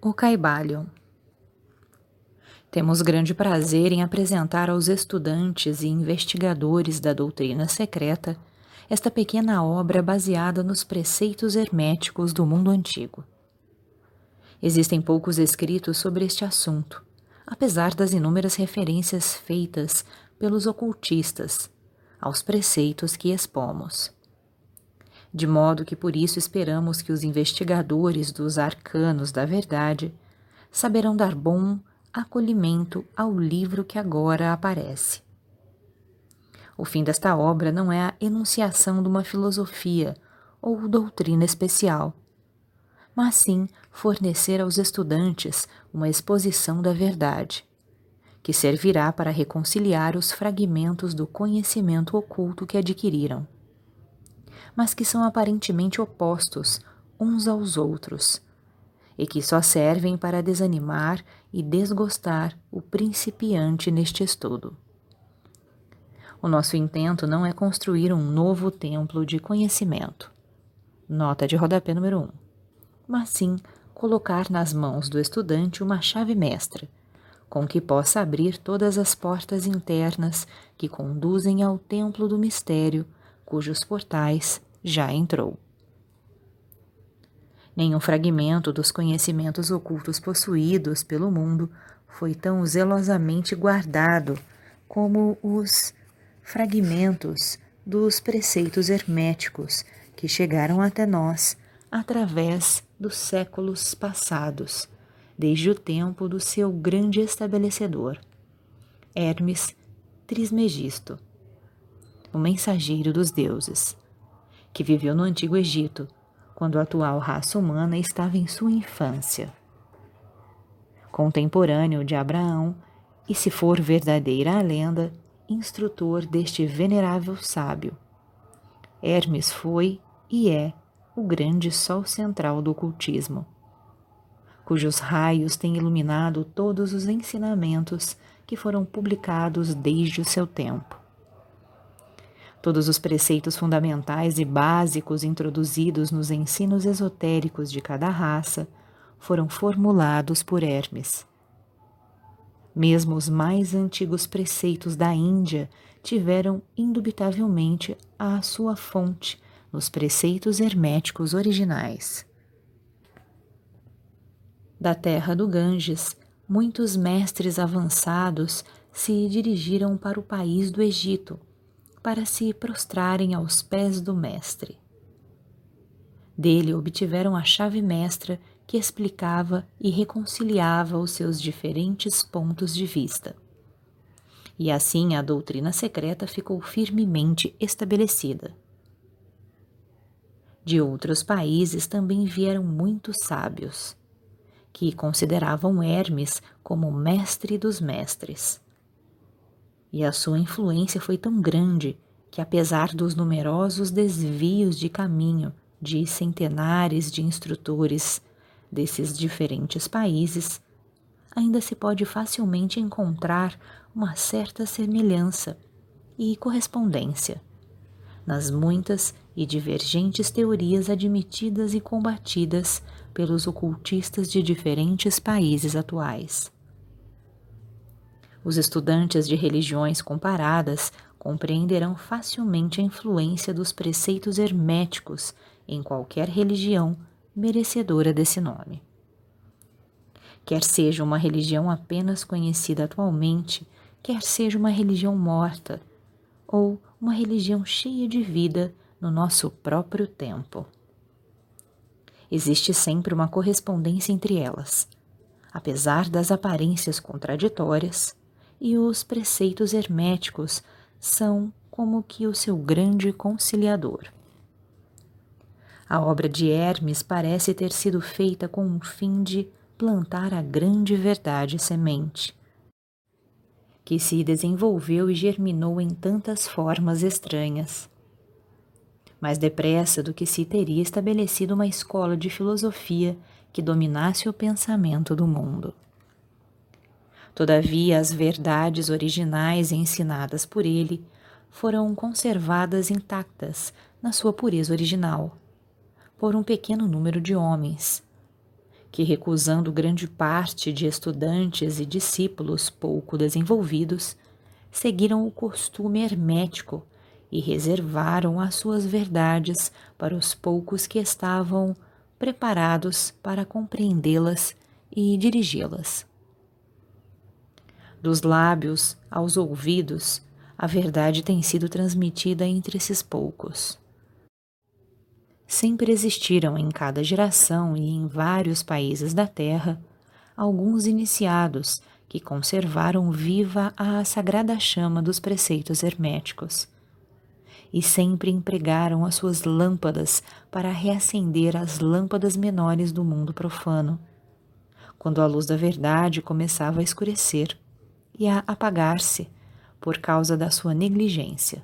O Caibalion Temos grande prazer em apresentar aos estudantes e investigadores da doutrina secreta esta pequena obra baseada nos preceitos herméticos do mundo antigo. Existem poucos escritos sobre este assunto, apesar das inúmeras referências feitas pelos ocultistas aos preceitos que expomos de modo que por isso esperamos que os investigadores dos arcanos da verdade saberão dar bom acolhimento ao livro que agora aparece. O fim desta obra não é a enunciação de uma filosofia ou doutrina especial, mas sim fornecer aos estudantes uma exposição da verdade, que servirá para reconciliar os fragmentos do conhecimento oculto que adquiriram mas que são aparentemente opostos uns aos outros, e que só servem para desanimar e desgostar o principiante neste estudo. O nosso intento não é construir um novo templo de conhecimento, nota de rodapé número 1, um, mas sim colocar nas mãos do estudante uma chave mestra, com que possa abrir todas as portas internas que conduzem ao templo do mistério, cujos portais já entrou. Nenhum fragmento dos conhecimentos ocultos possuídos pelo mundo foi tão zelosamente guardado como os fragmentos dos preceitos herméticos que chegaram até nós através dos séculos passados, desde o tempo do seu grande estabelecedor, Hermes Trismegisto, o mensageiro dos deuses que viveu no Antigo Egito, quando a atual raça humana estava em sua infância. Contemporâneo de Abraão, e se for verdadeira a lenda, instrutor deste venerável sábio. Hermes foi e é o grande sol central do ocultismo, cujos raios têm iluminado todos os ensinamentos que foram publicados desde o seu tempo. Todos os preceitos fundamentais e básicos introduzidos nos ensinos esotéricos de cada raça foram formulados por Hermes. Mesmo os mais antigos preceitos da Índia tiveram indubitavelmente a sua fonte nos preceitos herméticos originais. Da terra do Ganges, muitos mestres avançados se dirigiram para o país do Egito para se prostrarem aos pés do Mestre. Dele obtiveram a chave mestra que explicava e reconciliava os seus diferentes pontos de vista. E assim a doutrina secreta ficou firmemente estabelecida. De outros países também vieram muitos sábios, que consideravam Hermes como mestre dos mestres e a sua influência foi tão grande que, apesar dos numerosos desvios de caminho de centenares de instrutores desses diferentes países, ainda se pode facilmente encontrar uma certa semelhança e correspondência nas muitas e divergentes teorias admitidas e combatidas pelos ocultistas de diferentes países atuais. Os estudantes de religiões comparadas compreenderão facilmente a influência dos preceitos herméticos em qualquer religião merecedora desse nome. Quer seja uma religião apenas conhecida atualmente, quer seja uma religião morta, ou uma religião cheia de vida no nosso próprio tempo. Existe sempre uma correspondência entre elas. Apesar das aparências contraditórias, e os preceitos herméticos são como que o seu grande conciliador. A obra de Hermes parece ter sido feita com o fim de plantar a grande verdade semente, que se desenvolveu e germinou em tantas formas estranhas. Mais depressa do que se teria estabelecido uma escola de filosofia que dominasse o pensamento do mundo. Todavia, as verdades originais ensinadas por ele foram conservadas intactas na sua pureza original, por um pequeno número de homens, que, recusando grande parte de estudantes e discípulos pouco desenvolvidos, seguiram o costume hermético e reservaram as suas verdades para os poucos que estavam preparados para compreendê-las e dirigi-las. Dos lábios aos ouvidos, a verdade tem sido transmitida entre esses poucos. Sempre existiram em cada geração e em vários países da Terra alguns iniciados que conservaram viva a sagrada chama dos preceitos herméticos e sempre empregaram as suas lâmpadas para reacender as lâmpadas menores do mundo profano, quando a luz da verdade começava a escurecer e a apagar-se por causa da sua negligência.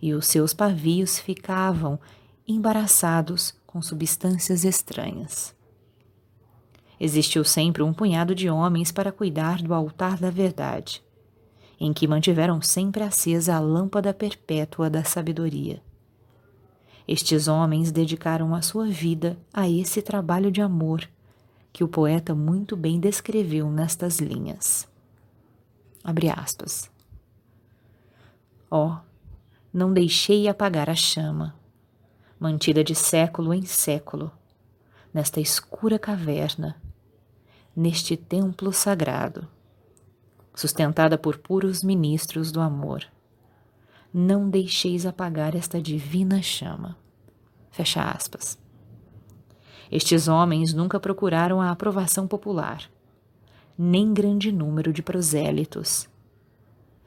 E os seus pavios ficavam embaraçados com substâncias estranhas. Existiu sempre um punhado de homens para cuidar do altar da verdade em que mantiveram sempre acesa a lâmpada perpétua da sabedoria. Estes homens dedicaram a sua vida a esse trabalho de amor que o poeta muito bem descreveu nestas linhas. Abre aspas. Ó, oh, não deixei apagar a chama, mantida de século em século, nesta escura caverna, neste templo sagrado sustentada por puros ministros do amor. Não deixeis apagar esta divina chama. Fecha aspas. Estes homens nunca procuraram a aprovação popular, nem grande número de prosélitos.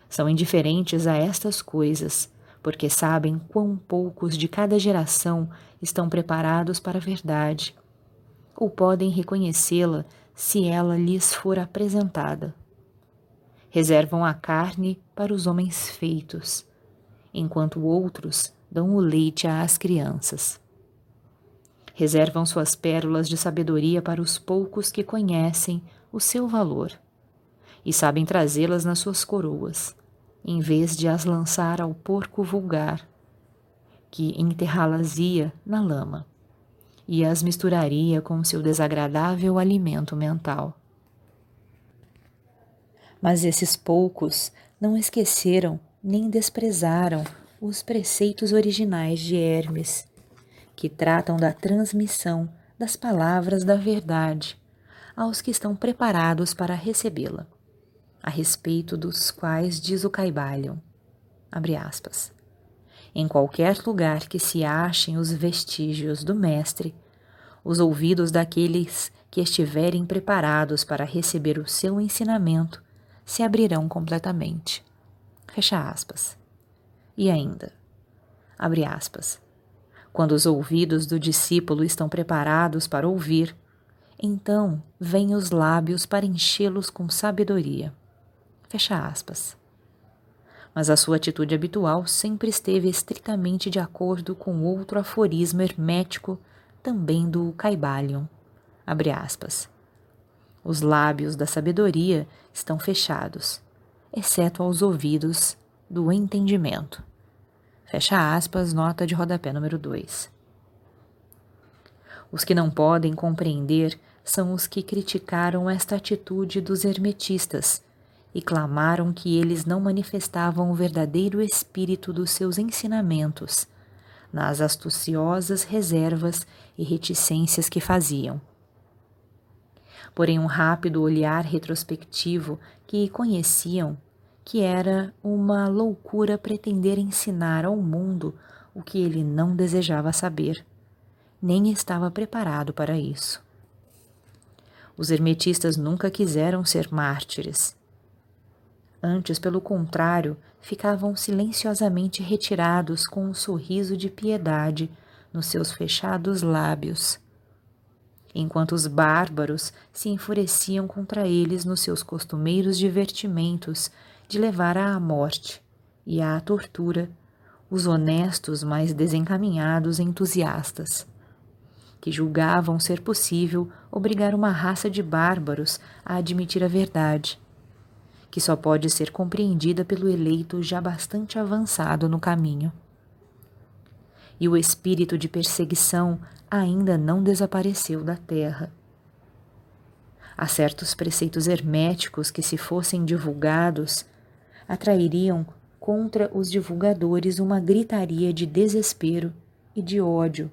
São indiferentes a estas coisas, porque sabem quão poucos de cada geração estão preparados para a verdade, ou podem reconhecê-la se ela lhes for apresentada reservam a carne para os homens feitos, enquanto outros dão o leite às crianças. Reservam suas pérolas de sabedoria para os poucos que conhecem o seu valor e sabem trazê-las nas suas coroas, em vez de as lançar ao porco vulgar, que enterrá-las-ia na lama e as misturaria com seu desagradável alimento mental. Mas esses poucos não esqueceram nem desprezaram os preceitos originais de Hermes, que tratam da transmissão das palavras da verdade aos que estão preparados para recebê-la, a respeito dos quais diz o Caibalion, abre aspas, em qualquer lugar que se achem os vestígios do Mestre, os ouvidos daqueles que estiverem preparados para receber o seu ensinamento se abrirão completamente. Fecha aspas. E ainda, abre aspas. Quando os ouvidos do discípulo estão preparados para ouvir, então vêm os lábios para enchê-los com sabedoria. Fecha aspas. Mas a sua atitude habitual sempre esteve estritamente de acordo com outro aforismo hermético, também do Caibalion. Abre aspas. Os lábios da sabedoria estão fechados, exceto aos ouvidos do entendimento. Fecha aspas, nota de rodapé número 2. Os que não podem compreender são os que criticaram esta atitude dos hermetistas e clamaram que eles não manifestavam o verdadeiro espírito dos seus ensinamentos, nas astuciosas reservas e reticências que faziam porém um rápido olhar retrospectivo que conheciam que era uma loucura pretender ensinar ao mundo o que ele não desejava saber, nem estava preparado para isso. Os hermetistas nunca quiseram ser mártires. Antes, pelo contrário, ficavam silenciosamente retirados com um sorriso de piedade nos seus fechados lábios enquanto os bárbaros se enfureciam contra eles nos seus costumeiros divertimentos de levar à morte e à tortura os honestos mais desencaminhados entusiastas, que julgavam ser possível obrigar uma raça de bárbaros a admitir a verdade, que só pode ser compreendida pelo eleito já bastante avançado no caminho. E o espírito de perseguição ainda não desapareceu da terra, Há certos preceitos herméticos que, se fossem divulgados, atrairiam contra os divulgadores uma gritaria de desespero e de ódio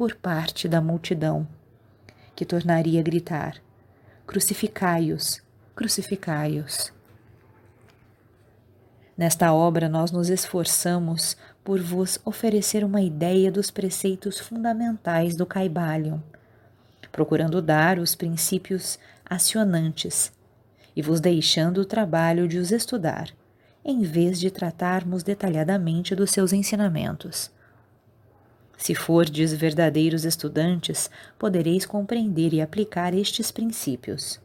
por parte da multidão, que tornaria a gritar: Crucificai-os, crucificai-os. Nesta obra, nós nos esforçamos por vos oferecer uma ideia dos preceitos fundamentais do Caibalion, procurando dar os princípios acionantes e vos deixando o trabalho de os estudar, em vez de tratarmos detalhadamente dos seus ensinamentos. Se fordes verdadeiros estudantes, podereis compreender e aplicar estes princípios.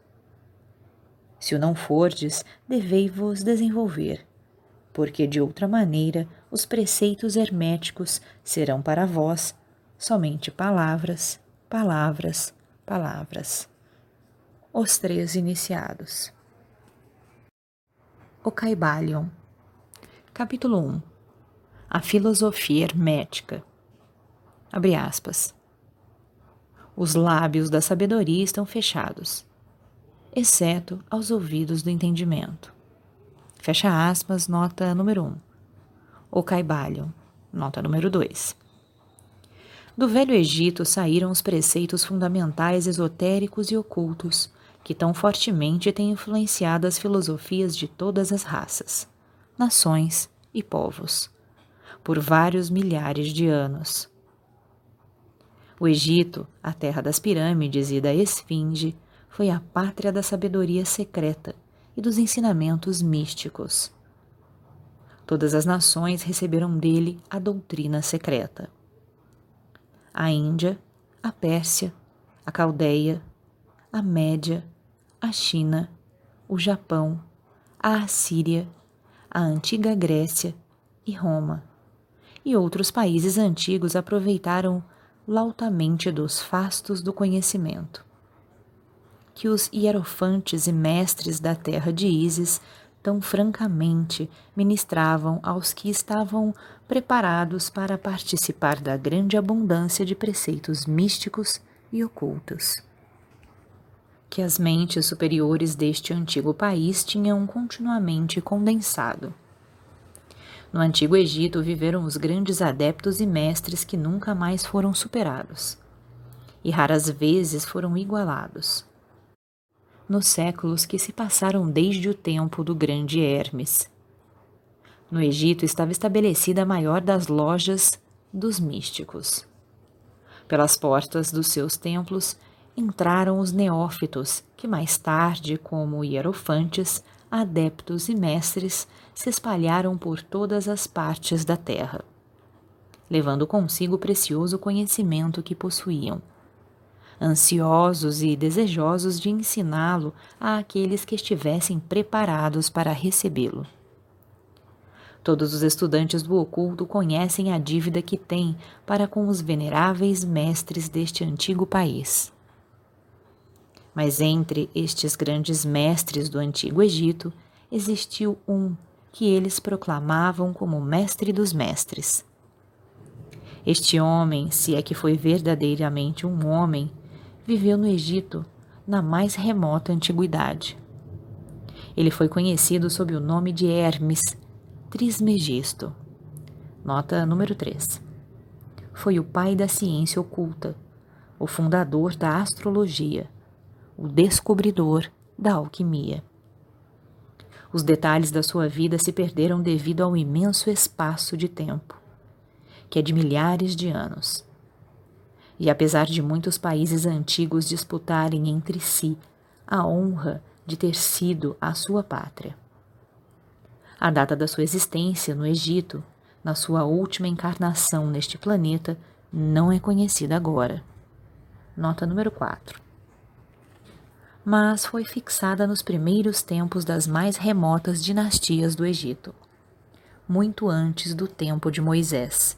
Se o não fordes, devei-vos desenvolver porque de outra maneira os preceitos herméticos serão para vós somente palavras, palavras, palavras. Os três iniciados. O Caibalion. Capítulo 1. A filosofia hermética. Abre aspas. Os lábios da sabedoria estão fechados, exceto aos ouvidos do entendimento. Fecha aspas, nota número 1. Um. O Caibalion, nota número 2. Do Velho Egito saíram os preceitos fundamentais esotéricos e ocultos que tão fortemente têm influenciado as filosofias de todas as raças, nações e povos, por vários milhares de anos. O Egito, a terra das pirâmides e da esfinge, foi a pátria da sabedoria secreta e dos ensinamentos místicos. Todas as nações receberam dele a doutrina secreta. A Índia, a Pérsia, a Caldeia, a Média, a China, o Japão, a Assíria, a antiga Grécia e Roma, e outros países antigos aproveitaram lautamente dos fastos do conhecimento que os hierofantes e mestres da terra de Ísis tão francamente ministravam aos que estavam preparados para participar da grande abundância de preceitos místicos e ocultos. Que as mentes superiores deste antigo país tinham continuamente condensado. No Antigo Egito viveram os grandes adeptos e mestres que nunca mais foram superados, e raras vezes foram igualados nos séculos que se passaram desde o tempo do grande Hermes. No Egito estava estabelecida a maior das lojas dos místicos. Pelas portas dos seus templos entraram os neófitos, que mais tarde, como hierofantes, adeptos e mestres, se espalharam por todas as partes da terra, levando consigo o precioso conhecimento que possuíam ansiosos e desejosos de ensiná-lo a aqueles que estivessem preparados para recebê-lo. Todos os estudantes do oculto conhecem a dívida que têm para com os veneráveis mestres deste antigo país. Mas entre estes grandes mestres do antigo Egito existiu um que eles proclamavam como mestre dos mestres. Este homem, se é que foi verdadeiramente um homem, viveu no Egito na mais remota antiguidade. Ele foi conhecido sob o nome de Hermes Trismegisto. Nota número 3. Foi o pai da ciência oculta, o fundador da astrologia, o descobridor da alquimia. Os detalhes da sua vida se perderam devido ao imenso espaço de tempo, que é de milhares de anos e apesar de muitos países antigos disputarem entre si a honra de ter sido a sua pátria. A data da sua existência no Egito, na sua última encarnação neste planeta, não é conhecida agora. Nota número 4. Mas foi fixada nos primeiros tempos das mais remotas dinastias do Egito, muito antes do tempo de Moisés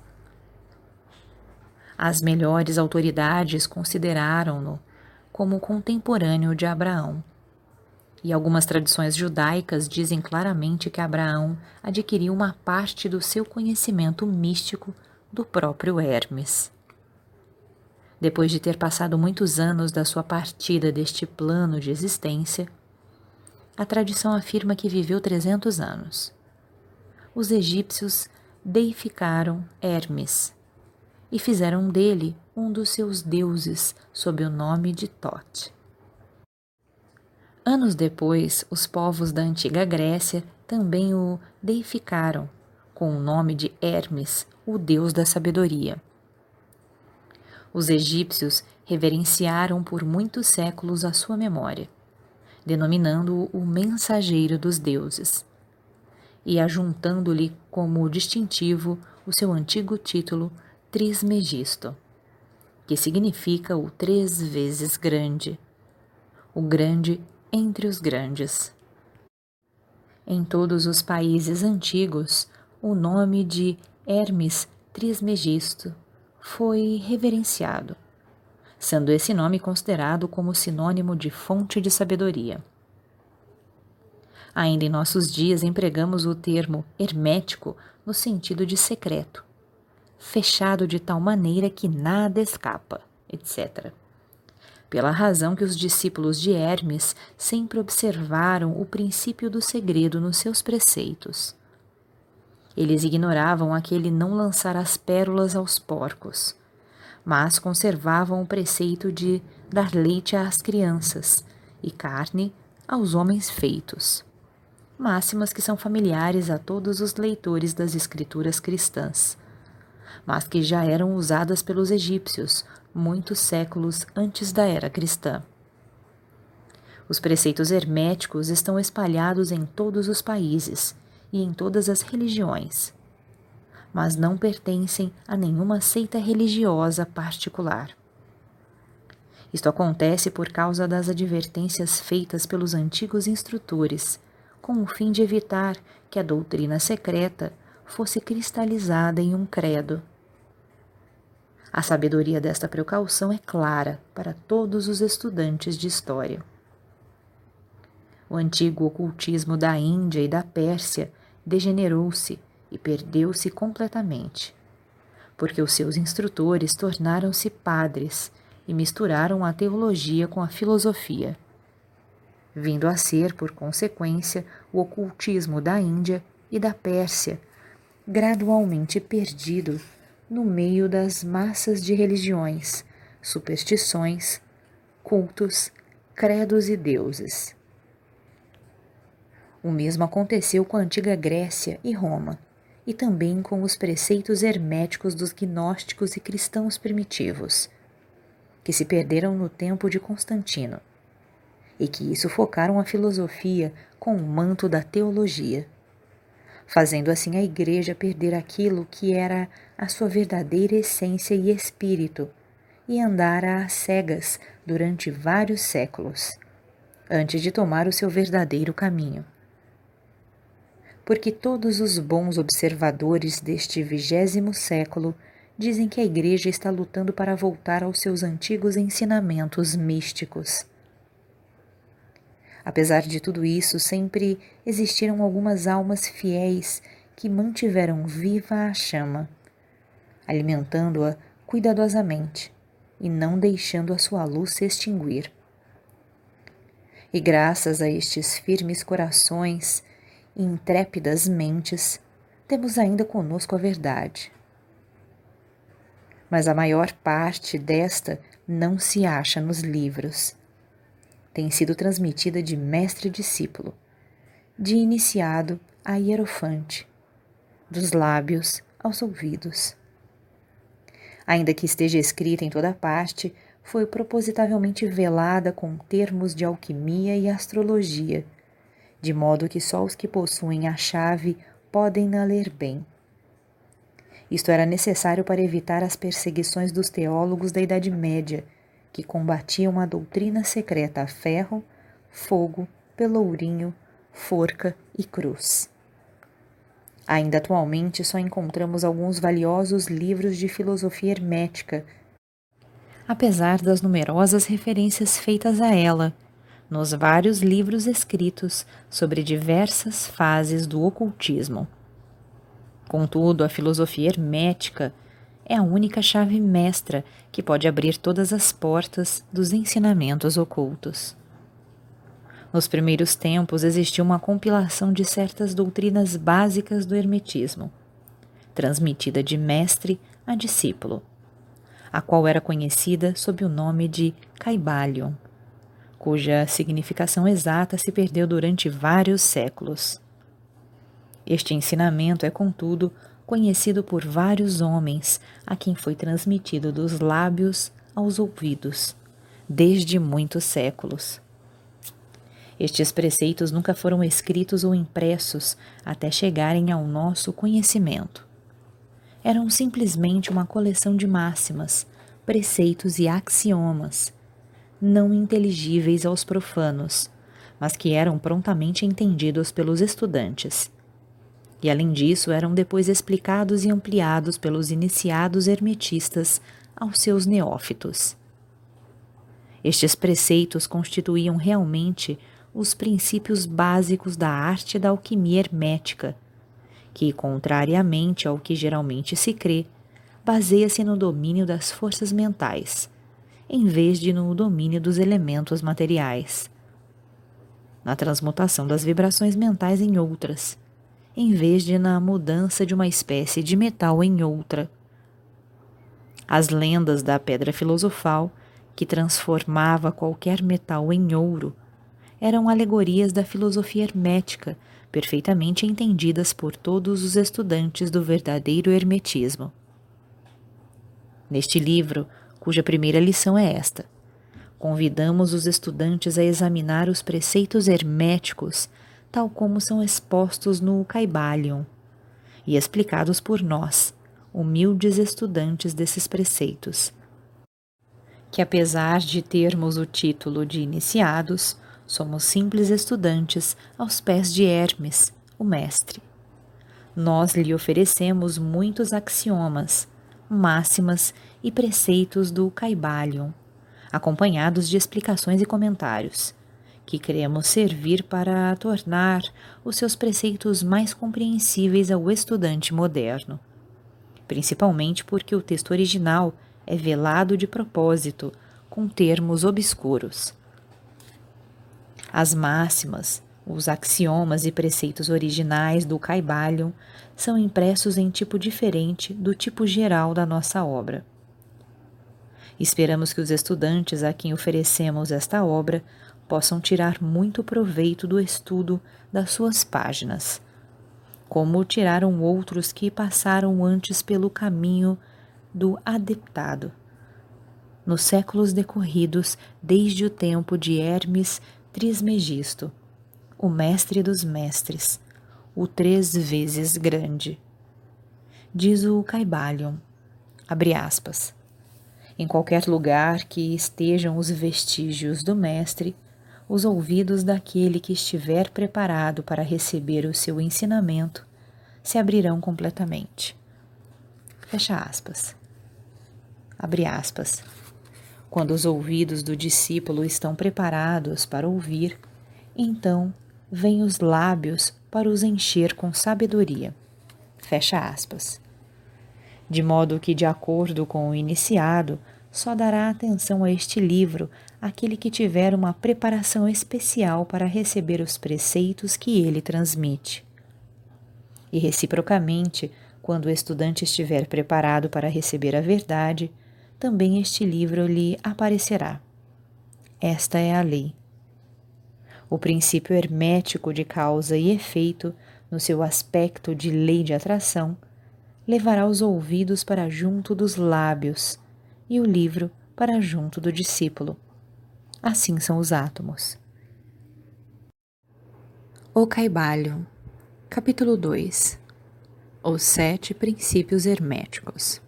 as melhores autoridades consideraram-no como contemporâneo de Abraão. E algumas tradições judaicas dizem claramente que Abraão adquiriu uma parte do seu conhecimento místico do próprio Hermes. Depois de ter passado muitos anos da sua partida deste plano de existência, a tradição afirma que viveu 300 anos. Os egípcios deificaram Hermes e fizeram dele um dos seus deuses sob o nome de Tote. Anos depois, os povos da antiga Grécia também o deificaram com o nome de Hermes, o deus da sabedoria. Os egípcios reverenciaram por muitos séculos a sua memória, denominando-o o mensageiro dos deuses, e ajuntando-lhe como distintivo o seu antigo título Trismegisto, que significa o três vezes grande, o grande entre os grandes. Em todos os países antigos, o nome de Hermes Trismegisto foi reverenciado, sendo esse nome considerado como sinônimo de fonte de sabedoria. Ainda em nossos dias empregamos o termo hermético no sentido de secreto, fechado de tal maneira que nada escapa, etc. Pela razão que os discípulos de Hermes sempre observaram o princípio do segredo nos seus preceitos eles ignoravam aquele não lançar as pérolas aos porcos, mas conservavam o preceito de dar leite às crianças e carne aos homens feitos. Máximas que são familiares a todos os leitores das escrituras cristãs, mas que já eram usadas pelos egípcios muitos séculos antes da era cristã. Os preceitos herméticos estão espalhados em todos os países e em todas as religiões, mas não pertencem a nenhuma seita religiosa particular. Isto acontece por causa das advertências feitas pelos antigos instrutores, com o fim de evitar que a doutrina secreta fosse cristalizada em um credo. A sabedoria desta precaução é clara para todos os estudantes de história. O antigo ocultismo da Índia e da Pérsia degenerou-se e perdeu-se completamente, porque os seus instrutores tornaram-se padres e misturaram a teologia com a filosofia, vindo a ser, por consequência, o ocultismo da Índia e da Pérsia, gradualmente perdido no meio das massas de religiões, superstições, cultos, credos e deuses. O mesmo aconteceu com a antiga Grécia e Roma, e também com os preceitos herméticos dos gnósticos e cristãos primitivos, que se perderam no tempo de Constantino, e que sufocaram a filosofia com o manto da teologia, fazendo assim a Igreja perder aquilo que era a sua verdadeira essência e espírito, e andar às cegas durante vários séculos, antes de tomar o seu verdadeiro caminho porque todos os bons observadores deste vigésimo século dizem que a Igreja está lutando para voltar aos seus antigos ensinamentos místicos. Apesar de tudo isso, sempre existiram algumas almas fiéis que mantiveram viva a chama, alimentando-a cuidadosamente e não deixando a sua luz se extinguir. E graças a estes firmes corações, e intrépidas mentes, temos ainda conosco a verdade. Mas a maior parte desta não se acha nos livros. Tem sido transmitida de mestre discípulo, de iniciado a hierofante, dos lábios aos ouvidos. Ainda que esteja escrita em toda parte, foi propositavelmente velada com termos de alquimia e astrologia de modo que só os que possuem a chave podem na ler bem. Isto era necessário para evitar as perseguições dos teólogos da Idade Média, que combatiam a doutrina secreta a ferro, fogo, pelourinho, forca e cruz. Ainda atualmente só encontramos alguns valiosos livros de filosofia hermética, apesar das numerosas referências feitas a ela nos vários livros escritos sobre diversas fases do ocultismo. Contudo, a filosofia hermética é a única chave mestra que pode abrir todas as portas dos ensinamentos ocultos. Nos primeiros tempos existiu uma compilação de certas doutrinas básicas do Hermetismo, transmitida de mestre a discípulo, a qual era conhecida sob o nome de Caibalion, cuja significação exata se perdeu durante vários séculos. Este ensinamento é, contudo, conhecido por vários homens, a quem foi transmitido dos lábios aos ouvidos, desde muitos séculos. Estes preceitos nunca foram escritos ou impressos até chegarem ao nosso conhecimento. Eram simplesmente uma coleção de máximas, preceitos e axiomas, não inteligíveis aos profanos, mas que eram prontamente entendidos pelos estudantes e além disso eram depois explicados e ampliados pelos iniciados hermetistas aos seus neófitos. Estes preceitos constituíam realmente os princípios básicos da arte da alquimia hermética, que, contrariamente ao que geralmente se crê, baseia-se no domínio das forças mentais, em vez de no domínio dos elementos materiais, na transmutação das vibrações mentais em outras em vez de na mudança de uma espécie de metal em outra. As lendas da pedra filosofal, que transformava qualquer metal em ouro, eram alegorias da filosofia hermética, perfeitamente entendidas por todos os estudantes do verdadeiro hermetismo. Neste livro, cuja primeira lição é esta, convidamos os estudantes a examinar os preceitos herméticos tal como são expostos no Caibalion e explicados por nós, humildes estudantes desses preceitos. Que apesar de termos o título de iniciados, somos simples estudantes aos pés de Hermes, o mestre. Nós lhe oferecemos muitos axiomas, máximas e preceitos do Caibalion, acompanhados de explicações e comentários que queremos servir para tornar os seus preceitos mais compreensíveis ao estudante moderno, principalmente porque o texto original é velado de propósito com termos obscuros. As máximas, os axiomas e preceitos originais do Caibalion são impressos em tipo diferente do tipo geral da nossa obra. Esperamos que os estudantes a quem oferecemos esta obra possam tirar muito proveito do estudo das suas páginas, como tiraram outros que passaram antes pelo caminho do adeptado. Nos séculos decorridos, desde o tempo de Hermes Trismegisto, o mestre dos mestres, o três vezes grande. Diz o Caibalion, abre aspas, em qualquer lugar que estejam os vestígios do mestre, os ouvidos daquele que estiver preparado para receber o seu ensinamento se abrirão completamente. Fecha aspas. Abre aspas. Quando os ouvidos do discípulo estão preparados para ouvir, então vêm os lábios para os encher com sabedoria. Fecha aspas. De modo que, de acordo com o iniciado, só dará atenção a este livro aquele que tiver uma preparação especial para receber os preceitos que ele transmite. E reciprocamente, quando o estudante estiver preparado para receber a verdade, também este livro lhe aparecerá. Esta é a lei. O princípio hermético de causa e efeito, no seu aspecto de lei de atração, levará os ouvidos para junto dos lábios e o livro para junto do discípulo. Assim são os átomos. O Caibalho, capítulo 2 Os sete princípios herméticos.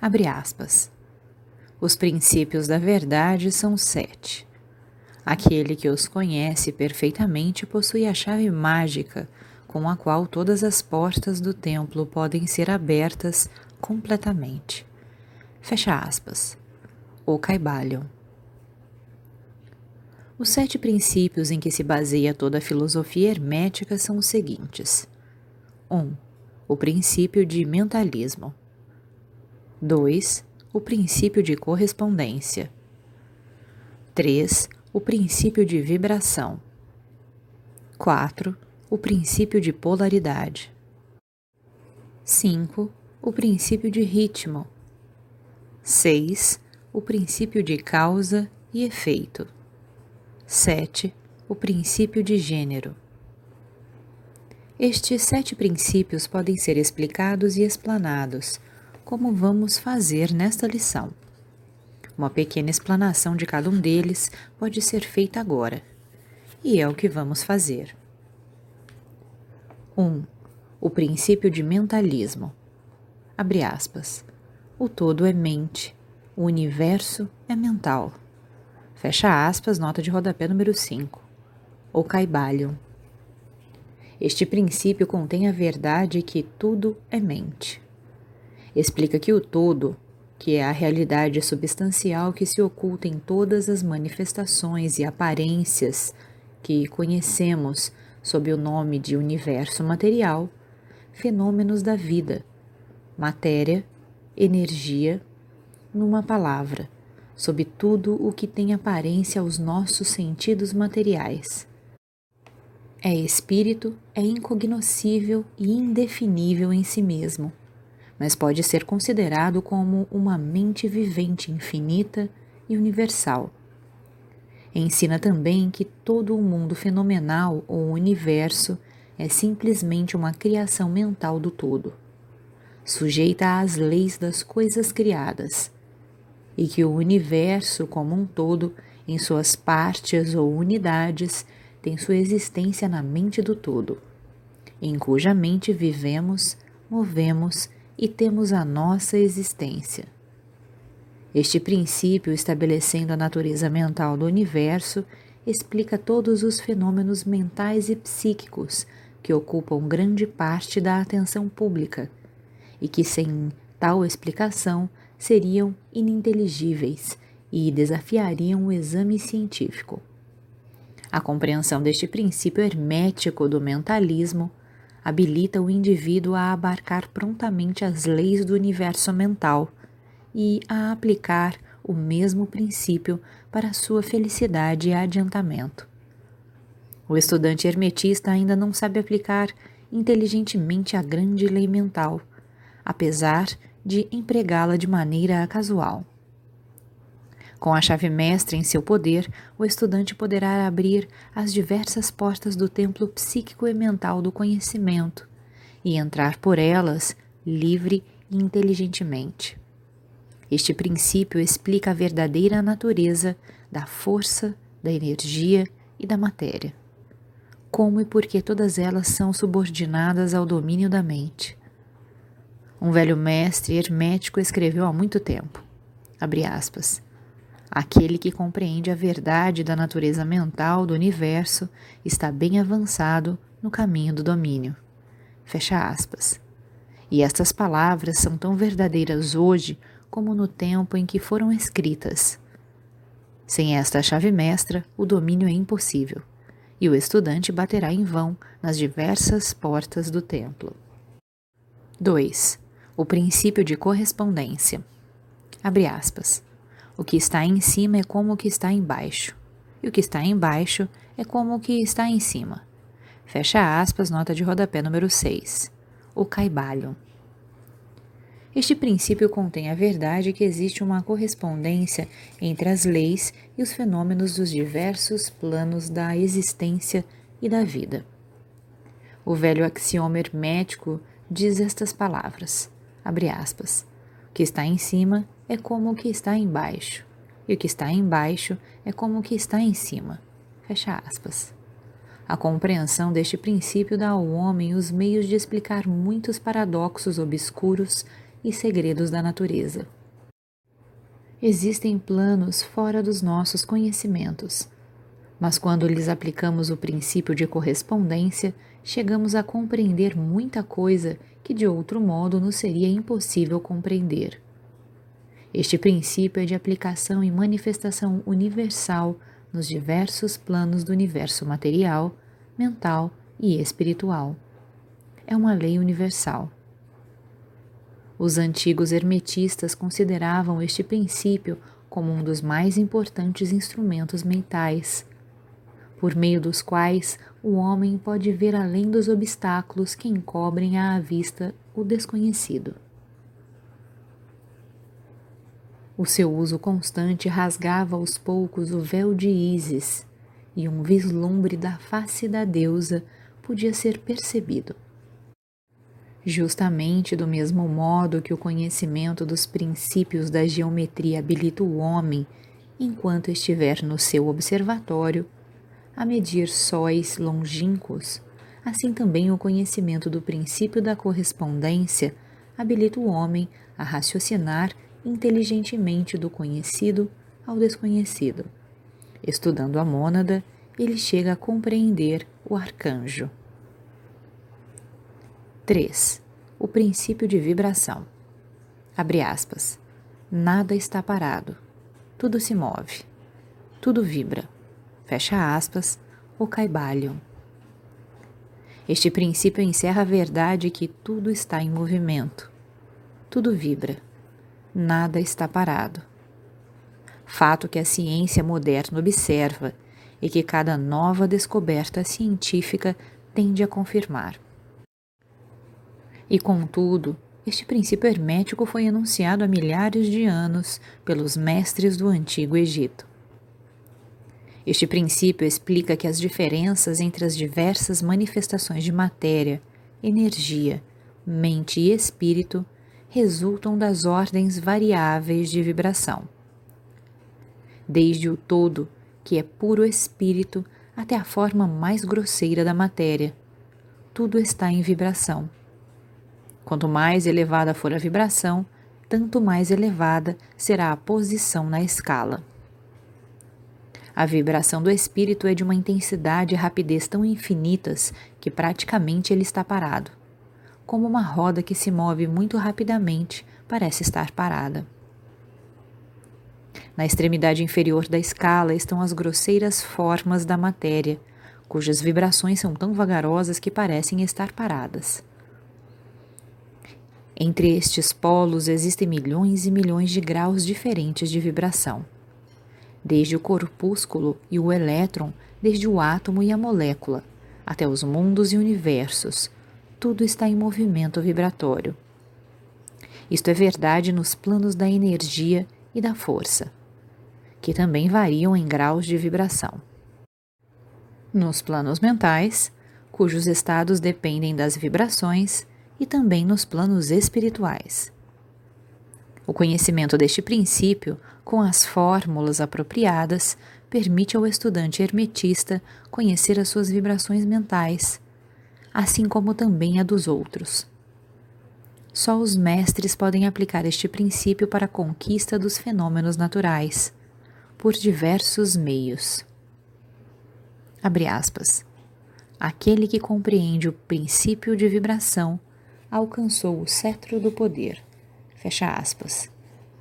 Abre aspas. Os princípios da verdade são sete. Aquele que os conhece perfeitamente possui a chave mágica com a qual todas as portas do templo podem ser abertas completamente. Fecha aspas. O Caibalion. Os sete princípios em que se baseia toda a filosofia hermética são os seguintes: 1. Um, o princípio de mentalismo. 2. O princípio de correspondência. 3. O princípio de vibração. 4. O princípio de polaridade. 5. O princípio de ritmo. 6. O princípio de causa e efeito. 7. O princípio de gênero. Estes sete princípios podem ser explicados e explanados, como vamos fazer nesta lição. Uma pequena explanação de cada um deles pode ser feita agora, e é o que vamos fazer. 1. Um, o princípio de mentalismo. Abre aspas. O todo é mente, o universo é mental. Fecha aspas, nota de rodapé número 5. O Caibalion. Este princípio contém a verdade que tudo é mente explica que o todo, que é a realidade substancial que se oculta em todas as manifestações e aparências que conhecemos sob o nome de universo material, fenômenos da vida, matéria, energia, numa palavra, sob tudo o que tem aparência aos nossos sentidos materiais. É espírito, é incognoscível e indefinível em si mesmo mas pode ser considerado como uma mente vivente infinita e universal. Ensina também que todo o mundo fenomenal ou universo é simplesmente uma criação mental do todo, sujeita às leis das coisas criadas, e que o universo como um todo, em suas partes ou unidades, tem sua existência na mente do todo, em cuja mente vivemos, movemos e temos a nossa existência. Este princípio, estabelecendo a natureza mental do universo, explica todos os fenômenos mentais e psíquicos que ocupam grande parte da atenção pública e que, sem tal explicação, seriam ininteligíveis e desafiariam o exame científico. A compreensão deste princípio hermético do mentalismo habilita o indivíduo a abarcar prontamente as leis do universo mental e a aplicar o mesmo princípio para sua felicidade e adiantamento. O estudante hermetista ainda não sabe aplicar inteligentemente a grande lei mental, apesar de empregá-la de maneira casual. Com a chave mestra em seu poder, o estudante poderá abrir as diversas portas do templo psíquico e mental do conhecimento e entrar por elas livre e inteligentemente. Este princípio explica a verdadeira natureza da força, da energia e da matéria. Como e por que todas elas são subordinadas ao domínio da mente. Um velho mestre hermético escreveu há muito tempo, aspas, Aquele que compreende a verdade da natureza mental do universo está bem avançado no caminho do domínio. Fecha aspas. E estas palavras são tão verdadeiras hoje como no tempo em que foram escritas. Sem esta chave mestra, o domínio é impossível, e o estudante baterá em vão nas diversas portas do templo. 2. O princípio de correspondência. Abre aspas. O que está em cima é como o que está embaixo, e o que está embaixo é como o que está em cima. Fecha aspas, nota de rodapé número 6. O Caibalion. Este princípio contém a verdade que existe uma correspondência entre as leis e os fenômenos dos diversos planos da existência e da vida. O velho axioma hermético diz estas palavras, abre aspas, o que está em cima é como o que está embaixo, e o que está embaixo é como o que está em cima. Fecha aspas. A compreensão deste princípio dá ao homem os meios de explicar muitos paradoxos obscuros e segredos da natureza. Existem planos fora dos nossos conhecimentos, mas quando lhes aplicamos o princípio de correspondência, chegamos a compreender muita coisa que de outro modo nos seria impossível compreender. Este princípio é de aplicação e manifestação universal nos diversos planos do universo material, mental e espiritual. É uma lei universal. Os antigos hermetistas consideravam este princípio como um dos mais importantes instrumentos mentais, por meio dos quais o homem pode ver além dos obstáculos que encobrem à vista o desconhecido. O seu uso constante rasgava aos poucos o véu de Ísis, e um vislumbre da face da deusa podia ser percebido. Justamente do mesmo modo que o conhecimento dos princípios da geometria habilita o homem, enquanto estiver no seu observatório, a medir sóis longínquos, assim também o conhecimento do princípio da correspondência habilita o homem a raciocinar inteligentemente do conhecido ao desconhecido. Estudando a mônada, ele chega a compreender o arcanjo. 3. O princípio de vibração. Abre aspas. Nada está parado. Tudo se move. Tudo vibra. Fecha aspas. O Caibalion. Este princípio encerra a verdade que tudo está em movimento. Tudo vibra. Nada está parado. Fato que a ciência moderna observa e que cada nova descoberta científica tende a confirmar. E contudo, este princípio hermético foi enunciado há milhares de anos pelos mestres do antigo Egito. Este princípio explica que as diferenças entre as diversas manifestações de matéria, energia, mente e espírito resultam das ordens variáveis de vibração. Desde o todo, que é puro espírito, até a forma mais grosseira da matéria, tudo está em vibração Quanto mais elevada for a vibração, tanto mais elevada será a posição na escala. A vibração do espírito é de uma intensidade e rapidez tão infinitas que praticamente ele está parado. Como uma roda que se move muito rapidamente parece estar parada. Na extremidade inferior da escala estão as grosseiras formas da matéria, cujas vibrações são tão vagarosas que parecem estar paradas. Entre estes polos existem milhões e milhões de graus diferentes de vibração. Desde o corpúsculo e o elétron, desde o átomo e a molécula, até os mundos e universos, tudo está em movimento vibratório. Isto é verdade nos planos da energia e da força, que também variam em graus de vibração. Nos planos mentais, cujos estados dependem das vibrações, e também nos planos espirituais. O conhecimento deste princípio, com as fórmulas apropriadas, permite ao estudante hermetista conhecer as suas vibrações mentais, assim como também a dos outros. Só os mestres podem aplicar este princípio para a conquista dos fenômenos naturais, por diversos meios. Abre aspas. Aquele que compreende o princípio de vibração alcançou o cetro do poder. Fecha aspas,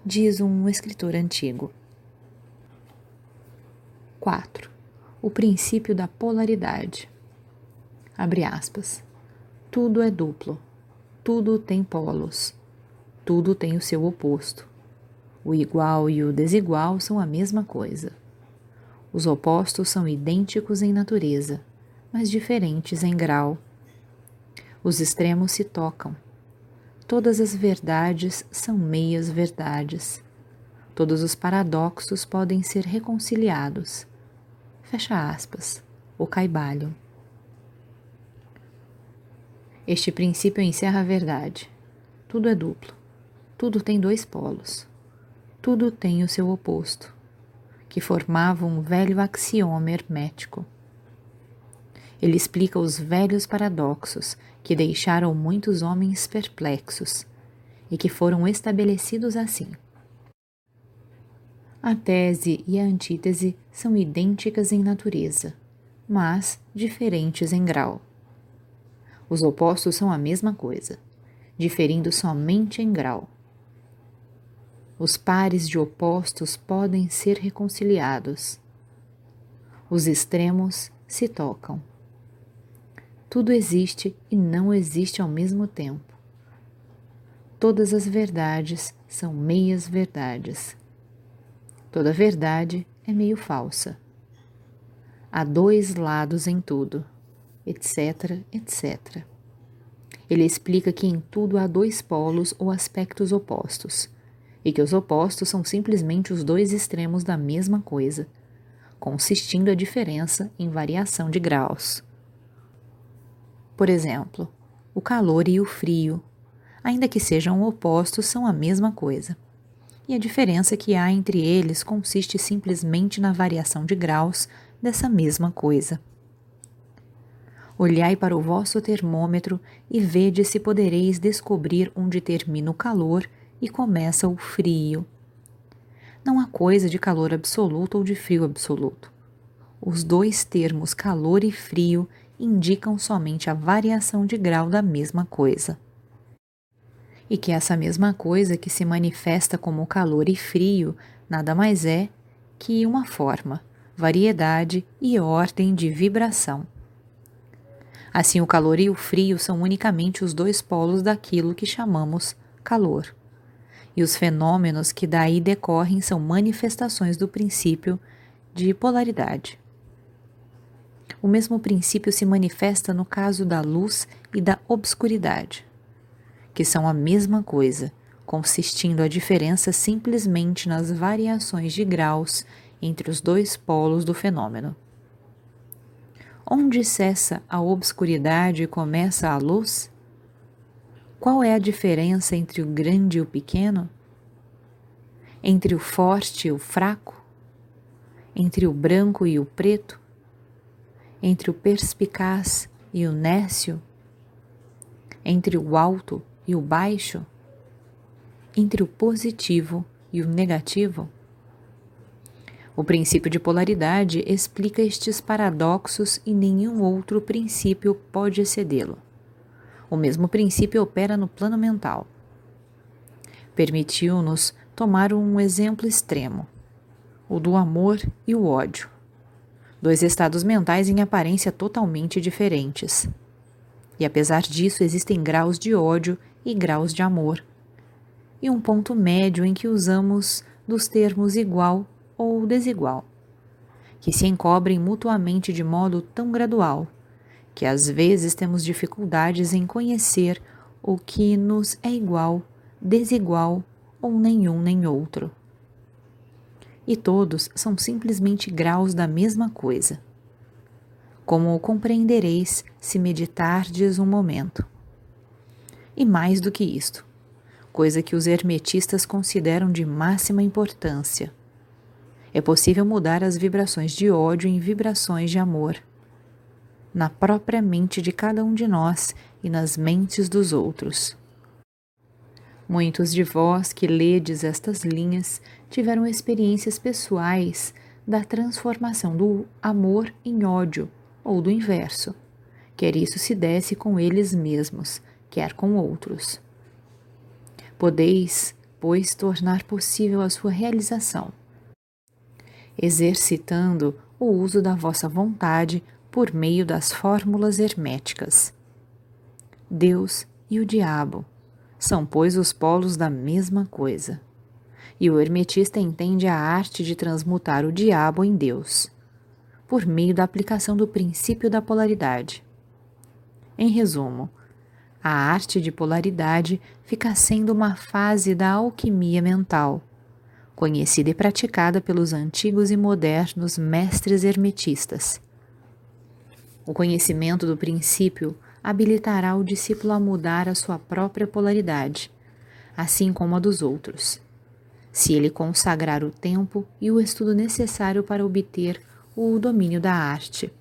diz um escritor antigo. 4. O princípio da polaridade. Abre aspas. Tudo é duplo. Tudo tem polos. Tudo tem o seu oposto. O igual e o desigual são a mesma coisa. Os opostos são idênticos em natureza, mas diferentes em grau os extremos se tocam. Todas as verdades são meias verdades. Todos os paradoxos podem ser reconciliados. Fecha aspas. O caibalho. Este princípio encerra a verdade. Tudo é duplo. Tudo tem dois polos. Tudo tem o seu oposto, que formava um velho axioma hermético. Ele explica os velhos paradoxos que deixaram muitos homens perplexos e que foram estabelecidos assim. A tese e a antítese são idênticas em natureza, mas diferentes em grau. Os opostos são a mesma coisa, diferindo somente em grau. Os pares de opostos podem ser reconciliados. Os extremos se tocam. Tudo existe e não existe ao mesmo tempo. todas as verdades são meias verdades. Toda verdade é meio falsa. Há dois lados em tudo, etc, etc. Ele explica que em tudo há dois polos ou aspectos opostos, e que os opostos são simplesmente os dois extremos da mesma coisa, consistindo a diferença em variação de graus. Por exemplo, o calor e o frio, ainda que sejam opostos, são a mesma coisa. E a diferença que há entre eles consiste simplesmente na variação de graus dessa mesma coisa. Olhai para o vosso termômetro e vede se podereis descobrir onde termina o calor e começa o frio. Não há coisa de calor absoluto ou de frio absoluto. Os dois termos calor e frio indicam somente a variação de grau da mesma coisa. E que essa mesma coisa que se manifesta como calor e frio nada mais é que uma forma, variedade e ordem de vibração. Assim, o calor e o frio são unicamente os dois polos daquilo que chamamos calor. E os fenômenos que daí decorrem são manifestações do princípio de polaridade. O mesmo princípio se manifesta no caso da luz e da obscuridade, que são a mesma coisa, consistindo a diferença simplesmente nas variações de graus entre os dois polos do fenômeno. Onde cessa a obscuridade e começa a luz? Qual é a diferença entre o grande e o pequeno? Entre o forte e o fraco? Entre o branco e o preto? Entre o perspicaz e o nécio? Entre o alto e o baixo? Entre o positivo e o negativo? O princípio de polaridade explica estes paradoxos e nenhum outro princípio pode excedê-lo. O mesmo princípio opera no plano mental. Permitiu-nos tomar um exemplo extremo, o do amor e o ódio. Dois estados mentais em aparência totalmente diferentes. E apesar disso, existem graus de ódio e graus de amor. E um ponto médio em que usamos dos termos igual ou desigual, que se encobrem mutuamente de modo tão gradual que às vezes temos dificuldades em conhecer o que nos é igual, desigual ou nenhum nem outro. E todos são simplesmente graus da mesma coisa. Como o compreendereis se meditardes um momento. E mais do que isto, coisa que os hermetistas consideram de máxima importância é possível mudar as vibrações de ódio em vibrações de amor, na própria mente de cada um de nós e nas mentes dos outros. Muitos de vós que ledes estas linhas tiveram experiências pessoais da transformação do amor em ódio ou do inverso, quer isso se desse com eles mesmos, quer com outros. Podeis, pois, tornar possível a sua realização exercitando o uso da vossa vontade por meio das fórmulas herméticas. Deus e o diabo são, pois, os polos da mesma coisa. E o hermetista entende a arte de transmutar o diabo em Deus, por meio da aplicação do princípio da polaridade. Em resumo, a arte de polaridade fica sendo uma fase da alquimia mental conhecida e praticada pelos antigos e modernos mestres hermetistas. O conhecimento do princípio habilitará o discípulo a mudar a sua própria polaridade, assim como a dos outros, se ele consagrar o tempo e o estudo necessário para obter o domínio da arte.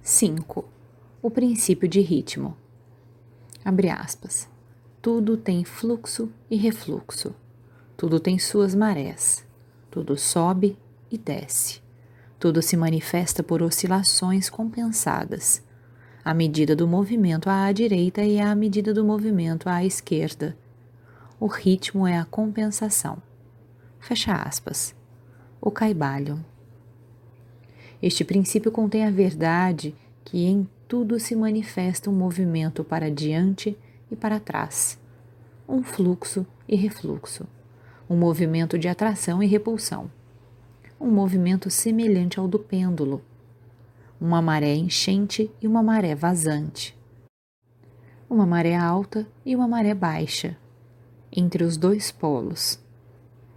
5. O princípio de ritmo. Abre aspas. Tudo tem fluxo e refluxo. Tudo tem suas marés. Tudo sobe e desce. Tudo se manifesta por oscilações compensadas, à medida do movimento à direita e à medida do movimento à esquerda. O ritmo é a compensação. Fecha aspas. O Caibalion. Este princípio contém a verdade que em tudo se manifesta um movimento para diante e para trás, um fluxo e refluxo, um movimento de atração e repulsão, um movimento semelhante ao do pêndulo, uma maré enchente e uma maré vazante, uma maré alta e uma maré baixa, entre os dois polos,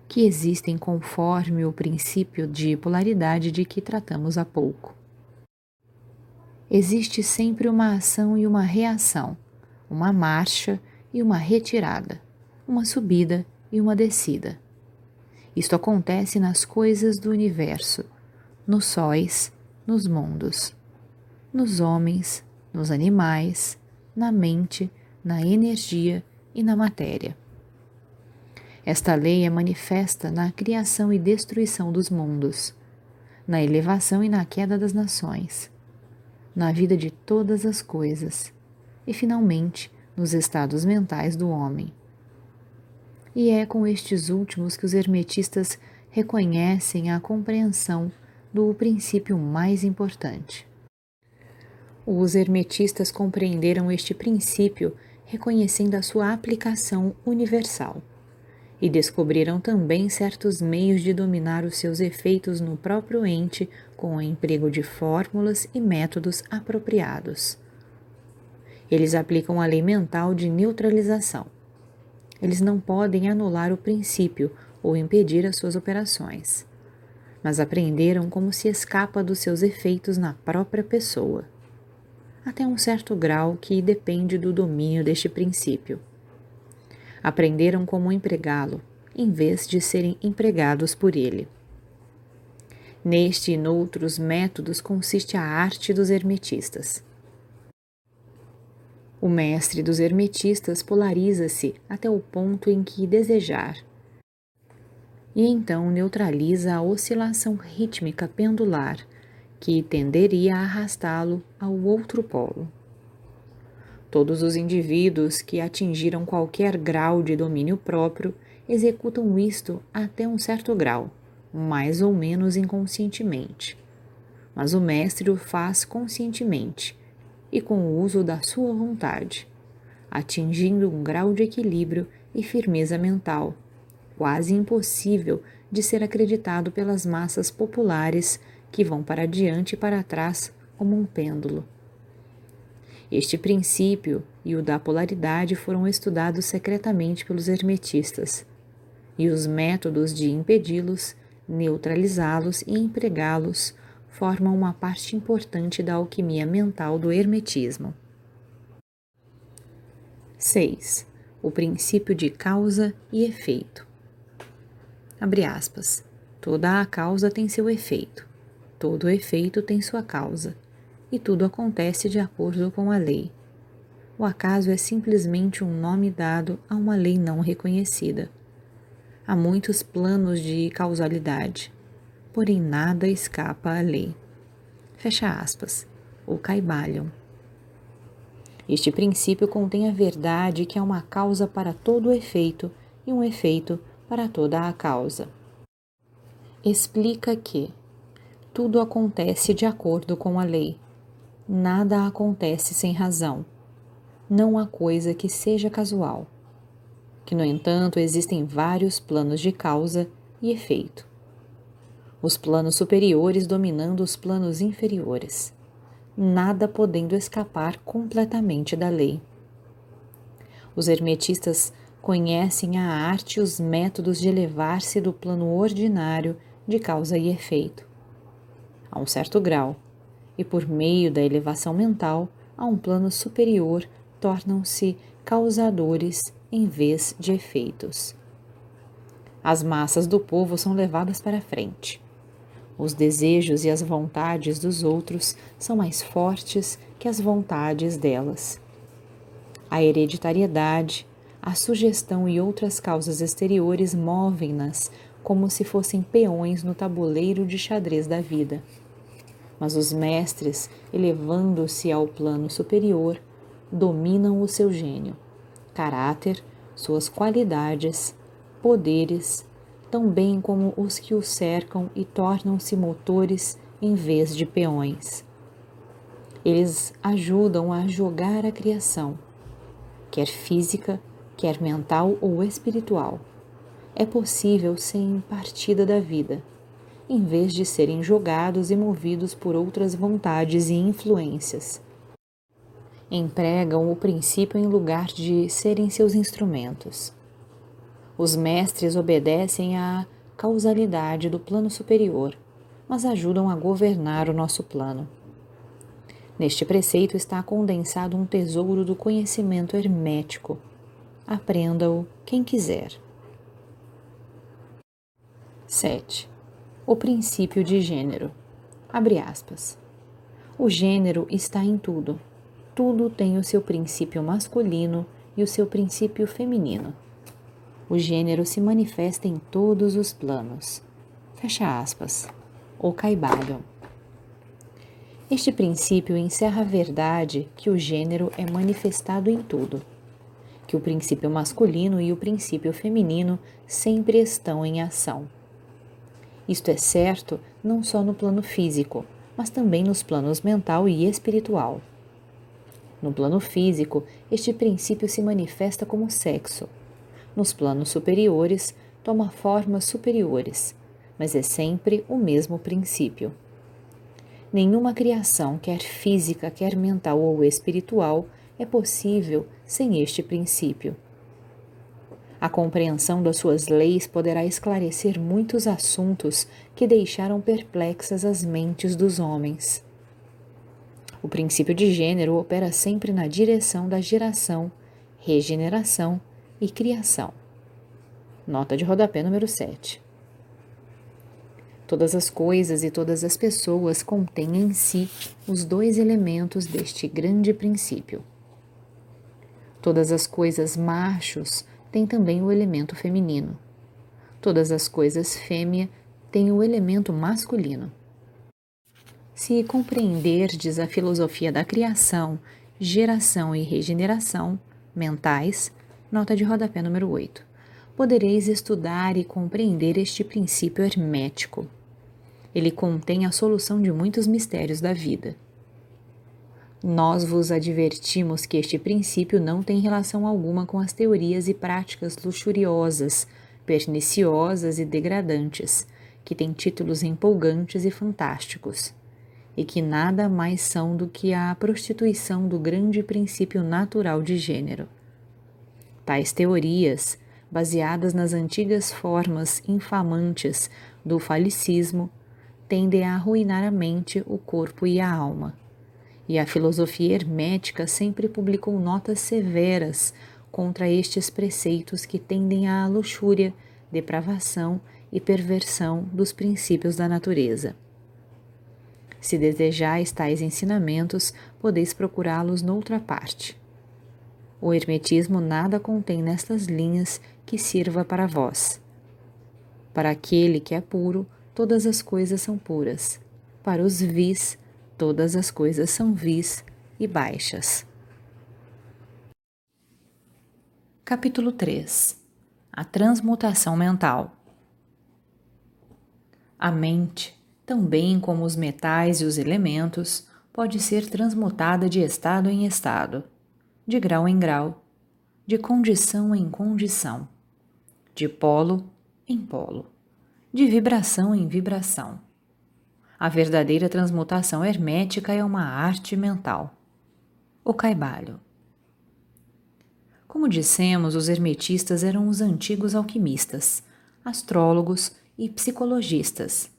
que existem conforme o princípio de polaridade de que tratamos há pouco. Existe sempre uma ação e uma reação, uma marcha e uma retirada, uma subida e uma descida. Isto acontece nas coisas do universo, nos sóis, nos mundos, nos homens, nos animais, na mente, na energia e na matéria. Esta lei é manifesta na criação e destruição dos mundos, na elevação e na queda das nações, na vida de todas as coisas e, finalmente, nos estados mentais do homem. E é com estes últimos que os hermetistas reconhecem a compreensão do princípio mais importante. Os hermetistas compreenderam este princípio reconhecendo a sua aplicação universal e descobriram também certos meios de dominar os seus efeitos no próprio ente com o emprego de fórmulas e métodos apropriados. Eles aplicam a lei mental de neutralização. Eles não podem anular o princípio ou impedir as suas operações, mas aprenderam como se escapa dos seus efeitos na própria pessoa, até um certo grau que depende do domínio deste princípio. Aprenderam como empregá-lo, em vez de serem empregados por ele. Neste e noutros métodos consiste a arte dos hermetistas. O mestre dos hermetistas polariza-se até o ponto em que desejar, e então neutraliza a oscilação rítmica pendular que tenderia a arrastá-lo ao outro polo. Todos os indivíduos que atingiram qualquer grau de domínio próprio executam isto até um certo grau, mais ou menos inconscientemente. Mas o mestre o faz conscientemente e com o uso da sua vontade, atingindo um grau de equilíbrio e firmeza mental, quase impossível de ser acreditado pelas massas populares que vão para diante e para trás como um pêndulo. Este princípio e o da polaridade foram estudados secretamente pelos hermetistas, e os métodos de impedi-los, neutralizá-los e empregá-los formam uma parte importante da alquimia mental do hermetismo. 6. O princípio de causa e efeito. Abre aspas. Toda a causa tem seu efeito, todo efeito tem sua causa, e tudo acontece de acordo com a lei. O acaso é simplesmente um nome dado a uma lei não reconhecida. Há muitos planos de causalidade porém nada escapa à lei. Fecha aspas. O Caibalion. Este princípio contém a verdade que é uma causa para todo o efeito e um efeito para toda a causa. Explica que tudo acontece de acordo com a lei. Nada acontece sem razão. Não há coisa que seja casual. Que, no entanto, existem vários planos de causa e efeito os planos superiores dominando os planos inferiores, nada podendo escapar completamente da lei. Os hermetistas conhecem a arte e os métodos de elevar-se do plano ordinário de causa e efeito, a um certo grau, e por meio da elevação mental a um plano superior tornam-se causadores em vez de efeitos. As massas do povo são levadas para frente. Os desejos e as vontades dos outros são mais fortes que as vontades delas. A hereditariedade, a sugestão e outras causas exteriores movem-nas como se fossem peões no tabuleiro de xadrez da vida. Mas os mestres, elevando-se ao plano superior, dominam o seu gênio, caráter, suas qualidades, poderes tão bem como os que o cercam e tornam-se motores em vez de peões. Eles ajudam a jogar a criação, quer física, quer mental ou espiritual. É possível sem partida da vida, em vez de serem jogados e movidos por outras vontades e influências. Empregam o princípio em lugar de serem seus instrumentos. Os mestres obedecem à causalidade do plano superior, mas ajudam a governar o nosso plano. Neste preceito está condensado um tesouro do conhecimento hermético. Aprenda-o quem quiser. 7. O princípio de gênero. Abre aspas. O gênero está em tudo. Tudo tem o seu princípio masculino e o seu princípio feminino. O gênero se manifesta em todos os planos. Fecha aspas. O Caibalion. Este princípio encerra a verdade que o gênero é manifestado em tudo, que o princípio masculino e o princípio feminino sempre estão em ação. Isto é certo não só no plano físico, mas também nos planos mental e espiritual. No plano físico, este princípio se manifesta como sexo. Nos planos superiores, toma formas superiores, mas é sempre o mesmo princípio. Nenhuma criação, quer física, quer mental ou espiritual, é possível sem este princípio. A compreensão das suas leis poderá esclarecer muitos assuntos que deixaram perplexas as mentes dos homens. O princípio de gênero opera sempre na direção da geração, regeneração e criação. Nota de rodapé número 7. Todas as coisas e todas as pessoas contêm em si os dois elementos deste grande princípio. Todas as coisas machos têm também o elemento feminino. Todas as coisas fêmea têm o elemento masculino. Se compreenderdes a filosofia da criação, geração e regeneração mentais, nota de rodapé número 8, podereis estudar e compreender este princípio hermético. Ele contém a solução de muitos mistérios da vida. Nós vos advertimos que este princípio não tem relação alguma com as teorias e práticas luxuriosas, perniciosas e degradantes, que têm títulos empolgantes e fantásticos, e que nada mais são do que a prostituição do grande princípio natural de gênero. Tais teorias, baseadas nas antigas formas infamantes do falicismo, tendem a arruinar a mente, o corpo e a alma. E a filosofia hermética sempre publicou notas severas contra estes preceitos que tendem à luxúria, depravação e perversão dos princípios da natureza. Se desejais tais ensinamentos, podeis procurá-los noutra parte. O Hermetismo nada contém nestas linhas que sirva para vós. Para aquele que é puro, todas as coisas são puras. Para os vis, todas as coisas são vis e baixas. Capítulo 3 A transmutação mental. A mente, também como os metais e os elementos, pode ser transmutada de estado em estado, de grau em grau, de condição em condição, de polo em polo de vibração em vibração. A verdadeira transmutação hermética é uma arte mental. O caibalho. Como dissemos, os hermetistas eram os antigos alquimistas, astrólogos e psicologistas,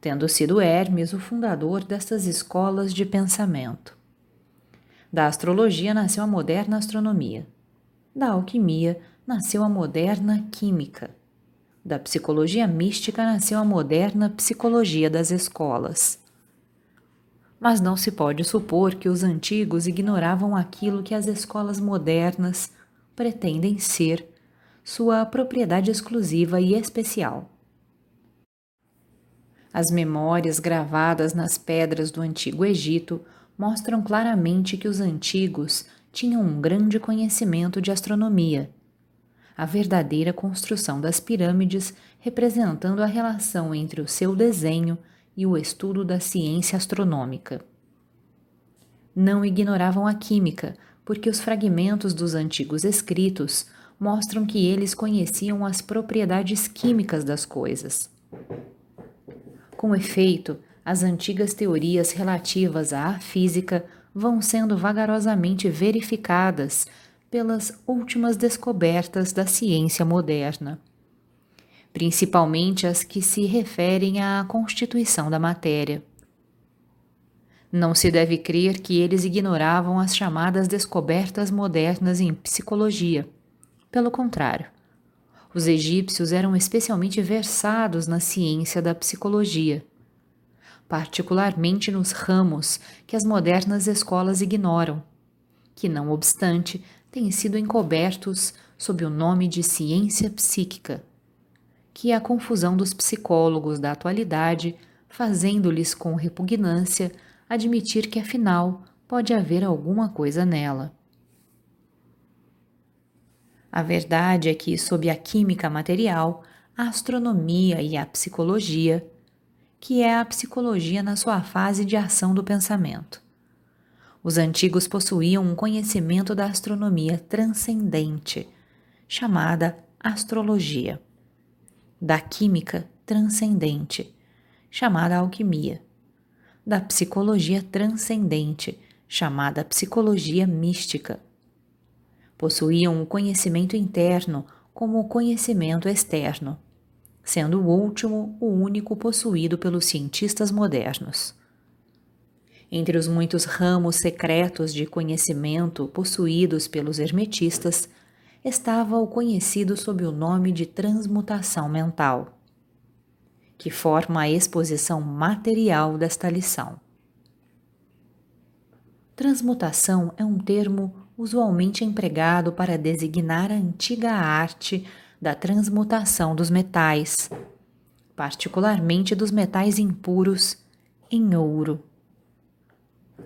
tendo sido Hermes o fundador destas escolas de pensamento. Da astrologia nasceu a moderna astronomia. Da alquimia nasceu a moderna química da psicologia mística nasceu a moderna psicologia das escolas. Mas não se pode supor que os antigos ignoravam aquilo que as escolas modernas pretendem ser sua propriedade exclusiva e especial. As memórias gravadas nas pedras do antigo Egito mostram claramente que os antigos tinham um grande conhecimento de astronomia a verdadeira construção das pirâmides, representando a relação entre o seu desenho e o estudo da ciência astronômica. Não ignoravam a química, porque os fragmentos dos antigos escritos mostram que eles conheciam as propriedades químicas das coisas. Com efeito, as antigas teorias relativas à física vão sendo vagarosamente verificadas pelas últimas descobertas da ciência moderna, principalmente as que se referem à constituição da matéria. Não se deve crer que eles ignoravam as chamadas descobertas modernas em psicologia. Pelo contrário, os egípcios eram especialmente versados na ciência da psicologia, particularmente nos ramos que as modernas escolas ignoram, que, não obstante, têm sido encobertos sob o nome de ciência psíquica, que é a confusão dos psicólogos da atualidade, fazendo-lhes com repugnância admitir que afinal pode haver alguma coisa nela. A verdade é que, sob a química material, a astronomia e a psicologia, que é a psicologia na sua fase de ação do pensamento, os antigos possuíam um conhecimento da astronomia transcendente, chamada astrologia, da química transcendente, chamada alquimia, da psicologia transcendente, chamada psicologia mística. Possuíam o conhecimento interno como o conhecimento externo, sendo o último o único possuído pelos cientistas modernos. Entre os muitos ramos secretos de conhecimento possuídos pelos hermetistas, estava o conhecido sob o nome de transmutação mental, que forma a exposição material desta lição. Transmutação é um termo usualmente empregado para designar a antiga arte da transmutação dos metais, particularmente dos metais impuros, em ouro.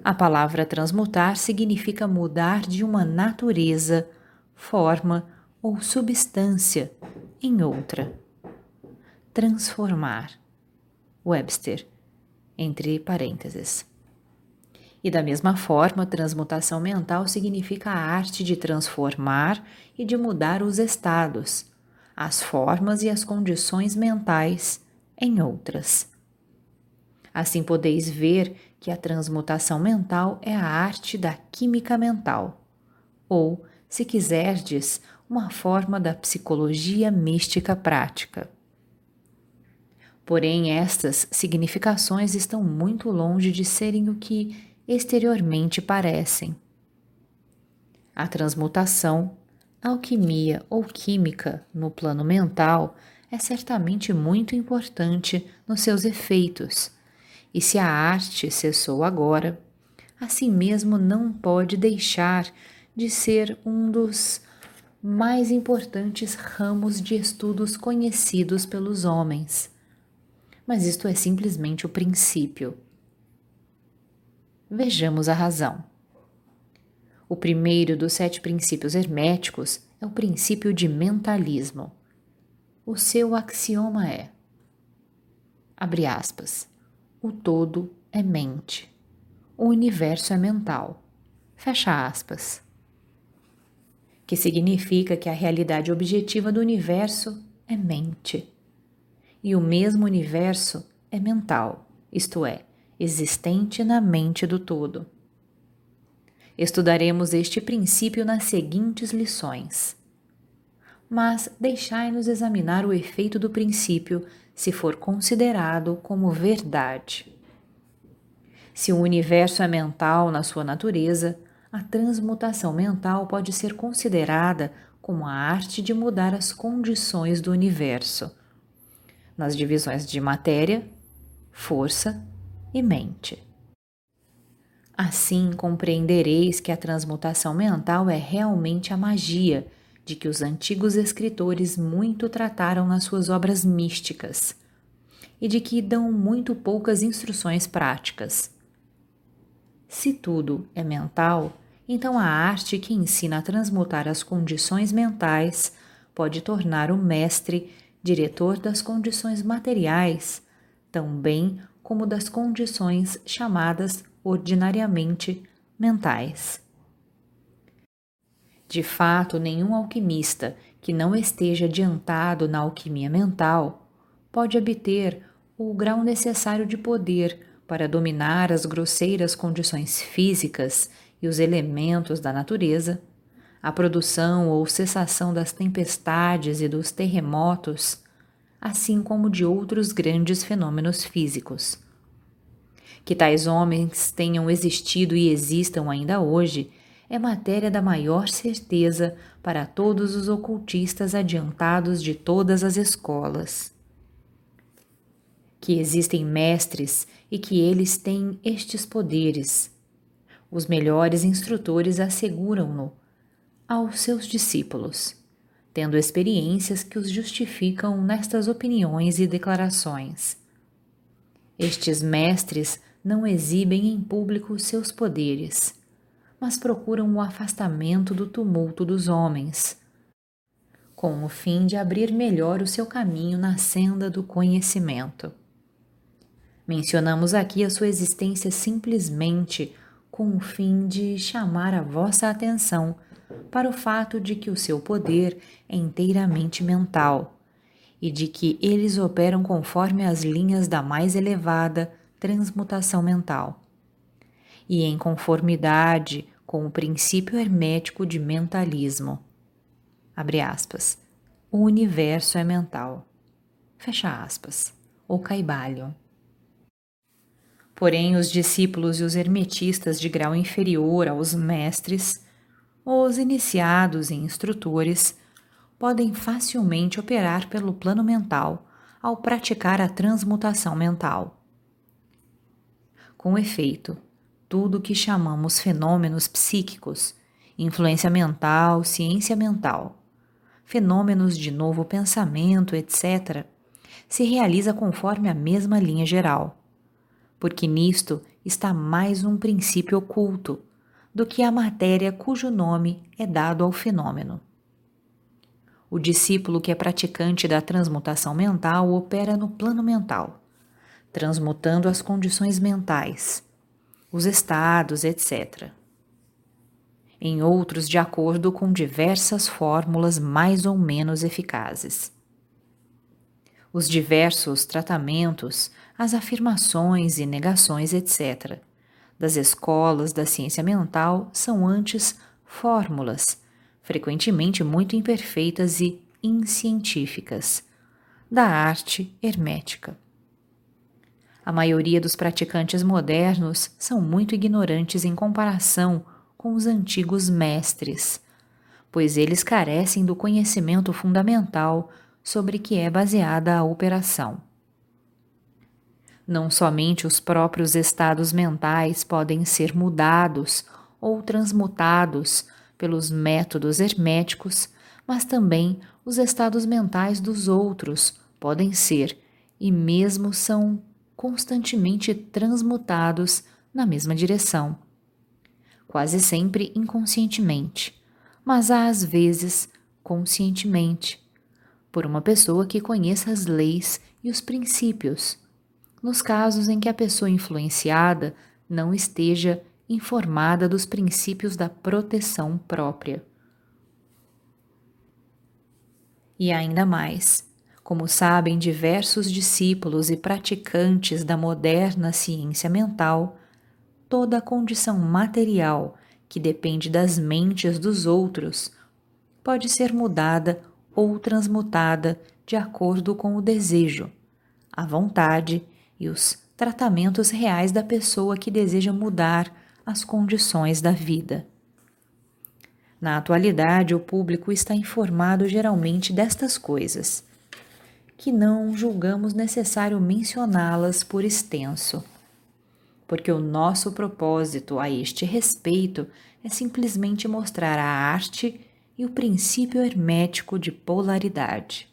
A palavra transmutar significa mudar de uma natureza, forma ou substância em outra. Transformar. Webster, entre parênteses. E da mesma forma, transmutação mental significa a arte de transformar e de mudar os estados, as formas e as condições mentais em outras. Assim podeis ver que a transmutação mental é a arte da química mental, ou, se quiserdes, uma forma da psicologia mística prática. Porém, estas significações estão muito longe de serem o que exteriormente parecem. A transmutação, alquimia ou química no plano mental é certamente muito importante nos seus efeitos e se a arte cessou agora, assim mesmo não pode deixar de ser um dos mais importantes ramos de estudos conhecidos pelos homens. Mas isto é simplesmente o princípio. Vejamos a razão. O primeiro dos sete princípios herméticos é o princípio de mentalismo. O seu axioma é: abre aspas o todo é mente. O universo é mental. Fecha aspas. Que significa que a realidade objetiva do universo é mente. E o mesmo universo é mental, isto é, existente na mente do todo. Estudaremos este princípio nas seguintes lições. Mas deixai-nos examinar o efeito do princípio se for considerado como verdade. Se o universo é mental na sua natureza, a transmutação mental pode ser considerada como a arte de mudar as condições do universo, nas divisões de matéria, força e mente. Assim compreendereis que a transmutação mental é realmente a magia de que os antigos escritores muito trataram nas suas obras místicas e de que dão muito poucas instruções práticas. Se tudo é mental, então a arte que ensina a transmutar as condições mentais pode tornar o mestre diretor das condições materiais, tão bem como das condições chamadas ordinariamente mentais. De fato, nenhum alquimista que não esteja adiantado na alquimia mental pode obter o grau necessário de poder para dominar as grosseiras condições físicas e os elementos da natureza, a produção ou cessação das tempestades e dos terremotos, assim como de outros grandes fenômenos físicos. Que tais homens tenham existido e existam ainda hoje é matéria da maior certeza para todos os ocultistas adiantados de todas as escolas que existem mestres e que eles têm estes poderes. Os melhores instrutores asseguram-no aos seus discípulos, tendo experiências que os justificam nestas opiniões e declarações. Estes mestres não exibem em público seus poderes, mas procuram o afastamento do tumulto dos homens, com o fim de abrir melhor o seu caminho na senda do conhecimento. Mencionamos aqui a sua existência simplesmente com o fim de chamar a vossa atenção para o fato de que o seu poder é inteiramente mental e de que eles operam conforme as linhas da mais elevada transmutação mental e em conformidade com o princípio hermético de mentalismo. Abre aspas. O universo é mental. Fecha aspas. O Caibalion. Porém, os discípulos e os hermetistas de grau inferior aos mestres, os iniciados e instrutores, podem facilmente operar pelo plano mental ao praticar a transmutação mental. Com efeito, tudo o que chamamos fenômenos psíquicos, influência mental, ciência mental, fenômenos de novo pensamento, etc., se realiza conforme a mesma linha geral porque nisto está mais um princípio oculto do que a matéria cujo nome é dado ao fenômeno. O discípulo que é praticante da transmutação mental opera no plano mental, transmutando as condições mentais, os estados, etc. Em outros, de acordo com diversas fórmulas mais ou menos eficazes. Os diversos tratamentos as afirmações e negações, etc., das escolas da ciência mental são antes fórmulas, frequentemente muito imperfeitas e inscientíficas, da arte hermética. A maioria dos praticantes modernos são muito ignorantes em comparação com os antigos mestres, pois eles carecem do conhecimento fundamental sobre que é baseada a operação. Não somente os próprios estados mentais podem ser mudados ou transmutados pelos métodos herméticos, mas também os estados mentais dos outros podem ser e mesmo são constantemente transmutados na mesma direção. Quase sempre inconscientemente, mas às vezes conscientemente, por uma pessoa que conheça as leis e os princípios nos casos em que a pessoa influenciada não esteja informada dos princípios da proteção própria. E ainda mais, como sabem diversos discípulos e praticantes da moderna ciência mental, toda a condição material que depende das mentes dos outros pode ser mudada ou transmutada de acordo com o desejo, a vontade e os tratamentos reais da pessoa que deseja mudar as condições da vida. Na atualidade, o público está informado geralmente destas coisas, que não julgamos necessário mencioná-las por extenso, porque o nosso propósito a este respeito é simplesmente mostrar a arte e o princípio hermético de polaridade.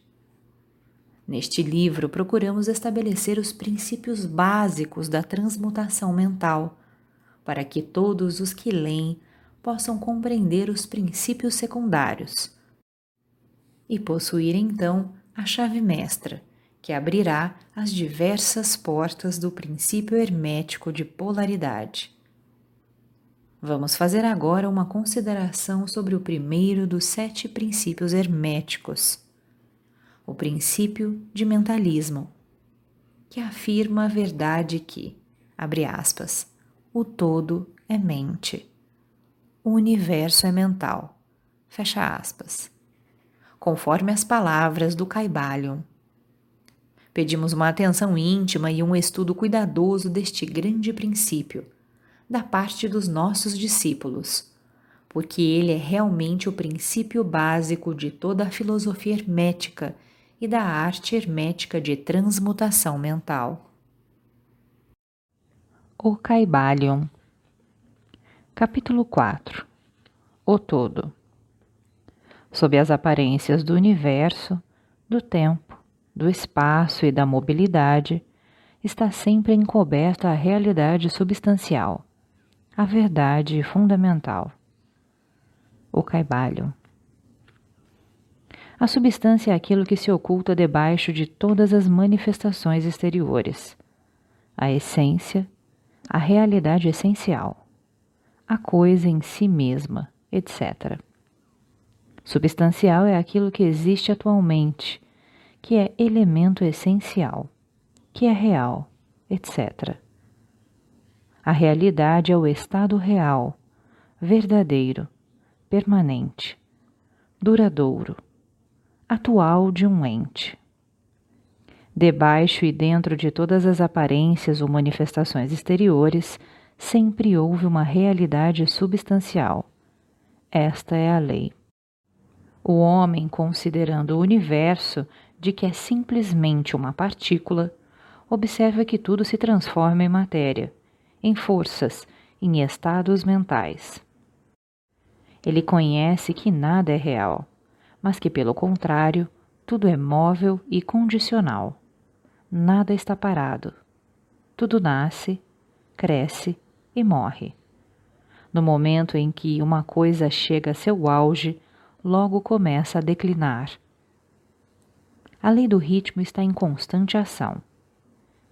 Neste livro, procuramos estabelecer os princípios básicos da transmutação mental, para que todos os que leem possam compreender os princípios secundários e possuir então a chave mestra, que abrirá as diversas portas do princípio hermético de polaridade. Vamos fazer agora uma consideração sobre o primeiro dos sete princípios herméticos, o princípio de mentalismo, que afirma a verdade que, abre aspas, o todo é mente, o universo é mental, fecha aspas, conforme as palavras do Caibalion. Pedimos uma atenção íntima e um estudo cuidadoso deste grande princípio da parte dos nossos discípulos, porque ele é realmente o princípio básico de toda a filosofia hermética e da arte hermética de transmutação mental. O Caibalion Capítulo 4 O Todo Sob as aparências do universo, do tempo, do espaço e da mobilidade, está sempre encoberta a realidade substancial a verdade fundamental. O caibalho. A substância é aquilo que se oculta debaixo de todas as manifestações exteriores. A essência, a realidade essencial, a coisa em si mesma, etc. Substancial é aquilo que existe atualmente, que é elemento essencial, que é real, etc. A realidade é o estado real, verdadeiro, permanente, duradouro, atual de um ente. Debaixo e dentro de todas as aparências ou manifestações exteriores, sempre houve uma realidade substancial. Esta é a lei. O homem, considerando o universo de que é simplesmente uma partícula, observa que tudo se transforma em matéria em forças, em estados mentais. Ele conhece que nada é real, mas que, pelo contrário, tudo é móvel e condicional. Nada está parado. Tudo nasce, cresce e morre. No momento em que uma coisa chega a seu auge, logo começa a declinar. A lei do ritmo está em constante ação.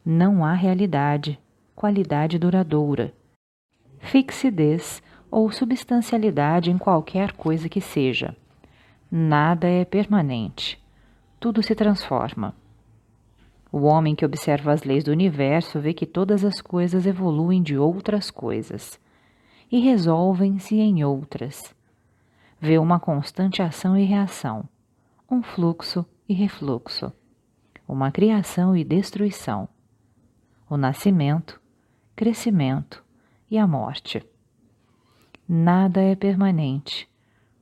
Não há realidade, qualidade duradoura, fixidez ou substancialidade em qualquer coisa que seja. Nada é permanente. Tudo se transforma. O homem que observa as leis do universo vê que todas as coisas evoluem de outras coisas e resolvem-se em outras. Vê uma constante ação e reação, um fluxo e refluxo, uma criação e destruição, o nascimento crescimento e a morte. Nada é permanente,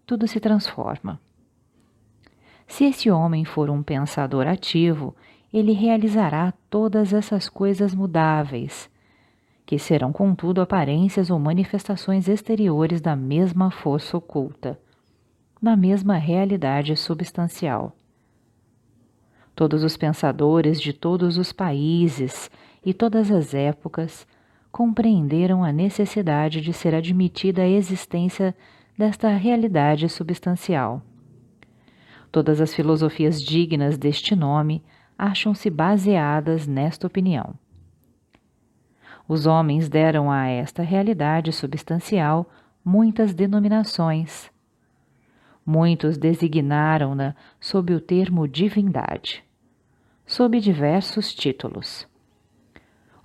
tudo se transforma. Se esse homem for um pensador ativo, ele realizará todas essas coisas mudáveis, que serão, contudo, aparências ou manifestações exteriores da mesma força oculta, da mesma realidade substancial. Todos os pensadores de todos os países e todas as épocas compreenderam a necessidade de ser admitida a existência desta realidade substancial. Todas as filosofias dignas deste nome acham-se baseadas nesta opinião. Os homens deram a esta realidade substancial muitas denominações. Muitos designaram-na sob o termo divindade, sob diversos títulos.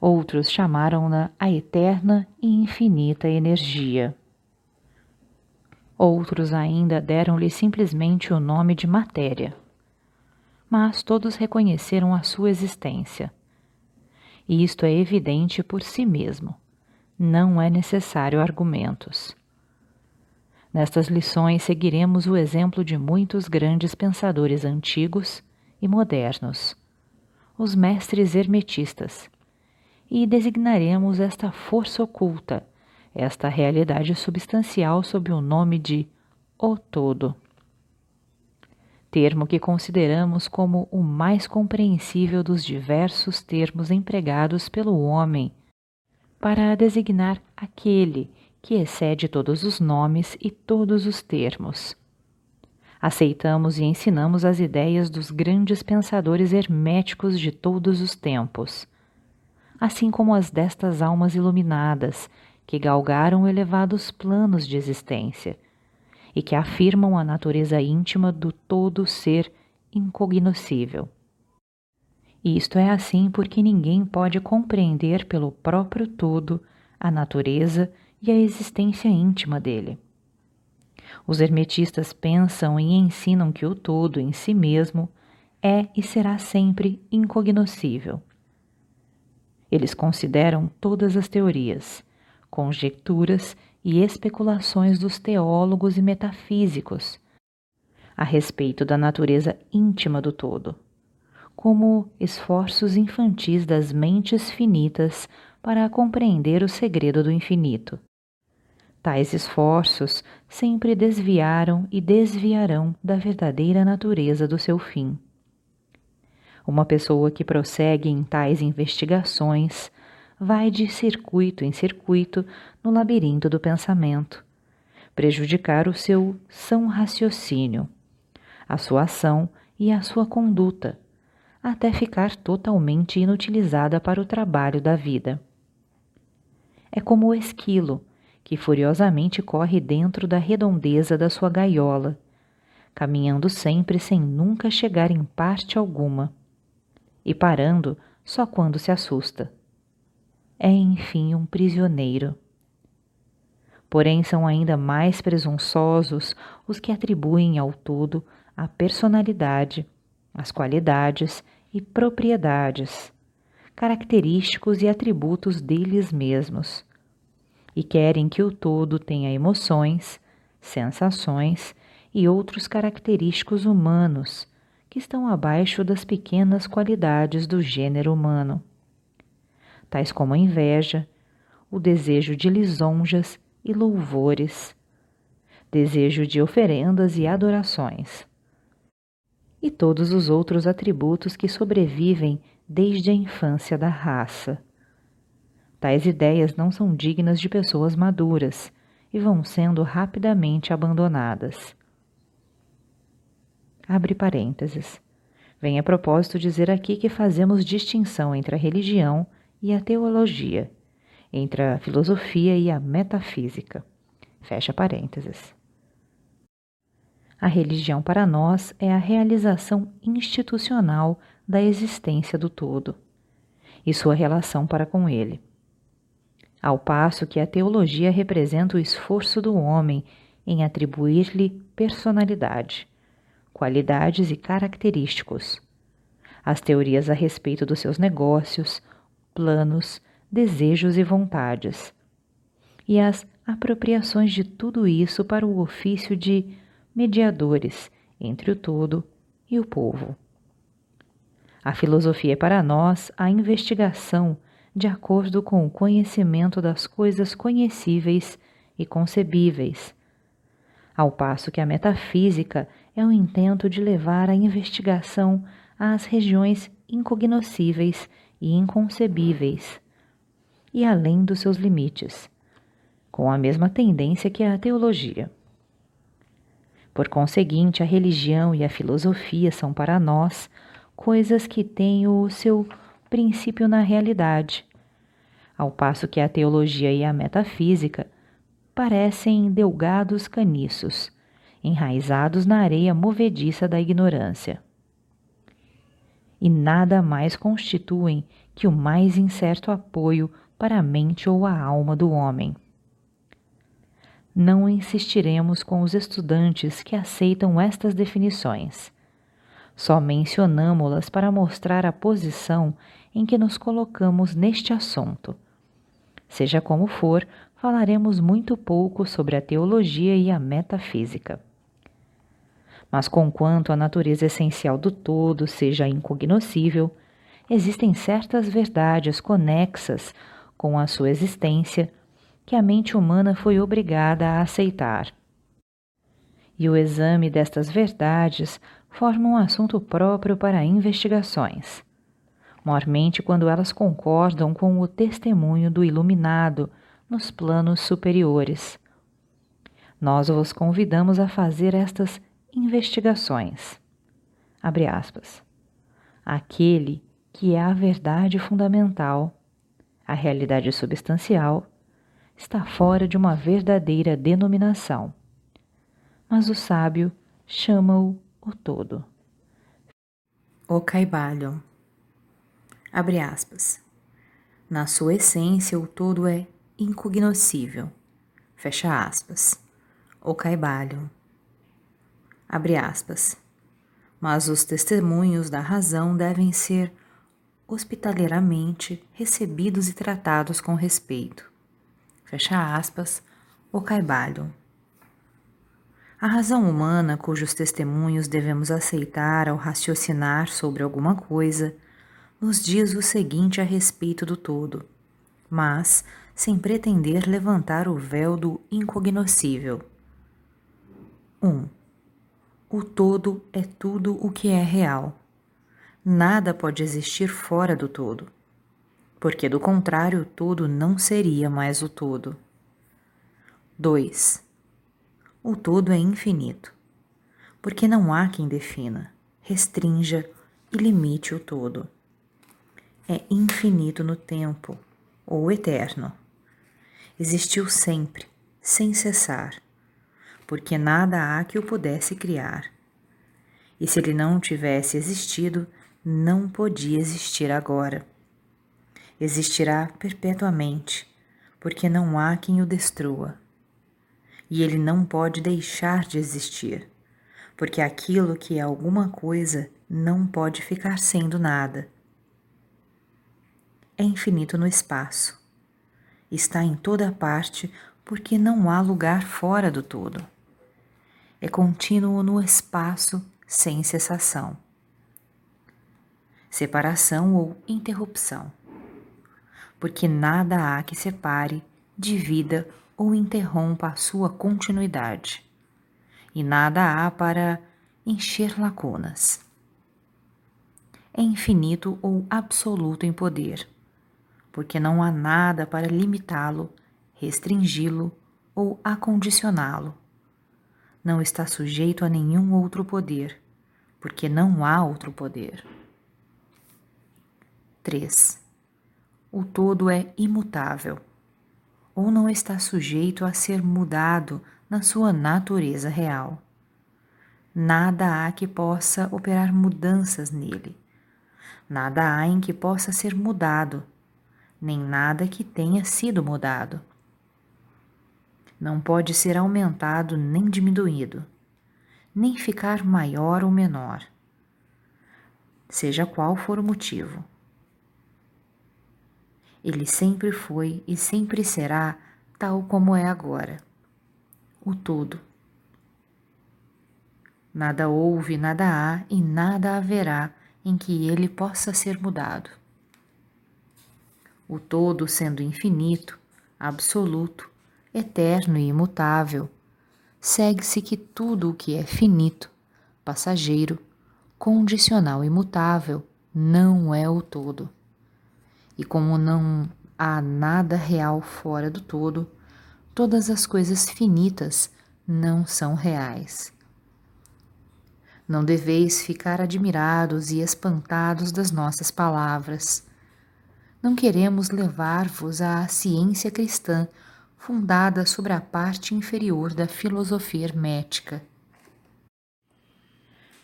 Outros chamaram-na a eterna e infinita energia. Outros ainda deram-lhe simplesmente o nome de matéria. Mas todos reconheceram a sua existência. E isto é evidente por si mesmo. Não é necessário argumentos. Nestas lições seguiremos o exemplo de muitos grandes pensadores antigos e modernos, os mestres hermetistas e designaremos esta força oculta, esta realidade substancial sob o nome de o todo. Termo que consideramos como o mais compreensível dos diversos termos empregados pelo homem para designar aquele que excede todos os nomes e todos os termos. Aceitamos e ensinamos as ideias dos grandes pensadores herméticos de todos os tempos assim como as destas almas iluminadas que galgaram elevados planos de existência e que afirmam a natureza íntima do todo ser incognoscível. Isto é assim porque ninguém pode compreender pelo próprio todo a natureza e a existência íntima dele. Os hermetistas pensam e ensinam que o todo em si mesmo é e será sempre incognoscível. Eles consideram todas as teorias, conjecturas e especulações dos teólogos e metafísicos a respeito da natureza íntima do todo, como esforços infantis das mentes finitas para compreender o segredo do infinito. Tais esforços sempre desviaram e desviarão da verdadeira natureza do seu fim. Uma pessoa que prossegue em tais investigações vai de circuito em circuito no labirinto do pensamento, prejudicar o seu são raciocínio, a sua ação e a sua conduta, até ficar totalmente inutilizada para o trabalho da vida. É como o esquilo, que furiosamente corre dentro da redondeza da sua gaiola, caminhando sempre sem nunca chegar em parte alguma e parando só quando se assusta. É, enfim, um prisioneiro. Porém, são ainda mais presunçosos os que atribuem ao todo a personalidade, as qualidades e propriedades, característicos e atributos deles mesmos, e querem que o todo tenha emoções, sensações e outros característicos humanos que estão abaixo das pequenas qualidades do gênero humano, tais como a inveja, o desejo de lisonjas e louvores, desejo de oferendas e adorações, e todos os outros atributos que sobrevivem desde a infância da raça. Tais ideias não são dignas de pessoas maduras e vão sendo rapidamente abandonadas. Abre parênteses. Vem a propósito dizer aqui que fazemos distinção entre a religião e a teologia, entre a filosofia e a metafísica. Fecha parênteses. A religião para nós é a realização institucional da existência do todo e sua relação para com ele. Ao passo que a teologia representa o esforço do homem em atribuir-lhe personalidade, qualidades e característicos. As teorias a respeito dos seus negócios, planos, desejos e vontades. E as apropriações de tudo isso para o ofício de mediadores entre o todo e o povo. A filosofia é para nós a investigação de acordo com o conhecimento das coisas conhecíveis e concebíveis, ao passo que a metafísica é o intento de levar a investigação às regiões incognoscíveis e inconcebíveis, e além dos seus limites, com a mesma tendência que a teologia. Por conseguinte, a religião e a filosofia são para nós coisas que têm o seu princípio na realidade, ao passo que a teologia e a metafísica parecem delgados caniços enraizados na areia movediça da ignorância. E nada mais constituem que o mais incerto apoio para a mente ou a alma do homem. Não insistiremos com os estudantes que aceitam estas definições. Só mencionamo-las para mostrar a posição em que nos colocamos neste assunto. Seja como for, falaremos muito pouco sobre a teologia e a metafísica. Mas conquanto a natureza essencial do todo seja incognoscível, existem certas verdades conexas com a sua existência que a mente humana foi obrigada a aceitar. E o exame destas verdades forma um assunto próprio para investigações, mormente quando elas concordam com o testemunho do iluminado nos planos superiores. Nós vos convidamos a fazer estas investigações. Abre aspas. Aquele que é a verdade fundamental, a realidade substancial, está fora de uma verdadeira denominação. Mas o sábio chama-o o todo. O Caibalion. Abre aspas. Na sua essência, o todo é incognoscível. Fecha aspas. O Caibalion. Abre aspas. Mas os testemunhos da razão devem ser hospitaleiramente recebidos e tratados com respeito. Fecha aspas. O Caibalion. A razão humana, cujos testemunhos devemos aceitar ao raciocinar sobre alguma coisa, nos diz o seguinte a respeito do todo, mas sem pretender levantar o véu do incognoscível. 1. Um, o todo é tudo o que é real. Nada pode existir fora do todo, porque do contrário o todo não seria mais o todo. 2 o todo é infinito, porque não há quem defina, restrinja e limite o todo. É infinito no tempo, ou eterno. Existiu sempre, sem cessar, porque nada há que o pudesse criar. E se ele não tivesse existido, não podia existir agora. Existirá perpetuamente, porque não há quem o destrua e ele não pode deixar de existir, porque aquilo que é alguma coisa não pode ficar sendo nada. É infinito no espaço. Está em toda parte porque não há lugar fora do todo. É contínuo no espaço sem cessação. Separação ou interrupção. Porque nada há que separe, divida ou interrompa a sua continuidade, e nada há para encher lacunas. É infinito ou absoluto em poder, porque não há nada para limitá-lo, restringi-lo ou acondicioná-lo. Não está sujeito a nenhum outro poder, porque não há outro poder. 3. O todo é imutável ou não está sujeito a ser mudado na sua natureza real. Nada há que possa operar mudanças nele. Nada há em que possa ser mudado, nem nada que tenha sido mudado. Não pode ser aumentado nem diminuído, nem ficar maior ou menor, seja qual for o motivo. Ele sempre foi e sempre será tal como é agora. O todo. Nada houve, nada há e nada haverá em que ele possa ser mudado. O todo sendo infinito, absoluto, eterno e imutável, segue-se que tudo o que é finito, passageiro, condicional e mutável não é o todo. E como não há nada real fora do todo, todas as coisas finitas não são reais. Não deveis ficar admirados e espantados das nossas palavras. Não queremos levar-vos à ciência cristã fundada sobre a parte inferior da filosofia hermética.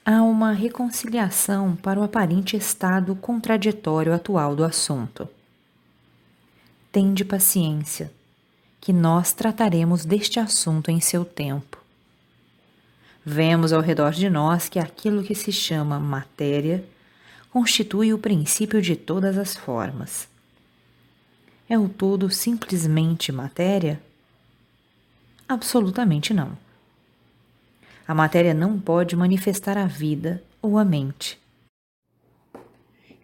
Há uma reconciliação para o aparente estado contraditório atual do assunto. Tende paciência, que nós trataremos deste assunto em seu tempo. Vemos ao redor de nós que aquilo que se chama matéria constitui o princípio de todas as formas. É o todo simplesmente matéria? Absolutamente não. A matéria não pode manifestar a vida ou a mente.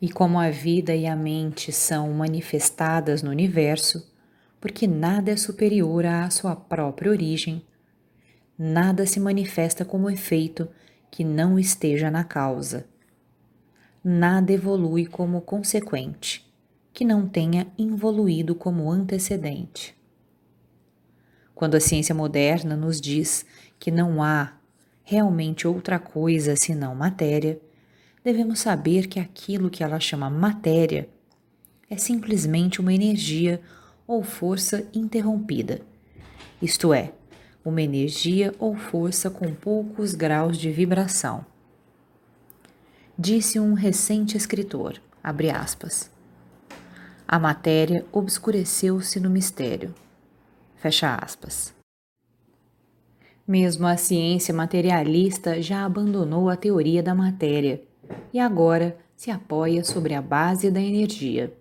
E como a vida e a mente são manifestadas no universo, porque nada é superior à sua própria origem, nada se manifesta como efeito que não esteja na causa. Nada evolui como consequente, que não tenha involuído como antecedente. Quando a ciência moderna nos diz que não há realmente outra coisa senão matéria, devemos saber que aquilo que ela chama matéria é simplesmente uma energia ou força interrompida, isto é, uma energia ou força com poucos graus de vibração. Disse um recente escritor, abre aspas, a matéria obscureceu-se no mistério, fecha aspas. Mesmo a ciência materialista já abandonou a teoria da matéria e agora se apoia sobre a base da energia.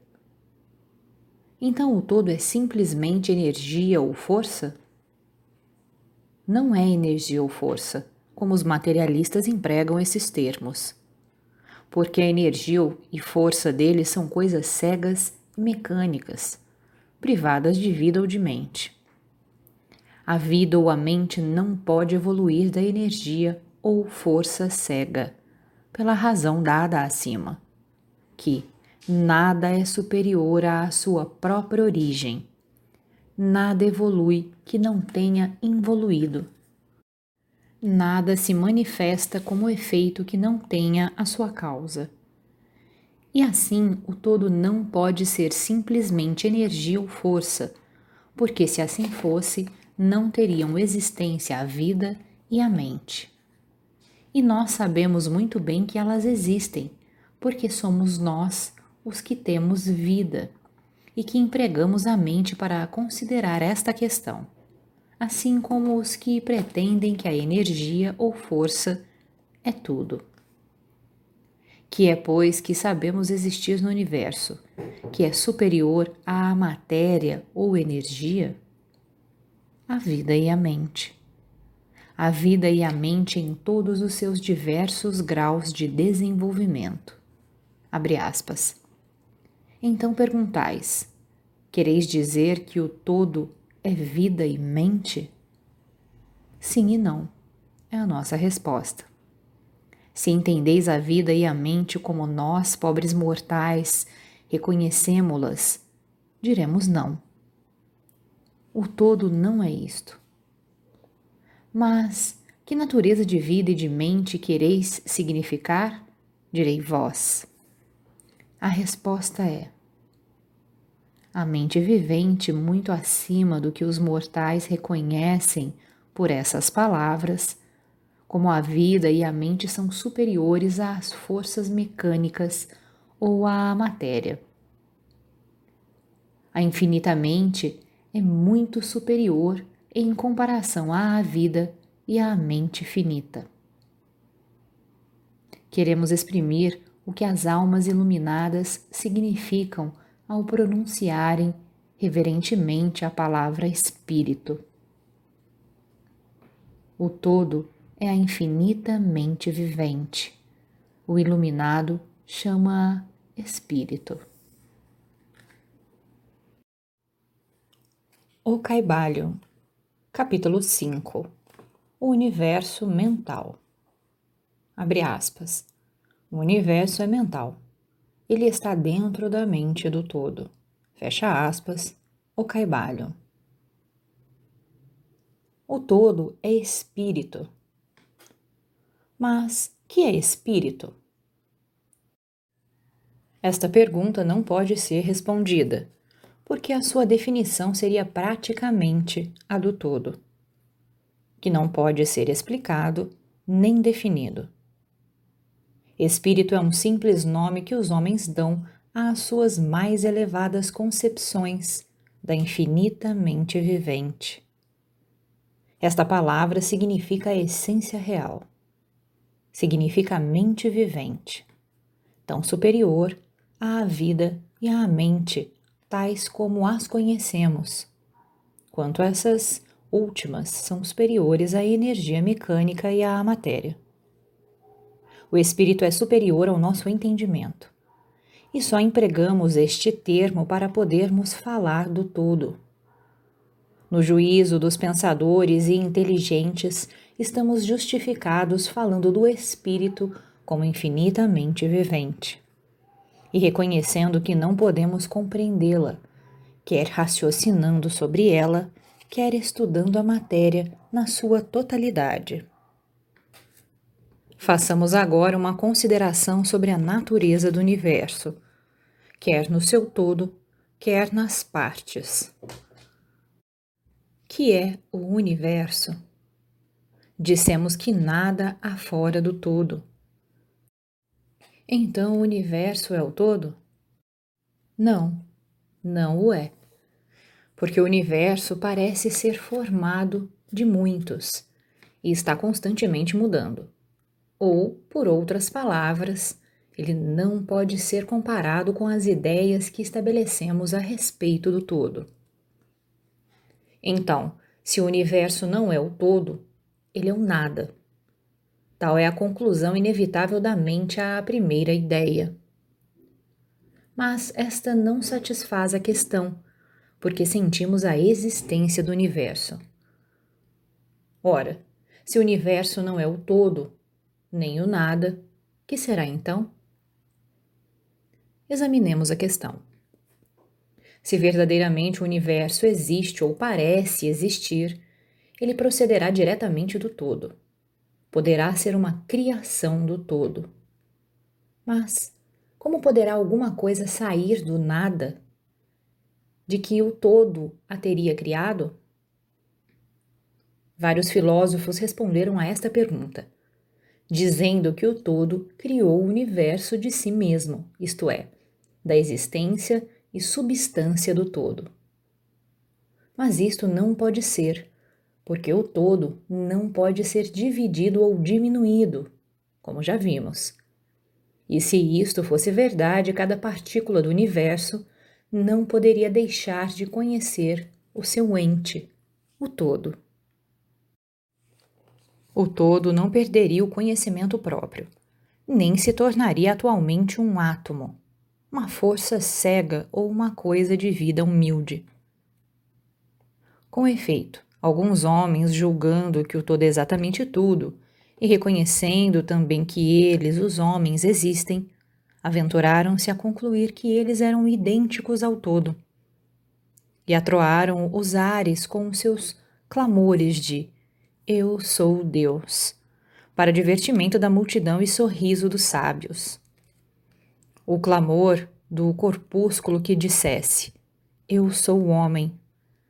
Então o todo é simplesmente energia ou força? Não é energia ou força, como os materialistas empregam esses termos. Porque a energia e força deles são coisas cegas mecânicas, privadas de vida ou de mente. A vida ou a mente não pode evoluir da energia ou força cega pela razão dada acima, que nada é superior à sua própria origem. Nada evolui que não tenha involuído. Nada se manifesta como efeito que não tenha a sua causa. E assim, o todo não pode ser simplesmente energia ou força, porque se assim fosse, não teriam existência a vida e a mente. E nós sabemos muito bem que elas existem, porque somos nós os que temos vida e que empregamos a mente para considerar esta questão, assim como os que pretendem que a energia ou força é tudo. Que é, pois, que sabemos existir no universo, que é superior à matéria ou energia? A vida e a mente a vida e a mente em todos os seus diversos graus de desenvolvimento. Abre aspas. Então perguntais: quereis dizer que o todo é vida e mente? Sim e não, é a nossa resposta. Se entendeis a vida e a mente como nós, pobres mortais, reconhecemos-las, diremos não. O todo não é isto. Mas que natureza de vida e de mente quereis significar? Direi vós. A resposta é: a mente vivente, muito acima do que os mortais reconhecem por essas palavras, como a vida e a mente são superiores às forças mecânicas ou à matéria. A infinita mente é muito superior em comparação à vida e à mente finita. Queremos exprimir o que as almas iluminadas significam ao pronunciarem reverentemente a palavra espírito. O todo é a infinita mente vivente. O iluminado chama espírito. O caibalho Capítulo 5 O universo mental. Abre aspas. O universo é mental. Ele está dentro da mente do todo. Fecha aspas. O caibalho. O todo é espírito. Mas que é espírito? Esta pergunta não pode ser respondida porque a sua definição seria praticamente a do todo, que não pode ser explicado nem definido. Espírito é um simples nome que os homens dão às suas mais elevadas concepções da infinita mente vivente. Esta palavra significa a essência real, significa mente vivente, tão superior à vida e à mente tais como as conhecemos, quanto essas últimas são superiores à energia mecânica e à matéria. O espírito é superior ao nosso entendimento, e só empregamos este termo para podermos falar do todo. No juízo dos pensadores e inteligentes, estamos justificados falando do espírito como infinitamente vivente e reconhecendo que não podemos compreendê-la, quer raciocinando sobre ela, quer estudando a matéria na sua totalidade. Façamos agora uma consideração sobre a natureza do universo, quer no seu todo, quer nas partes. Que é o universo? Dissemos que nada há fora do todo. Então o universo é o todo? Não, não o é. Porque o universo parece ser formado de muitos e está constantemente mudando. Ou, por outras palavras, ele não pode ser comparado com as ideias que estabelecemos a respeito do todo. Então, se o universo não é o todo, ele é o nada. Tal é a conclusão inevitável da mente à primeira ideia. Mas esta não satisfaz a questão, porque sentimos a existência do universo. Ora, se o universo não é o todo, nem o nada, que será então? Examinemos a questão. Se verdadeiramente o universo existe ou parece existir, ele procederá diretamente do todo. Poderá ser uma criação do todo. Mas como poderá alguma coisa sair do nada? De que o todo a teria criado? Vários filósofos responderam a esta pergunta, dizendo que o todo criou o universo de si mesmo, isto é, da existência e substância do todo. Mas isto não pode ser, porque o todo não pode ser dividido ou diminuído, como já vimos. E se isto fosse verdade, cada partícula do universo não poderia deixar de conhecer o seu ente, o todo. O todo não perderia o conhecimento próprio, nem se tornaria atualmente um átomo, uma força cega ou uma coisa de vida humilde. Com efeito, alguns homens, julgando que o todo é exatamente tudo, e reconhecendo também que eles, os homens, existem, aventuraram-se a concluir que eles eram idênticos ao todo. E atroaram os ares com seus clamores de Eu sou Deus, para divertimento da multidão e sorriso dos sábios o clamor do corpúsculo que dissesse: Eu sou o homem,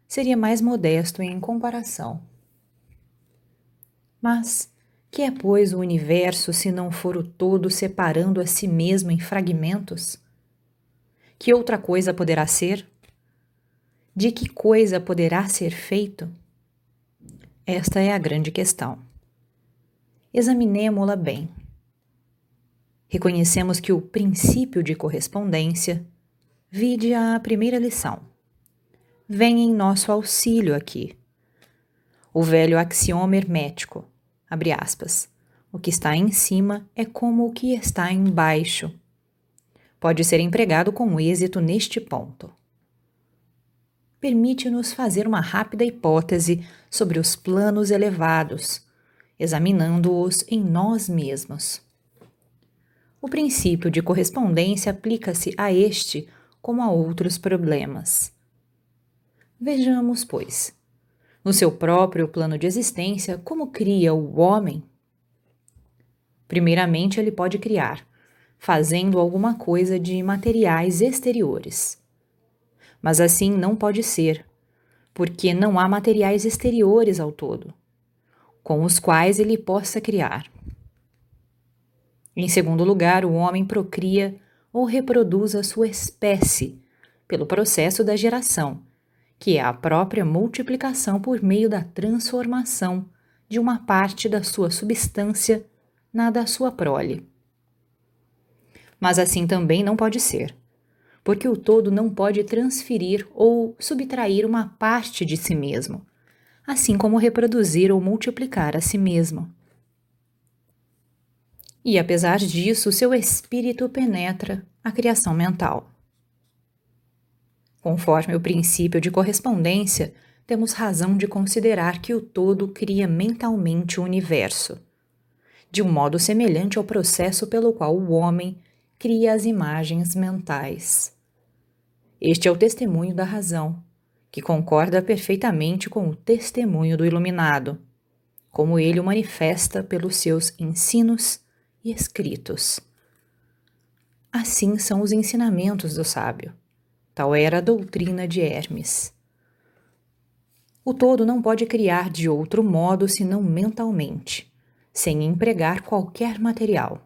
seria mais modesto em comparação. Mas que é, pois, o universo se não for o todo separando a si mesmo em fragmentos? Que outra coisa poderá ser? De que coisa poderá ser feito? Esta é a grande questão. Examinemo-la bem reconhecemos que o princípio de correspondência, vide a primeira lição, vem em nosso auxílio aqui. O velho axioma hermético, abre aspas, o que está em cima é como o que está embaixo. Pode ser empregado com êxito neste ponto. Permite-nos fazer uma rápida hipótese sobre os planos elevados, examinando-os em nós mesmos. O princípio de correspondência aplica-se a este como a outros problemas. Vejamos, pois, no seu próprio plano de existência, como cria o homem? Primeiramente, ele pode criar, fazendo alguma coisa de materiais exteriores. Mas assim não pode ser, porque não há materiais exteriores ao todo, com os quais ele possa criar. Em segundo lugar, o homem procria ou reproduz a sua espécie pelo processo da geração, que é a própria multiplicação por meio da transformação de uma parte da sua substância na da sua prole. Mas assim também não pode ser, porque o todo não pode transferir ou subtrair uma parte de si mesmo, assim como reproduzir ou multiplicar a si mesmo. E apesar disso, seu espírito penetra a criação mental. Conforme o princípio de correspondência, temos razão de considerar que o todo cria mentalmente o universo, de um modo semelhante ao processo pelo qual o homem cria as imagens mentais. Este é o testemunho da razão, que concorda perfeitamente com o testemunho do iluminado, como ele o manifesta pelos seus ensinos e escritos. Assim são os ensinamentos do sábio, Tal era a doutrina de Hermes. O todo não pode criar de outro modo senão mentalmente, sem empregar qualquer material.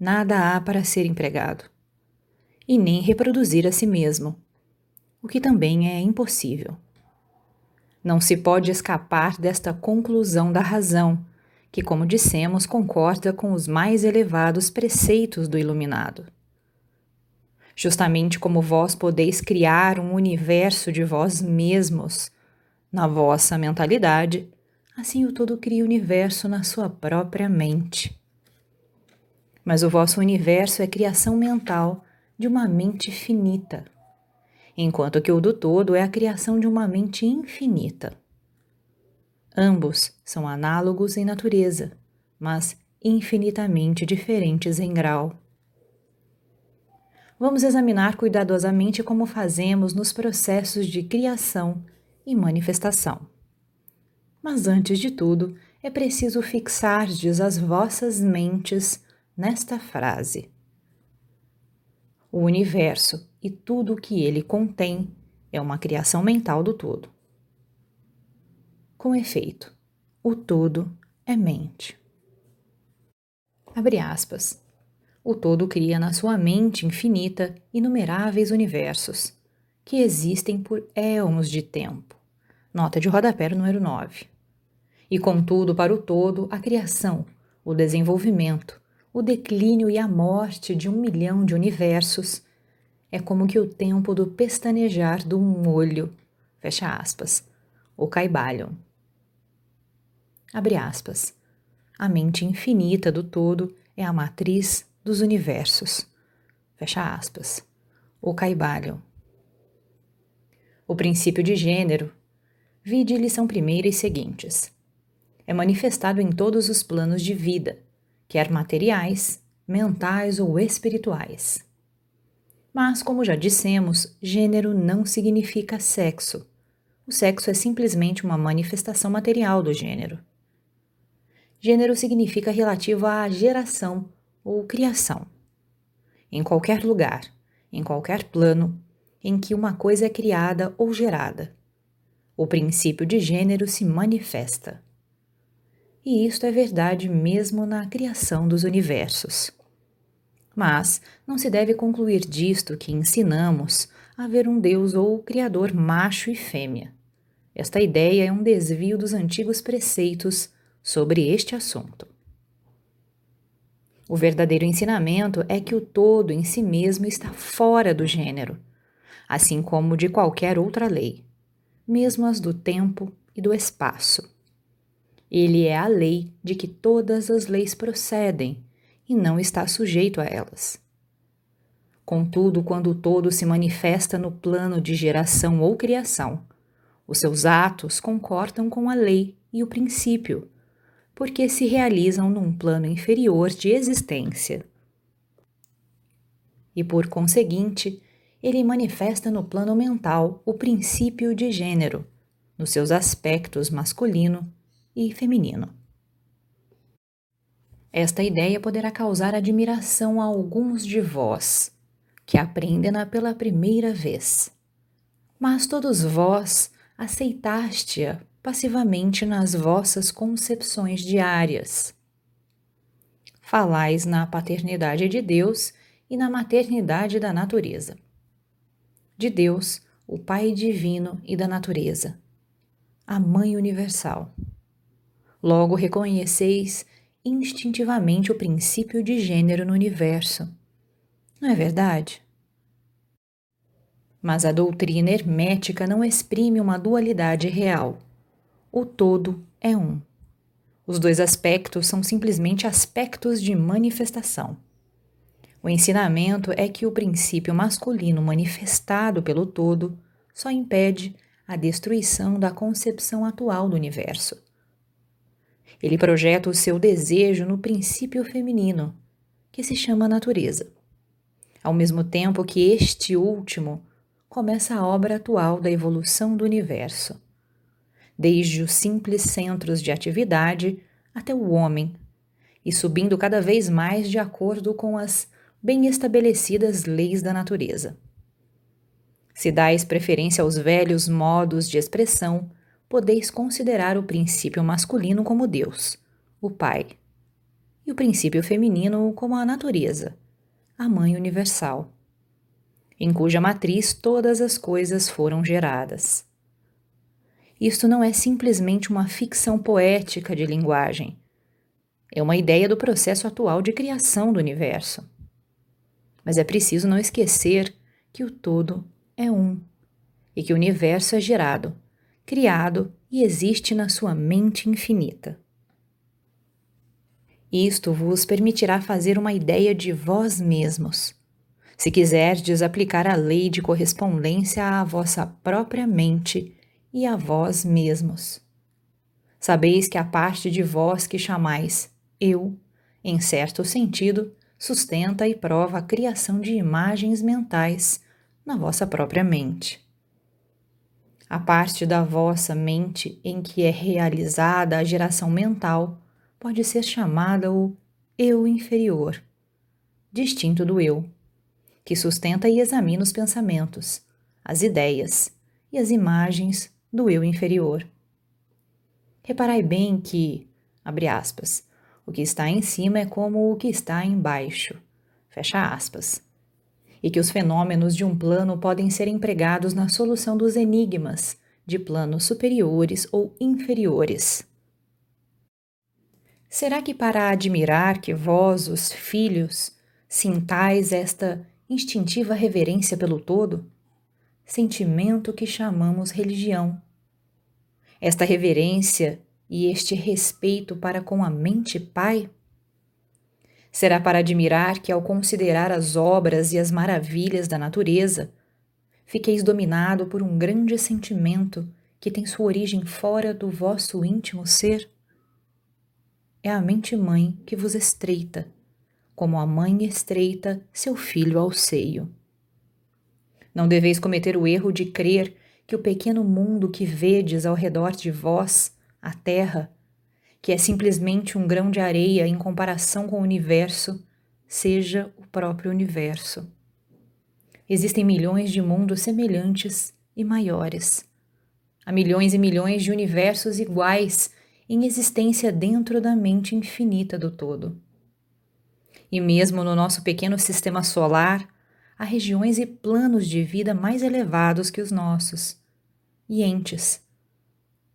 Nada há para ser empregado. E nem reproduzir a si mesmo, o que também é impossível. Não se pode escapar desta conclusão da razão, que, como dissemos, concorda com os mais elevados preceitos do iluminado. Justamente como vós podeis criar um universo de vós mesmos, na vossa mentalidade, assim o todo cria o universo na sua própria mente. Mas o vosso universo é criação mental de uma mente finita, enquanto que o do todo é a criação de uma mente infinita. Ambos são análogos em natureza, mas infinitamente diferentes em grau. Vamos examinar cuidadosamente como fazemos nos processos de criação e manifestação. Mas antes de tudo, é preciso fixardes as vossas mentes nesta frase. O universo e tudo o que ele contém é uma criação mental do todo. Com efeito, o todo é mente. Abre aspas. O todo cria na sua mente infinita inumeráveis universos, que existem por éons de tempo Nota de rodapé número 9. E contudo, para o todo, a criação, o desenvolvimento, o declínio e a morte de um milhão de universos é como que o tempo do pestanejar de um olho, fecha aspas, o Caibalion. Abre aspas. A mente infinita do todo é a matriz dos universos. Fecha aspas. O Caibalion. O princípio de gênero Vide lição primeira e seguintes. É manifestado em todos os planos de vida, quer materiais, mentais ou espirituais. Mas, como já dissemos, gênero não significa sexo. O sexo é simplesmente uma manifestação material do gênero. Gênero significa relativo à geração ou criação. Em qualquer lugar, em qualquer plano, em que uma coisa é criada ou gerada o princípio de gênero se manifesta. E isto é verdade mesmo na criação dos universos. Mas não se deve concluir disto que ensinamos a ver um Deus ou Criador macho e fêmea. Esta ideia é um desvio dos antigos preceitos sobre este assunto. O verdadeiro ensinamento é que o todo em si mesmo está fora do gênero, assim como de qualquer outra lei mesmo as do tempo e do espaço. Ele é a lei de que todas as leis procedem e não está sujeito a elas. Contudo, quando o todo se manifesta no plano de geração ou criação, os seus atos concordam com a lei e o princípio, porque se realizam num plano inferior de existência. E por conseguinte, ele manifesta no plano mental o princípio de gênero, nos seus aspectos masculino e feminino. Esta ideia poderá causar admiração a alguns de vós, que aprendem-na pela primeira vez. Mas todos vós aceitaste-a passivamente nas vossas concepções diárias. Falais na paternidade de Deus e na maternidade da natureza de Deus, o Pai divino e da natureza, a Mãe universal. Logo reconheceis instintivamente o princípio de gênero no universo. Não é verdade? Mas a doutrina hermética não exprime uma dualidade real. O todo é um. Os dois aspectos são simplesmente aspectos de manifestação. O ensinamento é que o princípio masculino manifestado pelo todo só impede a destruição da concepção atual do universo. Ele projeta o seu desejo no princípio feminino, que se chama natureza, ao mesmo tempo que este último começa a obra atual da evolução do universo, desde os simples centros de atividade até o homem, e subindo cada vez mais de acordo com as bem estabelecidas leis da natureza. Se dais preferência aos velhos modos de expressão, podeis considerar o princípio masculino como Deus, o Pai, e o princípio feminino como a natureza, a Mãe Universal, em cuja matriz todas as coisas foram geradas. Isto não é simplesmente uma ficção poética de linguagem. É uma ideia do processo atual de criação do universo. Mas é preciso não esquecer que o todo é um e que o universo é gerado, criado e existe na sua mente infinita. Isto vos permitirá fazer uma ideia de vós mesmos. Se quiserdes aplicar a lei de correspondência à vossa própria mente e a vós mesmos. Sabeis que a parte de vós que chamais eu, em certo sentido, sustenta e prova a criação de imagens mentais na vossa própria mente. A parte da vossa mente em que é realizada a geração mental pode ser chamada o eu inferior, distinto do eu, que sustenta e examina os pensamentos, as ideias e as imagens do eu inferior. Reparai bem que, abre aspas, o que está em cima é como o que está embaixo, fecha aspas, e que os fenômenos de um plano podem ser empregados na solução dos enigmas de planos superiores ou inferiores. Será que para admirar que vós, os filhos, sintais esta instintiva reverência pelo todo? Sentimento que chamamos religião. Esta reverência e este respeito para com a mente pai? Será para admirar que, ao considerar as obras e as maravilhas da natureza, fiqueis dominado por um grande sentimento que tem sua origem fora do vosso íntimo ser? é a mente-mãe que vos estreita, como a mãe estreita seu filho ao seio. Não deveis cometer o erro de crer que o pequeno mundo que vedes ao redor de vós, a Terra, que é simplesmente um grão de areia em comparação com o universo, seja o próprio universo. Existem milhões de mundos semelhantes e maiores. Há milhões e milhões de universos iguais em existência dentro da mente infinita do todo. E mesmo no nosso pequeno sistema solar, há regiões e planos de vida mais elevados que os nossos, e entes,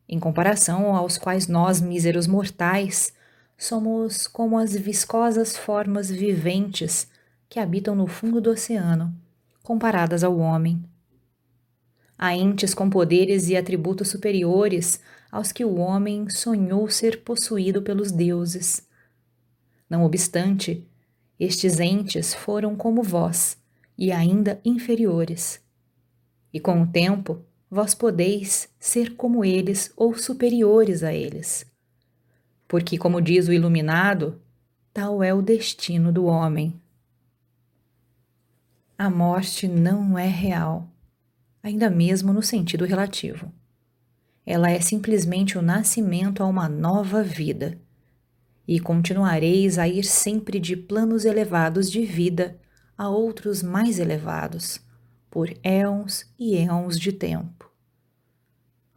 em comparação aos quais nós, míseros mortais, somos como as viscosas formas viventes que habitam no fundo do oceano, comparadas ao homem. Há entes com poderes e atributos superiores aos que o homem sonhou ser possuído pelos deuses. Não obstante, estes entes foram como vós, e ainda inferiores. E com o tempo, vós podeis ser como eles ou superiores a eles. Porque, como diz o iluminado, tal é o destino do homem. A morte não é real, ainda mesmo no sentido relativo. Ela é simplesmente o nascimento a uma nova vida. E continuareis a ir sempre de planos elevados de vida a outros mais elevados, por éons e éons de tempo.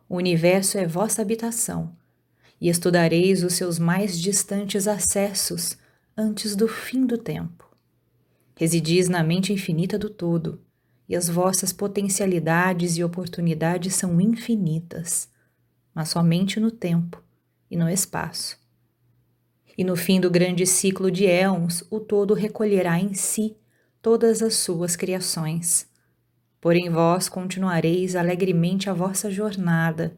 O universo é vossa habitação, e estudareis os seus mais distantes acessos antes do fim do tempo. Residis na mente infinita do todo, e as vossas potencialidades e oportunidades são infinitas mas somente no tempo e no espaço. E no fim do grande ciclo de éons, o todo recolherá em si todas as suas criações. Porém, vós continuareis alegremente a vossa jornada,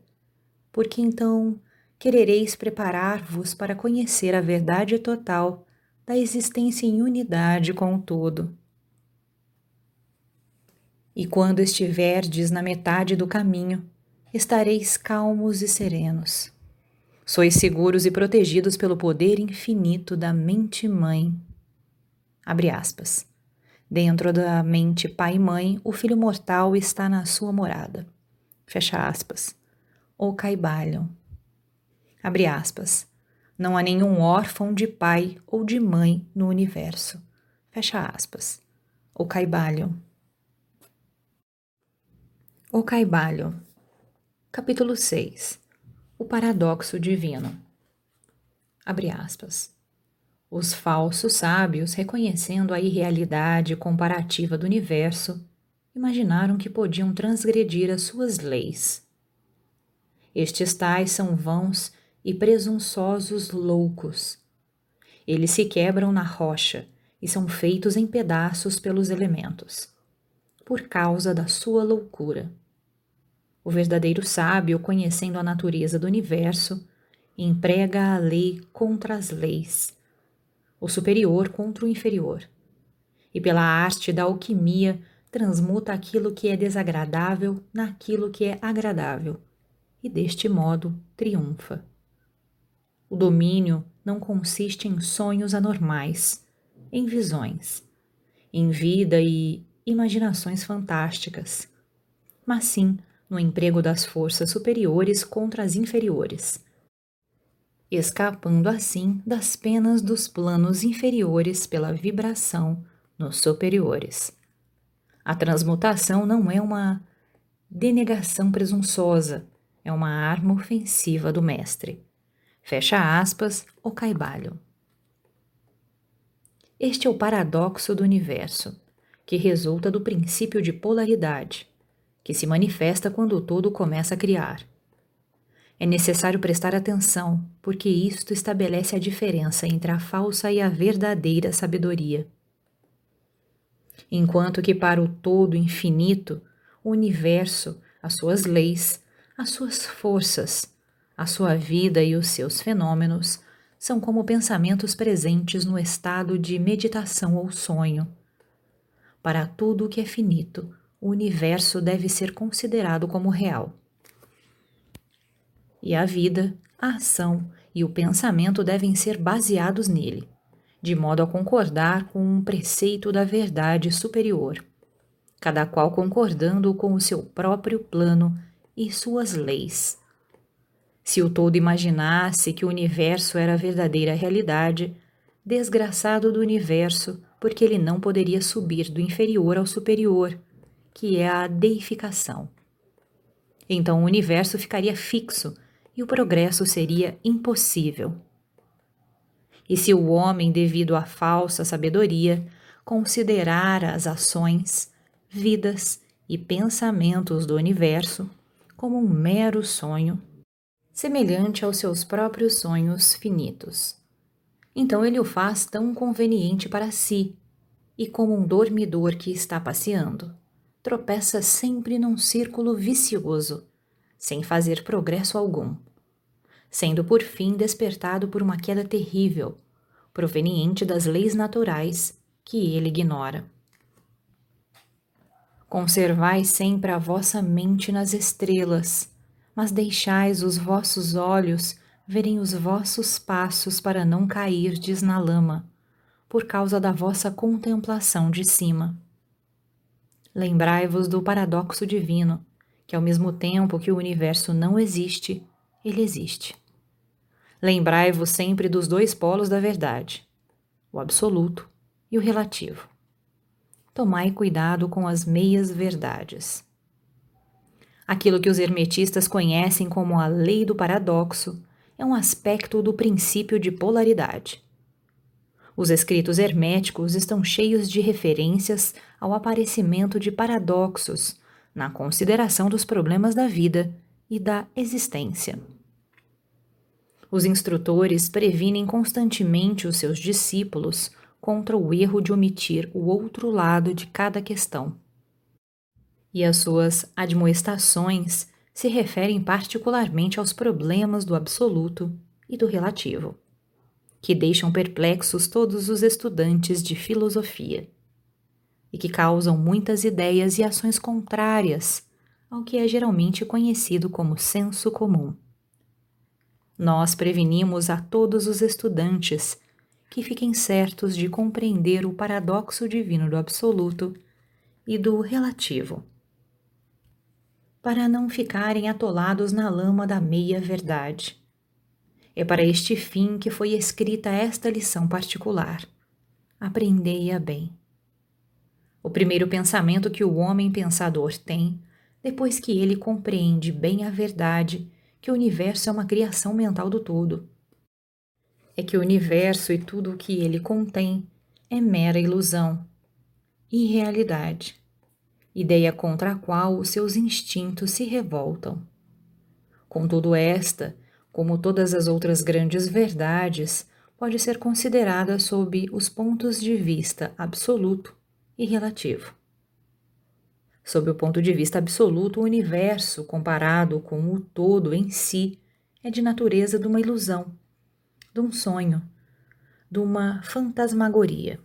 porque então querereis preparar-vos para conhecer a verdade total da existência em unidade com o todo. E quando estiverdes na metade do caminho, estareis calmos e serenos. Sois seguros e protegidos pelo poder infinito da mente-mãe. Abre aspas. Dentro da mente pai-mãe, o filho mortal está na sua morada. Fecha aspas. Ou caibalham. Abre aspas. Não há nenhum órfão de pai ou de mãe no universo. Fecha aspas. Ou caibalham. O Caibalho, capítulo 6 O paradoxo divino. Abre aspas. Os falsos sábios, reconhecendo a irrealidade comparativa do universo, imaginaram que podiam transgredir as suas leis. Estes tais são vãos e presunçosos loucos. Eles se quebram na rocha e são feitos em pedaços pelos elementos por causa da sua loucura. O verdadeiro sábio, conhecendo a natureza do universo, emprega a lei contra as leis, o superior contra o inferior, e pela arte da alquimia transmuta aquilo que é desagradável naquilo que é agradável, e deste modo triunfa. O domínio não consiste em sonhos anormais, em visões, em vida e imaginações fantásticas, mas sim no emprego das forças superiores contra as inferiores, escapando assim das penas dos planos inferiores pela vibração nos superiores. A transmutação não é uma denegação presunçosa, é uma arma ofensiva do mestre. Fecha aspas, o caibalho. Este é o paradoxo do universo que resulta do princípio de polaridade, que se manifesta quando o todo começa a criar. É necessário prestar atenção, porque isto estabelece a diferença entre a falsa e a verdadeira sabedoria. Enquanto que para o todo infinito, o universo, as suas leis, as suas forças, a sua vida e os seus fenômenos são como pensamentos presentes no estado de meditação ou sonho para tudo o que é finito, o universo deve ser considerado como real. E a vida, a ação e o pensamento devem ser baseados nele, de modo a concordar com um preceito da verdade superior, cada qual concordando com o seu próprio plano e suas leis. Se o todo imaginasse que o universo era a verdadeira realidade, desgraçado do universo, porque ele não poderia subir do inferior ao superior, que é a deificação. Então o universo ficaria fixo e o progresso seria impossível. E se o homem, devido à falsa sabedoria, considerar as ações, vidas e pensamentos do universo como um mero sonho, semelhante aos seus próprios sonhos finitos, então ele o faz tão conveniente para si, e como um dormidor que está passeando, tropeça sempre num círculo vicioso, sem fazer progresso algum, sendo por fim despertado por uma queda terrível, proveniente das leis naturais que ele ignora. Conservai sempre a vossa mente nas estrelas, mas deixais os vossos olhos verem os vossos passos para não cairdes na lama, por causa da vossa contemplação de cima. Lembrai-vos do paradoxo divino, que ao mesmo tempo que o universo não existe, ele existe. Lembrai-vos sempre dos dois polos da verdade, o absoluto e o relativo. Tomai cuidado com as meias verdades. Aquilo que os hermetistas conhecem como a lei do paradoxo é um aspecto do princípio de polaridade. Os escritos herméticos estão cheios de referências ao aparecimento de paradoxos na consideração dos problemas da vida e da existência. Os instrutores previnem constantemente os seus discípulos contra o erro de omitir o outro lado de cada questão. E as suas admoestações se referem particularmente aos problemas do absoluto e do relativo, que deixam perplexos todos os estudantes de filosofia e que causam muitas ideias e ações contrárias ao que é geralmente conhecido como senso comum. Nós prevenimos a todos os estudantes que fiquem certos de compreender o paradoxo divino do absoluto e do relativo para não ficarem atolados na lama da meia-verdade. É para este fim que foi escrita esta lição particular. Aprendei-a bem. O primeiro pensamento que o homem pensador tem depois que ele compreende bem a verdade que o universo é uma criação mental do todo. É que o universo e tudo o que ele contém é mera ilusão, irrealidade, ideia contra a qual os seus instintos se revoltam. Contudo, esta, como todas as outras grandes verdades, pode ser considerada sob os pontos de vista absoluto e relativo. Sob o ponto de vista absoluto, o universo, comparado com o todo em si, é de natureza de uma ilusão, de um sonho, de uma fantasmagoria.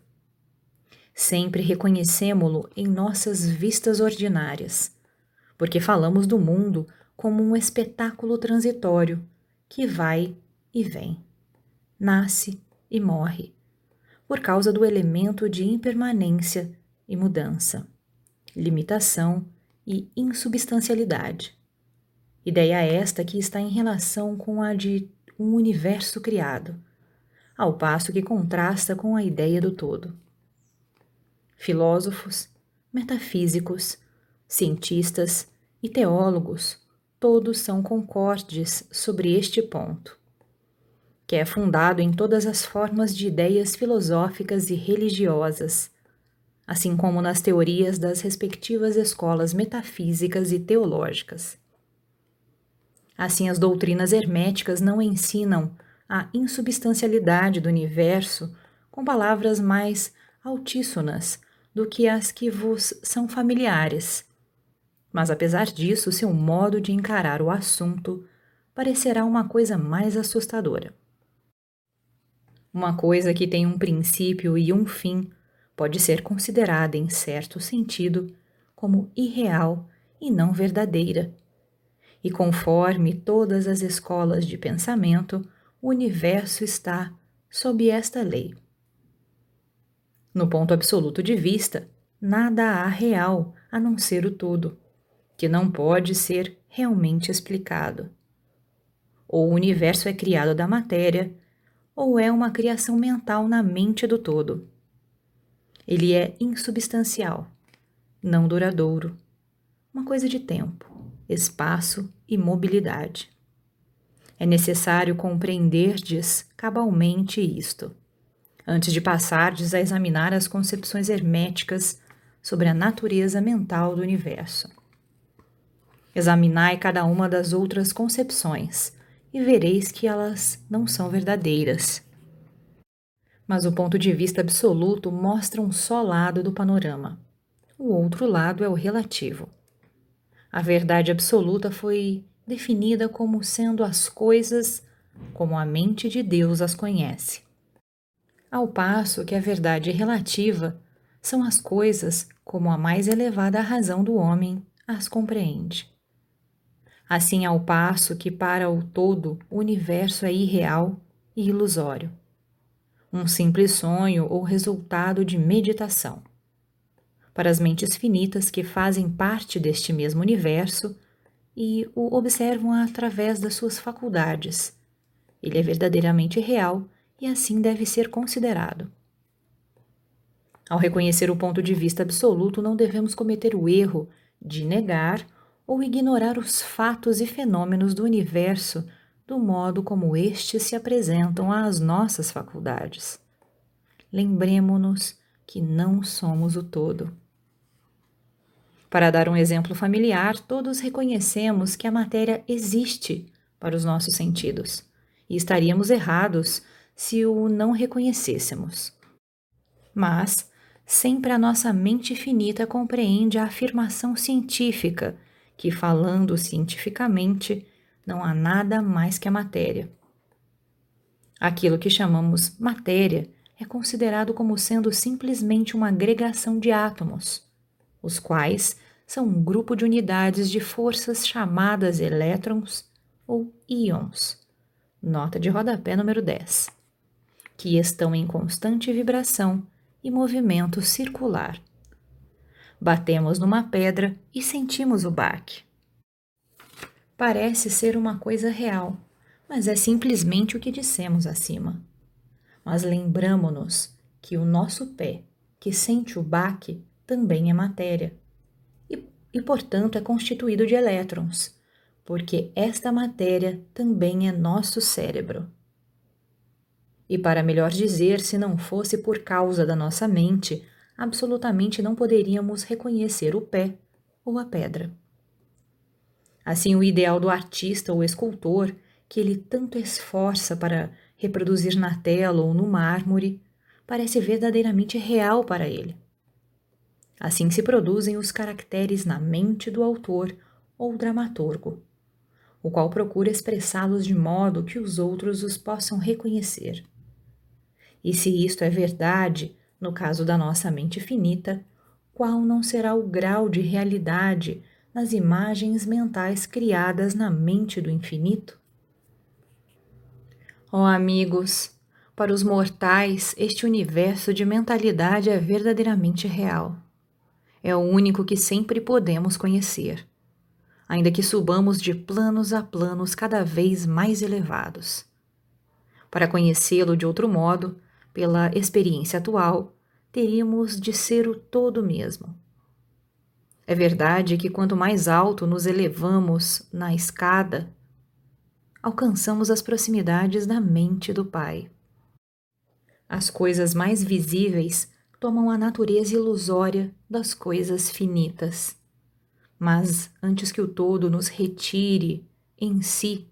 Sempre reconhecemo-lo em nossas vistas ordinárias, porque falamos do mundo como um espetáculo transitório que vai e vem, nasce e morre, por causa do elemento de impermanência e mudança, limitação e insubstancialidade. Ideia esta que está em relação com a de um universo criado, ao passo que contrasta com a ideia do todo. Filósofos, metafísicos, cientistas e teólogos todos são concordes sobre este ponto, que é fundado em todas as formas de ideias filosóficas e religiosas, assim como nas teorias das respectivas escolas metafísicas e teológicas. Assim, as doutrinas herméticas não ensinam a insubstancialidade do universo com palavras mais altíssonas do que as que vos são familiares mas apesar disso, seu modo de encarar o assunto parecerá uma coisa mais assustadora. Uma coisa que tem um princípio e um fim pode ser considerada, em certo sentido, como irreal e não verdadeira. E conforme todas as escolas de pensamento, o universo está sob esta lei. No ponto absoluto de vista, nada há real a não ser o todo que não pode ser realmente explicado. Ou o universo é criado da matéria, ou é uma criação mental na mente do todo. Ele é insubstancial, não duradouro, uma coisa de tempo, espaço e mobilidade. É necessário compreenderdes cabalmente isto, antes de passardes a examinar as concepções herméticas sobre a natureza mental do universo. Examinai cada uma das outras concepções e vereis que elas não são verdadeiras. Mas o ponto de vista absoluto mostra um só lado do panorama. O outro lado é o relativo. A verdade absoluta foi definida como sendo as coisas como a mente de Deus as conhece. Ao passo que a verdade relativa são as coisas como a mais elevada razão do homem as compreende. Assim, ao passo que para o todo o universo é irreal e ilusório, um simples sonho ou resultado de meditação. Para as mentes finitas que fazem parte deste mesmo universo e o observam através das suas faculdades, ele é verdadeiramente real e assim deve ser considerado. Ao reconhecer o ponto de vista absoluto, não devemos cometer o erro de negar ou ignorar os fatos e fenômenos do universo do modo como estes se apresentam às nossas faculdades. Lembremo-nos que não somos o todo. Para dar um exemplo familiar, todos reconhecemos que a matéria existe para os nossos sentidos e estaríamos errados se o não reconhecêssemos. Mas sempre a nossa mente finita compreende a afirmação científica que, falando cientificamente, não há nada mais que a matéria. Aquilo que chamamos matéria é considerado como sendo simplesmente uma agregação de átomos, os quais são um grupo de unidades de forças chamadas elétrons ou íons, nota de rodapé número 10, que estão em constante vibração e movimento circular Batemos numa pedra e sentimos o baque. Parece ser uma coisa real, mas é simplesmente o que dissemos acima. Mas lembramo-nos que o nosso pé, que sente o baque, também é matéria. E e, portanto, é constituído de elétrons, porque esta matéria também é nosso cérebro. E para melhor dizer, se não fosse por causa da nossa mente, absolutamente não poderíamos reconhecer o pé ou a pedra. Assim, o ideal do artista ou escultor, que ele tanto esforça para reproduzir na tela ou no mármore, parece verdadeiramente real para ele. Assim se produzem os caracteres na mente do autor ou dramaturgo, o qual procura expressá-los de modo que os outros os possam reconhecer. E se isto é verdade, no caso da nossa mente finita, qual não será o grau de realidade nas imagens mentais criadas na mente do infinito? Ó oh, amigos, para os mortais, este universo de mentalidade é verdadeiramente real. É o único que sempre podemos conhecer, ainda que subamos de planos a planos cada vez mais elevados. Para conhecê-lo de outro modo, pela experiência atual, teríamos de ser o todo mesmo é verdade que quanto mais alto nos elevamos na escada, alcançamos as proximidades da mente do Pai. As coisas mais visíveis tomam a natureza ilusória das coisas finitas. Mas antes que o todo nos retire em si,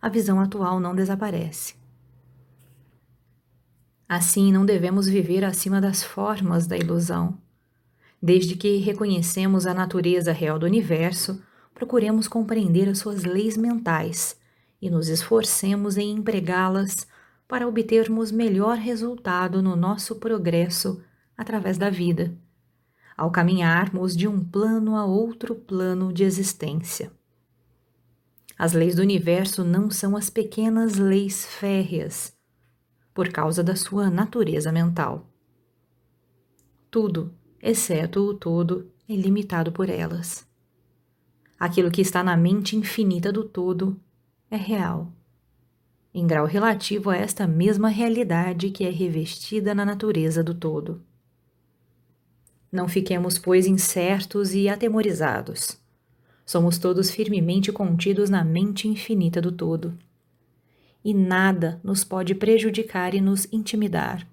a visão atual não desaparece. Assim, não devemos viver acima das formas da ilusão Desde que reconhecemos a natureza real do universo, procuremos compreender as suas leis mentais e nos esforcemos em empregá-las para obtermos melhor resultado no nosso progresso através da vida, ao caminharmos de um plano a outro plano de existência. As leis do universo não são as pequenas leis férreas, por causa da sua natureza mental. Tudo exceto o todo, é limitado por elas. Aquilo que está na mente infinita do todo é real, em grau relativo a esta mesma realidade que é revestida na natureza do todo. Não fiquemos, pois, incertos e atemorizados. Somos todos firmemente contidos na mente infinita do todo. E nada nos pode prejudicar e nos intimidar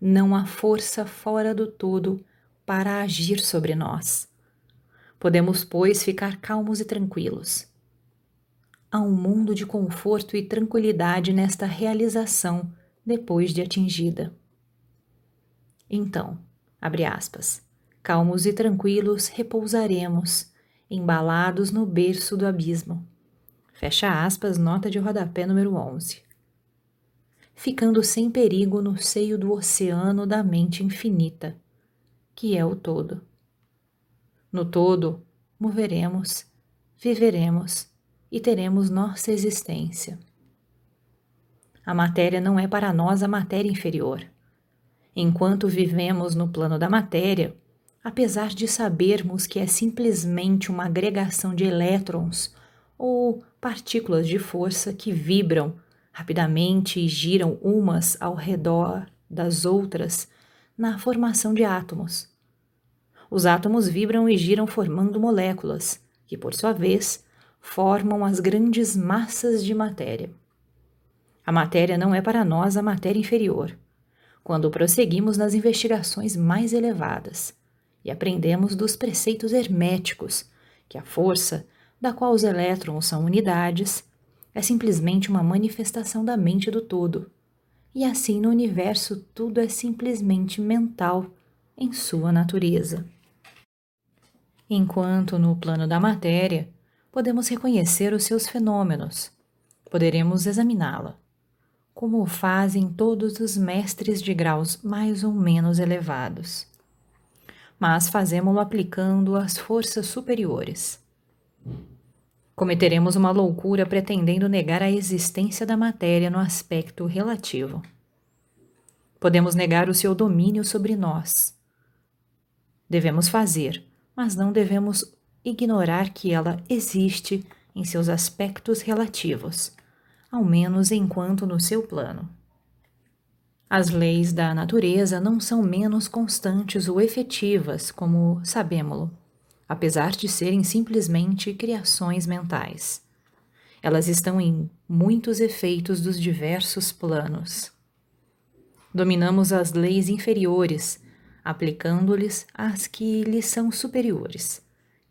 não há força fora do todo para agir sobre nós. Podemos, pois, ficar calmos e tranquilos. Há um mundo de conforto e tranquilidade nesta realização depois de atingida. Então, abre aspas, calmos e tranquilos repousaremos, embalados no berço do abismo. Fecha aspas, nota de rodapé número 11 ficando sem perigo no seio do oceano da mente infinita, que é o todo. No todo, moveremos, viveremos e teremos nossa existência. A matéria não é para nós a matéria inferior. Enquanto vivemos no plano da matéria, apesar de sabermos que é simplesmente uma agregação de elétrons ou partículas de força que vibram rapidamente giram umas ao redor das outras na formação de átomos. Os átomos vibram e giram formando moléculas, que por sua vez formam as grandes massas de matéria. A matéria não é para nós a matéria inferior. Quando prosseguimos nas investigações mais elevadas e aprendemos dos preceitos herméticos, que a força, da qual os elétrons são unidades, é simplesmente uma manifestação da mente do todo. E assim no universo tudo é simplesmente mental em sua natureza. Enquanto no plano da matéria podemos reconhecer os seus fenômenos, poderemos examiná-la, como o fazem todos os mestres de graus mais ou menos elevados. Mas fazemos-lo aplicando as forças superiores. Cometeremos uma loucura pretendendo negar a existência da matéria no aspecto relativo. Podemos negar o seu domínio sobre nós. Devemos fazer, mas não devemos ignorar que ela existe em seus aspectos relativos, ao menos enquanto no seu plano. As leis da natureza não são menos constantes ou efetivas, como sabemos-lo, apesar de serem simplesmente criações mentais. Elas estão em muitos efeitos dos diversos planos. Dominamos as leis inferiores, aplicando-lhes as que lhes são superiores,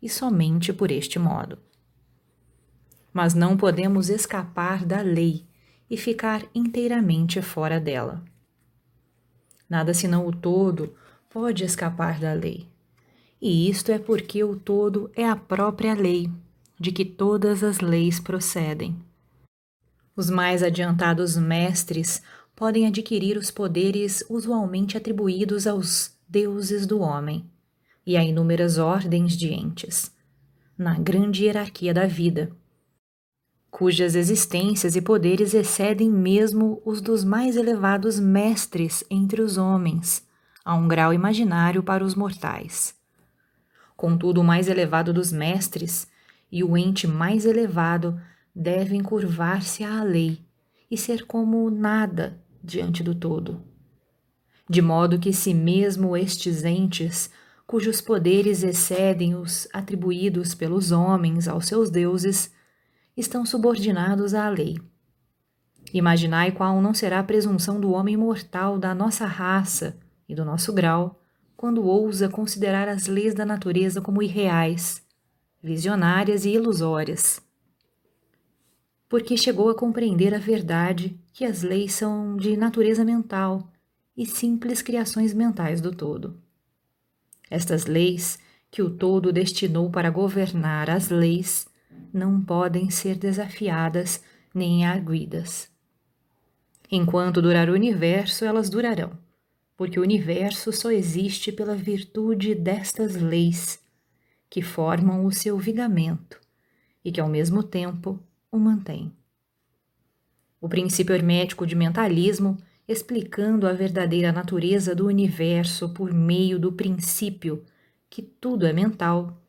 e somente por este modo. Mas não podemos escapar da lei e ficar inteiramente fora dela. Nada senão o todo pode escapar da lei. E isto é porque o todo é a própria lei, de que todas as leis procedem. Os mais adiantados mestres podem adquirir os poderes usualmente atribuídos aos deuses do homem e a inúmeras ordens de entes, na grande hierarquia da vida, cujas existências e poderes excedem mesmo os dos mais elevados mestres entre os homens, a um grau imaginário para os mortais. Contudo, o mais elevado dos mestres e o ente mais elevado devem curvar-se à lei e ser como nada diante do todo. De modo que, se mesmo estes entes, cujos poderes excedem os atribuídos pelos homens aos seus deuses, estão subordinados à lei. Imaginai qual não será a presunção do homem mortal da nossa raça e do nosso grau, quando ousa considerar as leis da natureza como irreais, visionárias e ilusórias porque chegou a compreender a verdade que as leis são de natureza mental e simples criações mentais do todo. Estas leis, que o todo destinou para governar as leis, não podem ser desafiadas nem arguidas. Enquanto durar o universo, elas durarão, porque o universo só existe pela virtude destas leis, que formam o seu vigamento e que, ao mesmo tempo, o mantém. O princípio hermético de mentalismo, explicando a verdadeira natureza do universo por meio do princípio que tudo é mental,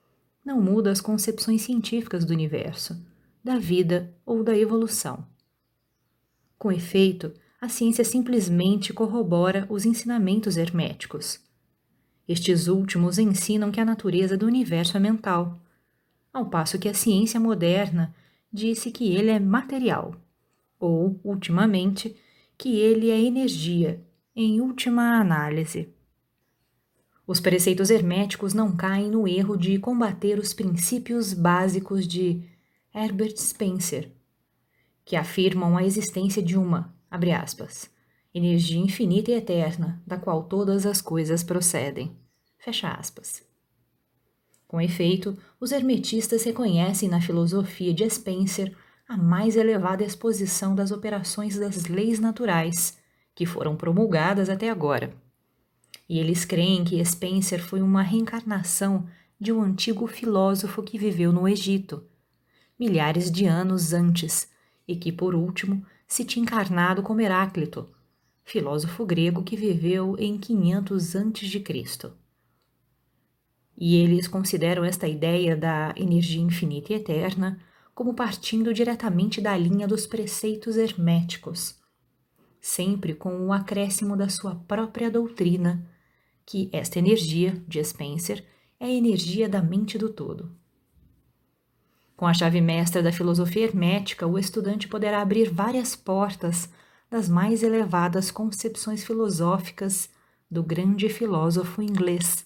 não muda as concepções científicas do universo, da vida ou da evolução. Com efeito, a ciência simplesmente corrobora os ensinamentos herméticos. Estes últimos ensinam que a natureza do universo é mental, ao passo que a ciência moderna disse que ele é material, ou, ultimamente, que ele é energia, em última análise. Os preceitos herméticos não caem no erro de combater os princípios básicos de Herbert Spencer, que afirmam a existência de uma, abre aspas, energia infinita e eterna, da qual todas as coisas procedem. Fecha aspas. Com efeito, os hermetistas reconhecem na filosofia de Spencer a mais elevada exposição das operações das leis naturais que foram promulgadas até agora. E eles creem que Spencer foi uma reencarnação de um antigo filósofo que viveu no Egito, milhares de anos antes, e que, por último, se tinha encarnado como Heráclito, filósofo grego que viveu em 500 a.C e eles consideram esta ideia da energia infinita e eterna como partindo diretamente da linha dos preceitos herméticos, sempre com o acréscimo da sua própria doutrina, que esta energia, de Spencer, é a energia da mente do todo. Com a chave mestra da filosofia hermética, o estudante poderá abrir várias portas das mais elevadas concepções filosóficas do grande filósofo inglês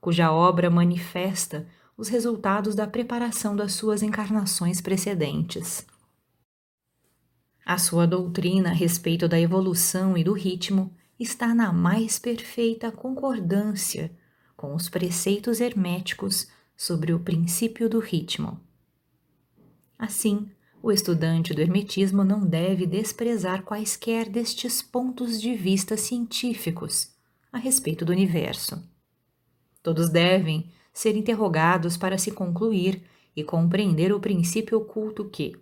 cuja obra manifesta os resultados da preparação das suas encarnações precedentes. A sua doutrina a respeito da evolução e do ritmo está na mais perfeita concordância com os preceitos herméticos sobre o princípio do ritmo. Assim, o estudante do Hermetismo não deve desprezar quaisquer destes pontos de vista científicos a respeito do universo. Todos devem ser interrogados para se concluir e compreender o princípio oculto que,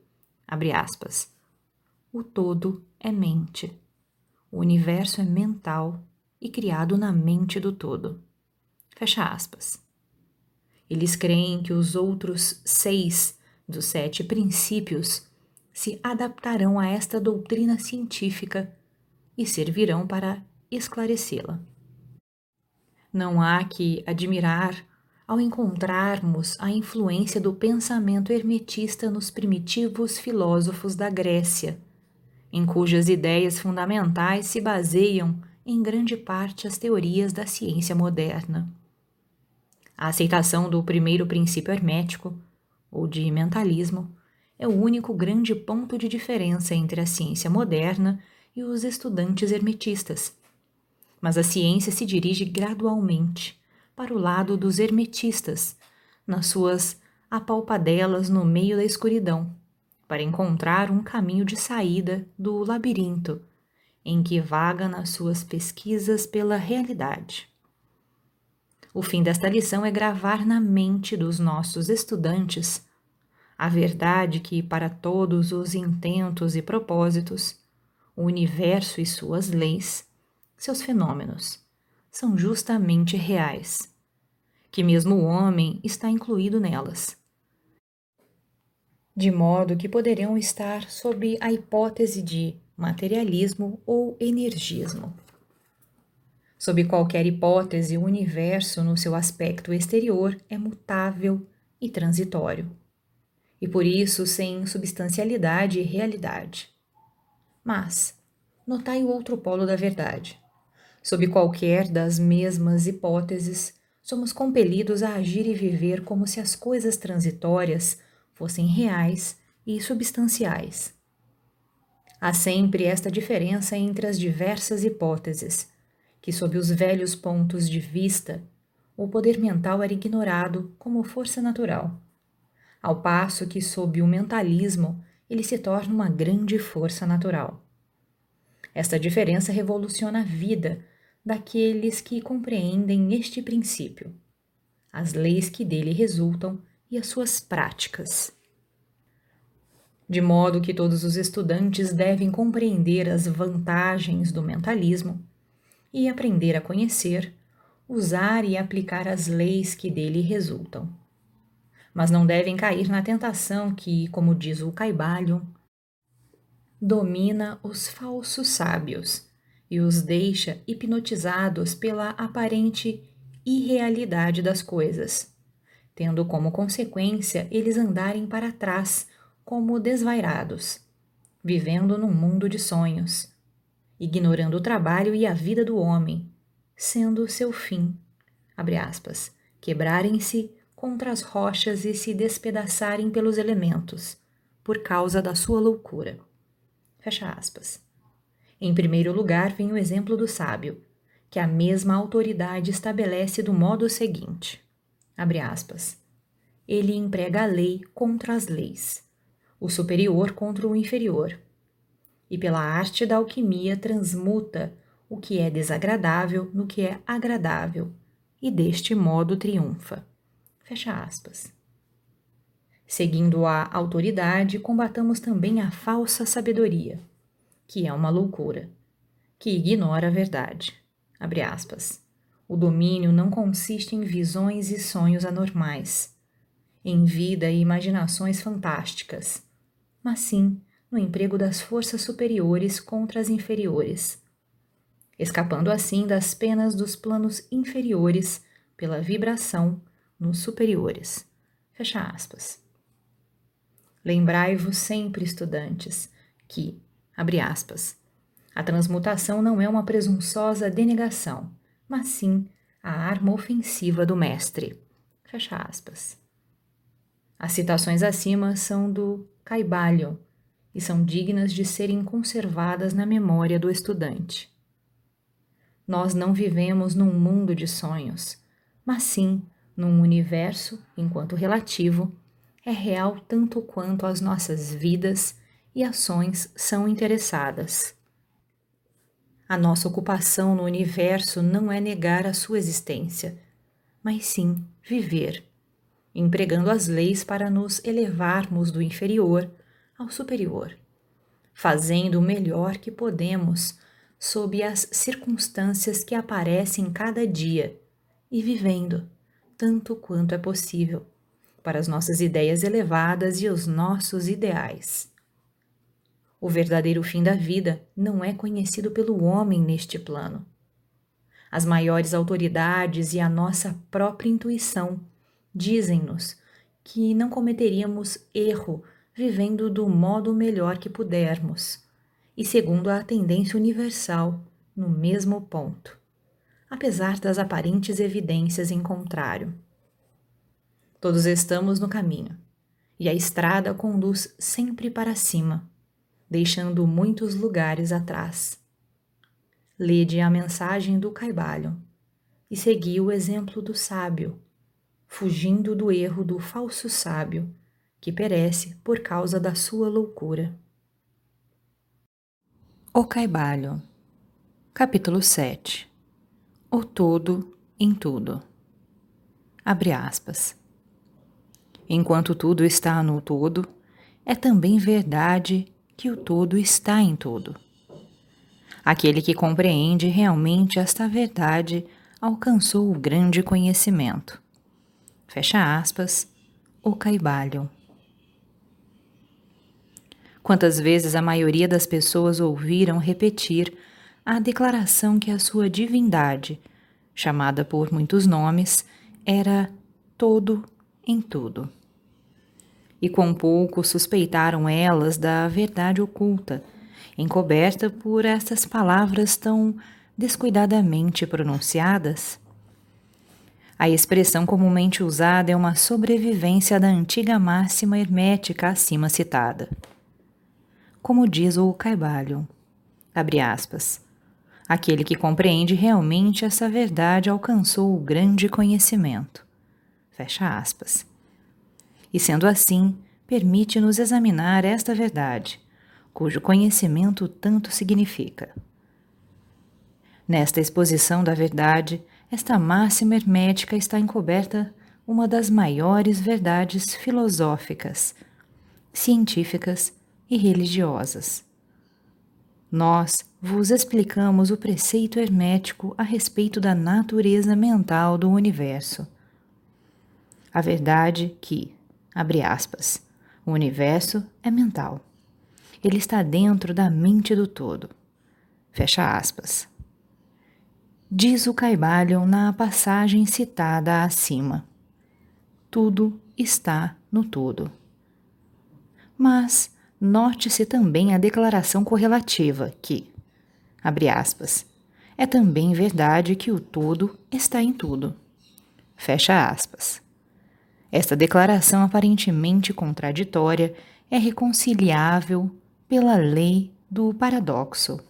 abre aspas, o todo é mente. O universo é mental e criado na mente do todo. Fecha aspas. Eles creem que os outros seis dos sete princípios se adaptarão a esta doutrina científica e servirão para esclarecê-la. Não há que admirar ao encontrarmos a influência do pensamento hermetista nos primitivos filósofos da Grécia, em cujas ideias fundamentais se baseiam em grande parte as teorias da ciência moderna. A aceitação do primeiro princípio hermético, ou de mentalismo, é o único grande ponto de diferença entre a ciência moderna e os estudantes hermetistas. Mas a ciência se dirige gradualmente para o lado dos hermetistas, nas suas apalpadelas no meio da escuridão, para encontrar um caminho de saída do labirinto em que vaga nas suas pesquisas pela realidade. O fim desta lição é gravar na mente dos nossos estudantes a verdade que, para todos os intentos e propósitos, o universo e suas leis, seus fenômenos, são justamente reais, que mesmo o homem está incluído nelas. De modo que poderão estar sob a hipótese de materialismo ou energismo. Sob qualquer hipótese, o universo, no seu aspecto exterior, é mutável e transitório, e por isso sem substancialidade e realidade. Mas, notai o outro polo da verdade. Sob qualquer das mesmas hipóteses, somos compelidos a agir e viver como se as coisas transitórias fossem reais e substanciais. Há sempre esta diferença entre as diversas hipóteses, que, sob os velhos pontos de vista, o poder mental era ignorado como força natural, ao passo que, sob o mentalismo, ele se torna uma grande força natural. Esta diferença revoluciona a vida daqueles que compreendem este princípio, as leis que dele resultam e as suas práticas. De modo que todos os estudantes devem compreender as vantagens do mentalismo e aprender a conhecer, usar e aplicar as leis que dele resultam. Mas não devem cair na tentação que, como diz o Caibalion, domina os falsos sábios e os deixa hipnotizados pela aparente irrealidade das coisas, tendo como consequência eles andarem para trás como desvairados, vivendo num mundo de sonhos, ignorando o trabalho e a vida do homem, sendo seu fim, aspas, quebrarem-se contra as rochas e se despedaçarem pelos elementos, por causa da sua loucura. Fecha aspas. Em primeiro lugar, vem o exemplo do sábio, que a mesma autoridade estabelece do modo seguinte: abre aspas. Ele emprega a lei contra as leis, o superior contra o inferior, e pela arte da alquimia transmuta o que é desagradável no que é agradável, e deste modo triunfa. Fecha aspas. Seguindo a autoridade, combatamos também a falsa sabedoria que é uma loucura, que ignora a verdade. Abre aspas. O domínio não consiste em visões e sonhos anormais, em vida e imaginações fantásticas, mas sim no emprego das forças superiores contra as inferiores, escapando assim das penas dos planos inferiores pela vibração nos superiores. Fecha aspas. Lembrai-vos sempre, estudantes, que, Abre aspas. A transmutação não é uma presunçosa denegação, mas sim a arma ofensiva do mestre. Fecha aspas. As citações acima são do Caibalion e são dignas de serem conservadas na memória do estudante. Nós não vivemos num mundo de sonhos, mas sim num universo, enquanto relativo, é real tanto quanto as nossas vidas e ações são interessadas. A nossa ocupação no universo não é negar a sua existência, mas sim viver, empregando as leis para nos elevarmos do inferior ao superior, fazendo o melhor que podemos sob as circunstâncias que aparecem cada dia e vivendo tanto quanto é possível para as nossas ideias elevadas e os nossos ideais. O verdadeiro fim da vida não é conhecido pelo homem neste plano. As maiores autoridades e a nossa própria intuição dizem-nos que não cometeríamos erro vivendo do modo melhor que pudermos e segundo a tendência universal no mesmo ponto, apesar das aparentes evidências em contrário. Todos estamos no caminho, e a estrada conduz sempre para cima, deixando muitos lugares atrás. Lede a mensagem do caibalho e segui o exemplo do sábio, fugindo do erro do falso sábio, que perece por causa da sua loucura. O Caibalho, capítulo 7 O todo em tudo. Abre aspas. Enquanto tudo está no todo, é também verdade que o todo está em tudo. Aquele que compreende realmente esta verdade alcançou o grande conhecimento. Fecha aspas, o Caibalho. Quantas vezes a maioria das pessoas ouviram repetir a declaração que a sua divindade, chamada por muitos nomes, era todo em tudo. E quão pouco suspeitaram elas da verdade oculta, encoberta por estas palavras tão descuidadamente pronunciadas? A expressão comumente usada é uma sobrevivência da antiga máxima hermética acima citada como diz o Caibalho. Abre aspas. Aquele que compreende realmente essa verdade alcançou o grande conhecimento. Fecha aspas. E sendo assim, permite-nos examinar esta verdade, cujo conhecimento tanto significa. Nesta exposição da verdade, esta máxima hermética está encoberta uma das maiores verdades filosóficas, científicas e religiosas. Nós vos explicamos o preceito hermético a respeito da natureza mental do universo. A verdade que, abre aspas, o universo é mental. Ele está dentro da mente do todo. Fecha aspas. Diz o Caibalion na passagem citada acima. Tudo está no todo. Mas note-se também a declaração correlativa, que, abre aspas, é também verdade que o todo está em tudo. Fecha aspas. Esta declaração aparentemente contraditória é reconciliável pela lei do paradoxo.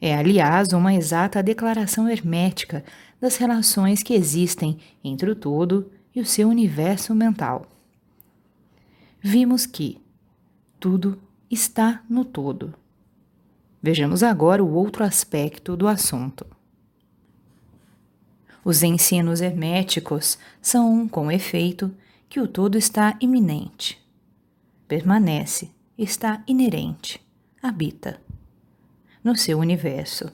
É, aliás, uma exata declaração hermética das relações que existem entre o todo e o seu universo mental. Vimos que, tudo está no todo. Vejamos agora o outro aspecto do assunto. Os ensinos herméticos são, com efeito, que o todo está iminente, permanece, está inerente, habita no seu universo,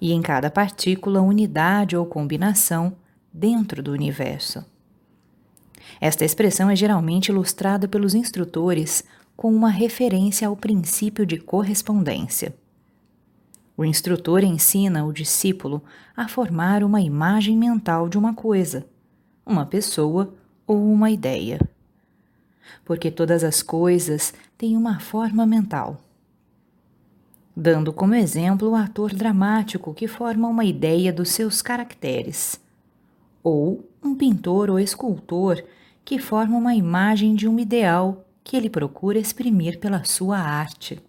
e em cada partícula, unidade ou combinação dentro do universo. Esta expressão é geralmente ilustrada pelos instrutores com uma referência ao princípio de correspondência. O instrutor ensina o discípulo a formar uma imagem mental de uma coisa, uma pessoa ou uma ideia. Porque todas as coisas têm uma forma mental. Dando como exemplo o ator dramático que forma uma ideia dos seus caracteres, ou um pintor ou escultor que forma uma imagem de um ideal que ele procura exprimir pela sua arte.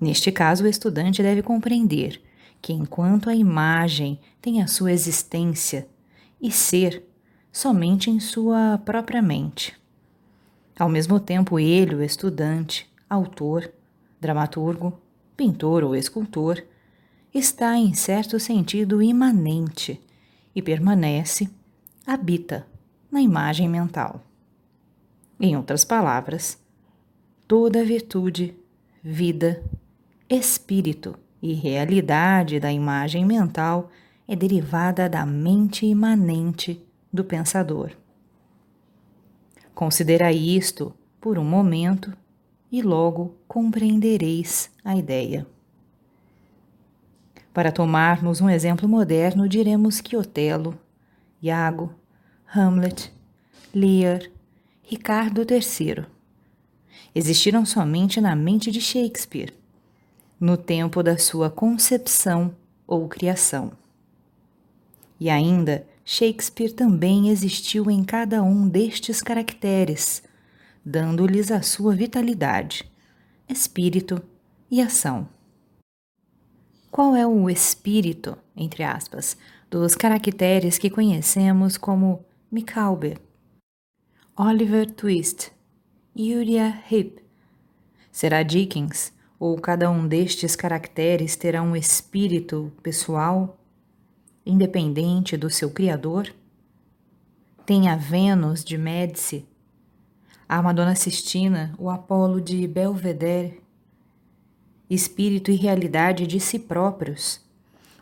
Neste caso, o estudante deve compreender que, enquanto a imagem tem a sua existência e ser somente em sua própria mente, ao mesmo tempo, ele, o estudante, autor, dramaturgo, pintor ou escultor, está em certo sentido imanente e permanece, habita na imagem mental. Em outras palavras, toda virtude, vida, espírito e realidade da imagem mental é derivada da mente imanente do pensador. Considera isto por um momento e logo compreendereis a ideia. Para tomarmos um exemplo moderno, diremos que Otelo, Iago, Hamlet, Lear, Ricardo III. Existiram somente na mente de Shakespeare, no tempo da sua concepção ou criação. E ainda, Shakespeare também existiu em cada um destes caracteres, dando-lhes a sua vitalidade, espírito e ação. Qual é o espírito, entre aspas, dos caracteres que conhecemos como Micawber, Oliver Twist, Uriah Heep? Será Dickens ou cada um destes caracteres terá um espírito pessoal, independente do seu criador? Tem a Vênus de Médici, a Madonna Sistina, o Apolo de Belvedere, espírito e realidade de si próprios?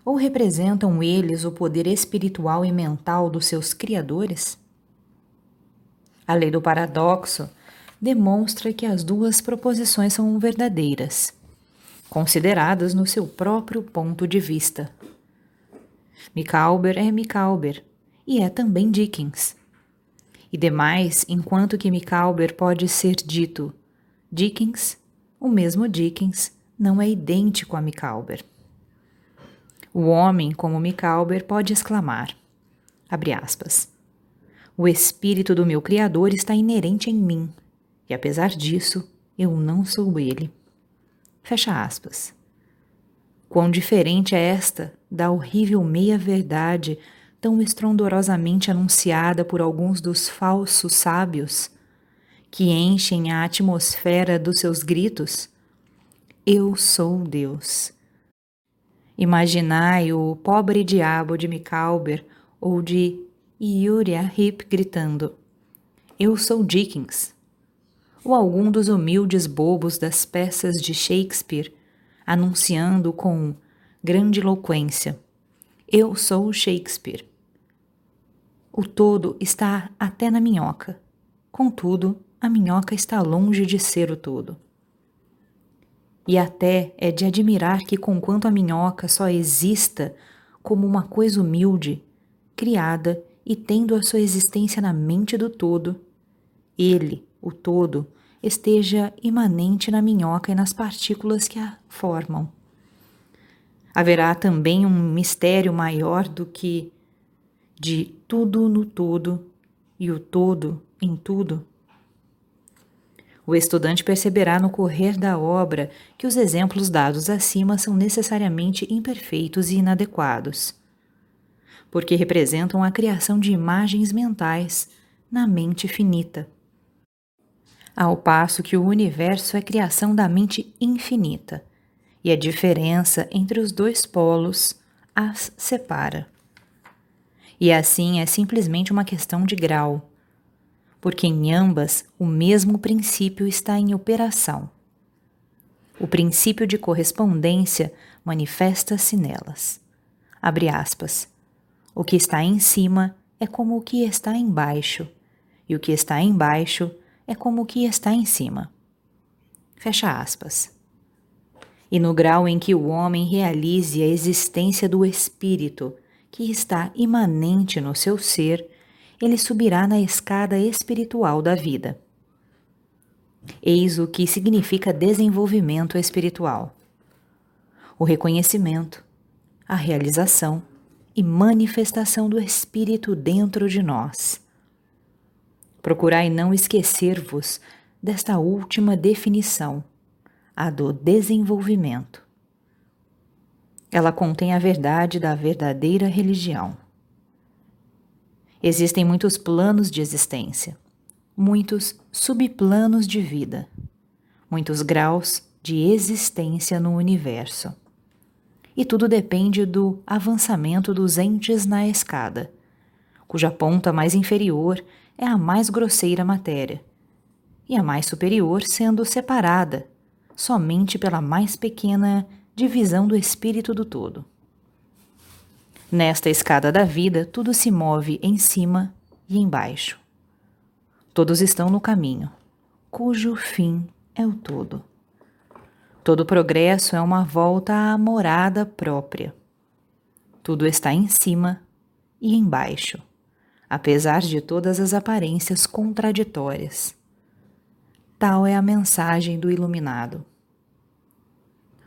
Ou representam eles o poder espiritual e mental dos seus criadores? A lei do paradoxo demonstra que as duas proposições são verdadeiras, consideradas no seu próprio ponto de vista. Micawber é Micawber e é também Dickens. E demais, enquanto que Micawber pode ser dito Dickens, o mesmo Dickens não é idêntico a Micawber. O homem, como Micawber, pode exclamar, abre aspas, o espírito do meu Criador está inerente em mim, e apesar disso, eu não sou ele. Fecha aspas. Quão diferente é esta da horrível meia-verdade tão estrondorosamente anunciada por alguns dos falsos sábios, que enchem a atmosfera dos seus gritos? Eu sou Deus. Imaginai o pobre diabo de Micawber ou de Uriah Heep gritando: Eu sou Dickens ou algum dos humildes bobos das peças de Shakespeare, anunciando com grande eloquência: Eu sou Shakespeare. O todo está até na minhoca. Contudo, a minhoca está longe de ser o todo. E até é de admirar que, conquanto a minhoca só exista como uma coisa humilde, criada e tendo a sua existência na mente do todo, ele, o todo, esteja imanente na minhoca e nas partículas que a formam. Haverá também um mistério maior do que de tudo no todo e o todo em tudo. O estudante perceberá no correr da obra que os exemplos dados acima são necessariamente imperfeitos e inadequados, porque representam a criação de imagens mentais na mente finita ao passo que o universo é criação da mente infinita, e a diferença entre os dois polos as separa. E assim é simplesmente uma questão de grau, porque em ambas o mesmo princípio está em operação. O princípio de correspondência manifesta-se nelas. Abre aspas. O que está em cima é como o que está embaixo, e o que está embaixo é como o que está em cima. Fecha aspas. E no grau em que o homem realize a existência do espírito, que está imanente no seu ser, ele subirá na escada espiritual da vida. Eis o que significa desenvolvimento espiritual: o reconhecimento, a realização e manifestação do espírito dentro de nós Procurai não esquecer-vos desta última definição, a do desenvolvimento. Ela contém a verdade da verdadeira religião. Existem muitos planos de existência, muitos subplanos de vida, muitos graus de existência no universo. E tudo depende do avançamento dos entes na escada, cuja ponta mais inferior é a mais grosseira matéria, e a mais superior sendo separada somente pela mais pequena divisão do espírito do todo. Nesta escada da vida, tudo se move em cima e embaixo. Todos estão no caminho, cujo fim é o todo. Todo progresso é uma volta à morada própria. Tudo está em cima e embaixo apesar de todas as aparências contraditórias. Tal é a mensagem do iluminado.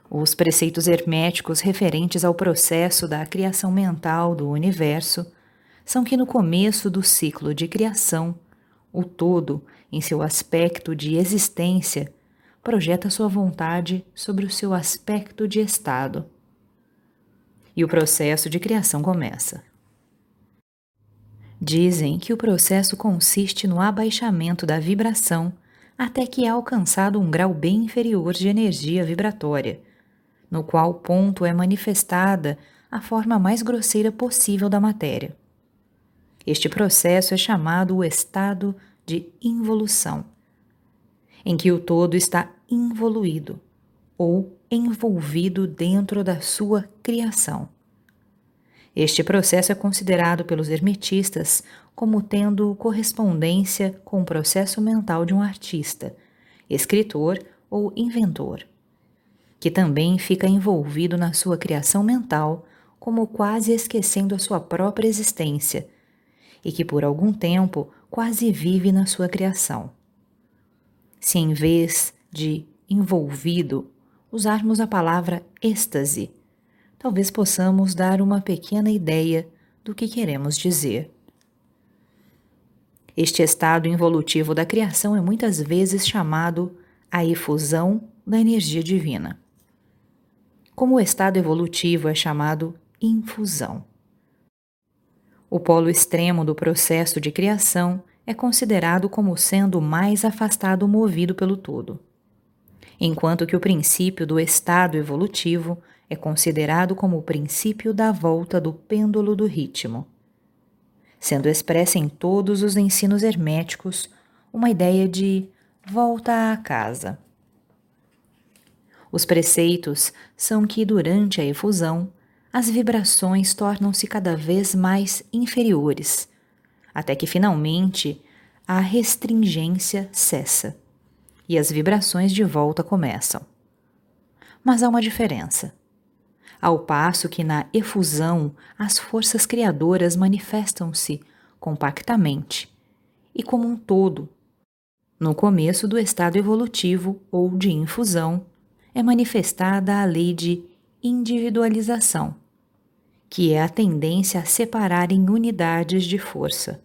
Os preceitos herméticos referentes ao processo da criação mental do universo são que no começo do ciclo de criação, o todo, em seu aspecto de existência, projeta sua vontade sobre o seu aspecto de estado. E o processo de criação começa. Dizem que o processo consiste no abaixamento da vibração até que é alcançado um grau bem inferior de energia vibratória, no qual ponto é manifestada a forma mais grosseira possível da matéria. Este processo é chamado o estado de involução, em que o todo está involuído ou envolvido dentro da sua criação. Este processo é considerado pelos hermetistas como tendo correspondência com o processo mental de um artista, escritor ou inventor, que também fica envolvido na sua criação mental, como quase esquecendo a sua própria existência, e que por algum tempo quase vive na sua criação. Se em vez de envolvido usarmos a palavra êxtase, talvez possamos dar uma pequena ideia do que queremos dizer. Este estado involutivo da criação é muitas vezes chamado a efusão da energia divina. Como o estado evolutivo é chamado infusão. O polo extremo do processo de criação é considerado como sendo mais afastado movido pelo todo, enquanto que o princípio do estado evolutivo é considerado como o princípio da volta do pêndulo do ritmo, sendo expressa em todos os ensinos herméticos uma ideia de volta à casa. Os preceitos são que, durante a efusão, as vibrações tornam-se cada vez mais inferiores, até que finalmente a restringência cessa e as vibrações de volta começam. Mas há uma diferença ao passo que na efusão as forças criadoras manifestam-se compactamente e como um todo. No começo do estado evolutivo ou de infusão, é manifestada a lei de individualização, que é a tendência a separar em unidades de força.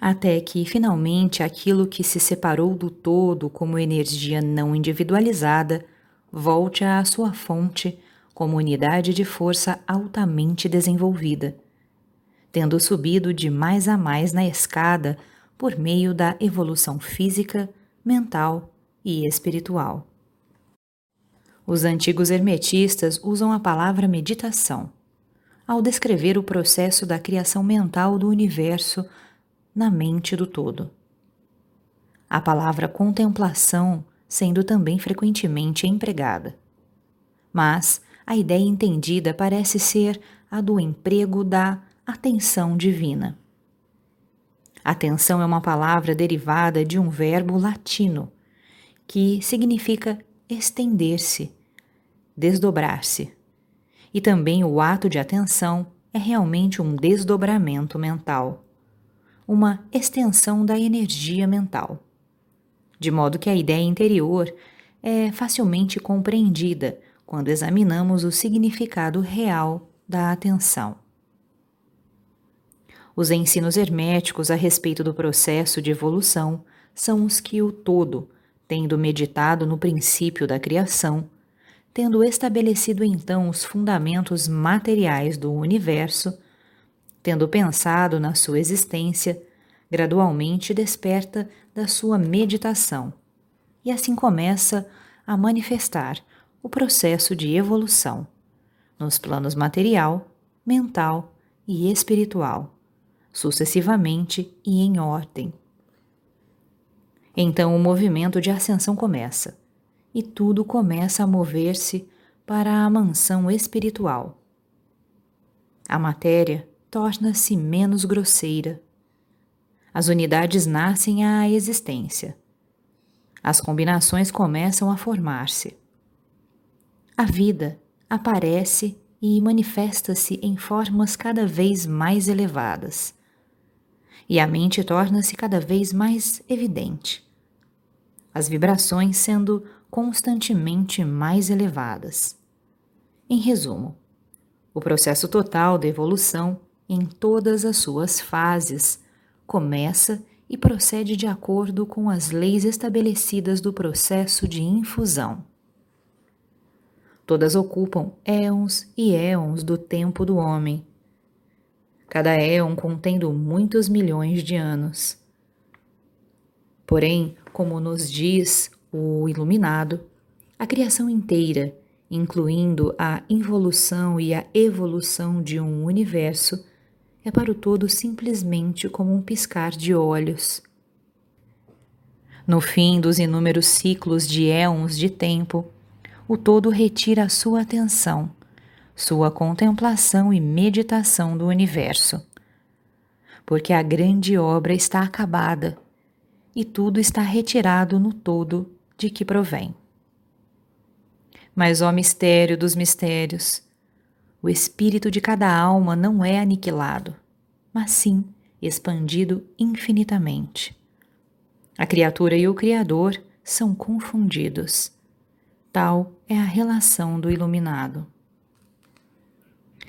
Até que, finalmente, aquilo que se separou do todo como energia não individualizada volte à sua fonte como unidade de força altamente desenvolvida, tendo subido de mais a mais na escada por meio da evolução física, mental e espiritual. Os antigos hermetistas usam a palavra meditação ao descrever o processo da criação mental do universo na mente do todo. A palavra contemplação sendo também frequentemente empregada. Mas a ideia entendida parece ser a do emprego da atenção divina. Atenção é uma palavra derivada de um verbo latino que significa estender-se, desdobrar-se. E também o ato de atenção é realmente um desdobramento mental, uma extensão da energia mental. De modo que a ideia interior é facilmente compreendida quando examinamos o significado real da atenção. Os ensinos herméticos a respeito do processo de evolução são os que o todo, tendo meditado no princípio da criação, tendo estabelecido então os fundamentos materiais do universo, tendo pensado na sua existência, gradualmente desperta da sua meditação e assim começa a manifestar o processo de evolução nos planos material, mental e espiritual, sucessivamente e em ordem. Então o movimento de ascensão começa e tudo começa a mover-se para a mansão espiritual. A matéria torna-se menos grosseira. As unidades nascem à existência. As combinações começam a formar-se. A vida aparece e manifesta-se em formas cada vez mais elevadas. e a mente torna-se cada vez mais evidente, as vibrações sendo constantemente mais elevadas. Em resumo, o processo total da evolução, em todas as suas fases, começa e procede de acordo com as leis estabelecidas do processo de infusão. Todas ocupam éons e éons do tempo do homem, cada éon contendo muitos milhões de anos. Porém, como nos diz o Iluminado, a criação inteira, incluindo a involução e a evolução de um universo, é para o todo simplesmente como um piscar de olhos. No fim dos inúmeros ciclos de éons de tempo, o todo retira sua atenção sua contemplação e meditação do universo. Porque a grande obra está acabada e tudo está retirado no todo de que provém. Mas, ó mistério dos mistérios, o espírito de cada alma não é aniquilado, mas sim expandido infinitamente. A criatura e o Criador são confundidos. Tal é a relação do iluminado.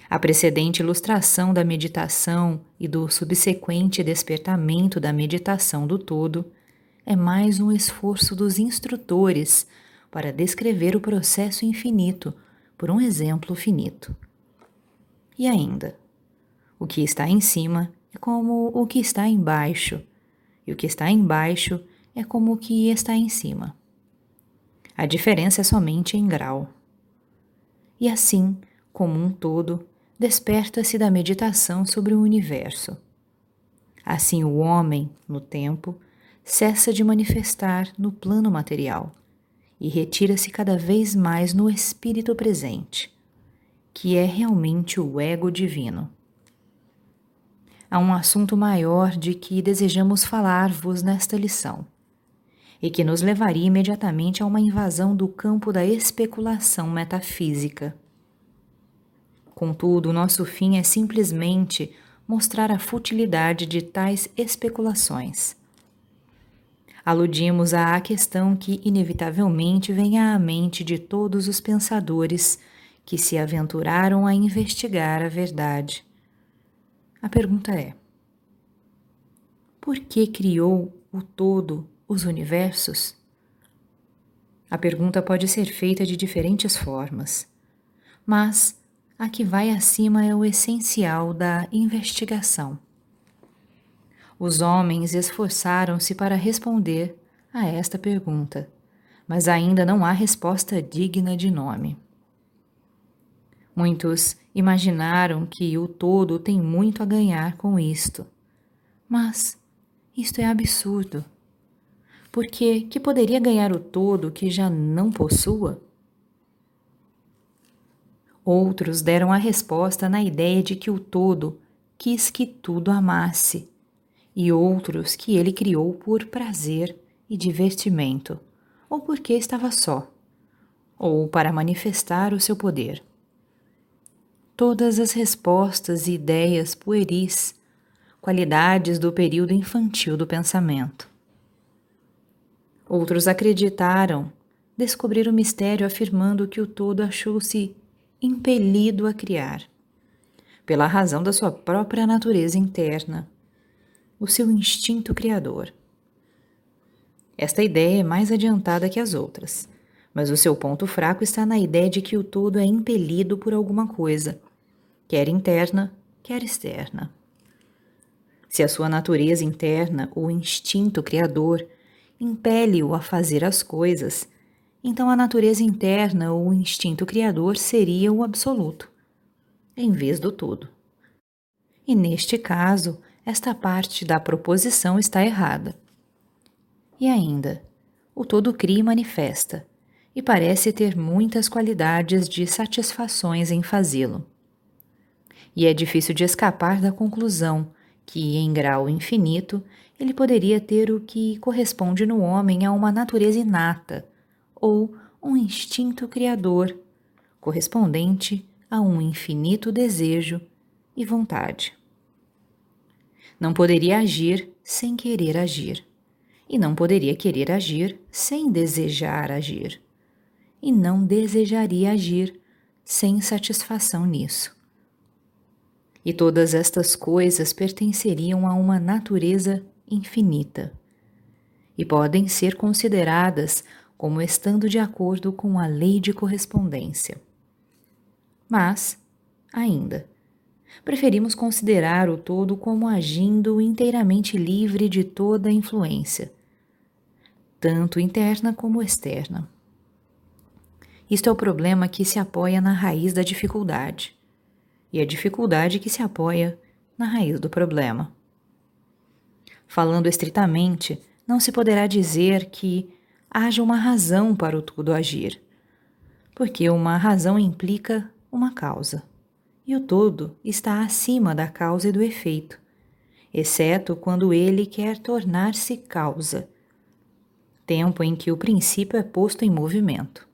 A precedente ilustração da meditação e do subsequente despertamento da meditação do todo é mais um esforço dos instrutores para descrever o processo infinito por um exemplo finito. E ainda, o que está em cima é como o que está embaixo, e o que está embaixo é como o que está em cima. A diferença é somente em grau. E assim, como um todo, desperta-se da meditação sobre o universo. Assim, o homem, no tempo, cessa de manifestar no plano material e retira-se cada vez mais no espírito presente, que é realmente o ego divino. Há um assunto maior de que desejamos falar-vos nesta lição, e que nos levaria imediatamente a uma invasão do campo da especulação metafísica Contudo, nosso fim é simplesmente mostrar a futilidade de tais especulações. Aludimos à questão que inevitavelmente vem à mente de todos os pensadores que se aventuraram a investigar a verdade. A pergunta é: por que criou o todo os universos? A pergunta pode ser feita de diferentes formas, mas a que vai acima é o essencial da investigação. Os homens esforçaram-se para responder a esta pergunta, mas ainda não há resposta digna de nome. Muitos imaginaram que o todo tem muito a ganhar com isto, mas isto é absurdo. Porque que poderia ganhar o todo que já não possua? Outros deram a resposta na ideia de que o todo quis que tudo amasse, e outros que ele criou por prazer e divertimento, ou porque estava só, ou para manifestar o seu poder. Todas as respostas e ideias pueris, qualidades do período infantil do pensamento. Outros acreditaram descobrir o mistério afirmando que o todo achou-se impelido a criar, pela razão da sua própria natureza interna, o seu instinto criador. Esta ideia é mais adiantada que as outras, mas o seu ponto fraco está na ideia de que o todo é impelido por alguma coisa, quer interna, quer externa. Se a sua natureza interna, o instinto criador, impele-o a fazer as coisas, então a natureza interna ou o instinto criador seria o absoluto, em vez do todo. E neste caso, esta parte da proposição está errada. E ainda, o todo cria manifesta, e parece ter muitas qualidades de satisfações em fazê-lo. E é difícil de escapar da conclusão que, em grau infinito, ele poderia ter o que corresponde no homem a uma natureza inata ou um instinto criador, correspondente a um infinito desejo e vontade. Não poderia agir sem querer agir, e não poderia querer agir sem desejar agir, e não desejaria agir sem satisfação nisso. E todas estas coisas pertenceriam a uma natureza infinita e podem ser consideradas como estando de acordo com a lei de correspondência. Mas, ainda, preferimos considerar o todo como agindo inteiramente livre de toda influência, tanto interna como externa. Isto é o problema que se apoia na raiz da dificuldade, e a dificuldade que se apoia na raiz do problema. Falando estritamente, não se poderá dizer que haja uma razão para o tudo agir, porque uma razão implica uma causa e o todo está acima da causa e do efeito, exceto quando ele quer tornar-se causa, tempo em que o princípio é posto em movimento.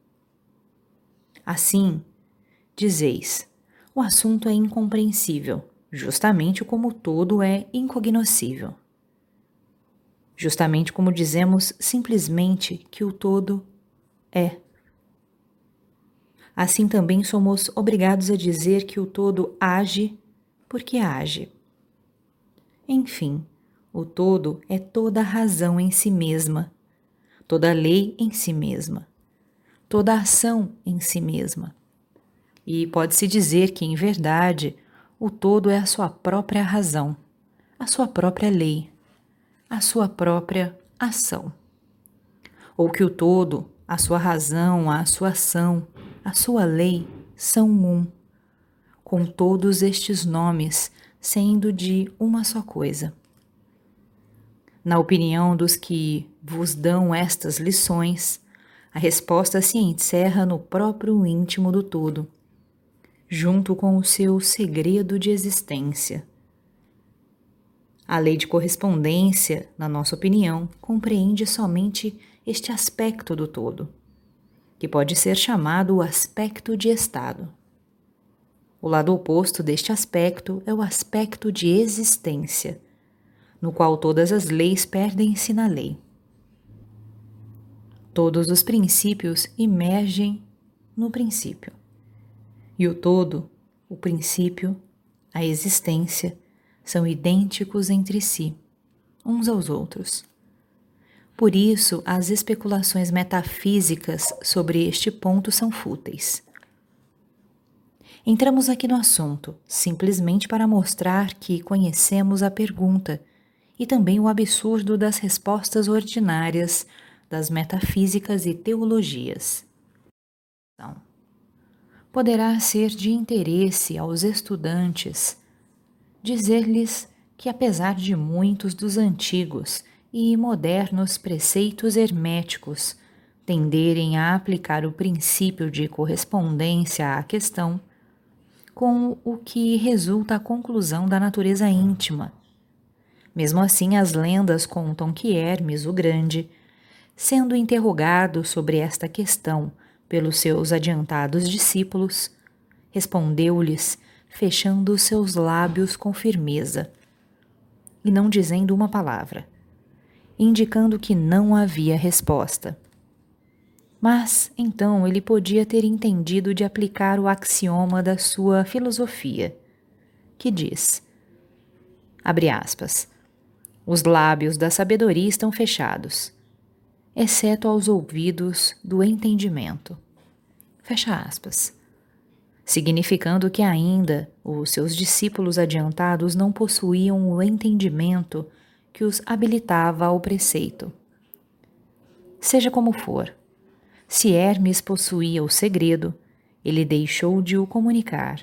Assim, dizeis, o assunto é incompreensível, justamente como todo é incognoscível. Justamente como dizemos simplesmente que o todo é assim também somos obrigados a dizer que o todo age porque age. Enfim, o todo é toda razão em si mesma, toda lei em si mesma, toda ação em si mesma. E pode-se dizer que, em verdade, o todo é a sua própria razão, a sua própria lei, a sua própria ação. Ou que o todo, a sua razão, a sua ação, a sua lei são um, com todos estes nomes sendo de uma só coisa. Na opinião dos que vos dão estas lições, a resposta se encerra no próprio íntimo do todo, junto com o seu segredo de existência. A lei de correspondência, na nossa opinião, compreende somente este aspecto do todo que pode ser chamado o aspecto de estado. O lado oposto deste aspecto é o aspecto de existência, no qual todas as leis perdem-se na lei. Todos os princípios emergem no princípio. E o todo, o princípio, a existência, são idênticos entre si, uns aos outros. Por isso, as especulações metafísicas sobre este ponto são fúteis. Entramos aqui no assunto simplesmente para mostrar que conhecemos a pergunta e também o absurdo das respostas ordinárias das metafísicas e teologias. Poderá ser de interesse aos estudantes dizer-lhes que, apesar de muitos dos antigos e modernos preceitos herméticos tenderem a aplicar o princípio de correspondência à questão, com o que resulta a conclusão da natureza íntima. Mesmo assim, as lendas contam que Hermes o Grande, sendo interrogado sobre esta questão pelos seus adiantados discípulos, respondeu-lhes, fechando os seus lábios com firmeza e não dizendo uma palavra indicando que não havia resposta. Mas então ele podia ter entendido de aplicar o axioma da sua filosofia, que diz: abre aspas, os lábios da sabedoria estão fechados, exceto aos ouvidos do entendimento. Fecha aspas. Significando que ainda os seus discípulos adiantados não possuíam o entendimento que os habilitava ao preceito. Seja como for, se Hermes possuía o segredo, ele deixou de o comunicar.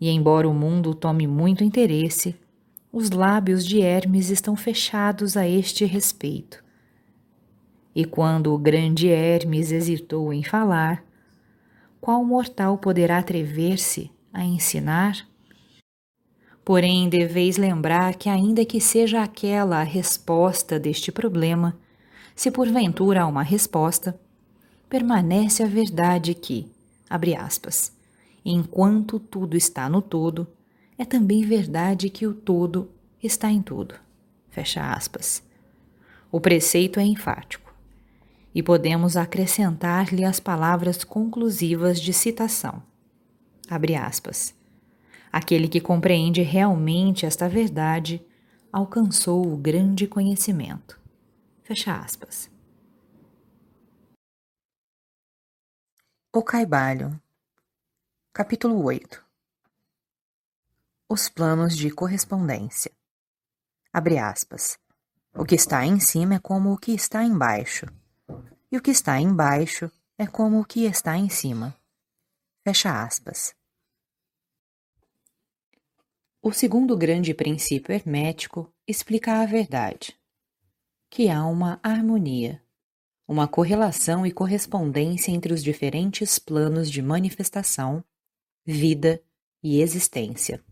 E embora o mundo tome muito interesse, os lábios de Hermes estão fechados a este respeito. E quando o grande Hermes hesitou em falar, qual mortal poderá atrever-se a ensinar? Porém, deveis lembrar que, ainda que seja aquela a resposta deste problema, se porventura há uma resposta, permanece a verdade que, abre aspas, enquanto tudo está no todo, é também verdade que o todo está em tudo. Fecha aspas. O preceito é enfático e podemos acrescentar-lhe as palavras conclusivas de citação. Abre aspas. Aquele que compreende realmente esta verdade alcançou o grande conhecimento. Fecha aspas. O Caibalho, capítulo 8 Os planos de correspondência. Abre aspas. O que está em cima é como o que está embaixo, e o que está embaixo é como o que está em cima. Fecha aspas. O segundo grande princípio hermético explica a verdade, que há uma harmonia, uma correlação e correspondência entre os diferentes planos de manifestação, vida e existência.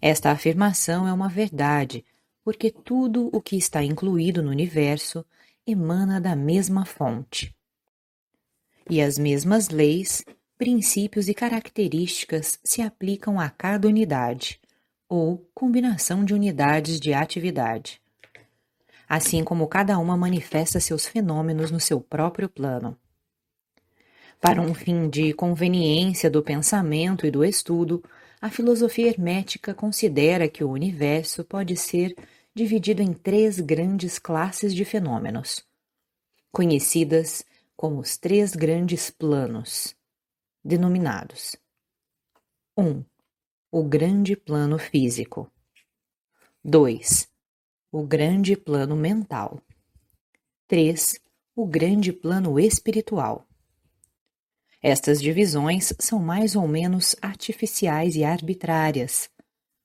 Esta afirmação é uma verdade, porque tudo o que está incluído no universo emana da mesma fonte. E as mesmas leis, princípios e características se aplicam a cada unidade, ou combinação de unidades de atividade. Assim como cada uma manifesta seus fenômenos no seu próprio plano. Para um fim de conveniência do pensamento e do estudo, a filosofia hermética considera que o universo pode ser dividido em três grandes classes de fenômenos, conhecidas como os três grandes planos, denominados 1. Um, o grande plano físico. 2. O grande plano mental. 3. O grande plano espiritual. Estas divisões são mais ou menos artificiais e arbitrárias,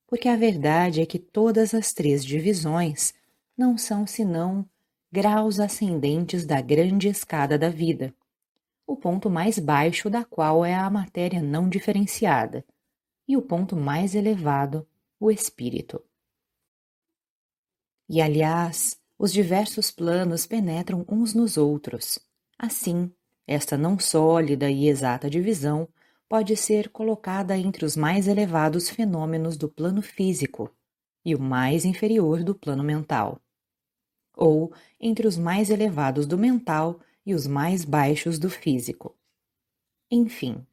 porque a verdade é que todas as três divisões não são senão graus ascendentes da grande escada da vida, o ponto mais baixo da qual é a matéria não diferenciada, e o ponto mais elevado, o espírito. E aliás, os diversos planos penetram uns nos outros. Assim, esta não sólida e exata divisão pode ser colocada entre os mais elevados fenômenos do plano físico e o mais inferior do plano mental, ou entre os mais elevados do mental e os mais baixos do físico. Enfim,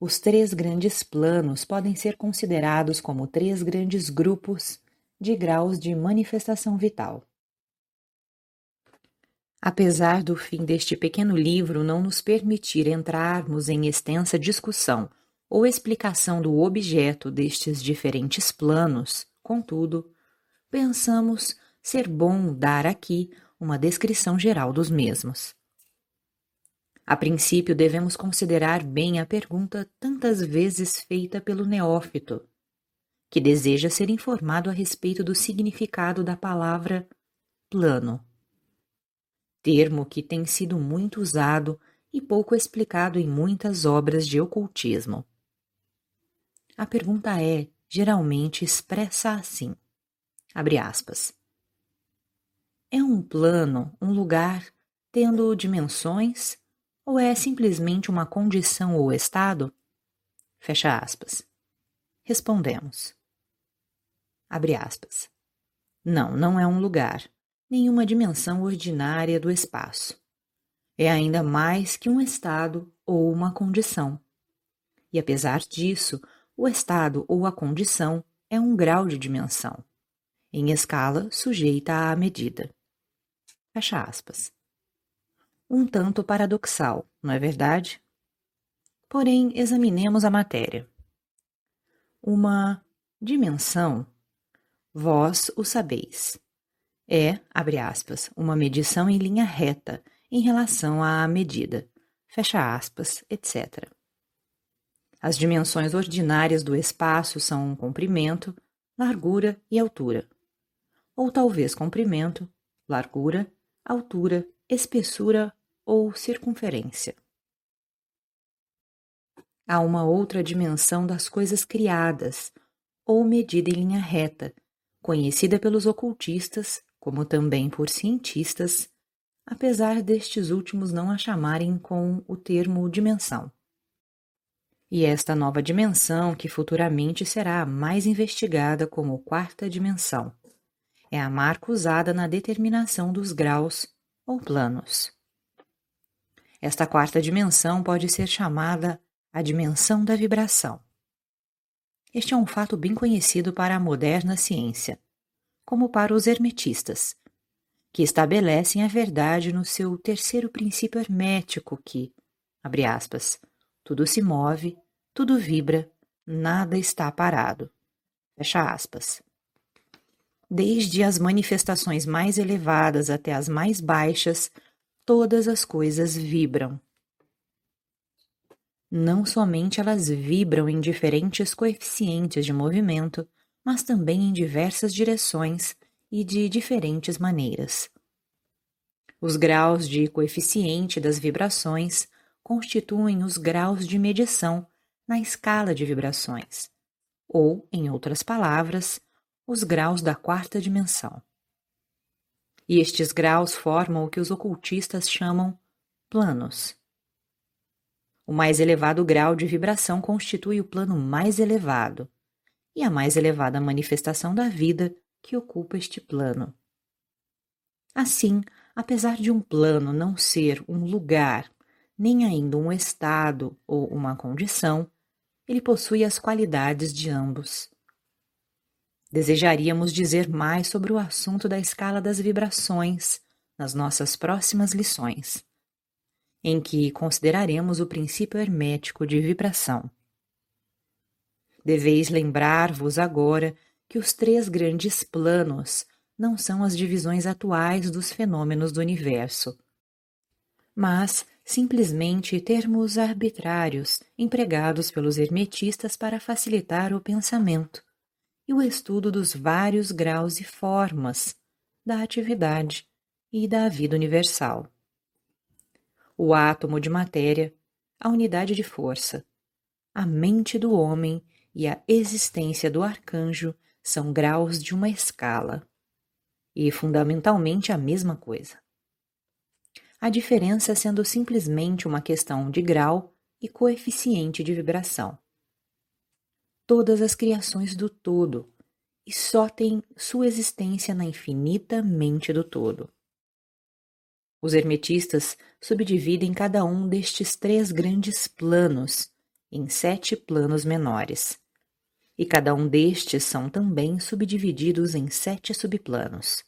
os três grandes planos podem ser considerados como três grandes grupos de graus de manifestação vital. Apesar do fim deste pequeno livro não nos permitir entrarmos em extensa discussão ou explicação do objeto destes diferentes planos, contudo, pensamos ser bom dar aqui uma descrição geral dos mesmos. A princípio, devemos considerar bem a pergunta tantas vezes feita pelo neófito, que deseja ser informado a respeito do significado da palavra plano termo que tem sido muito usado e pouco explicado em muitas obras de ocultismo. A pergunta é, geralmente, expressa assim: abre aspas. É um plano, um lugar, tendo dimensões, ou é simplesmente uma condição ou estado? Fecha aspas. Respondemos. Abre aspas. Não, não é um lugar nenhuma dimensão ordinária do espaço. É ainda mais que um estado ou uma condição. E apesar disso, o estado ou a condição é um grau de dimensão, em escala sujeita à medida. Fecha aspas. Um tanto paradoxal, não é verdade? Porém, examinemos a matéria. Uma dimensão, vós o sabeis, é, abre aspas, uma medição em linha reta em relação à medida, fecha aspas, etc. As dimensões ordinárias do espaço são comprimento, largura e altura. Ou talvez comprimento, largura, altura, espessura ou circunferência. Há uma outra dimensão das coisas criadas, ou medida em linha reta, conhecida pelos ocultistas como também por cientistas, apesar destes últimos não a chamarem com o termo dimensão. E esta nova dimensão, que futuramente será a mais investigada como quarta dimensão, é a marca usada na determinação dos graus ou planos. Esta quarta dimensão pode ser chamada a dimensão da vibração. Este é um fato bem conhecido para a moderna ciência, como para os hermetistas, que estabelecem a verdade no seu terceiro princípio hermético que, abre aspas, tudo se move, tudo vibra, nada está parado. Fecha aspas. Desde as manifestações mais elevadas até as mais baixas, todas as coisas vibram. Não somente elas vibram em diferentes coeficientes de movimento, mas também em diversas direções e de diferentes maneiras. Os graus de coeficiente das vibrações constituem os graus de medição na escala de vibrações, ou, em outras palavras, os graus da quarta dimensão e estes graus formam o que os ocultistas chamam planos. O mais elevado grau de vibração constitui o plano mais elevado e a mais elevada manifestação da vida que ocupa este plano. Assim, apesar de um plano não ser um lugar, nem ainda um estado ou uma condição, ele possui as qualidades de ambos. Desejaríamos dizer mais sobre o assunto da escala das vibrações nas nossas próximas lições, em que consideraremos o princípio hermético de vibração. Deveis lembrar-vos agora que os três grandes planos não são as divisões atuais dos fenômenos do universo, mas simplesmente termos arbitrários empregados pelos hermetistas para facilitar o pensamento e o estudo dos vários graus e formas da atividade e da vida universal. O átomo de matéria, a unidade de força, a mente do homem e a existência do arcanjo são graus de uma escala, e fundamentalmente a mesma coisa. A diferença sendo simplesmente uma questão de grau e coeficiente de vibração todas as criações do todo e só tem sua existência na infinita mente do todo. Os hermetistas subdividem cada um destes três grandes planos em sete planos menores, e cada um destes são também subdivididos em sete subplanos.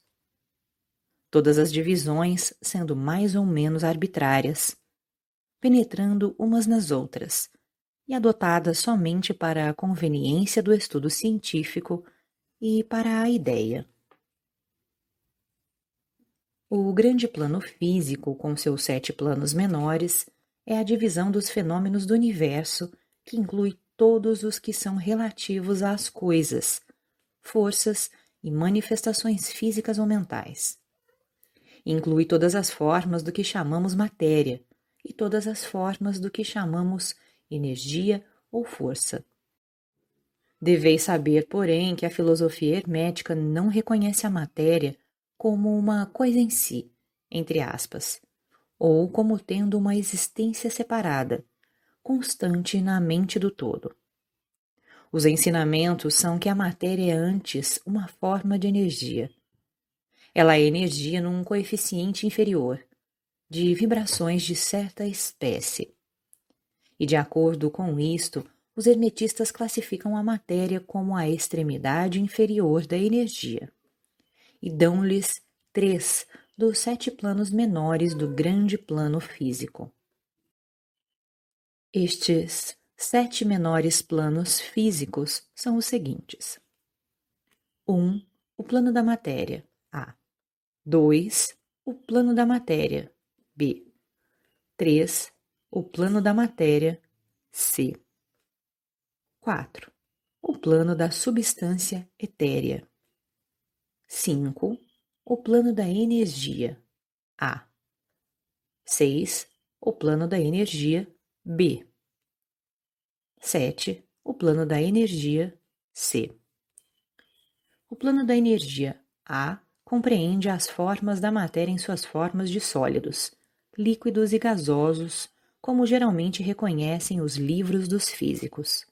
Todas as divisões sendo mais ou menos arbitrárias, penetrando umas nas outras, e adotada somente para a conveniência do estudo científico e para a ideia. O grande plano físico, com seus sete planos menores, é a divisão dos fenômenos do universo que inclui todos os que são relativos às coisas, forças e manifestações físicas ou mentais. Inclui todas as formas do que chamamos matéria e todas as formas do que chamamos energia ou força. Deveis saber, porém, que a filosofia hermética não reconhece a matéria como uma coisa em si, entre aspas, ou como tendo uma existência separada, constante na mente do todo. Os ensinamentos são que a matéria é antes uma forma de energia. Ela é energia num coeficiente inferior, de vibrações de certa espécie. E de acordo com isto, os hermetistas classificam a matéria como a extremidade inferior da energia e dão-lhes três dos sete planos menores do grande plano físico. Estes sete menores planos físicos são os seguintes: 1. Um, o plano da matéria, A. 2. O plano da matéria, B. 3 o plano da matéria, C. 4. O plano da substância etérea. 5. O plano da energia, A. 6. O plano da energia, B. 7. O plano da energia, C. O plano da energia, A, compreende as formas da matéria em suas formas de sólidos, líquidos e gasosos, como geralmente reconhecem os livros dos físicos.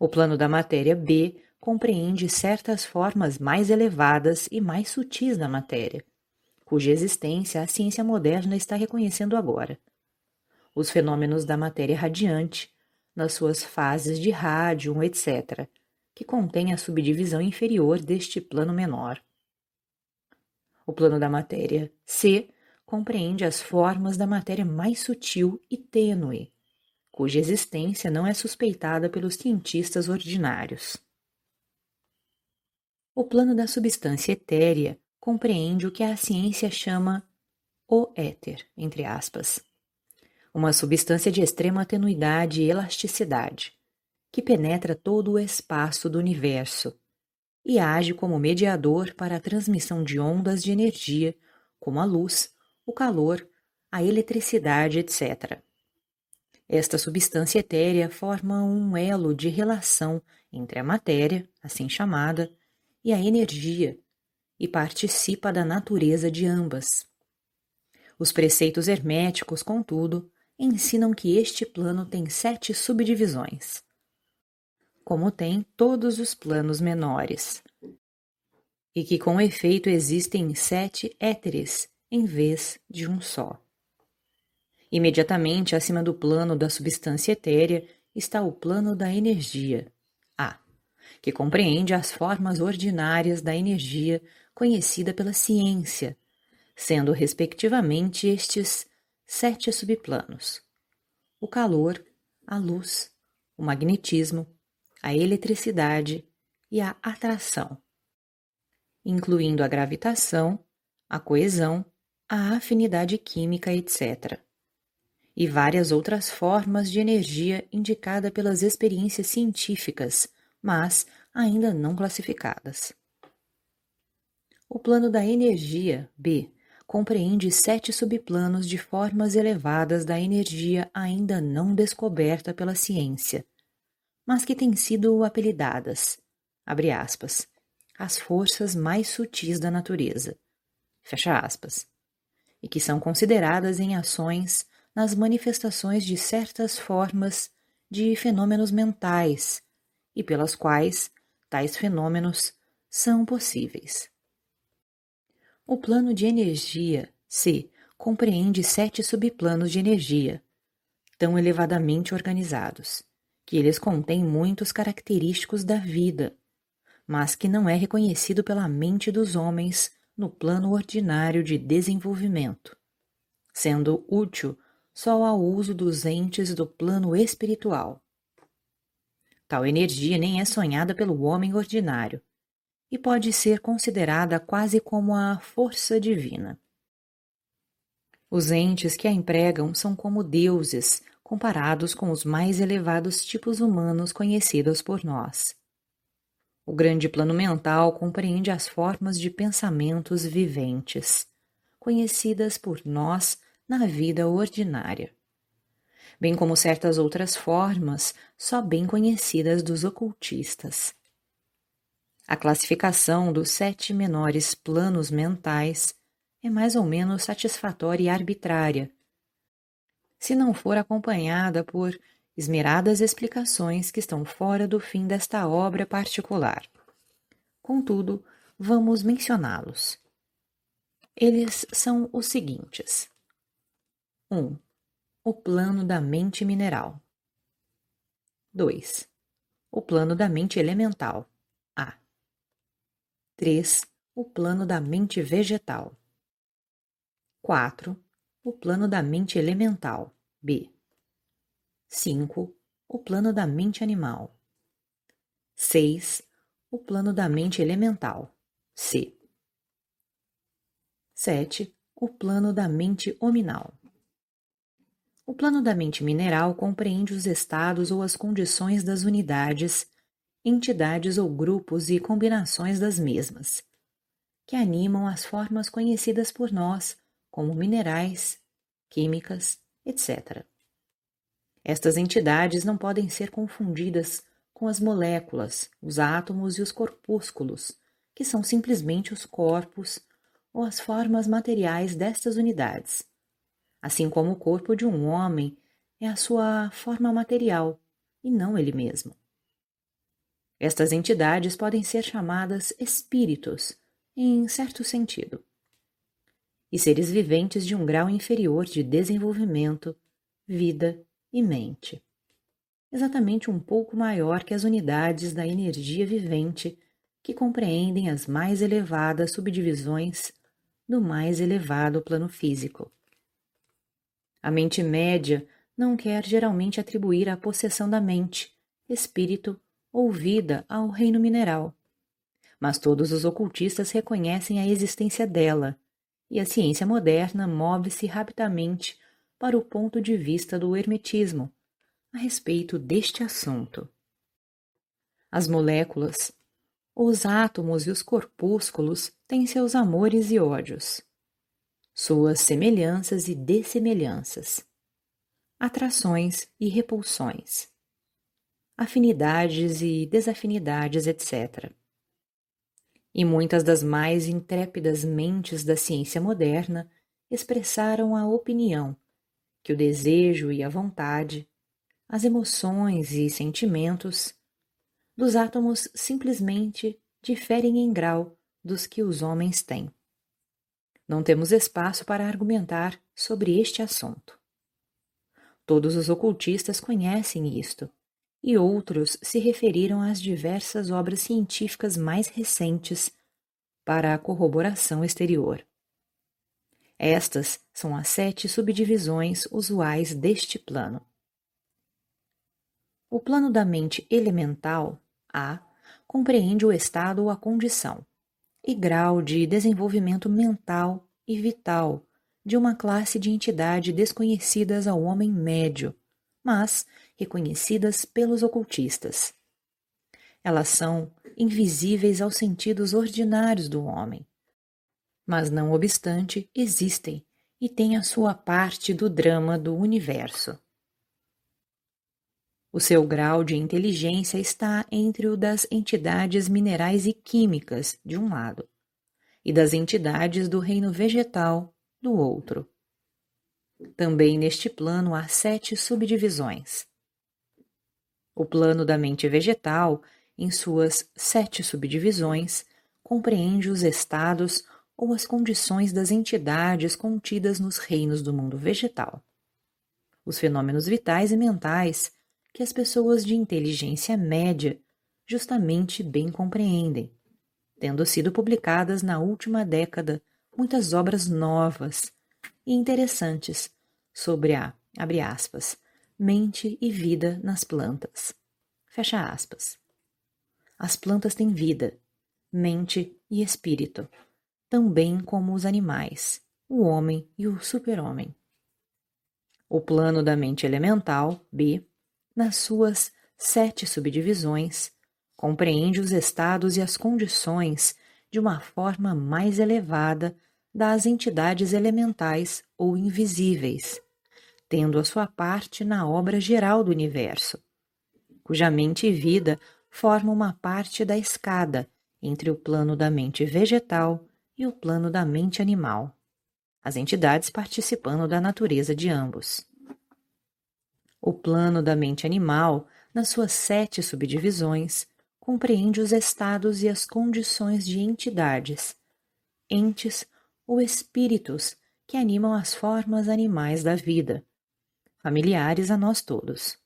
O plano da matéria B compreende certas formas mais elevadas e mais sutis da matéria, cuja existência a ciência moderna está reconhecendo agora. Os fenômenos da matéria radiante, nas suas fases de rádio, etc., que contém a subdivisão inferior deste plano menor. O plano da matéria C compreende as formas da matéria mais sutil e tênue, cuja existência não é suspeitada pelos cientistas ordinários. O plano da substância etérea compreende o que a ciência chama o éter, entre aspas, uma substância de extrema tenuidade e elasticidade, que penetra todo o espaço do universo e age como mediador para a transmissão de ondas de energia, como a luz, o calor, a eletricidade, etc. Esta substância etérea forma um elo de relação entre a matéria, assim chamada, e a energia, e participa da natureza de ambas. Os preceitos herméticos, contudo, ensinam que este plano tem sete subdivisões como tem todos os planos menores, e que com efeito existem sete éteres em vez de um só. Imediatamente acima do plano da substância etérea está o plano da energia, A, que compreende as formas ordinárias da energia conhecida pela ciência, sendo respectivamente estes sete subplanos: o calor, a luz, o magnetismo, a eletricidade e a atração, incluindo a gravitação, a coesão, a afinidade química, etc. E várias outras formas de energia indicada pelas experiências científicas, mas ainda não classificadas. O plano da energia, B, compreende sete subplanos de formas elevadas da energia ainda não descoberta pela ciência, mas que têm sido apelidadas, abre aspas, as forças mais sutis da natureza, fecha aspas, e que são consideradas em ações nas manifestações de certas formas de fenômenos mentais e pelas quais tais fenômenos são possíveis. O plano de energia, C, compreende sete subplanos de energia, tão elevadamente organizados, que eles contêm muitos característicos da vida, mas que não é reconhecido pela mente dos homens no plano ordinário de desenvolvimento, sendo útil só ao uso dos entes do plano espiritual. Tal energia nem é sonhada pelo homem ordinário e pode ser considerada quase como a força divina. Os entes que a empregam são como deuses comparados com os mais elevados tipos humanos conhecidos por nós. O grande plano mental compreende as formas de pensamentos viventes, conhecidas por nós na vida ordinária, bem como certas outras formas só bem conhecidas dos ocultistas. A classificação dos sete menores planos mentais é mais ou menos satisfatória e arbitrária, se não for acompanhada por esmeradas explicações que estão fora do fim desta obra particular. Contudo, vamos mencioná-los. Eles são os seguintes: 1. Um, o plano da mente mineral. 2. O plano da mente elemental. 3. O plano da mente vegetal. 4 o plano da mente elemental, B. 5. O plano da mente animal. 6. O plano da mente elemental, C. 7. O plano da mente hominal. O plano da mente mineral compreende os estados ou as condições das unidades, entidades ou grupos e combinações das mesmas, que animam as formas conhecidas por nós como minerais, químicas, etc. Estas entidades não podem ser confundidas com as moléculas, os átomos e os corpúsculos, que são simplesmente os corpos ou as formas materiais destas unidades, assim como o corpo de um homem é a sua forma material e não ele mesmo. Estas entidades podem ser chamadas espíritos, em certo sentido, e seres viventes de um grau inferior de desenvolvimento, vida e mente. Exatamente um pouco maior que as unidades da energia vivente que compreendem as mais elevadas subdivisões do mais elevado plano físico. A mente média não quer geralmente atribuir a possessão da mente, espírito ou vida ao reino mineral. Mas todos os ocultistas reconhecem a existência dela, e a ciência moderna move-se rapidamente para o ponto de vista do hermetismo a respeito deste assunto. As moléculas, os átomos e os corpúsculos têm seus amores e ódios, suas semelhanças e dessemelhanças atrações e repulsões, afinidades e desafinidades, etc. E muitas das mais intrépidas mentes da ciência moderna expressaram a opinião que o desejo e a vontade, as emoções e sentimentos dos átomos simplesmente diferem em grau dos que os homens têm. Não temos espaço para argumentar sobre este assunto. Todos os ocultistas conhecem isto, e outros se referiram às diversas obras científicas mais recentes para a corroboração exterior. Estas são as sete subdivisões usuais deste plano. O plano da mente elemental, A, compreende o estado ou a condição e grau de desenvolvimento mental e vital de uma classe de entidade desconhecidas ao homem médio, mas reconhecidas pelos ocultistas. Elas são invisíveis aos sentidos ordinários do homem, mas não obstante existem e têm a sua parte do drama do universo. O seu grau de inteligência está entre o das entidades minerais e químicas, de um lado, e das entidades do reino vegetal, do outro. Também neste plano há sete subdivisões. O plano da mente vegetal, em suas sete subdivisões, compreende os estados ou as condições das entidades contidas nos reinos do mundo vegetal. Os fenômenos vitais e mentais que as pessoas de inteligência média justamente bem compreendem, tendo sido publicadas na última década muitas obras novas e interessantes sobre a, aspas, mente e vida nas plantas. Fecha aspas. As plantas têm vida, mente e espírito, tão bem como os animais, o homem e o super-homem. O plano da mente elemental, B, nas suas sete subdivisões, compreende os estados e as condições de uma forma mais elevada das entidades elementais ou invisíveis, tendo a sua parte na obra geral do universo, cuja mente e vida formam uma parte da escada entre o plano da mente vegetal e o plano da mente animal, as entidades participando da natureza de ambos. O plano da mente animal, nas suas sete subdivisões, compreende os estados e as condições de entidades, entes ou espíritos que animam as formas animais da vida, familiares a nós todos.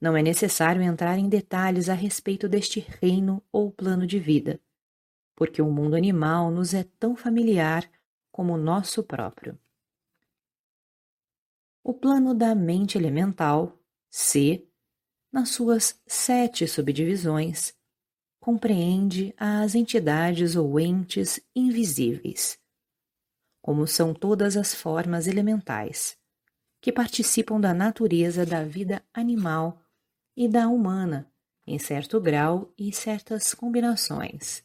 Não é necessário entrar em detalhes a respeito deste reino ou plano de vida, porque o mundo animal nos é tão familiar como o nosso próprio. O plano da mente elemental, C, nas suas sete subdivisões, compreende as entidades ou entes invisíveis, como são todas as formas elementais, que participam da natureza da vida animal e da humana, em certo grau e certas combinações.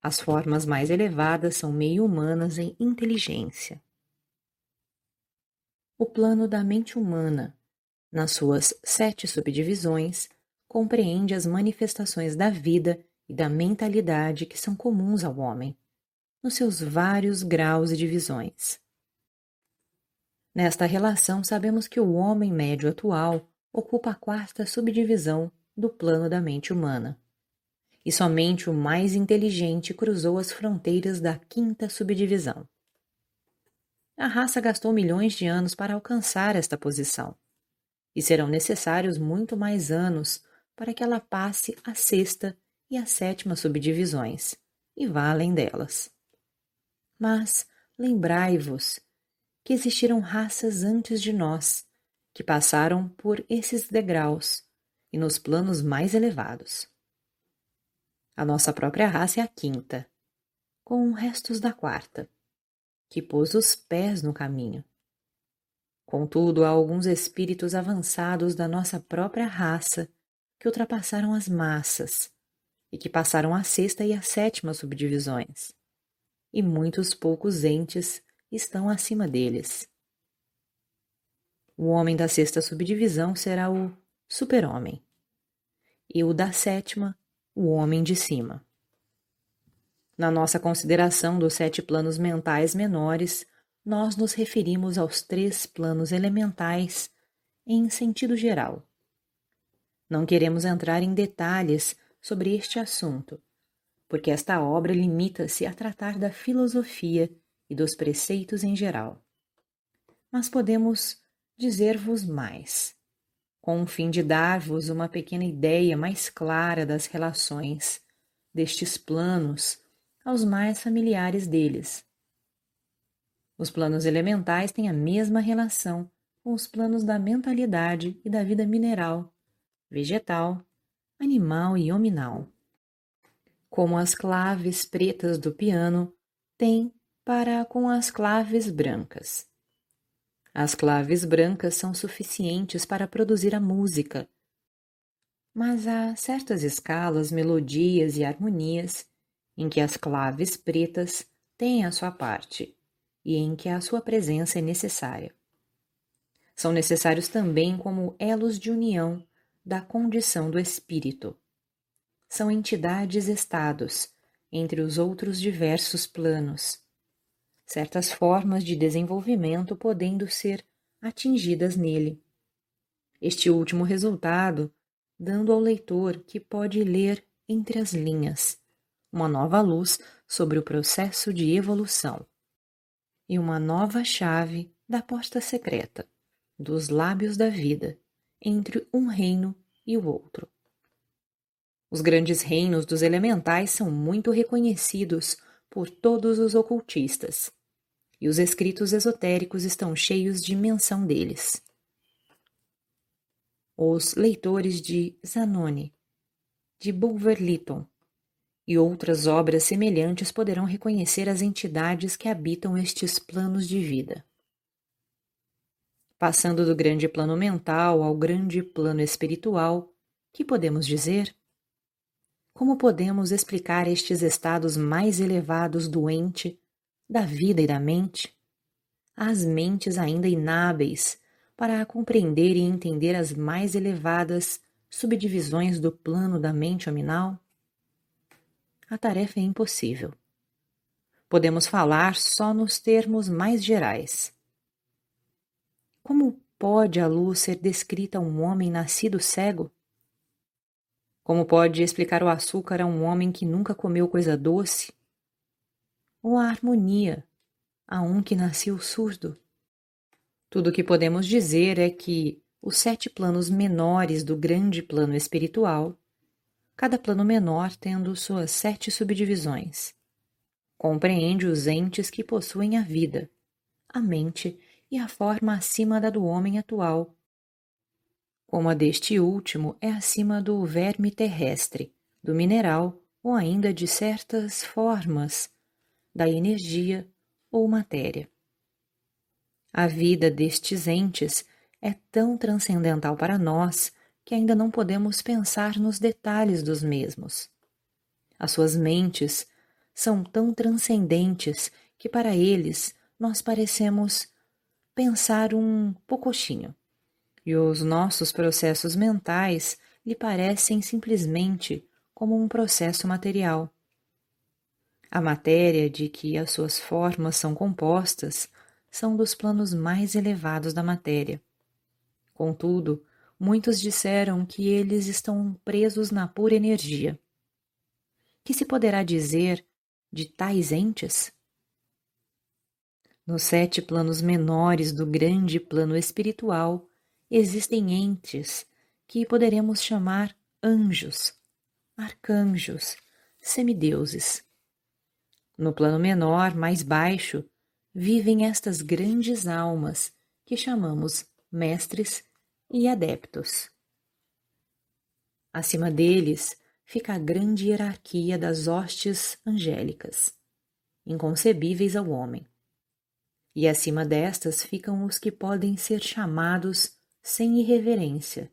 As formas mais elevadas são meio humanas em inteligência. O plano da mente humana, nas suas sete subdivisões, compreende as manifestações da vida e da mentalidade que são comuns ao homem nos seus vários graus e divisões. Nesta relação, sabemos que o homem médio atual ocupa a quarta subdivisão do plano da mente humana. E somente o mais inteligente cruzou as fronteiras da quinta subdivisão. A raça gastou milhões de anos para alcançar esta posição, e serão necessários muito mais anos para que ela passe a sexta e a sétima subdivisões, e vá além delas. Mas lembrai-vos que existiram raças antes de nós, que passaram por esses degraus e nos planos mais elevados. A nossa própria raça é a quinta, com restos da quarta, que pôs os pés no caminho. Contudo, há alguns espíritos avançados da nossa própria raça que ultrapassaram as massas e que passaram a sexta e a sétima subdivisões e muitos poucos entes estão acima deles. O homem da sexta subdivisão será o super-homem, e o da sétima, o homem de cima. Na nossa consideração dos sete planos mentais menores, nós nos referimos aos três planos elementais em sentido geral. Não queremos entrar em detalhes sobre este assunto, porque esta obra limita-se a tratar da filosofia e dos preceitos em geral. Mas podemos dizer-vos mais, com o fim de dar-vos uma pequena ideia mais clara das relações destes planos aos mais familiares deles. Os planos elementais têm a mesma relação com os planos da mentalidade e da vida mineral, vegetal, animal e hominal como as claves pretas do piano têm para com as claves brancas. As claves brancas são suficientes para produzir a música, mas há certas escalas, melodias e harmonias em que as claves pretas têm a sua parte e em que a sua presença é necessária. São necessários também como elos de união da condição do espírito são entidades-estados, entre os outros diversos planos, certas formas de desenvolvimento podendo ser atingidas nele. Este último resultado, dando ao leitor que pode ler entre as linhas uma nova luz sobre o processo de evolução e uma nova chave da porta secreta dos lábios da vida entre um reino e o outro. Os grandes reinos dos elementais são muito reconhecidos por todos os ocultistas, e os escritos esotéricos estão cheios de menção deles. Os leitores de Zanoni, de Bulwer-Lytton e outras obras semelhantes poderão reconhecer as entidades que habitam estes planos de vida. Passando do grande plano mental ao grande plano espiritual, que podemos dizer? Como podemos explicar estes estados mais elevados do ente, da vida e da mente? As mentes ainda inábeis para compreender e entender as mais elevadas subdivisões do plano da mente hominal? A tarefa é impossível. Podemos falar só nos termos mais gerais. Como pode a luz ser descrita a um homem nascido cego? Como pode explicar o açúcar a um homem que nunca comeu coisa doce? Ou a harmonia a um que nasceu surdo? Tudo o que podemos dizer é que os sete planos menores do grande plano espiritual, cada plano menor tendo suas sete subdivisões, compreende os entes que possuem a vida, a mente e a forma acima da do homem atual, como a deste último é acima do verme terrestre, do mineral ou ainda de certas formas da energia ou matéria. A vida destes entes é tão transcendental para nós que ainda não podemos pensar nos detalhes dos mesmos. As suas mentes são tão transcendentes que para eles nós parecemos pensar um pocochinho e os nossos processos mentais lhe parecem simplesmente como um processo material. A matéria de que as suas formas são compostas são dos planos mais elevados da matéria. Contudo, muitos disseram que eles estão presos na pura energia. Que se poderá dizer de tais entes? Nos sete planos menores do grande plano espiritual existem entes que poderemos chamar anjos, arcanjos, semideuses. No plano menor, mais baixo, vivem estas grandes almas que chamamos mestres e adeptos. Acima deles fica a grande hierarquia das hostes angélicas, inconcebíveis ao homem. E acima destas ficam os que podem ser chamados sem irreverência,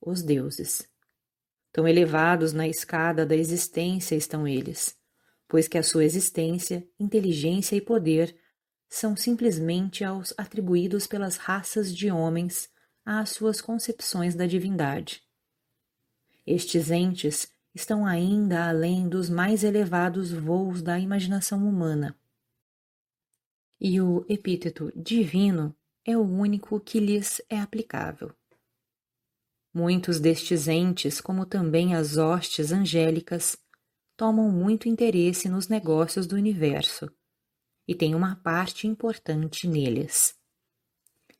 os deuses. Tão elevados na escada da existência estão eles, pois que a sua existência, inteligência e poder são simplesmente aos atribuídos pelas raças de homens às suas concepções da divindade. Estes entes estão ainda além dos mais elevados voos da imaginação humana. E o epíteto divino é o único que lhes é aplicável. Muitos destes entes, como também as hostes angélicas, tomam muito interesse nos negócios do universo e têm uma parte importante neles.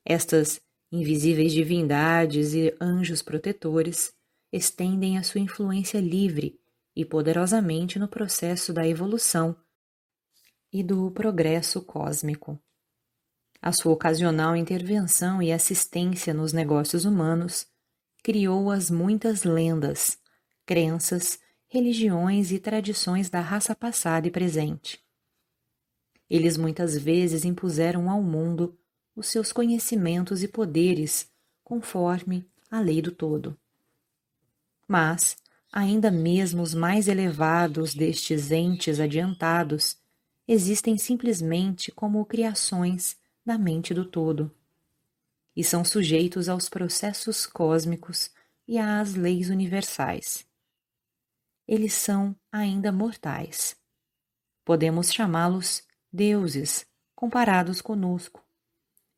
Estas invisíveis divindades e anjos protetores estendem a sua influência livre e poderosamente no processo da evolução e do progresso cósmico. A sua ocasional intervenção e assistência nos negócios humanos criou as muitas lendas, crenças, religiões e tradições da raça passada e presente. Eles muitas vezes impuseram ao mundo os seus conhecimentos e poderes conforme a lei do todo. Mas, ainda mesmo os mais elevados destes entes adiantados existem simplesmente como criações da mente do todo e são sujeitos aos processos cósmicos e às leis universais. Eles são ainda mortais. Podemos chamá-los deuses comparados conosco,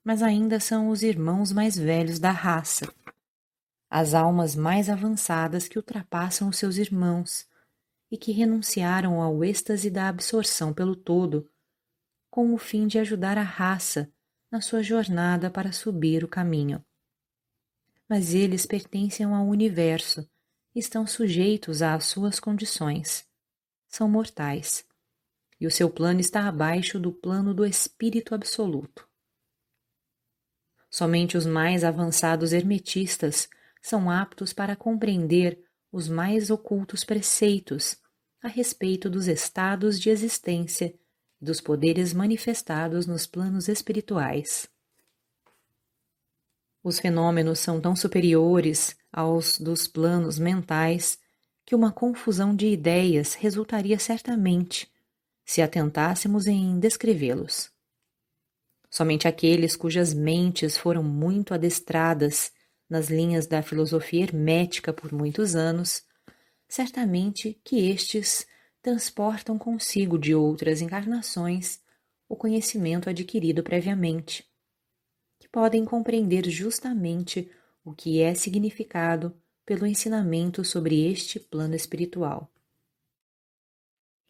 mas ainda são os irmãos mais velhos da raça, as almas mais avançadas que ultrapassam os seus irmãos e que renunciaram ao êxtase da absorção pelo todo, com o fim de ajudar a raça na sua jornada para subir o caminho. Mas eles pertencem ao universo, estão sujeitos às suas condições. São mortais, e o seu plano está abaixo do plano do Espírito Absoluto. Somente os mais avançados hermetistas são aptos para compreender os mais ocultos preceitos a respeito dos estados de existência dos poderes manifestados nos planos espirituais. Os fenômenos são tão superiores aos dos planos mentais que uma confusão de ideias resultaria certamente se atentássemos em descrevê-los. Somente aqueles cujas mentes foram muito adestradas nas linhas da filosofia hermética por muitos anos, certamente que estes transportam consigo de outras encarnações o conhecimento adquirido previamente, que podem compreender justamente o que é significado pelo ensinamento sobre este plano espiritual.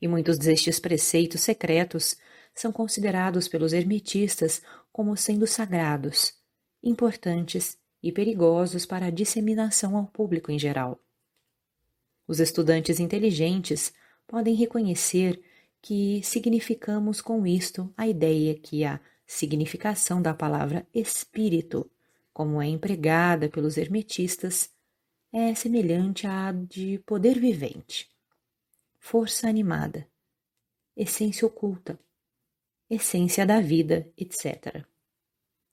E muitos destes preceitos secretos são considerados pelos hermetistas como sendo sagrados, importantes e perigosos para a disseminação ao público em geral. Os estudantes inteligentes podem reconhecer que significamos com isto a ideia que a significação da palavra espírito, como é empregada pelos hermetistas, é semelhante à de poder vivente, força animada, essência oculta, essência da vida, etc.,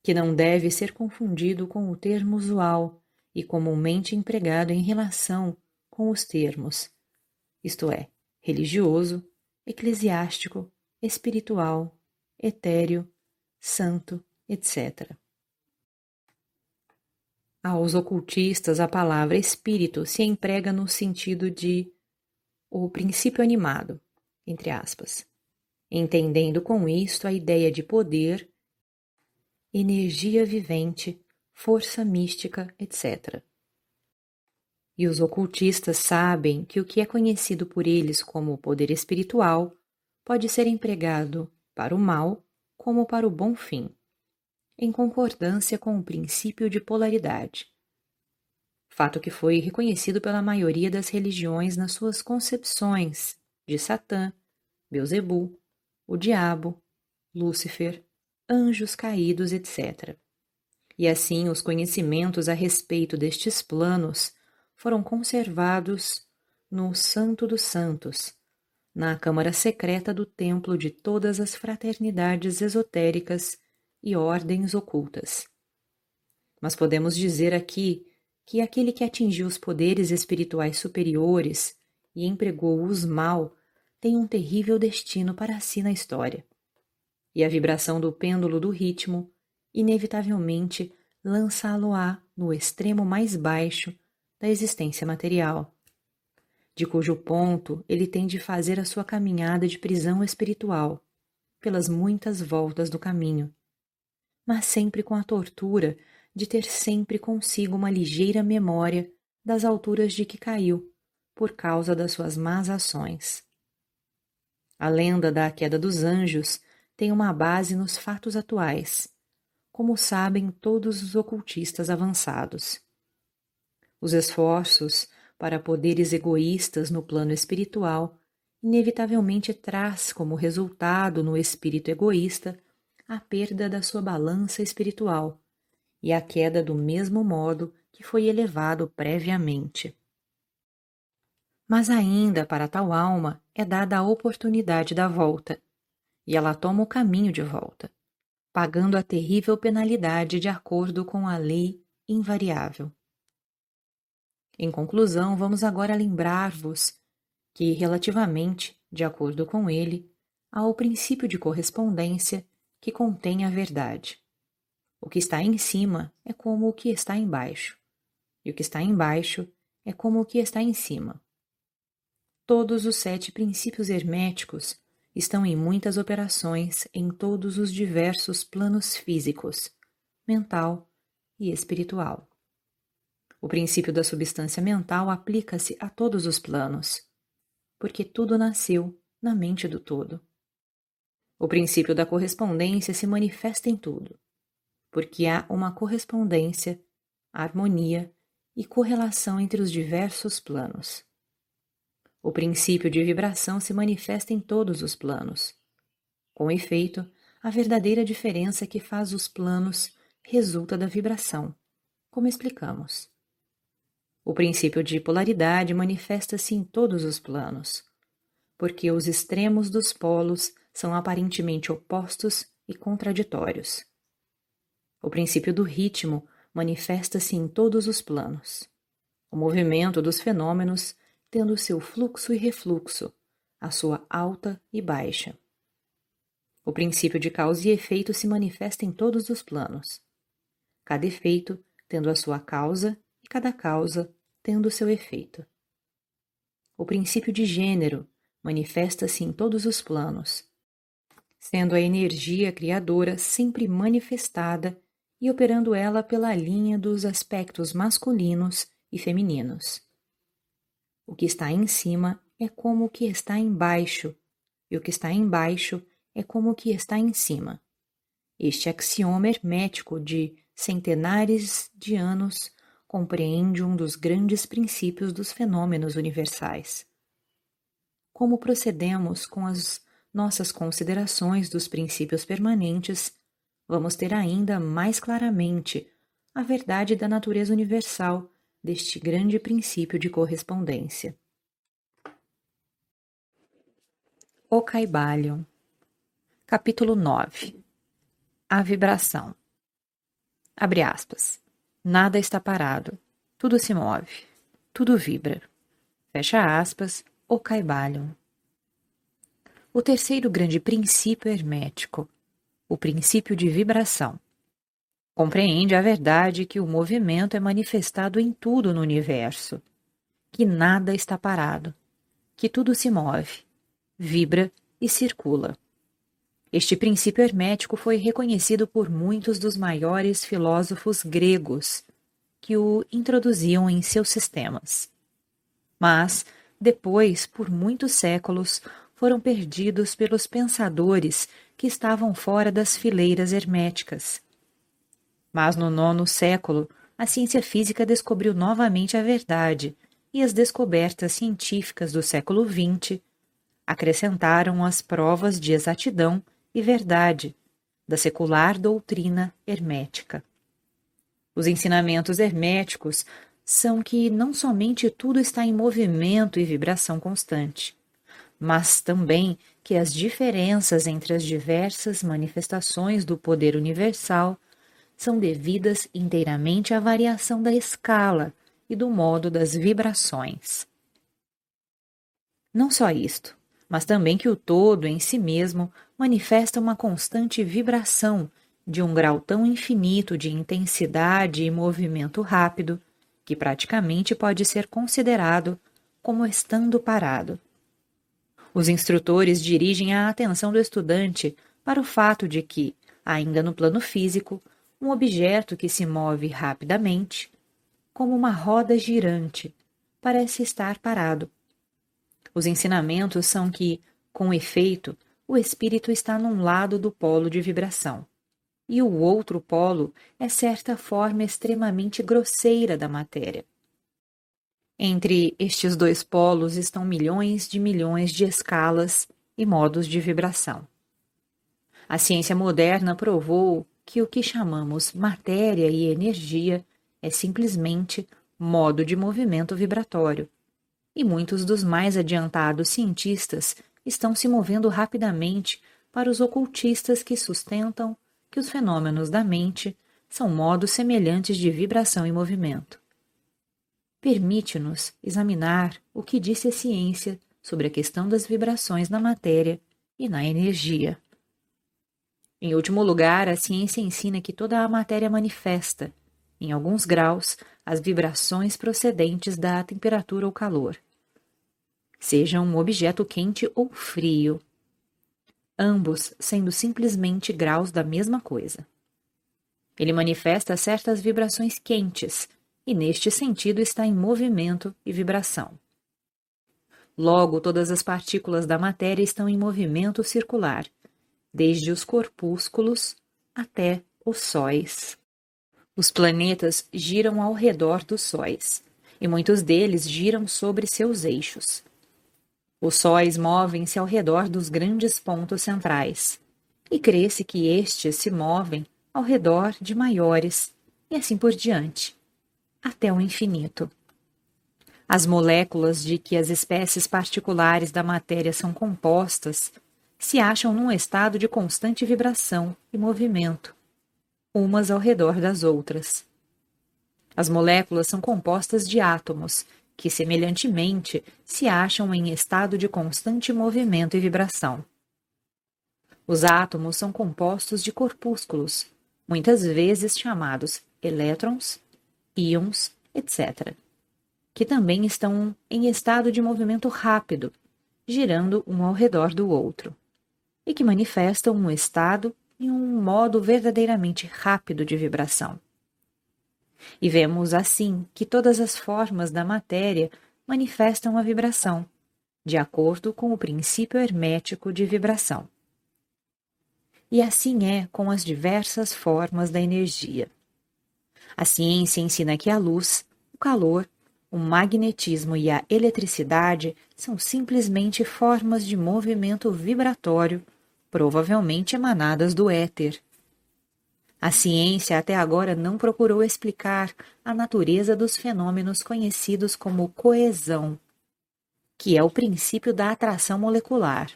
que não deve ser confundido com o termo usual e comumente empregado em relação com os termos, isto é, religioso, eclesiástico, espiritual, etéreo, santo, etc. Aos ocultistas, a palavra espírito se emprega no sentido de o princípio animado, entre aspas, entendendo com isto a ideia de poder energia vivente, força mística, etc. E os ocultistas sabem que o que é conhecido por eles como poder espiritual pode ser empregado para o mal como para o bom fim, em concordância com o princípio de polaridade. Fato que foi reconhecido pela maioria das religiões nas suas concepções de Satã, Beuzebu, o diabo, Lúcifer, anjos caídos, etc. E assim os conhecimentos a respeito destes planos foram conservados no Santo dos Santos, na câmara secreta do templo de todas as fraternidades esotéricas e ordens ocultas. Mas podemos dizer aqui que aquele que atingiu os poderes espirituais superiores e empregou-os mal tem um terrível destino para si na história. E a vibração do pêndulo do ritmo, inevitavelmente, lançá-lo-á no extremo mais baixo da existência material, de cujo ponto ele tem de fazer a sua caminhada de prisão espiritual, pelas muitas voltas do caminho, mas sempre com a tortura de ter sempre consigo uma ligeira memória das alturas de que caiu, por causa das suas más ações. A lenda da queda dos anjos tem uma base nos fatos atuais, como sabem todos os ocultistas avançados. Os esforços para poderes egoístas no plano espiritual inevitavelmente traz como resultado no espírito egoísta a perda da sua balança espiritual e a queda do mesmo modo que foi elevado previamente. Mas ainda para tal alma é dada a oportunidade da volta, e ela toma o caminho de volta, pagando a terrível penalidade de acordo com a lei invariável. Em conclusão, vamos agora lembrar-vos que, relativamente, de acordo com ele, há o princípio de correspondência que contém a verdade. O que está em cima é como o que está embaixo, e o que está embaixo é como o que está em cima. Todos os sete princípios herméticos estão em muitas operações em todos os diversos planos físicos, mental e espiritual. O princípio da substância mental aplica-se a todos os planos, porque tudo nasceu na mente do todo. O princípio da correspondência se manifesta em tudo, porque há uma correspondência, harmonia e correlação entre os diversos planos. O princípio de vibração se manifesta em todos os planos. Com efeito, a verdadeira diferença que faz os planos resulta da vibração, como explicamos. O princípio de polaridade manifesta-se em todos os planos, porque os extremos dos polos são aparentemente opostos e contraditórios. O princípio do ritmo manifesta-se em todos os planos. O movimento dos fenômenos tendo seu fluxo e refluxo, a sua alta e baixa. O princípio de causa e efeito se manifesta em todos os planos. Cada efeito tendo a sua causa e cada causa tendo seu efeito. O princípio de gênero manifesta-se em todos os planos, sendo a energia criadora sempre manifestada e operando ela pela linha dos aspectos masculinos e femininos. O que está em cima é como o que está embaixo, e o que está embaixo é como o que está em cima. Este axioma hermético de centenares de anos compreende um dos grandes princípios dos fenômenos universais. Como procedemos com as nossas considerações dos princípios permanentes, vamos ter ainda mais claramente a verdade da natureza universal deste grande princípio de correspondência. O Caibalion Capítulo 9 A vibração Abre aspas. Nada está parado. Tudo se move. Tudo vibra. Fecha aspas. O Caibalion O terceiro grande princípio hermético o princípio de vibração. Compreende a verdade que o movimento é manifestado em tudo no universo, que nada está parado, que tudo se move, vibra e circula. Este princípio hermético foi reconhecido por muitos dos maiores filósofos gregos que o introduziam em seus sistemas. Mas, depois, por muitos séculos, foram perdidos pelos pensadores que estavam fora das fileiras herméticas. Mas no nono século, a ciência física descobriu novamente a verdade e as descobertas científicas do século XX acrescentaram as provas de exatidão e verdade da secular doutrina hermética. Os ensinamentos herméticos são que não somente tudo está em movimento e vibração constante, mas também que as diferenças entre as diversas manifestações do poder universal são devidas inteiramente à variação da escala e do modo das vibrações. Não só isto, mas também que o todo em si mesmo manifesta uma constante vibração de um grau tão infinito de intensidade e movimento rápido que praticamente pode ser considerado como estando parado. Os instrutores dirigem a atenção do estudante para o fato de que, ainda no plano físico, um objeto que se move rapidamente, como uma roda girante, parece estar parado os ensinamentos são que, com efeito, o espírito está num lado do polo de vibração, e o outro polo é certa forma extremamente grosseira da matéria. Entre estes dois polos estão milhões de milhões de escalas e modos de vibração. A ciência moderna provou que o que chamamos matéria e energia é simplesmente modo de movimento vibratório e muitos dos mais adiantados cientistas estão se movendo rapidamente para os ocultistas que sustentam que os fenômenos da mente são modos semelhantes de vibração e movimento. Permite-nos examinar o que disse a ciência sobre a questão das vibrações na matéria e na energia. Em último lugar, a ciência ensina que toda a matéria manifesta, em alguns graus, as vibrações procedentes da temperatura ou calor, seja um objeto quente ou frio, ambos sendo simplesmente graus da mesma coisa. Ele manifesta certas vibrações quentes e, neste sentido, está em movimento e vibração. Logo, todas as partículas da matéria estão em movimento circular, desde os corpúsculos até os sóis. Os planetas giram ao redor dos sóis, e muitos deles giram sobre seus eixos. Os sóis movem-se ao redor dos grandes pontos centrais, e crê-se que estes se movem ao redor de maiores, e assim por diante, até o infinito. As moléculas de que as espécies particulares da matéria são compostas se acham num estado de constante vibração e movimento, umas ao redor das outras. As moléculas são compostas de átomos, que, semelhantemente, se acham em estado de constante movimento e vibração. Os átomos são compostos de corpúsculos, muitas vezes chamados elétrons, íons, etc., que também estão em estado de movimento rápido, girando um ao redor do outro, e que manifestam um estado e um modo verdadeiramente rápido de vibração. E vemos assim que todas as formas da matéria manifestam a vibração, de acordo com o princípio hermético de vibração. E assim é com as diversas formas da energia. A ciência ensina que a luz, o calor, o magnetismo e a eletricidade são simplesmente formas de movimento vibratório, provavelmente emanadas do éter. A ciência até agora não procurou explicar a natureza dos fenômenos conhecidos como coesão, que é o princípio da atração molecular,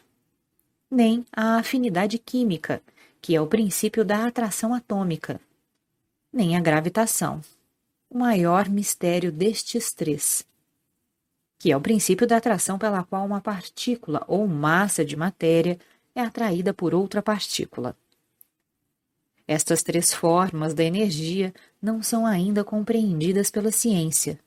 nem a afinidade química, que é o princípio da atração atômica, nem a gravitação, o maior mistério destes três, que é o princípio da atração pela qual uma partícula ou massa de matéria é atraída por outra partícula. Estas três formas da energia não são ainda compreendidas pela ciência.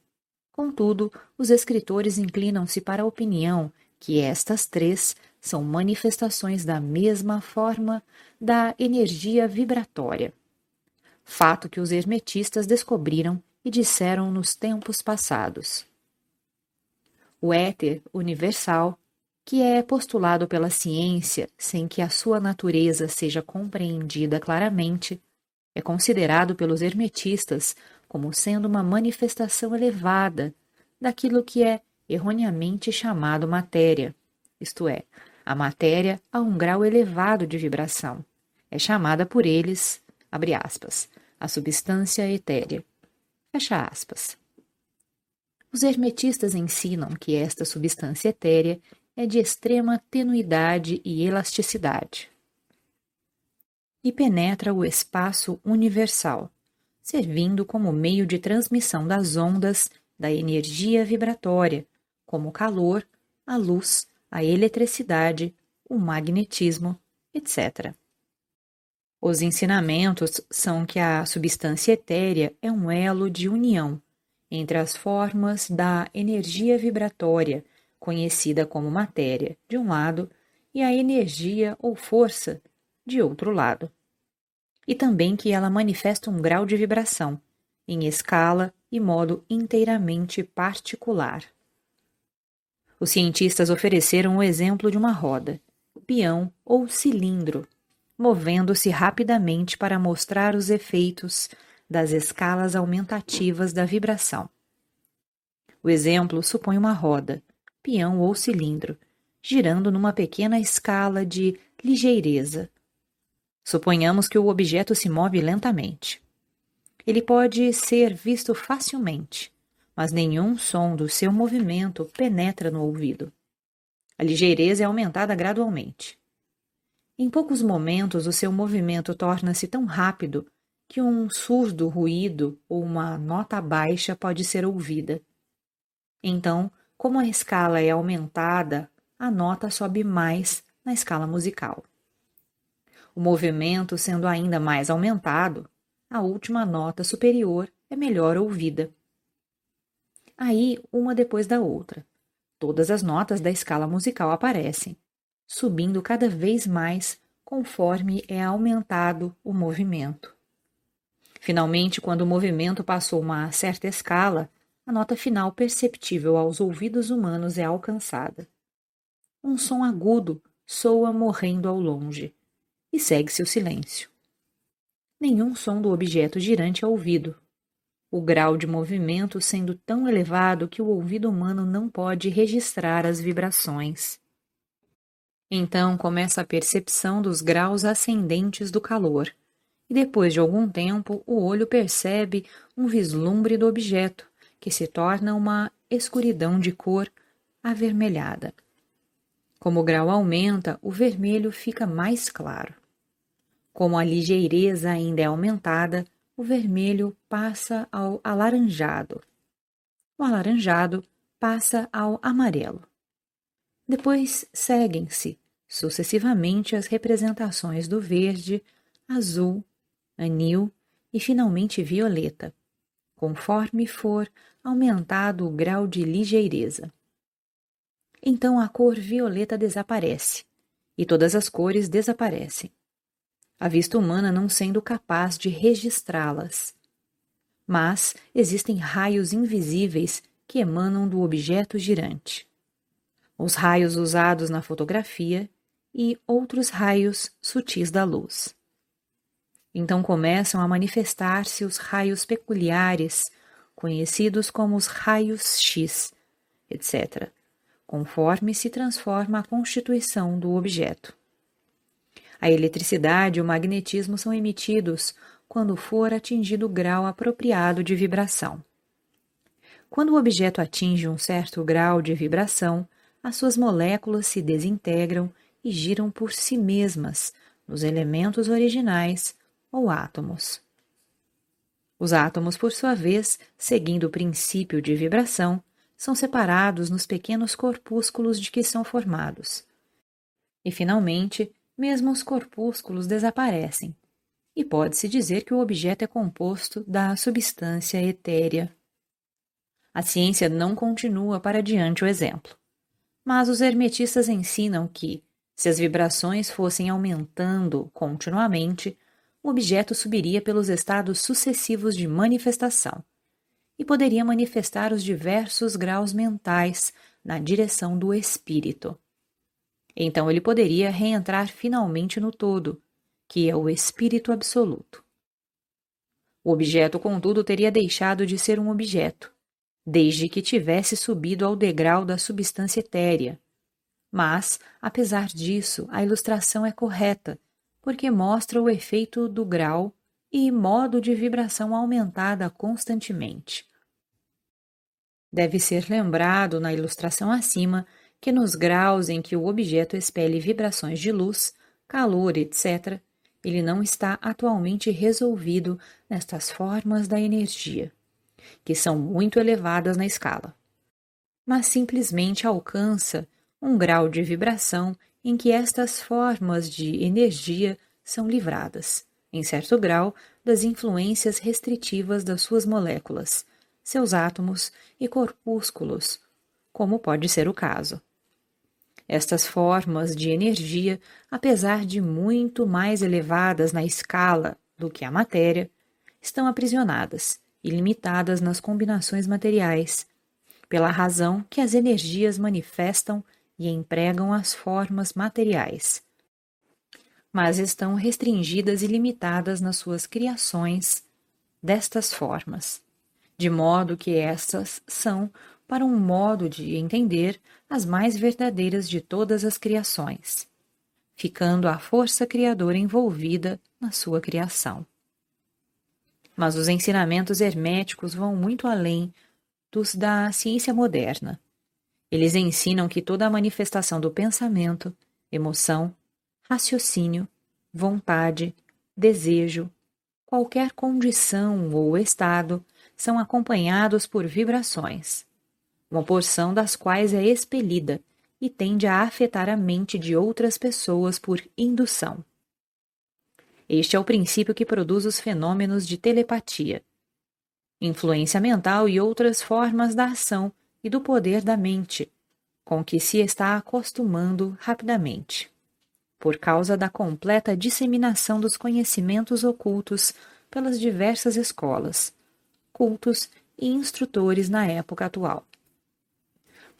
Contudo, os escritores inclinam-se para a opinião que estas três são manifestações da mesma forma da energia vibratória. Fato que os hermetistas descobriram e disseram nos tempos passados. O éter universal, que é postulado pela ciência sem que a sua natureza seja compreendida claramente, é considerado pelos hermetistas como sendo uma manifestação elevada daquilo que é erroneamente chamado matéria, isto é, a matéria a um grau elevado de vibração. É chamada por eles, abre aspas, a substância etérea. Fecha aspas. Os hermetistas ensinam que esta substância etérea é de extrema tenuidade e elasticidade. E penetra o espaço universal, servindo como meio de transmissão das ondas da energia vibratória, como o calor, a luz, a eletricidade, o magnetismo, etc. Os ensinamentos são que a substância etérea é um elo de união entre as formas da energia vibratória, conhecida como matéria, de um lado, e a energia ou força, de outro lado. E também que ela manifesta um grau de vibração, em escala e modo inteiramente particular. Os cientistas ofereceram o exemplo de uma roda, peão ou cilindro, movendo-se rapidamente para mostrar os efeitos das escalas aumentativas da vibração. O exemplo supõe uma roda, peão ou cilindro, girando numa pequena escala de ligeireza. Suponhamos que o objeto se move lentamente. Ele pode ser visto facilmente, mas nenhum som do seu movimento penetra no ouvido. A ligeireza é aumentada gradualmente. Em poucos momentos, o seu movimento torna-se tão rápido que um surdo ruído ou uma nota baixa pode ser ouvida. Então, como a escala é aumentada, a nota sobe mais na escala musical. O movimento sendo ainda mais aumentado, a última nota superior é melhor ouvida. Aí, uma depois da outra, todas as notas da escala musical aparecem, subindo cada vez mais conforme é aumentado o movimento. Finalmente, quando o movimento passou uma certa escala, a nota final perceptível aos ouvidos humanos é alcançada. Um som agudo soa morrendo ao longe, e segue-se o silêncio. Nenhum som do objeto girante é ouvido, o grau de movimento sendo tão elevado que o ouvido humano não pode registrar as vibrações. Então começa a percepção dos graus ascendentes do calor e depois de algum tempo o olho percebe um vislumbre do objeto, que se torna uma escuridão de cor avermelhada. Como o grau aumenta, o vermelho fica mais claro. Como a ligeireza ainda é aumentada, o vermelho passa ao alaranjado. O alaranjado passa ao amarelo. Depois seguem-se sucessivamente as representações do verde, azul, anil e finalmente violeta, conforme for aumentado o grau de ligeireza. Então a cor violeta desaparece, e todas as cores desaparecem, a vista humana não sendo capaz de registrá-las. Mas existem raios invisíveis que emanam do objeto girante. Os raios usados na fotografia e outros raios sutis da luz. Então começam a manifestar-se os raios peculiares, conhecidos como os raios X, etc., conforme se transforma a constituição do objeto. A eletricidade e o magnetismo são emitidos quando for atingido o grau apropriado de vibração. Quando o objeto atinge um certo grau de vibração, as suas moléculas se desintegram e giram por si mesmas nos elementos originais ou átomos. Os átomos, por sua vez, seguindo o princípio de vibração, são separados nos pequenos corpúsculos de que são formados. E, finalmente, mesmo os corpúsculos desaparecem, e pode-se dizer que o objeto é composto da substância etérea. A ciência não continua para diante o exemplo, mas os hermetistas ensinam que, Se as vibrações fossem aumentando continuamente, o objeto subiria pelos estados sucessivos de manifestação e poderia manifestar os diversos graus mentais na direção do espírito. Então ele poderia reentrar finalmente no todo, que é o espírito absoluto. O objeto, contudo, teria deixado de ser um objeto, desde que tivesse subido ao degrau da substância etérea. Mas, apesar disso, a ilustração é correta, porque mostra o efeito do grau e modo de vibração aumentada constantemente. Deve ser lembrado na ilustração acima que nos graus em que o objeto expele vibrações de luz, calor, etc., ele não está atualmente resolvido nestas formas da energia, que são muito elevadas na escala, mas simplesmente alcança um grau de vibração em que estas formas de energia são livradas, em certo grau, das influências restritivas das suas moléculas, seus átomos e corpúsculos, como pode ser o caso. Estas formas de energia, apesar de muito mais elevadas na escala do que a matéria, estão aprisionadas e limitadas nas combinações materiais, pela razão que as energias manifestam e empregam as formas materiais. Mas estão restringidas e limitadas nas suas criações destas formas, de modo que estas são para um modo de entender as mais verdadeiras de todas as criações, ficando a força criadora envolvida na sua criação. Mas os ensinamentos herméticos vão muito além dos da ciência moderna. Eles ensinam que toda a manifestação do pensamento, emoção, raciocínio, vontade, desejo, qualquer condição ou estado são acompanhados por vibrações uma porção das quais é expelida e tende a afetar a mente de outras pessoas por indução. Este é o princípio que produz os fenômenos de telepatia, influência mental e outras formas da ação e do poder da mente, com que se está acostumando rapidamente, por causa da completa disseminação dos conhecimentos ocultos pelas diversas escolas, cultos e instrutores na época atual.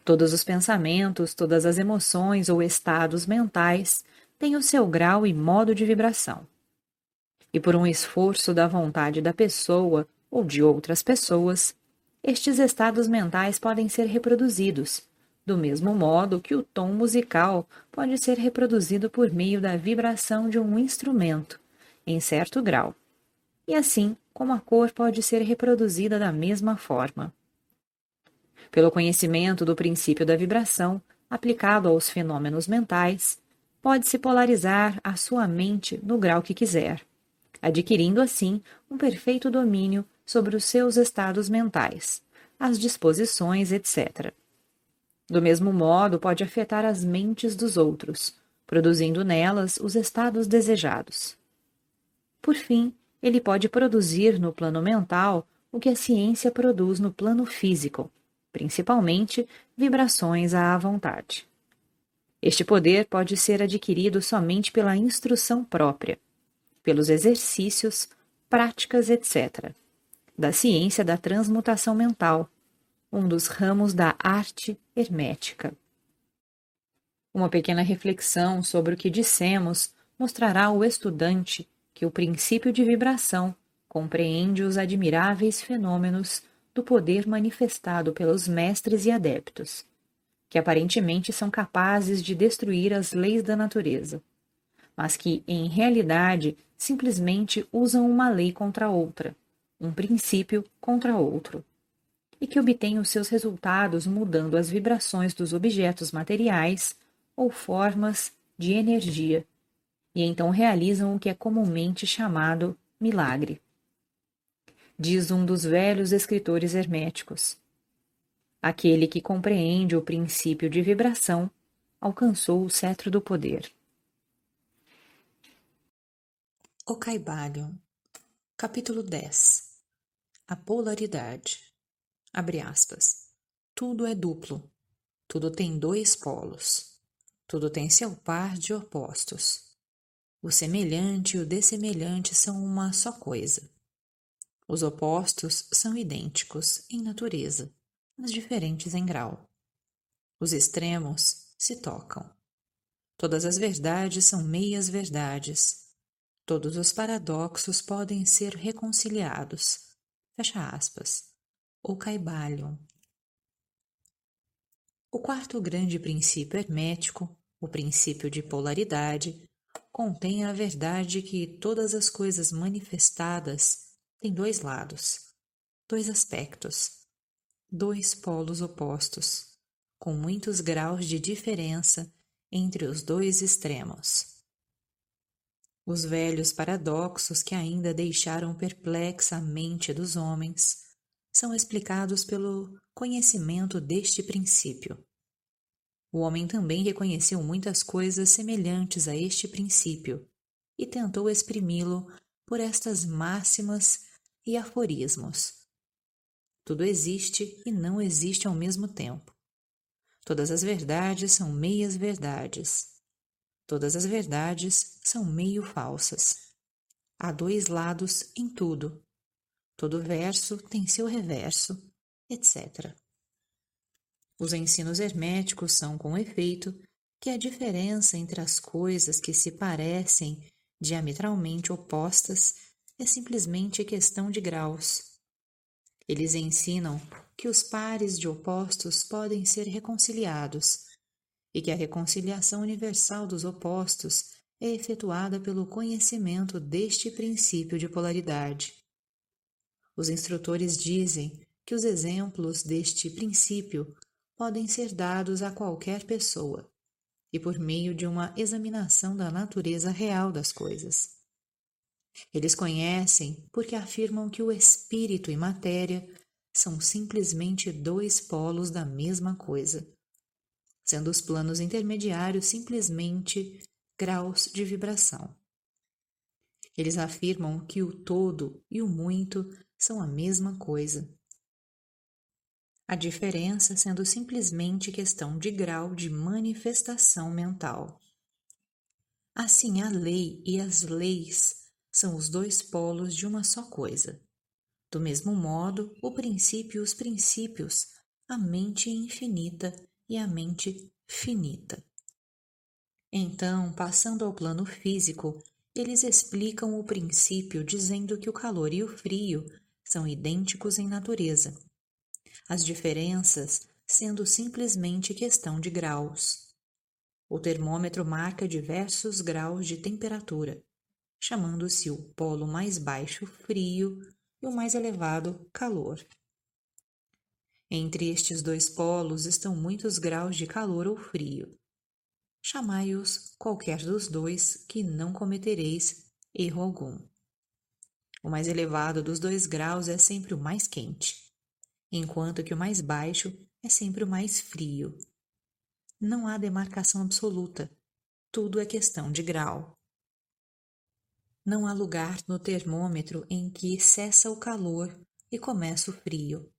Todos os pensamentos, todas as emoções ou estados mentais têm o seu grau e modo de vibração. E por um esforço da vontade da pessoa ou de outras pessoas, estes estados mentais podem ser reproduzidos, do mesmo modo que o tom musical pode ser reproduzido por meio da vibração de um instrumento, em certo grau. E assim como a cor pode ser reproduzida da mesma forma. Pelo conhecimento do princípio da vibração, aplicado aos fenômenos mentais, pode-se polarizar a sua mente no grau que quiser, adquirindo assim um perfeito domínio sobre os seus estados mentais, as disposições, etc. Do mesmo modo, pode afetar as mentes dos outros, produzindo nelas os estados desejados. Por fim, ele pode produzir no plano mental o que a ciência produz no plano físico, principalmente vibrações à vontade. Este poder pode ser adquirido somente pela instrução própria, pelos exercícios, práticas, etc., da ciência da transmutação mental, um dos ramos da arte hermética. Uma pequena reflexão sobre o que dissemos mostrará ao estudante que o princípio de vibração compreende os admiráveis fenômenos do poder manifestado pelos mestres e adeptos, que aparentemente são capazes de destruir as leis da natureza, mas que, em realidade, simplesmente usam uma lei contra outra, um princípio contra outro, e que obtêm os seus resultados mudando as vibrações dos objetos materiais ou formas de energia, e então realizam o que é comumente chamado milagre diz um dos velhos escritores herméticos. Aquele que compreende o princípio de vibração alcançou o cetro do poder. O Caibalion, capítulo 10 A polaridade. Abre aspas. Tudo é duplo. Tudo tem dois polos. Tudo tem seu par de opostos. O semelhante e o dessemelhante são uma só coisa. Os opostos são idênticos em natureza, mas diferentes em grau. Os extremos se tocam. Todas as verdades são meias verdades. Todos os paradoxos podem ser reconciliados. Fecha aspas. Ou caibalham. O quarto grande princípio hermético, o princípio de polaridade, contém a verdade que todas as coisas manifestadas têm dois lados, dois aspectos, dois polos opostos, com muitos graus de diferença entre os dois extremos. Os velhos paradoxos que ainda deixaram perplexa a mente dos homens são explicados pelo conhecimento deste princípio. O homem também reconheceu muitas coisas semelhantes a este princípio e tentou exprimi-lo por estas máximas e aforismos. Tudo existe e não existe ao mesmo tempo. Todas as verdades são meias verdades. Todas as verdades são meio falsas. Há dois lados em tudo. Todo verso tem seu reverso, etc. Os ensinos herméticos são, com efeito, que a diferença entre as coisas que se parecem diametralmente opostas é simplesmente questão de graus. Eles ensinam que os pares de opostos podem ser reconciliados e que a reconciliação universal dos opostos é efetuada pelo conhecimento deste princípio de polaridade. Os instrutores dizem que os exemplos deste princípio podem ser dados a qualquer pessoa e por meio de uma examinação da natureza real das coisas. Eles conhecem porque afirmam que o espírito e matéria são simplesmente dois polos da mesma coisa, sendo os planos intermediários simplesmente graus de vibração. Eles afirmam que o todo e o muito são a mesma coisa a diferença sendo simplesmente questão de grau de manifestação mental. Assim, a lei e as leis são os dois polos de uma só coisa. Do mesmo modo, o princípio e os princípios, a mente infinita e a mente finita. Então, passando ao plano físico, eles explicam o princípio dizendo que o calor e o frio são idênticos em natureza as diferenças sendo simplesmente questão de graus. O termômetro marca diversos graus de temperatura, chamando-se o polo mais baixo frio e o mais elevado calor. Entre estes dois polos estão muitos graus de calor ou frio. Chamai-os qualquer dos dois, que não cometereis erro algum. O mais elevado dos dois graus é sempre o mais quente enquanto que o mais baixo é sempre o mais frio. Não há demarcação absoluta, tudo é questão de grau. Não há lugar no termômetro em que cessa o calor e começa o frio.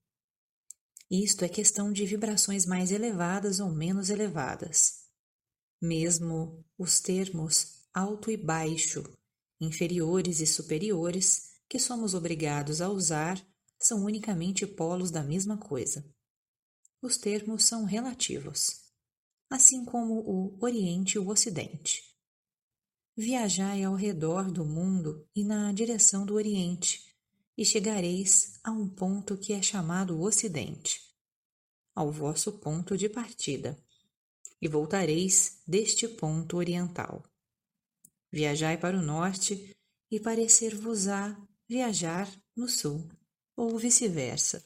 Isto é questão de vibrações mais elevadas ou menos elevadas. Mesmo os termos alto e baixo, inferiores e superiores, que somos obrigados a usar são unicamente polos da mesma coisa. Os termos são relativos, assim como o Oriente e o Ocidente. Viajai ao redor do mundo e na direção do Oriente, e chegareis a um ponto que é chamado Ocidente, ao vosso ponto de partida, e voltareis deste ponto oriental. Viajai para o norte, e parecer-vos-á viajar no sul ou vice-versa.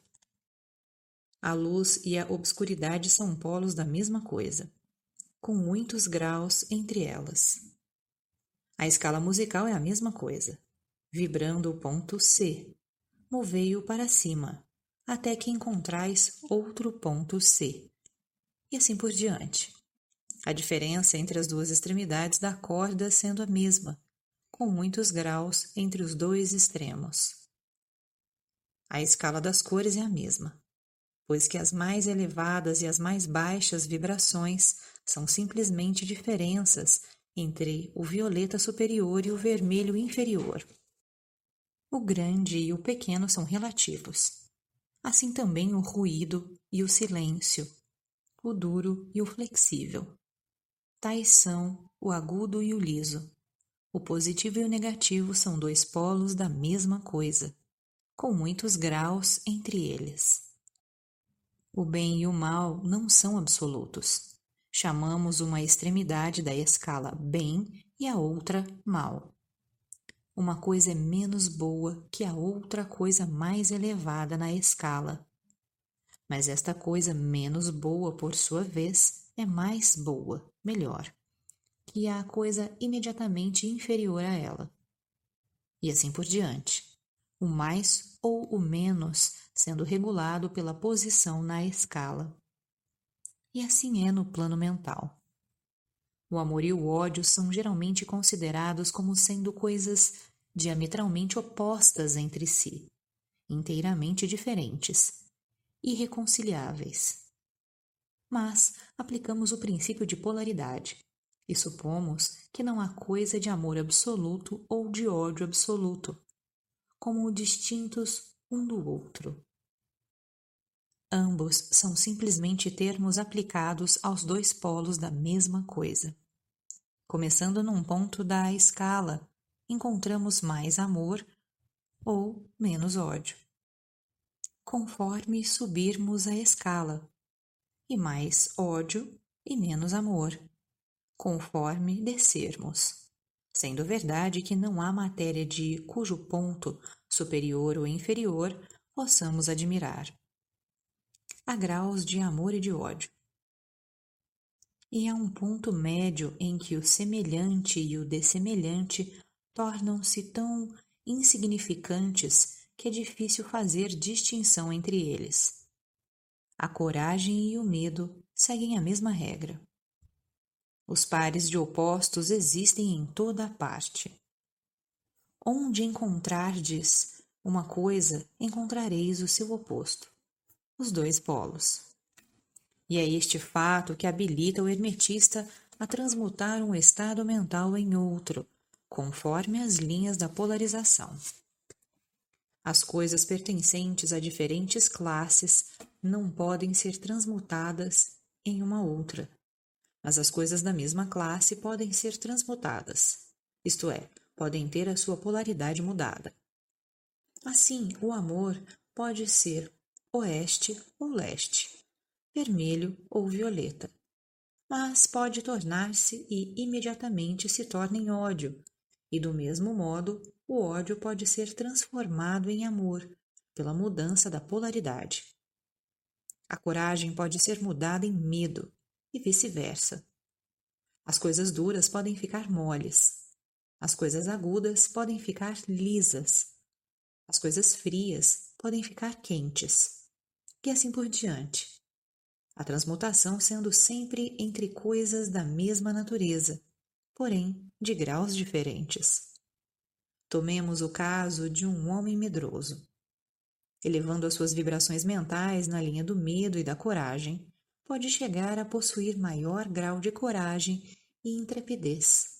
A luz e a obscuridade são polos da mesma coisa, com muitos graus entre elas. A escala musical é a mesma coisa, vibrando o ponto C. Movei-o para cima, até que encontrais outro ponto C. E assim por diante. A diferença entre as duas extremidades da corda sendo a mesma, com muitos graus entre os dois extremos. A escala das cores é a mesma. pois que as mais elevadas e as mais baixas vibrações são simplesmente diferenças entre o violeta superior e o vermelho inferior. O grande e o pequeno são relativos. Assim também o ruído e o silêncio, o duro e o flexível. Tais são o agudo e o liso. O positivo e o negativo são dois polos da mesma coisa, com muitos graus entre eles. O bem e o mal não são absolutos. Chamamos uma extremidade da escala bem e a outra mal. Uma coisa é menos boa que a outra coisa mais elevada na escala. Mas esta coisa menos boa, por sua vez, é mais boa, melhor, que a coisa imediatamente inferior a ela. E assim por diante o mais ou o menos sendo regulado pela posição na escala. E assim é no plano mental. O amor e o ódio são geralmente considerados como sendo coisas diametralmente opostas entre si, inteiramente diferentes, irreconciliáveis. Mas aplicamos o princípio de polaridade e supomos que não há coisa de amor absoluto ou de ódio absoluto, como distintos um do outro. Ambos são simplesmente termos aplicados aos dois polos da mesma coisa. Começando num ponto da escala, encontramos mais amor ou menos ódio. Conforme subirmos a escala, e mais ódio e menos amor, conforme descermos sendo verdade que não há matéria de cujo ponto, superior ou inferior, possamos admirar. Há graus de amor e de ódio. E há um ponto médio em que o semelhante e o dessemelhante tornam-se tão insignificantes que é difícil fazer distinção entre eles. A coragem e o medo seguem a mesma regra. Os pares de opostos existem em toda a parte. Onde encontrardes uma coisa, encontrareis o seu oposto, os dois polos. E é este fato que habilita o hermetista a transmutar um estado mental em outro, conforme as linhas da polarização. As coisas pertencentes a diferentes classes não podem ser transmutadas em uma outra, mas as coisas da mesma classe podem ser transmutadas, isto é, podem ter a sua polaridade mudada. Assim, o amor pode ser oeste ou leste, vermelho ou violeta, mas pode tornar-se e imediatamente se torna em ódio, e do mesmo modo, o ódio pode ser transformado em amor pela mudança da polaridade. A coragem pode ser mudada em medo, e vice-versa. As coisas duras podem ficar moles, as coisas agudas podem ficar lisas, as coisas frias podem ficar quentes, e assim por diante. A transmutação sendo sempre entre coisas da mesma natureza, porém de graus diferentes. Tomemos o caso de um homem medroso. Elevando as suas vibrações mentais na linha do medo e da coragem, pode chegar a possuir maior grau de coragem e intrepidez.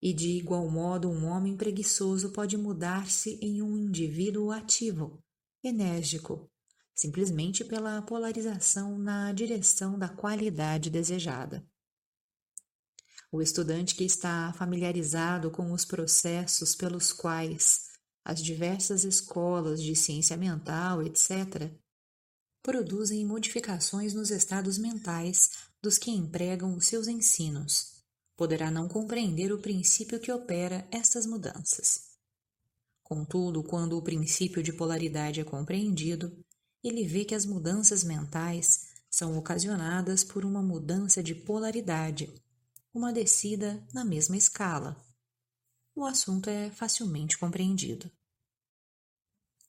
E de igual modo, um homem preguiçoso pode mudar-se em um indivíduo ativo, enérgico, simplesmente pela polarização na direção da qualidade desejada. O estudante que está familiarizado com os processos pelos quais as diversas escolas de ciência mental, etc., produzem modificações nos estados mentais dos que empregam os seus ensinos. Poderá não compreender o princípio que opera estas mudanças. Contudo, quando o princípio de polaridade é compreendido, ele vê que as mudanças mentais são ocasionadas por uma mudança de polaridade, uma descida na mesma escala. O assunto é facilmente compreendido.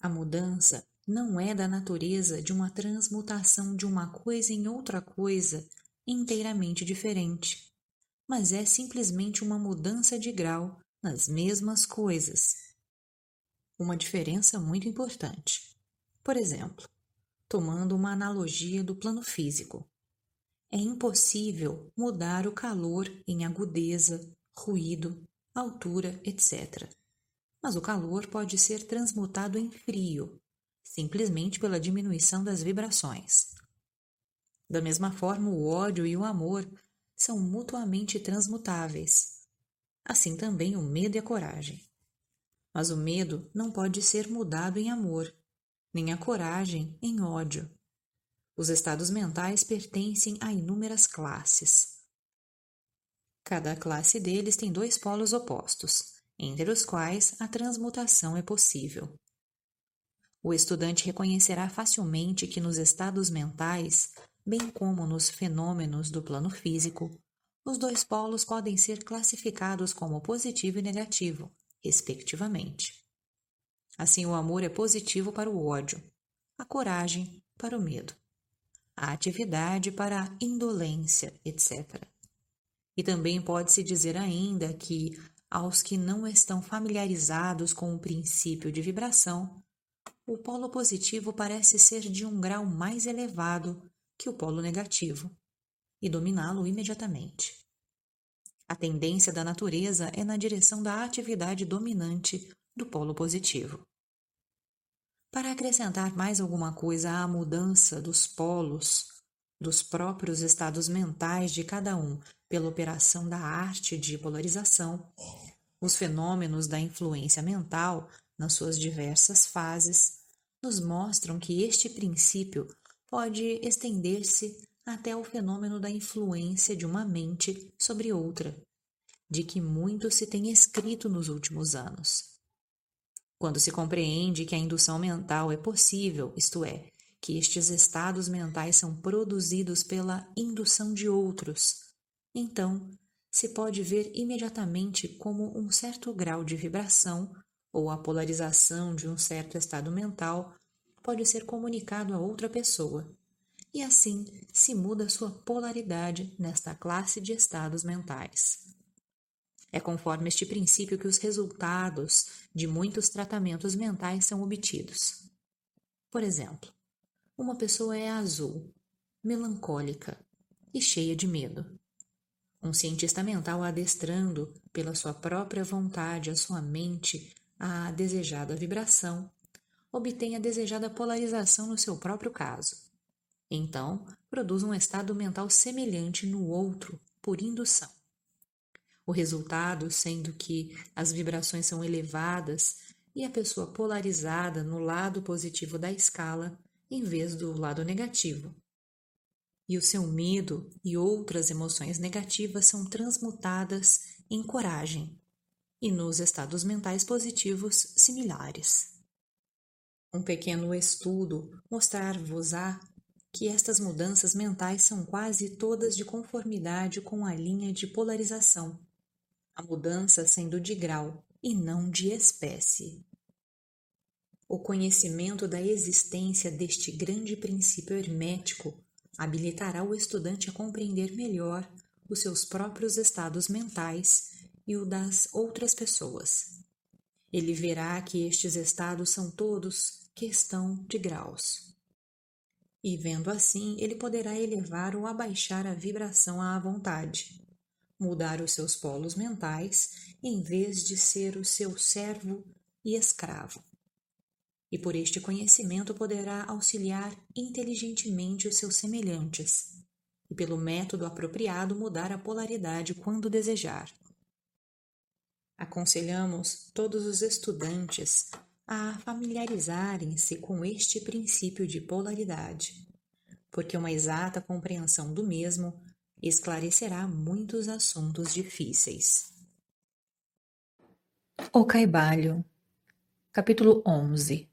A mudança não é da natureza de uma transmutação de uma coisa em outra coisa inteiramente diferente, mas é simplesmente uma mudança de grau nas mesmas coisas. Uma diferença muito importante. Por exemplo, tomando uma analogia do plano físico. É impossível mudar o calor em agudeza, ruído, altura, etc. Mas o calor pode ser transmutado em frio, simplesmente pela diminuição das vibrações. Da mesma forma, o ódio e o amor são mutuamente transmutáveis. Assim também o medo e a coragem. Mas o medo não pode ser mudado em amor, nem a coragem em ódio. Os estados mentais pertencem a inúmeras classes. Cada classe deles tem dois polos opostos, entre os quais a transmutação é possível. O estudante reconhecerá facilmente que nos estados mentais, bem como nos fenômenos do plano físico, os dois polos podem ser classificados como positivo e negativo, respectivamente. Assim, o amor é positivo para o ódio, a coragem para o medo, a atividade para a indolência, etc. E também pode-se dizer ainda que, aos que não estão familiarizados com o princípio de vibração, o polo positivo parece ser de um grau mais elevado que o polo negativo e dominá-lo imediatamente. A tendência da natureza é na direção da atividade dominante do polo positivo. Para acrescentar mais alguma coisa à mudança dos polos, dos próprios estados mentais de cada um pela operação da arte de polarização, os fenômenos da influência mental, nas suas diversas fases, nos mostram que este princípio pode estender-se até o fenômeno da influência de uma mente sobre outra, de que muito se tem escrito nos últimos anos. Quando se compreende que a indução mental é possível, isto é, que estes estados mentais são produzidos pela indução de outros, então se pode ver imediatamente como um certo grau de vibração ou a polarização de um certo estado mental pode ser comunicado a outra pessoa, e assim se muda sua polaridade nesta classe de estados mentais. É conforme este princípio que os resultados de muitos tratamentos mentais são obtidos. Por exemplo, uma pessoa é azul, melancólica e cheia de medo. Um cientista mental adestrando pela sua própria vontade a sua mente à desejada vibração, obtém a desejada polarização no seu próprio caso. Então, produz um estado mental semelhante no outro por indução. O resultado sendo que as vibrações são elevadas e a pessoa polarizada no lado positivo da escala em vez do lado negativo. E o seu medo e outras emoções negativas são transmutadas em coragem e nos estados mentais positivos similares. Um pequeno estudo mostrar-vos-á que estas mudanças mentais são quase todas de conformidade com a linha de polarização, a mudança sendo de grau e não de espécie. O conhecimento da existência deste grande princípio hermético habilitará o estudante a compreender melhor os seus próprios estados mentais e o das outras pessoas. Ele verá que estes estados são todos questão de graus e vendo assim, ele poderá elevar ou abaixar a vibração à vontade, mudar os seus polos mentais em vez de ser o seu servo e escravo. E por este conhecimento poderá auxiliar inteligentemente os seus semelhantes, e pelo método apropriado mudar a polaridade quando desejar. Aconselhamos todos os estudantes a familiarizarem-se com este princípio de polaridade, porque uma exata compreensão do mesmo esclarecerá muitos assuntos difíceis. O Caibalho, capítulo 11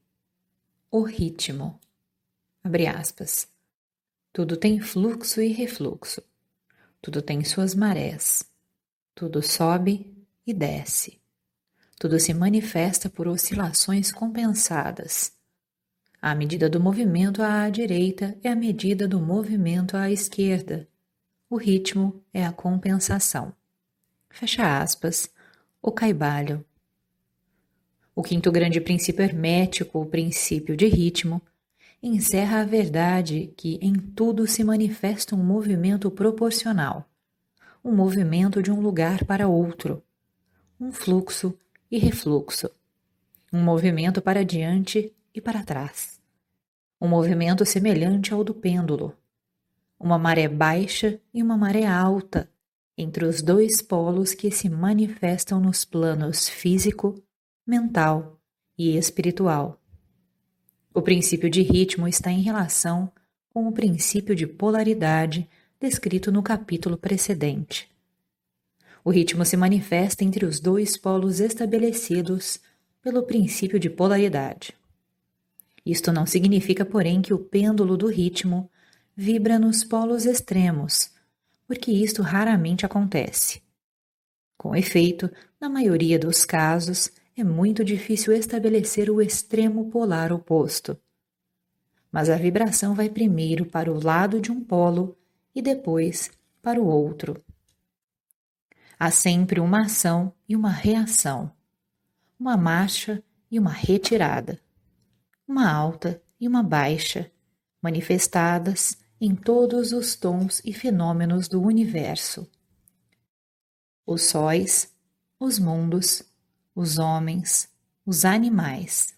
O ritmo. Abre aspas. Tudo tem fluxo e refluxo. Tudo tem suas marés. Tudo sobe e desce. Tudo se manifesta por oscilações compensadas. A medida do movimento à direita é a medida do movimento à esquerda. O ritmo é a compensação. Fecha aspas. O caibalho. O quinto grande princípio hermético, o princípio de ritmo, encerra a verdade que em tudo se manifesta um movimento proporcional, um movimento de um lugar para outro, um fluxo e refluxo, um movimento para diante e para trás, um movimento semelhante ao do pêndulo, uma maré baixa e uma maré alta entre os dois polos que se manifestam nos planos físico, mental e espiritual. O princípio de ritmo está em relação com o princípio de polaridade descrito no capítulo precedente. O ritmo se manifesta entre os dois polos estabelecidos pelo princípio de polaridade. Isto não significa, porém, que o pêndulo do ritmo vibra nos polos extremos, porque isto raramente acontece. Com efeito, na maioria dos casos, é muito difícil estabelecer o extremo polar oposto. Mas a vibração vai primeiro para o lado de um polo e depois para o outro. Há sempre uma ação e uma reação, uma marcha e uma retirada, uma alta e uma baixa, manifestadas em todos os tons e fenômenos do universo. Os sóis, os mundos, os homens, os animais,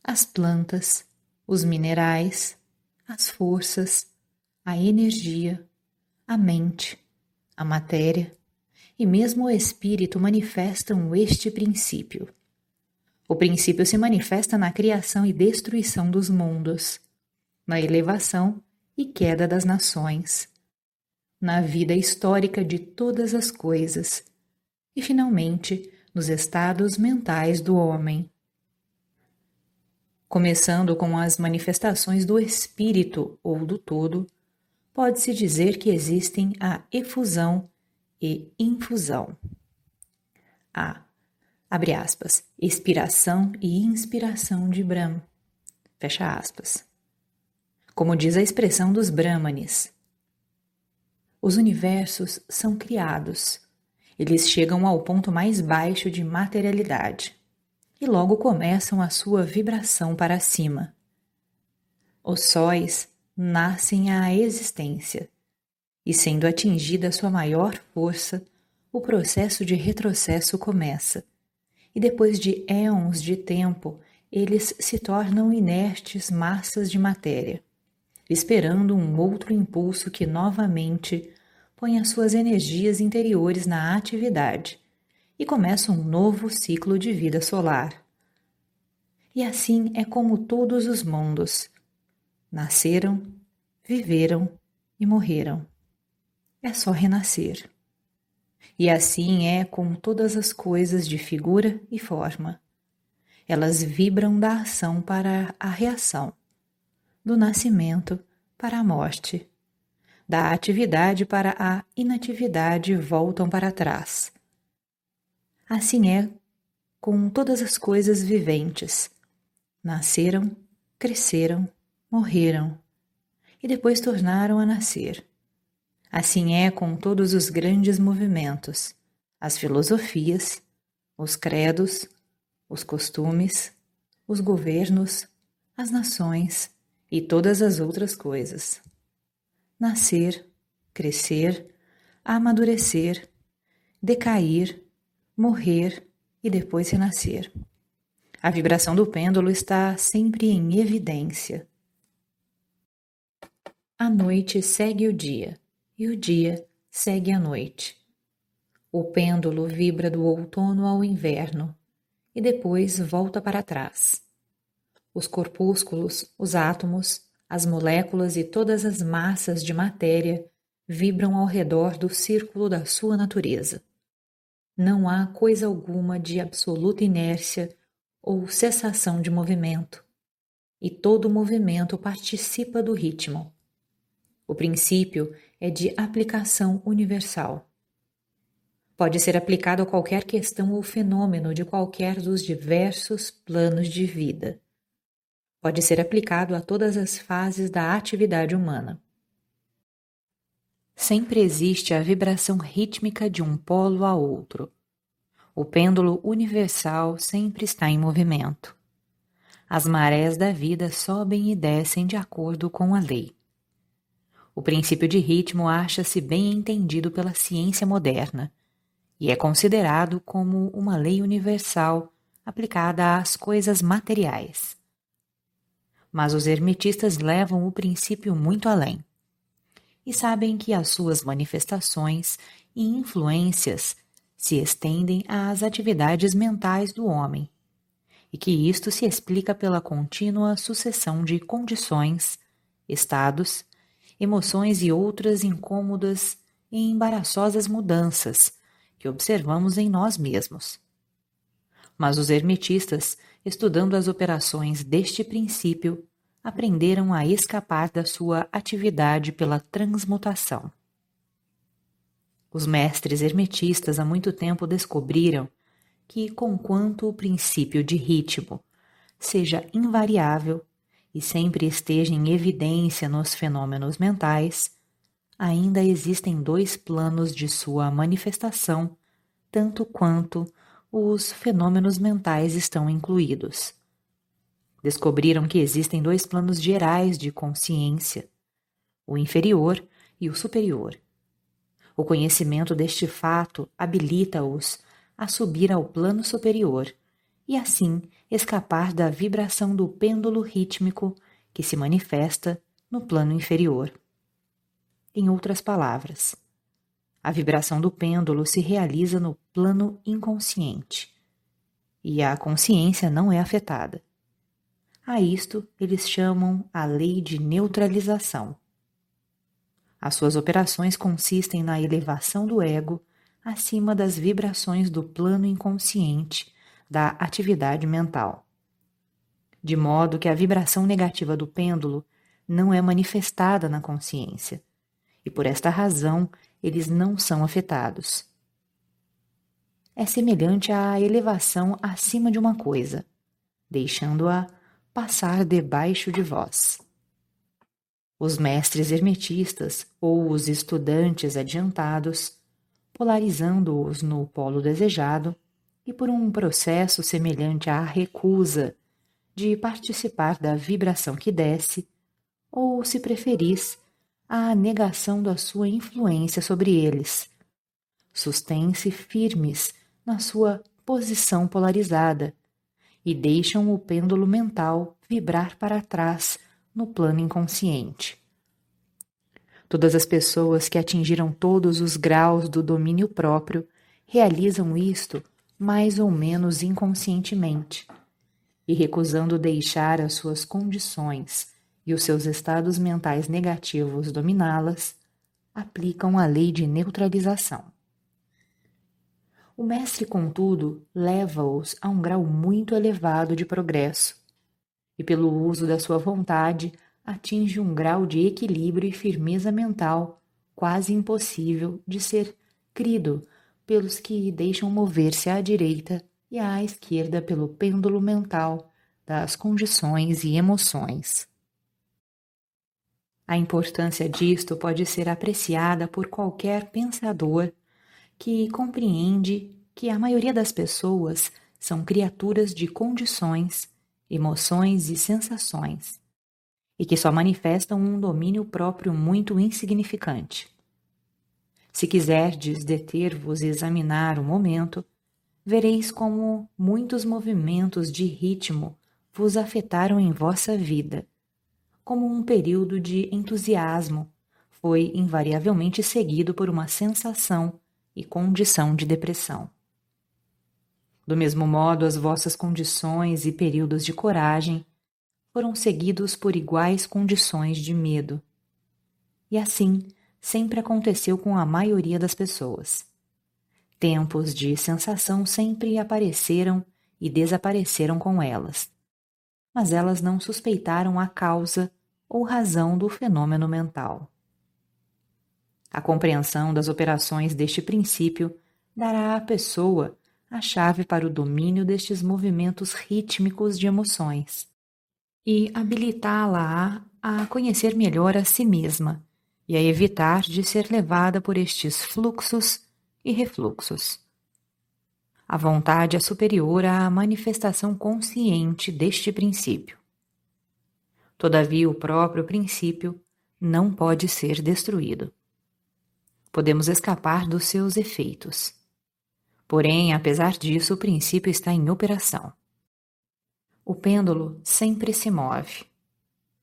as plantas, os minerais, as forças, a energia, a mente, a matéria, e mesmo o espírito manifestam este princípio. O princípio se manifesta na criação e destruição dos mundos, na elevação e queda das nações, na vida histórica de todas as coisas e, finalmente, nos estados mentais do homem. Começando com as manifestações do espírito ou do todo, pode-se dizer que existem a efusão e infusão. A. Abre aspas. Expiração e inspiração de Brahma. Fecha aspas. Como diz a expressão dos Brahmanes. Os universos são criados. Eles chegam ao ponto mais baixo de materialidade e logo começam a sua vibração para cima. Os sóis nascem à existência e sendo atingida sua maior força, o processo de retrocesso começa. E depois de éons de tempo, eles se tornam inertes massas de matéria, esperando um outro impulso que novamente ponha suas energias interiores na atividade e começa um novo ciclo de vida solar. E assim é como todos os mundos nasceram, viveram e morreram é só renascer. E assim é com todas as coisas de figura e forma. Elas vibram da ação para a reação, do nascimento para a morte, da atividade para a inatividade voltam para trás. Assim é com todas as coisas viventes. Nasceram, cresceram, morreram e depois tornaram a nascer Assim é com todos os grandes movimentos, as filosofias, os credos, os costumes, os governos, as nações e todas as outras coisas. Nascer, crescer, amadurecer, decair, morrer e depois renascer. A vibração do pêndulo está sempre em evidência. A noite segue o dia e o dia segue a noite. O pêndulo vibra do outono ao inverno e depois volta para trás. Os corpúsculos, os átomos, as moléculas e todas as massas de matéria vibram ao redor do círculo da sua natureza. Não há coisa alguma de absoluta inércia ou cessação de movimento, e todo movimento participa do ritmo. O princípio é de aplicação universal. Pode ser aplicado a qualquer questão ou fenômeno de qualquer dos diversos planos de vida. Pode ser aplicado a todas as fases da atividade humana. Sempre existe a vibração rítmica de um polo a outro. O pêndulo universal sempre está em movimento. as marés da vida sobem e descem de acordo com a lei. O princípio de ritmo acha-se bem entendido pela ciência moderna e é considerado como uma lei universal aplicada às coisas materiais. Mas os hermetistas levam o princípio muito além e sabem que as suas manifestações e influências se estendem às atividades mentais do homem e que isto se explica pela contínua sucessão de condições, estados, emoções e outras incômodas e embaraçosas mudanças que observamos em nós mesmos. Mas os hermetistas, estudando as operações deste princípio, aprenderam a escapar da sua atividade pela transmutação. Os mestres hermetistas há muito tempo descobriram que, conquanto o princípio de ritmo seja invariável e sempre esteja em evidência nos fenômenos mentais, ainda existem dois planos de sua manifestação, tanto quanto os fenômenos mentais estão incluídos. Descobriram que existem dois planos gerais de consciência, o inferior e o superior. O conhecimento deste fato habilita-os a subir ao plano superior e assim escapar da vibração do pêndulo rítmico que se manifesta no plano inferior. Em outras palavras, a vibração do pêndulo se realiza no plano inconsciente e a consciência não é afetada. A isto eles chamam a lei de neutralização. As suas operações consistem na elevação do ego acima das vibrações do plano inconsciente da atividade mental. De modo que a vibração negativa do pêndulo não é manifestada na consciência, e por esta razão eles não são afetados. É semelhante à elevação acima de uma coisa, deixando-a passar debaixo de vós. Os mestres hermetistas ou os estudantes adiantados polarizando-os no polo desejado e por um processo semelhante à recusa de participar da vibração que desce, ou, se preferis, à negação da sua influência sobre eles. Sustêm-se firmes na sua posição polarizada e deixam o pêndulo mental vibrar para trás no plano inconsciente. Todas as pessoas que atingiram todos os graus do domínio próprio realizam isto mais ou menos inconscientemente, e recusando deixar as suas condições e os seus estados mentais negativos dominá-las, aplicam a lei de neutralização. O mestre, contudo, leva-os a um grau muito elevado de progresso, e pelo uso da sua vontade atinge um grau de equilíbrio e firmeza mental quase impossível de ser crido pelos que deixam mover-se à direita e à esquerda pelo pêndulo mental das condições e emoções. A importância disto pode ser apreciada por qualquer pensador que compreende que a maioria das pessoas são criaturas de condições, emoções e sensações e que só manifestam um domínio próprio muito insignificante. Se quiserdes deter-vos e examinar o momento, vereis como muitos movimentos de ritmo vos afetaram em vossa vida, como um período de entusiasmo foi invariavelmente seguido por uma sensação e condição de depressão. Do mesmo modo, as vossas condições e períodos de coragem foram seguidos por iguais condições de medo. E assim sempre aconteceu com a maioria das pessoas. Tempos de sensação sempre apareceram e desapareceram com elas, mas elas não suspeitaram a causa ou razão do fenômeno mental. A compreensão das operações deste princípio dará à pessoa a chave para o domínio destes movimentos rítmicos de emoções e habilitá-la a conhecer melhor a si mesma e a evitar de ser levada por estes fluxos e refluxos. A vontade é superior à manifestação consciente deste princípio. Todavia, o próprio princípio não pode ser destruído. Podemos escapar dos seus efeitos. Porém, apesar disso, o princípio está em operação. O pêndulo sempre se move.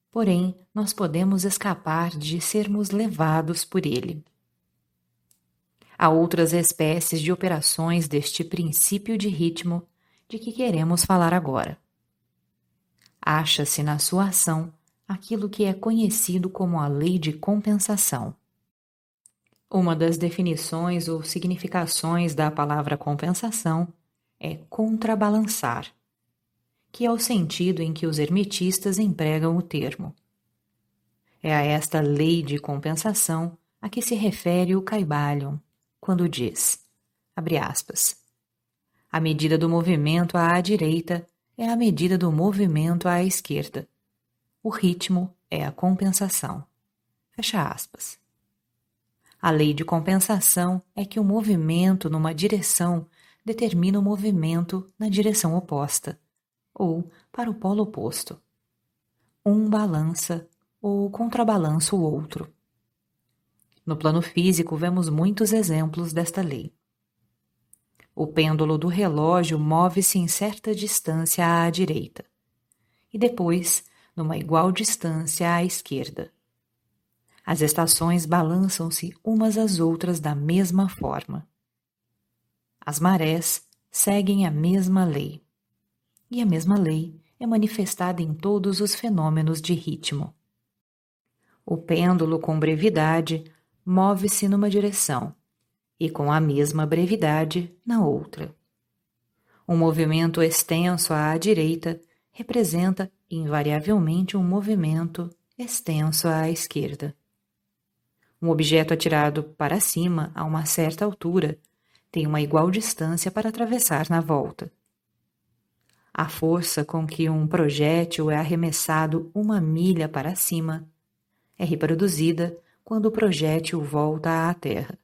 Porém, nós podemos escapar de sermos levados por ele. Há outras espécies de operações deste princípio de ritmo de que queremos falar agora. Acha-se na sua ação aquilo que é conhecido como a lei de compensação. Uma das definições ou significações da palavra compensação é contrabalançar, que é o sentido em que os hermetistas empregam o termo. É a esta lei de compensação a que se refere o Caibalion, quando diz, abre aspas, a medida do movimento à direita é a medida do movimento à esquerda. O ritmo é a compensação. Fecha aspas. A lei de compensação é que o movimento numa direção determina o movimento na direção oposta, ou para o polo oposto. Um balança ou contrabalança o outro. No plano físico, vemos muitos exemplos desta lei. O pêndulo do relógio move-se em certa distância à direita e depois numa igual distância à esquerda. As estações balançam-se umas às outras da mesma forma. As marés seguem a mesma lei. E a mesma lei é manifestada em todos os fenômenos de ritmo. O pêndulo com brevidade move-se numa direção e com a mesma brevidade na outra. Um movimento extenso à direita representa invariavelmente um movimento extenso à esquerda. Um objeto atirado para cima a uma certa altura tem uma igual distância para atravessar na volta. A força com que um projétil é arremessado uma milha para cima é reproduzida quando o projétil volta à Terra.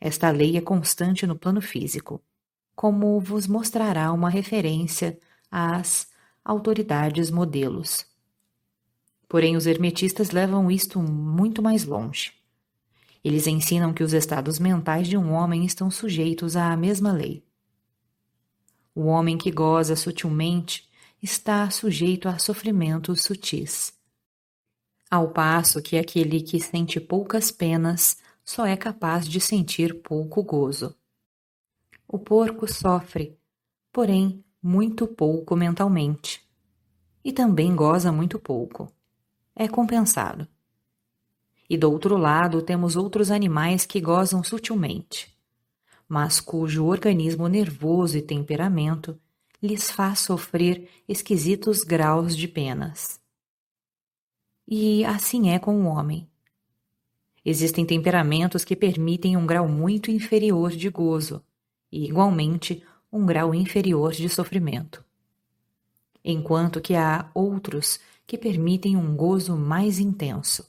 Esta lei é constante no plano físico, como vos mostrará uma referência às autoridades modelos. Porém, os hermetistas levam isto muito mais longe. Eles ensinam que os estados mentais de um homem estão sujeitos à mesma lei. O homem que goza sutilmente está sujeito a sofrimentos sutis ao passo que aquele que sente poucas penas só é capaz de sentir pouco gozo. O porco sofre, porém, muito pouco mentalmente. E também goza muito pouco. É compensado. E do outro lado temos outros animais que gozam sutilmente, mas cujo organismo nervoso e temperamento lhes faz sofrer esquisitos graus de penas. E assim é com o homem. Existem temperamentos que permitem um grau muito inferior de gozo e, igualmente, um grau inferior de sofrimento. Enquanto que há outros que permitem um gozo mais intenso,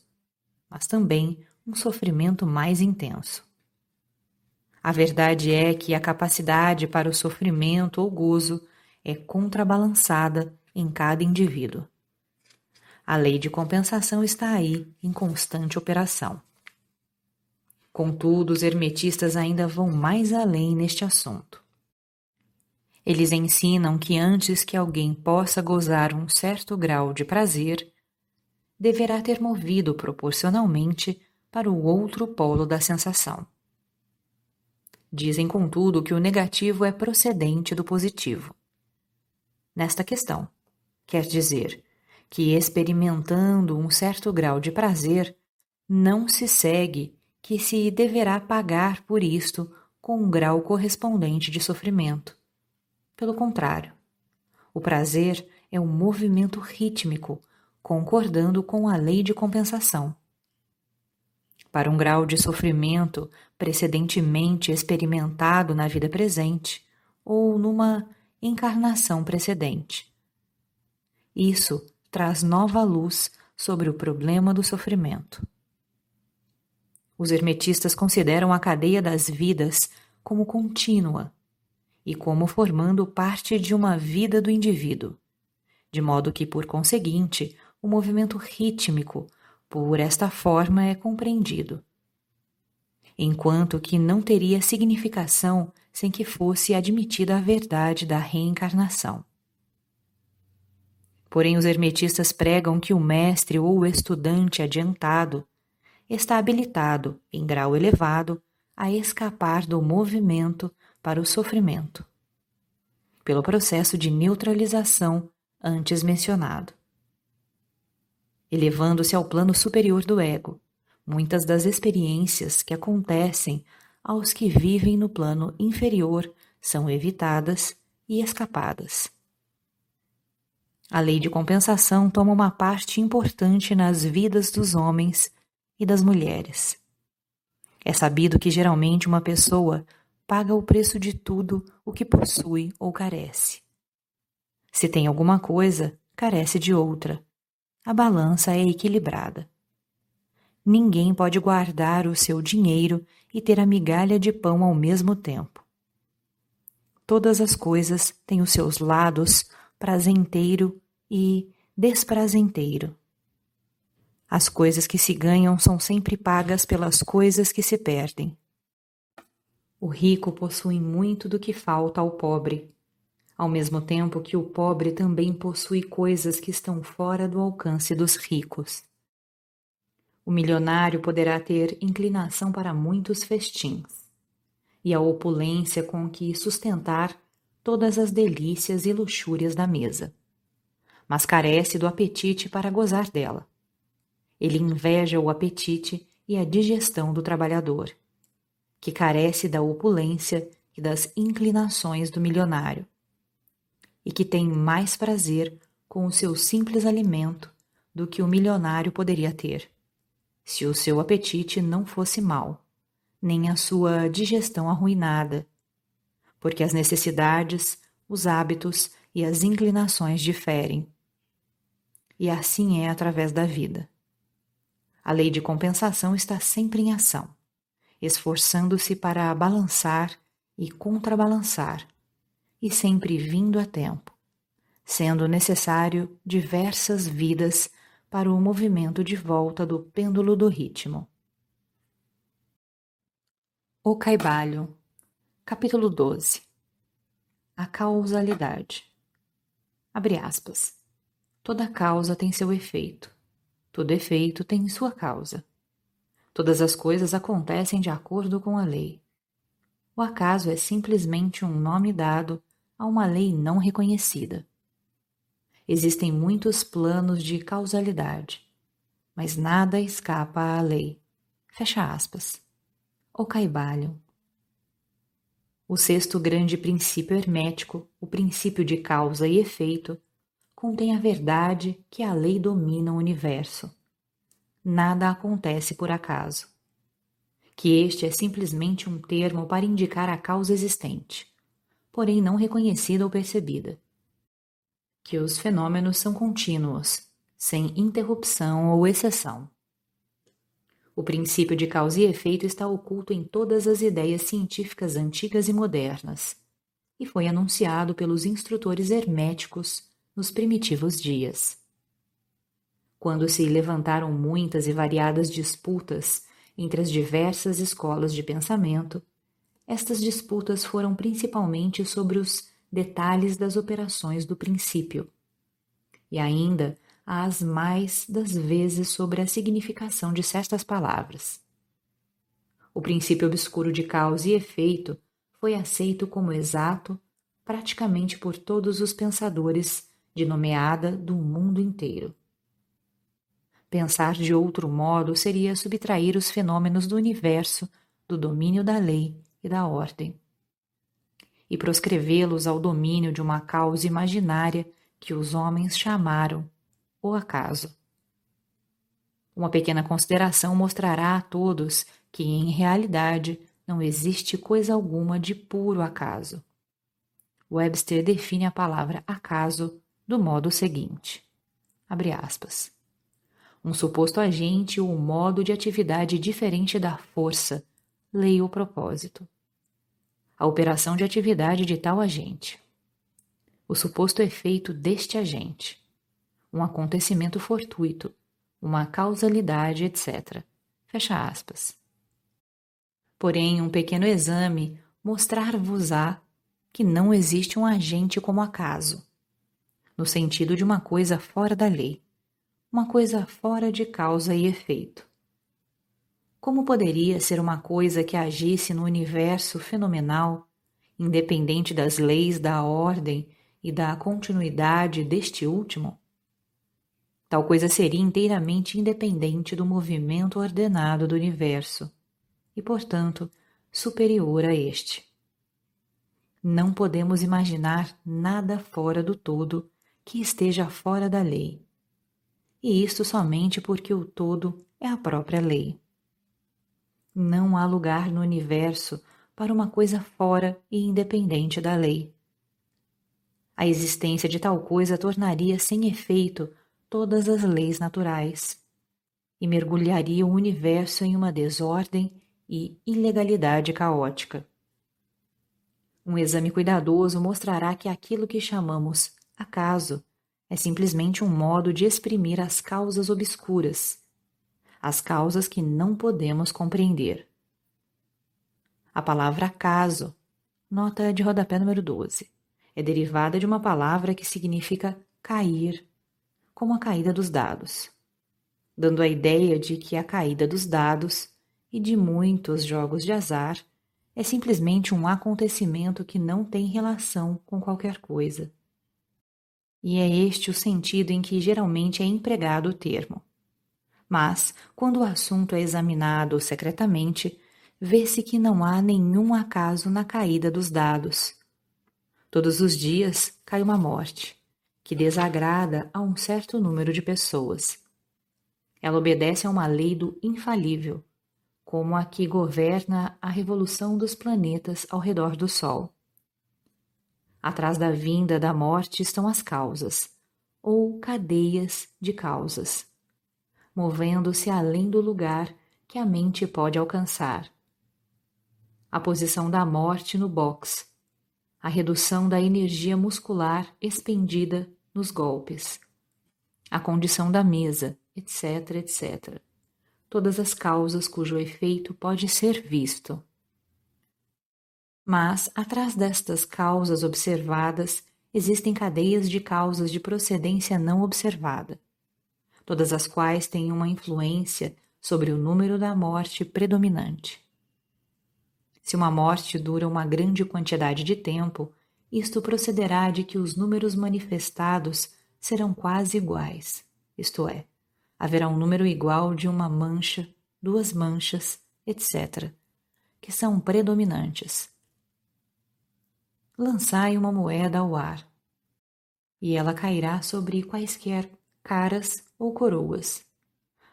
mas também um sofrimento mais intenso. A verdade é que a capacidade para o sofrimento ou gozo é contrabalançada em cada indivíduo. A lei de compensação está aí, em constante operação. Contudo, os hermetistas ainda vão mais além neste assunto. Eles ensinam que antes que alguém possa gozar um certo grau de prazer, deverá ter movido proporcionalmente para o outro polo da sensação. Dizem, contudo, que o negativo é procedente do positivo. Nesta questão, quer dizer, que experimentando um certo grau de prazer, não se segue que se deverá pagar por isto com um grau correspondente de sofrimento. Pelo contrário, o prazer é um movimento rítmico, concordando com a lei de compensação. Para um grau de sofrimento precedentemente experimentado na vida presente ou numa encarnação precedente. Isso traz nova luz sobre o problema do sofrimento. Os hermetistas consideram a cadeia das vidas como contínua e como formando parte de uma vida do indivíduo, de modo que, por conseguinte, o movimento rítmico, por esta forma, é compreendido. Enquanto que não teria significação sem que fosse admitida a verdade da reencarnação. Porém, os hermetistas pregam que o mestre ou o estudante adiantado está habilitado, em grau elevado, a escapar do movimento para o sofrimento, pelo processo de neutralização antes mencionado. Elevando-se ao plano superior do ego, muitas das experiências que acontecem aos que vivem no plano inferior são evitadas e escapadas. A lei de compensação toma uma parte importante nas vidas dos homens e das mulheres. É sabido que geralmente uma pessoa paga o preço de tudo o que possui ou carece. Se tem alguma coisa, carece de outra. A balança é equilibrada. Ninguém pode guardar o seu dinheiro e ter a migalha de pão ao mesmo tempo. Todas as coisas têm os seus lados prazenteiro e desprazenteiro. As coisas que se ganham são sempre pagas pelas coisas que se perdem. O rico possui muito do que falta ao pobre, ao mesmo tempo que o pobre também possui coisas que estão fora do alcance dos ricos. O milionário poderá ter inclinação para muitos festins, e a opulência com que sustentar todas as delícias e luxúrias da mesa, mas carece do apetite para gozar dela. Ele inveja o apetite e a digestão do trabalhador, que carece da opulência e das inclinações do milionário, e que tem mais prazer com o seu simples alimento do que o milionário poderia ter se o seu apetite não fosse mau, nem a sua digestão arruinada, porque as necessidades, os hábitos e as inclinações diferem. E assim é através da vida. A lei de compensação está sempre em ação, esforçando-se para balançar e contrabalançar, e sempre vindo a tempo, sendo necessário diversas vidas para o movimento de volta do pêndulo do ritmo. O Caibalho, capítulo 12 A causalidade. Abre aspas. Toda causa tem seu efeito, todo efeito tem sua causa. Todas as coisas acontecem de acordo com a lei. O acaso é simplesmente um nome dado a uma lei não reconhecida. Existem muitos planos de causalidade, mas nada escapa à lei. Fecha aspas. O Caibalion. O sexto grande princípio hermético, o princípio de causa e efeito, contém a verdade que a lei domina o universo. Nada acontece por acaso. Que este é simplesmente um termo para indicar a causa existente, porém não reconhecida ou percebida que os fenômenos são contínuos, sem interrupção ou exceção. O princípio de causa e efeito está oculto em todas as ideias científicas antigas e modernas, e foi anunciado pelos instrutores herméticos nos primitivos dias. Quando se levantaram muitas e variadas disputas entre as diversas escolas de pensamento, estas disputas foram principalmente sobre os detalhes das operações do princípio. E ainda as mais das vezes sobre a significação de certas palavras. O princípio obscuro de causa e efeito foi aceito como exato praticamente por todos os pensadores de nomeada do mundo inteiro. Pensar de outro modo seria subtrair os fenômenos do universo do domínio da lei e da ordem e proscrevê-los ao domínio de uma causa imaginária que os homens chamaram o acaso. Uma pequena consideração mostrará a todos que, em realidade, não existe coisa alguma de puro acaso. Webster define a palavra acaso do modo seguinte: abre aspas. Um suposto agente ou modo de atividade diferente da força, lei ou propósito a operação de atividade de tal agente, o suposto efeito deste agente, um acontecimento fortuito, uma causalidade, etc. Fecha aspas. Porém, um pequeno exame mostrar-vos-á que não existe um agente como acaso, no sentido de uma coisa fora da lei, uma coisa fora de causa e efeito. Como poderia ser uma coisa que agisse no universo fenomenal, independente das leis da ordem e da continuidade deste último? Tal coisa seria inteiramente independente do movimento ordenado do universo e, portanto, superior a este. Não podemos imaginar nada fora do todo que esteja fora da lei. E isto somente porque o todo é a própria lei. Não há lugar no universo para uma coisa fora e independente da lei. A existência de tal coisa tornaria sem efeito todas as leis naturais e mergulharia o universo em uma desordem e ilegalidade caótica. Um exame cuidadoso mostrará que aquilo que chamamos acaso é simplesmente um modo de exprimir as causas obscuras, as causas que não podemos compreender. A palavra acaso, nota de rodapé número 12, é derivada de uma palavra que significa cair, como a caída dos dados, dando a ideia de que a caída dos dados e de muitos jogos de azar é simplesmente um acontecimento que não tem relação com qualquer coisa. E é este o sentido em que geralmente é empregado o termo. Mas, quando o assunto é examinado secretamente, vê-se que não há nenhum acaso na caída dos dados. Todos os dias cai uma morte, que desagrada a um certo número de pessoas. Ela obedece a uma lei do infalível, como a que governa a revolução dos planetas ao redor do Sol. Atrás da vinda da morte estão as causas, ou cadeias de causas, movendo-se além do lugar que a mente pode alcançar. A posição da morte no box, a redução da energia muscular expendida nos golpes, a condição da mesa, etc., etc todas as causas cujo efeito pode ser visto. Mas, atrás destas causas observadas, existem cadeias de causas de procedência não observada, todas as quais têm uma influência sobre o número da morte predominante. Se uma morte dura uma grande quantidade de tempo, isto procederá de que os números manifestados serão quase iguais, isto é, haverá um número igual de uma mancha, duas manchas, etc., que são predominantes. Lançai uma moeda ao ar, e ela cairá sobre quaisquer caras ou coroas.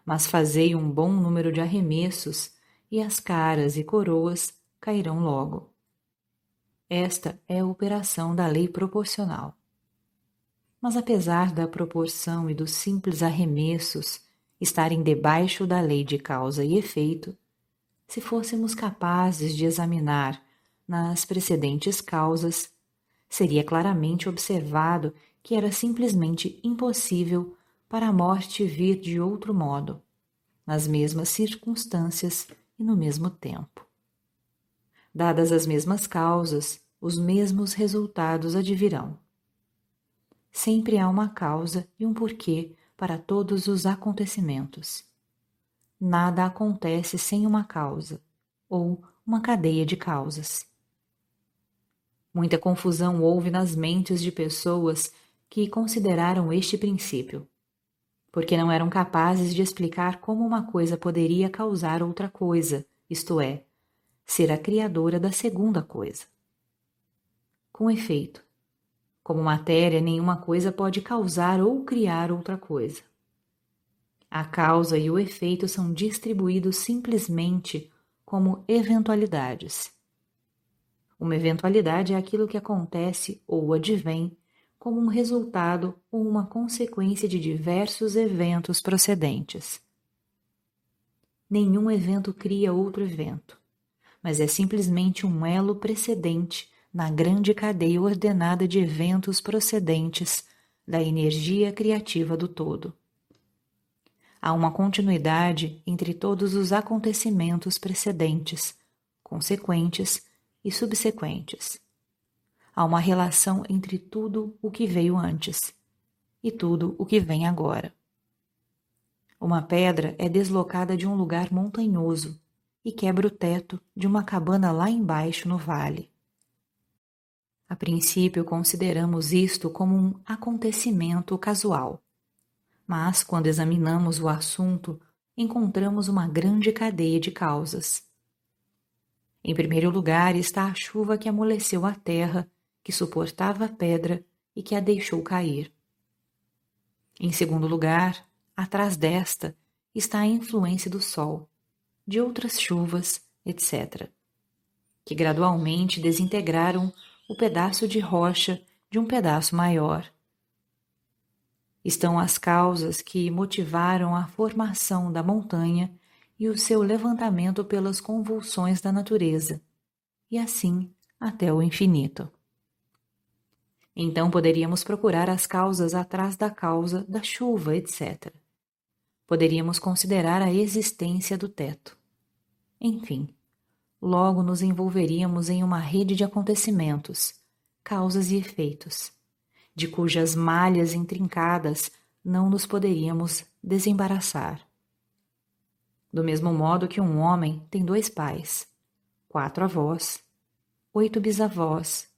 Mas fazei um bom número de arremessos, e as caras e coroas cairão logo. Esta é a operação da lei proporcional. Mas apesar da proporção e dos simples arremessos estarem debaixo da lei de causa e efeito, se fôssemos capazes de examinar nas precedentes causas, seria claramente observado que era simplesmente impossível para a morte vir de outro modo, nas mesmas circunstâncias e no mesmo tempo. Dadas as mesmas causas, os mesmos resultados advirão sempre há uma causa e um porquê para todos os acontecimentos. Nada acontece sem uma causa, ou uma cadeia de causas. Muita confusão houve nas mentes de pessoas que consideraram este princípio, porque não eram capazes de explicar como uma coisa poderia causar outra coisa, isto é, ser a criadora da segunda coisa. Com efeito, como matéria, nenhuma coisa pode causar ou criar outra coisa. A causa e o efeito são distribuídos simplesmente como eventualidades. Uma eventualidade é aquilo que acontece ou advém como um resultado ou uma consequência de diversos eventos procedentes. Nenhum evento cria outro evento, mas é simplesmente um elo precedente na grande cadeia ordenada de eventos procedentes da energia criativa do todo. Há uma continuidade entre todos os acontecimentos precedentes, consequentes e subsequentes. Há uma relação entre tudo o que veio antes e tudo o que vem agora. Uma pedra é deslocada de um lugar montanhoso e quebra o teto de uma cabana lá embaixo no vale. A princípio, consideramos isto como um acontecimento casual. Mas, quando examinamos o assunto, encontramos uma grande cadeia de causas. Em primeiro lugar está a chuva que amoleceu a terra, que suportava a pedra e que a deixou cair. Em segundo lugar, atrás desta está a influência do sol, de outras chuvas, etc., que gradualmente desintegraram o pedaço de rocha de um pedaço maior. Estão as causas que motivaram a formação da montanha e o seu levantamento pelas convulsões da natureza, e assim até o infinito. Então poderíamos procurar as causas atrás da causa da chuva, etc. Poderíamos considerar a existência do teto. Enfim, logo nos envolveríamos em uma rede de acontecimentos, causas e efeitos, de cujas malhas intrincadas não nos poderíamos desembaraçar. Do mesmo modo que um homem tem dois pais, quatro avós, oito bisavós,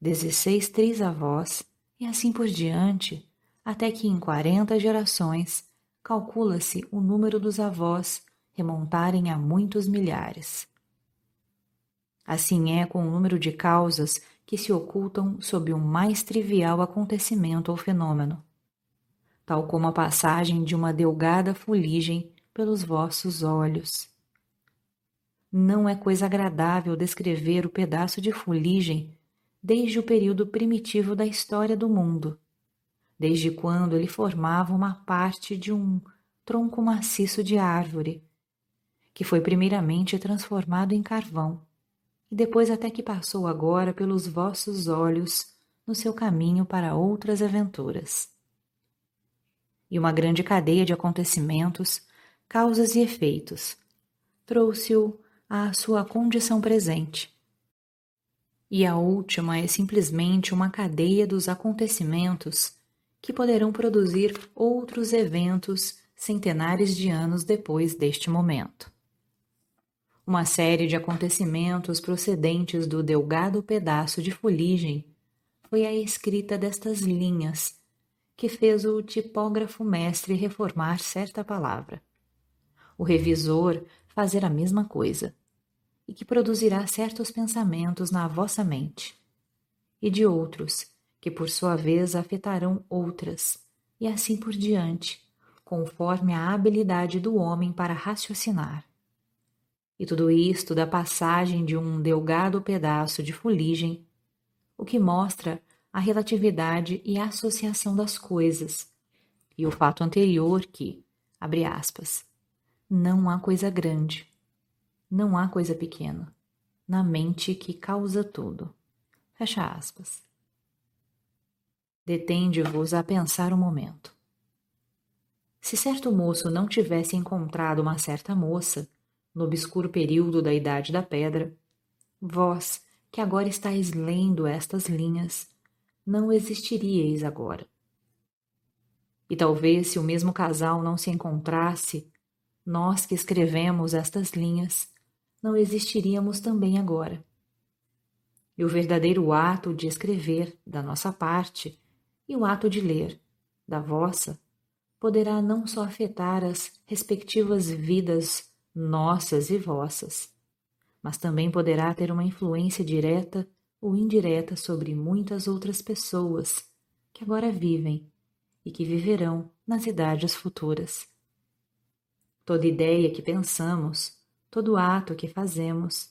dezesseis trisavós e assim por diante, até que em quarenta gerações calcula-se o número dos avós remontarem a muitos milhares. Assim é com o número de causas que se ocultam sob um mais trivial acontecimento ou fenômeno, tal como a passagem de uma delgada fuligem pelos vossos olhos. Não é coisa agradável descrever o pedaço de fuligem desde o período primitivo da história do mundo, desde quando ele formava uma parte de um tronco maciço de árvore, que foi primeiramente transformado em carvão e depois até que passou agora pelos vossos olhos no seu caminho para outras aventuras. E uma grande cadeia de acontecimentos, causas e efeitos, trouxe-o à sua condição presente. E a última é simplesmente uma cadeia dos acontecimentos que poderão produzir outros eventos centenares de anos depois deste momento. Uma série de acontecimentos procedentes do delgado pedaço de fuligem foi a escrita destas linhas que fez o tipógrafo mestre reformar certa palavra, o revisor fazer a mesma coisa, e que produzirá certos pensamentos na vossa mente, e de outros, que por sua vez afetarão outras, e assim por diante, conforme a habilidade do homem para raciocinar. E tudo isto da passagem de um delgado pedaço de fuligem, o que mostra a relatividade e a associação das coisas, e o fato anterior que, abre aspas, não há coisa grande, não há coisa pequena, na mente que causa tudo. Fecha aspas. Detende-vos a pensar um momento. Se certo moço não tivesse encontrado uma certa moça, no obscuro período da Idade da Pedra, vós, que agora estáis lendo estas linhas, não existiríeis agora. E talvez se o mesmo casal não se encontrasse, nós que escrevemos estas linhas, não existiríamos também agora. E o verdadeiro ato de escrever, da nossa parte, e o ato de ler, da vossa, poderá não só afetar as respectivas vidas nossas e vossas, mas também poderá ter uma influência direta ou indireta sobre muitas outras pessoas que agora vivem e que viverão nas idades futuras. Toda ideia que pensamos, todo ato que fazemos,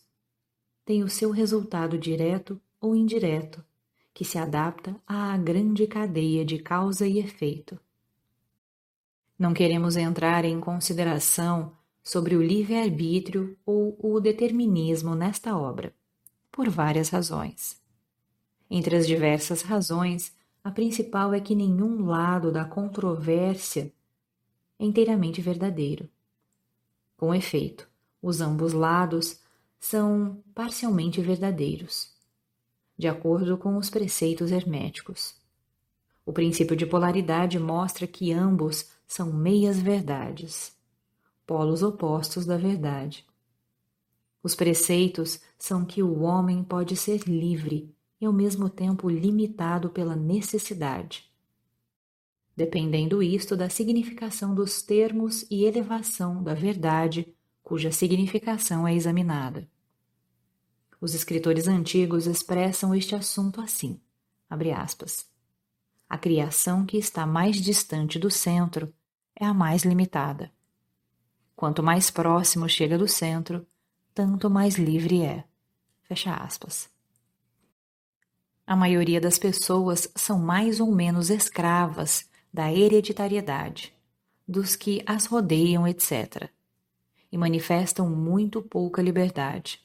tem o seu resultado direto ou indireto, que se adapta à grande cadeia de causa e efeito. Não queremos entrar em consideração sobre o livre-arbítrio ou o determinismo nesta obra, por várias razões. Entre as diversas razões, a principal é que nenhum lado da controvérsia é inteiramente verdadeiro. Com efeito, os ambos lados são parcialmente verdadeiros, de acordo com os preceitos herméticos. O princípio de polaridade mostra que ambos são meias verdades polos opostos da verdade. Os preceitos são que o homem pode ser livre e ao mesmo tempo limitado pela necessidade. Dependendo isto da significação dos termos e elevação da verdade, cuja significação é examinada. Os escritores antigos expressam este assunto assim: aspas, A criação que está mais distante do centro é a mais limitada. Quanto mais próximo chega do centro, tanto mais livre é. Fecha aspas. A maioria das pessoas são mais ou menos escravas da hereditariedade, dos que as rodeiam, etc., e manifestam muito pouca liberdade.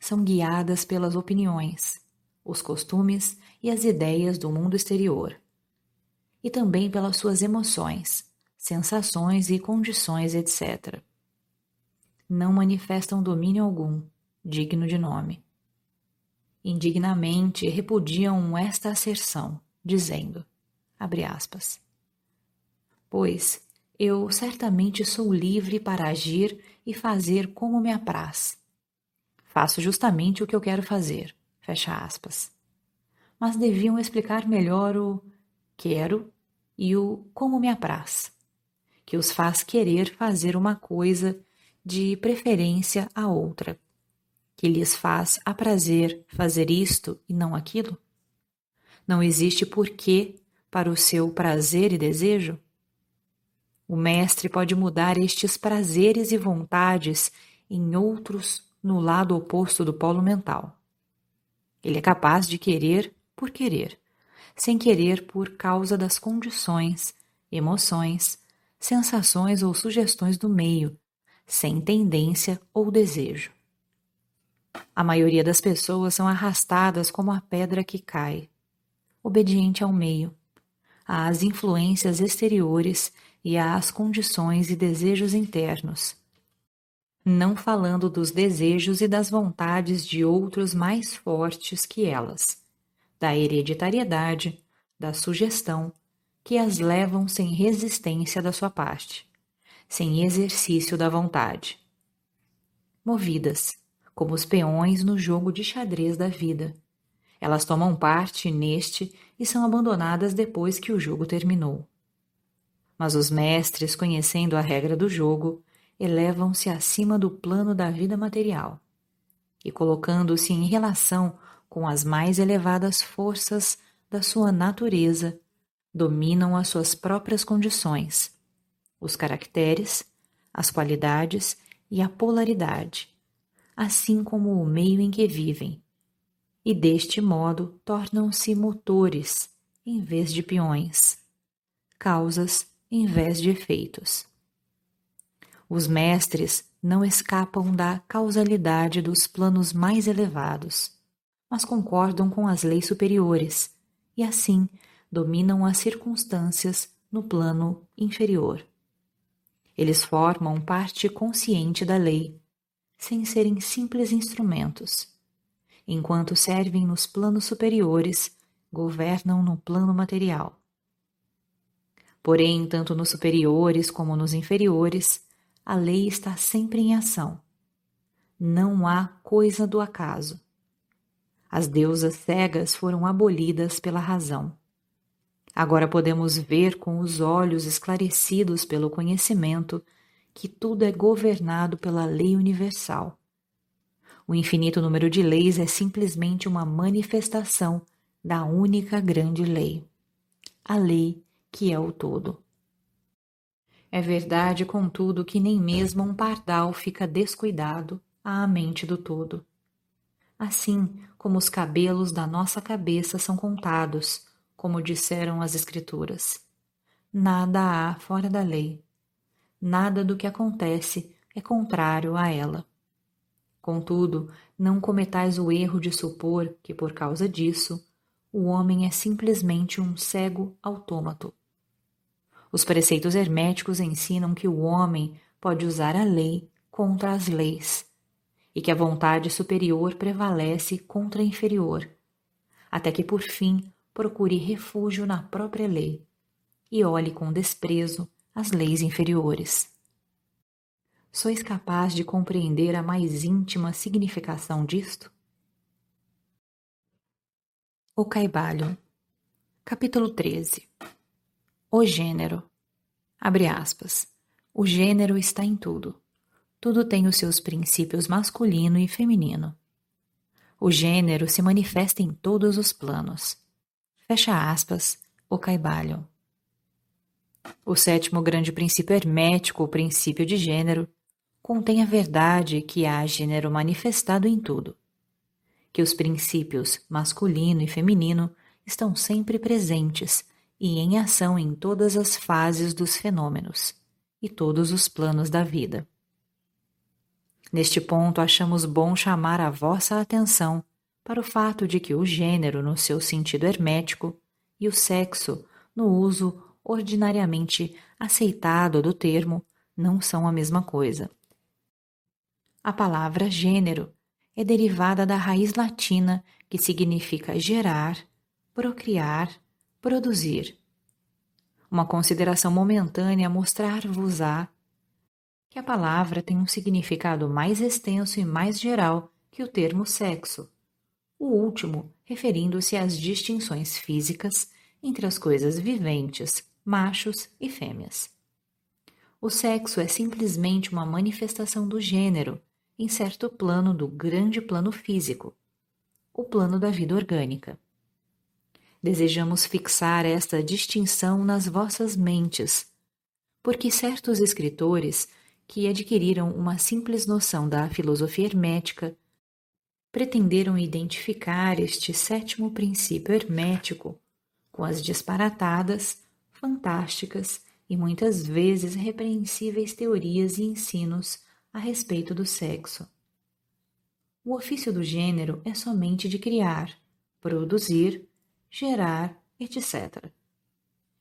São guiadas pelas opiniões, os costumes e as ideias do mundo exterior, e também pelas suas emoções, sensações e condições, etc. Não manifestam domínio algum, digno de nome. Indignamente repudiam esta asserção, dizendo, abre aspas, pois eu certamente sou livre para agir e fazer como me apraz. Faço justamente o que eu quero fazer, fecha aspas. Mas deviam explicar melhor o quero e o como me apraz que os faz querer fazer uma coisa de preferência a outra, que lhes faz a prazer fazer isto e não aquilo? Não existe porquê para o seu prazer e desejo? O mestre pode mudar estes prazeres e vontades em outros no lado oposto do polo mental. Ele é capaz de querer por querer, sem querer por causa das condições, emoções, sensações ou sugestões do meio, sem tendência ou desejo. A maioria das pessoas são arrastadas como a pedra que cai, obediente ao meio, às influências exteriores e às condições e desejos internos, não falando dos desejos e das vontades de outros mais fortes que elas, da hereditariedade, da sugestão, que as levam sem resistência da sua parte, sem exercício da vontade. Movidas, como os peões no jogo de xadrez da vida, elas tomam parte neste e são abandonadas depois que o jogo terminou. Mas os mestres, conhecendo a regra do jogo, elevam-se acima do plano da vida material e, colocando-se em relação com as mais elevadas forças da sua natureza, dominam as suas próprias condições, os caracteres, as qualidades e a polaridade, assim como o meio em que vivem, e deste modo tornam-se motores em vez de peões, causas em vez de efeitos. Os mestres não escapam da causalidade dos planos mais elevados, mas concordam com as leis superiores e assim dominam as circunstâncias no plano inferior. Eles formam parte consciente da lei, sem serem simples instrumentos. Enquanto servem nos planos superiores, governam no plano material. Porém, tanto nos superiores como nos inferiores, a lei está sempre em ação. Não há coisa do acaso. As deusas cegas foram abolidas pela razão. Agora podemos ver com os olhos esclarecidos pelo conhecimento que tudo é governado pela lei universal. O infinito número de leis é simplesmente uma manifestação da única grande lei, a lei que é o todo. É verdade, contudo, que nem mesmo um pardal fica descuidado à mente do todo. Assim como os cabelos da nossa cabeça são contados, como disseram as Escrituras. Nada há fora da lei. Nada do que acontece é contrário a ela. Contudo, não cometais o erro de supor que, por causa disso, o homem é simplesmente um cego autômato. Os preceitos herméticos ensinam que o homem pode usar a lei contra as leis e que a vontade superior prevalece contra a inferior, até que por fim procure refúgio na própria lei e olhe com desprezo as leis inferiores. Sois capaz de compreender a mais íntima significação disto? O Caibalho, capítulo 13 o gênero. Abre aspas. O gênero está em tudo. Tudo tem os seus princípios masculino e feminino. O gênero se manifesta em todos os planos. Fecha aspas, o Caibalho. O sétimo grande princípio hermético, o princípio de gênero, contém a verdade que há gênero manifestado em tudo, que os princípios masculino e feminino estão sempre presentes e em ação em todas as fases dos fenômenos e todos os planos da vida. Neste ponto, achamos bom chamar a vossa atenção para o fato de que o gênero, no seu sentido hermético, e o sexo, no uso ordinariamente aceitado do termo, não são a mesma coisa. A palavra gênero é derivada da raiz latina que significa gerar, procriar produzir. Uma consideração momentânea mostrar-vos-á que a palavra tem um significado mais extenso e mais geral que o termo sexo, o último referindo-se às distinções físicas entre as coisas viventes, machos e fêmeas. O sexo é simplesmente uma manifestação do gênero em certo plano do grande plano físico, o plano da vida orgânica. Desejamos fixar esta distinção nas vossas mentes, porque certos escritores que adquiriram uma simples noção da filosofia hermética pretenderam identificar este sétimo princípio hermético com as disparatadas, fantásticas e muitas vezes repreensíveis teorias e ensinos a respeito do sexo. O ofício do gênero é somente de criar, produzir gerar, etc.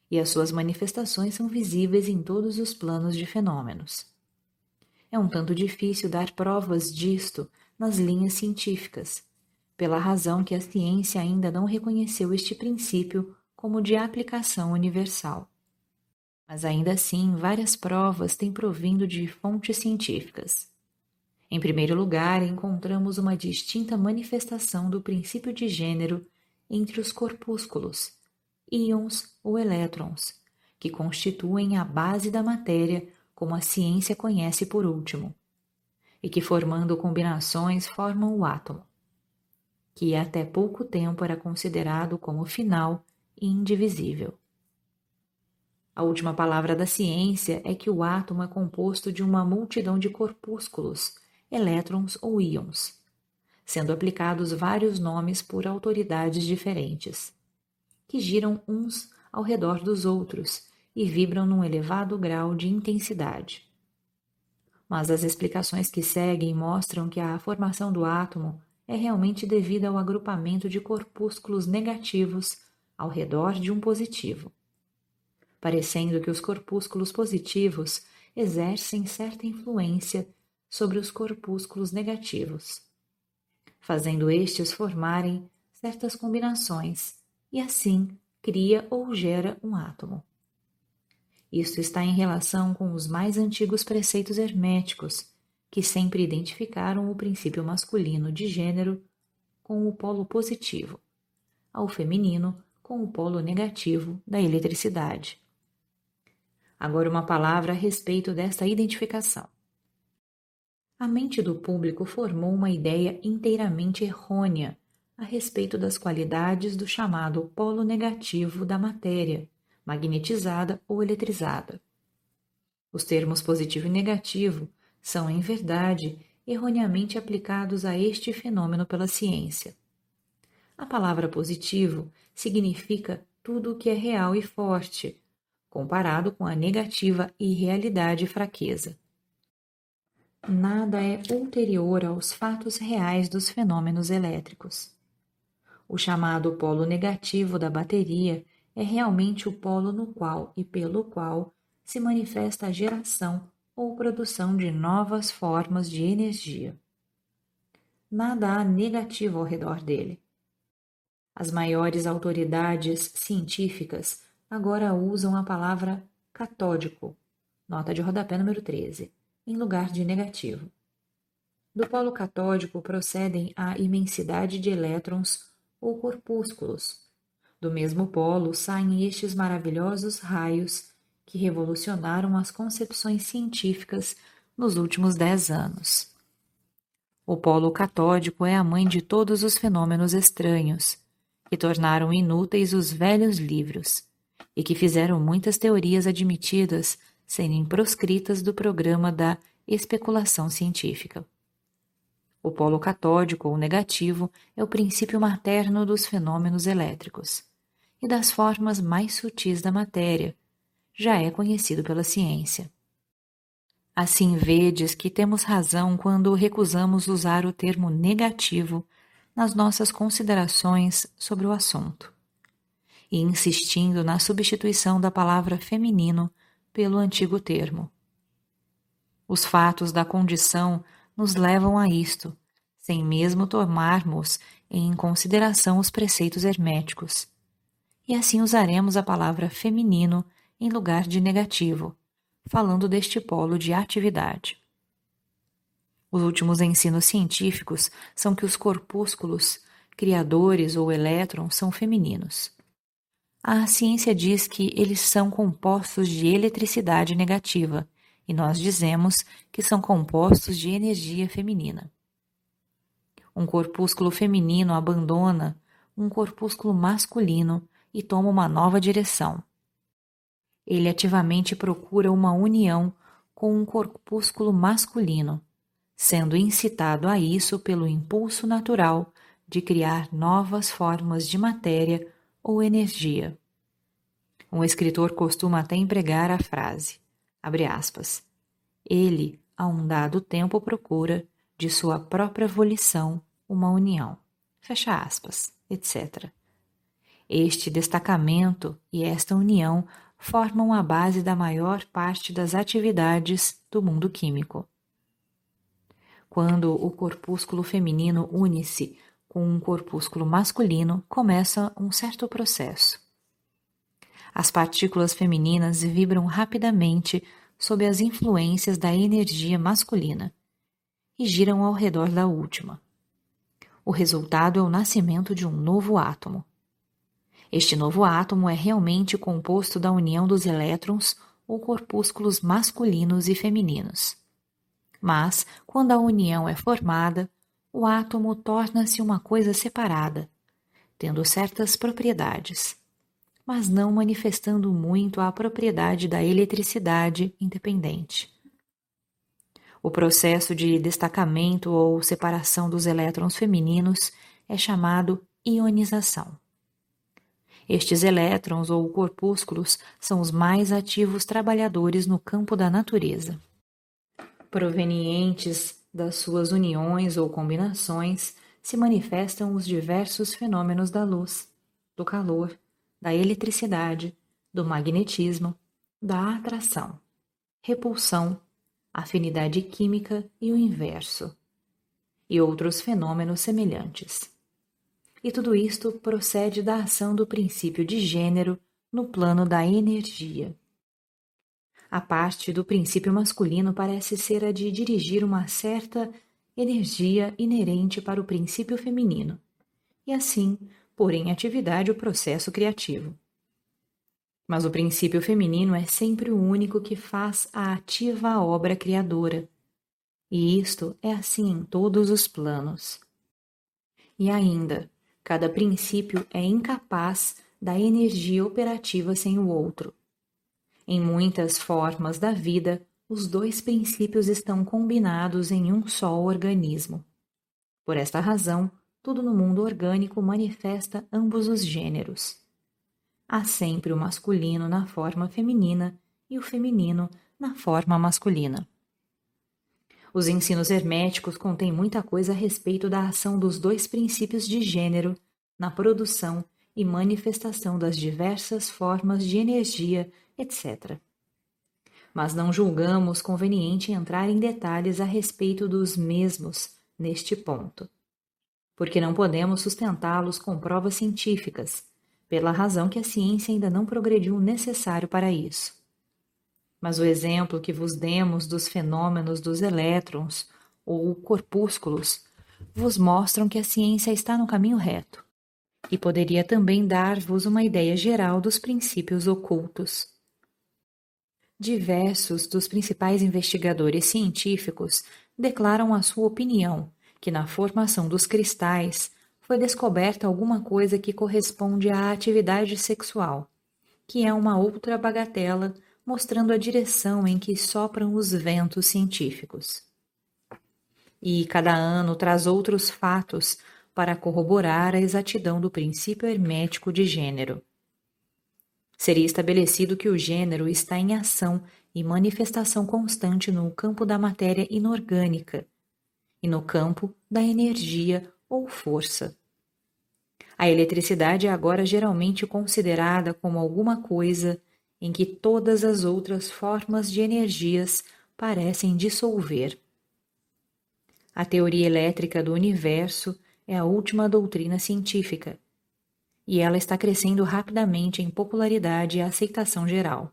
E as suas manifestações são visíveis em todos os planos de fenômenos. É um tanto difícil dar provas disto nas linhas científicas, pela razão que a ciência ainda não reconheceu este princípio como de aplicação universal. Mas ainda assim, várias provas têm provindo de fontes científicas. Em primeiro lugar, encontramos uma distinta manifestação do princípio de gênero entre os corpúsculos, íons ou elétrons, que constituem a base da matéria como a ciência conhece por último, e que formando combinações formam o átomo, que até pouco tempo era considerado como final e indivisível. A última palavra da ciência é que o átomo é composto de uma multidão de corpúsculos, elétrons ou íons, sendo aplicados vários nomes por autoridades diferentes, que giram uns ao redor dos outros e vibram num elevado grau de intensidade. Mas as explicações que seguem mostram que a formação do átomo é realmente devida ao agrupamento de corpúsculos negativos ao redor de um positivo, parecendo que os corpúsculos positivos exercem certa influência sobre os corpúsculos negativos fazendo estes formarem certas combinações, e assim cria ou gera um átomo. Isto está em relação com os mais antigos preceitos herméticos, que sempre identificaram o princípio masculino de gênero com o polo positivo, ao feminino com o polo negativo da eletricidade. Agora, uma palavra a respeito desta identificação a mente do público formou uma ideia inteiramente errônea a respeito das qualidades do chamado polo negativo da matéria, magnetizada ou eletrizada. Os termos positivo e negativo são, em verdade, erroneamente aplicados a este fenômeno pela ciência. A palavra positivo significa tudo o que é real e forte, comparado com a negativa irrealidade e fraqueza. nada é ulterior aos fatos reais dos fenômenos elétricos. O chamado polo negativo da bateria é realmente o polo no qual e pelo qual se manifesta a geração ou produção de novas formas de energia. Nada há negativo ao redor dele. As maiores autoridades científicas agora usam a palavra catódico, nota de rodapé número 13, em lugar de negativo. Do polo catódico procedem a imensidade de elétrons ou corpúsculos. Do mesmo polo saem estes maravilhosos raios que revolucionaram as concepções científicas nos últimos dez anos. O polo catódico é a mãe de todos os fenômenos estranhos, que tornaram inúteis os velhos livros e que fizeram muitas teorias admitidas serem proscritas do programa da especulação científica. O polo catódico ou negativo é o princípio materno dos fenômenos elétricos e das formas mais sutis da matéria, já é conhecido pela ciência. Assim vedes que temos razão quando recusamos usar o termo negativo nas nossas considerações sobre o assunto, e insistindo na substituição da palavra feminino pelo antigo termo. Os fatos da condição nos levam a isto, sem mesmo tomarmos em consideração os preceitos herméticos, e assim usaremos a palavra feminino em lugar de negativo, falando deste polo de atividade. Os últimos ensinos científicos são que os corpúsculos, criadores ou elétrons, são femininos. A ciência diz que eles são compostos de eletricidade negativa, e nós dizemos que são compostos de energia feminina. Um corpúsculo feminino abandona um corpúsculo masculino e toma uma nova direção. Ele ativamente procura uma união com um corpúsculo masculino, sendo incitado a isso pelo impulso natural de criar novas formas de matéria ou energia. Um escritor costuma até empregar a frase, abre aspas, ele, a um dado tempo, procura, de sua própria volição, uma união, fecha aspas, etc. Este destacamento e esta união formam a base da maior parte das atividades do mundo químico. Quando o corpúsculo feminino une-se com um corpúsculo masculino, começa um certo processo. As partículas femininas vibram rapidamente sob as influências da energia masculina e giram ao redor da última. O resultado é o nascimento de um novo átomo. Este novo átomo é realmente composto da união dos elétrons ou corpúsculos masculinos e femininos. Mas, quando a união é formada, o átomo torna-se uma coisa separada, tendo certas propriedades, mas não manifestando muito a propriedade da eletricidade independente. O processo de destacamento ou separação dos elétrons femininos é chamado ionização. Estes elétrons ou corpúsculos são os mais ativos trabalhadores no campo da natureza. Provenientes das suas uniões ou combinações, se manifestam os diversos fenômenos da luz, do calor, da eletricidade, do magnetismo, da atração, repulsão, afinidade química e o inverso, e outros fenômenos semelhantes e tudo isto procede da ação do princípio de gênero no plano da energia. A parte do princípio masculino parece ser a de dirigir uma certa energia inerente para o princípio feminino, e assim pôr em atividade o processo criativo. Mas o princípio feminino é sempre o único que faz a ativa obra criadora, e isto é assim em todos os planos. E ainda, Cada princípio é incapaz da energia operativa sem o outro. Em muitas formas da vida, os dois princípios estão combinados em um só organismo. Por esta razão, tudo no mundo orgânico manifesta ambos os gêneros. Há sempre o masculino na forma feminina e o feminino na forma masculina. Os ensinos herméticos contêm muita coisa a respeito da ação dos dois princípios de gênero na produção e manifestação das diversas formas de energia, etc. Mas não julgamos conveniente entrar em detalhes a respeito dos mesmos neste ponto, porque não podemos sustentá-los com provas científicas, pela razão que a ciência ainda não progrediu o necessário para isso. Mas o exemplo que vos demos dos fenômenos dos elétrons ou corpúsculos vos mostram que a ciência está no caminho reto, e poderia também dar-vos uma ideia geral dos princípios ocultos. Diversos dos principais investigadores científicos declaram a sua opinião que na formação dos cristais foi descoberta alguma coisa que corresponde à atividade sexual, que é uma outra bagatela mostrando a direção em que sopram os ventos científicos. E cada ano traz outros fatos para corroborar a exatidão do princípio hermético de gênero. Seria estabelecido que o gênero está em ação e manifestação constante no campo da matéria inorgânica e no campo da energia ou força. A eletricidade é agora geralmente considerada como alguma coisa em que todas as outras formas de energias parecem dissolver. A teoria elétrica do universo é a última doutrina científica, e ela está crescendo rapidamente em popularidade e aceitação geral.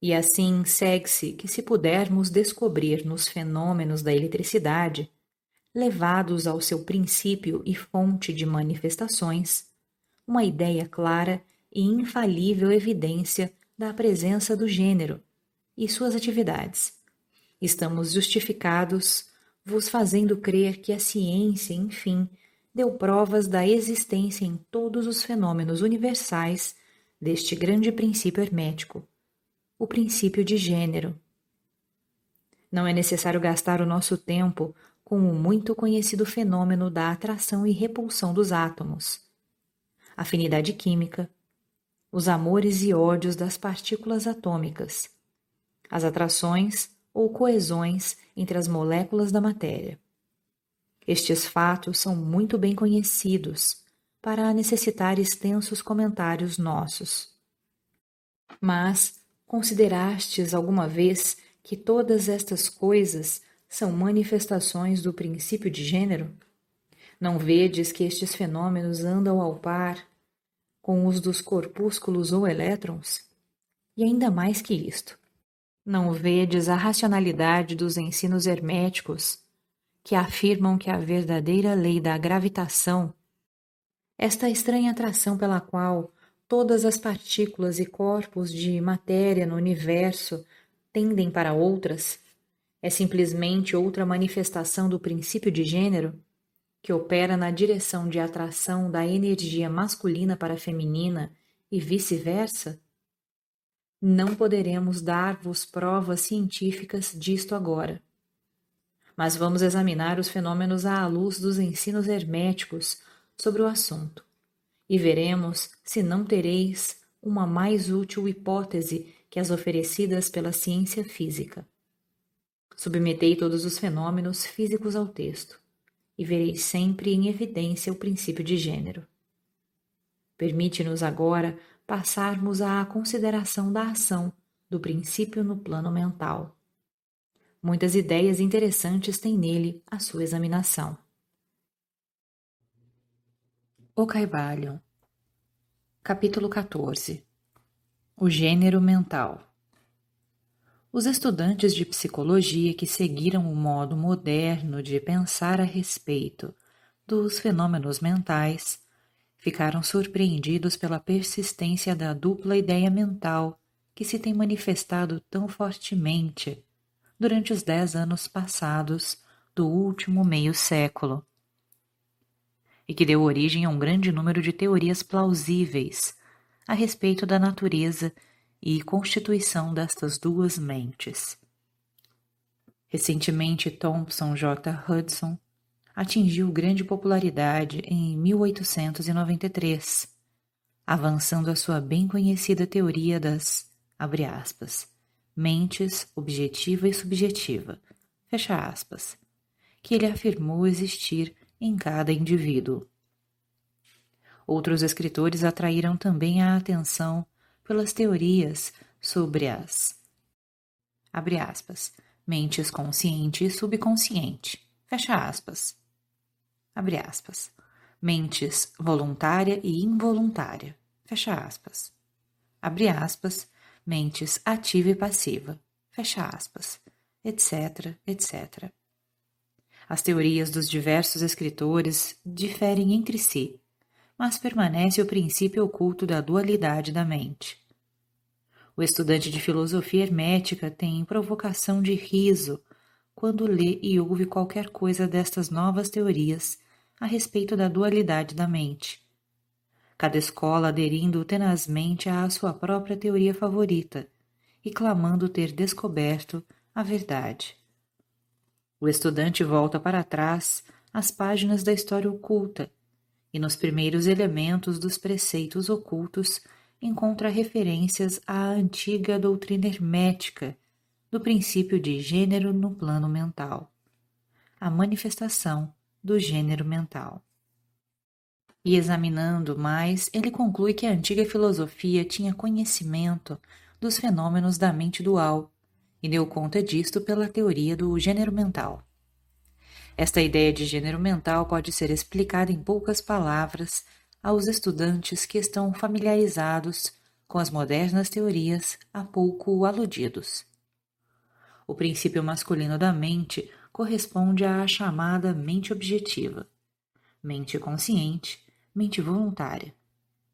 E assim segue-se que, se pudermos descobrir nos fenômenos da eletricidade, levados ao seu princípio e fonte de manifestações, uma ideia clara e infalível evidência da presença do gênero e suas atividades. Estamos justificados vos fazendo crer que a ciência, enfim, deu provas da existência em todos os fenômenos universais deste grande princípio hermético, o princípio de gênero. Não é necessário gastar o nosso tempo com o muito conhecido fenômeno da atração e repulsão dos átomos, afinidade química, os amores e ódios das partículas atômicas, as atrações ou coesões entre as moléculas da matéria. Estes fatos são muito bem conhecidos para necessitar extensos comentários nossos. Mas considerastes alguma vez que todas estas coisas são manifestações do princípio de gênero? Não vedes que estes fenômenos andam ao par com os dos corpúsculos ou elétrons? E ainda mais que isto, não vedes a racionalidade dos ensinos herméticos que afirmam que a verdadeira lei da gravitação, esta estranha atração pela qual todas as partículas e corpos de matéria no universo tendem para outras, é simplesmente outra manifestação do princípio de gênero que opera na direção de atração da energia masculina para a feminina e vice-versa? Não poderemos dar-vos provas científicas disto agora. Mas vamos examinar os fenômenos à luz dos ensinos herméticos sobre o assunto e veremos se não tereis uma mais útil hipótese que as oferecidas pela ciência física. Submetei todos os fenômenos físicos ao texto, e vereis sempre em evidência o princípio de gênero. Permite-nos agora passarmos à consideração da ação do princípio no plano mental. Muitas ideias interessantes têm nele a sua examinação. O Caibalion Capítulo 14 O gênero mental os estudantes de psicologia que seguiram o modo moderno de pensar a respeito dos fenômenos mentais ficaram surpreendidos pela persistência da dupla ideia mental que se tem manifestado tão fortemente durante os dez anos passados do último meio século, e que deu origem a um grande número de teorias plausíveis a respeito da natureza e constituição destas duas mentes. Recentemente, Thompson J. Hudson atingiu grande popularidade em 1893, avançando a sua bem conhecida teoria das, aspas, mentes objetiva e subjetiva, aspas, que ele afirmou existir em cada indivíduo. Outros escritores atraíram também a atenção pelas teorias sobre as aspas, mentes consciente e subconsciente, fecha aspas, aspas, mentes voluntária e involuntária, fecha aspas, abre aspas, mentes ativa e passiva, fecha aspas, etc, etc. As teorias dos diversos escritores diferem entre si, mas permanece o princípio oculto da dualidade da mente. O estudante de filosofia hermética tem provocação de riso quando lê e ouve qualquer coisa destas novas teorias a respeito da dualidade da mente. Cada escola aderindo tenazmente à sua própria teoria favorita e clamando ter descoberto a verdade. O estudante volta para trás às páginas da história oculta e nos primeiros elementos dos preceitos ocultos encontra referências à antiga doutrina hermética do princípio de gênero no plano mental, a manifestação do gênero mental. E examinando mais, ele conclui que a antiga filosofia tinha conhecimento dos fenômenos da mente dual e deu conta disto pela teoria do gênero mental. Esta ideia de gênero mental pode ser explicada em poucas palavras aos estudantes que estão familiarizados com as modernas teorias há pouco aludidos. O princípio masculino da mente corresponde à chamada mente objetiva, mente consciente, mente voluntária,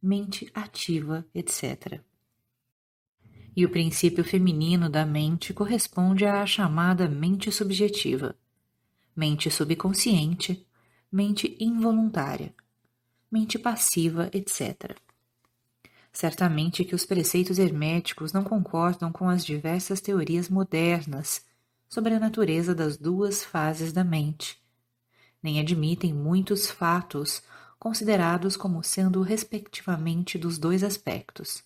mente ativa, etc. E o princípio feminino da mente corresponde à chamada mente subjetiva, mente subconsciente, mente involuntária, mente passiva, etc. Certamente que os preceitos herméticos não concordam com as diversas teorias modernas sobre a natureza das duas fases da mente, nem admitem muitos fatos considerados como sendo respectivamente dos dois aspectos,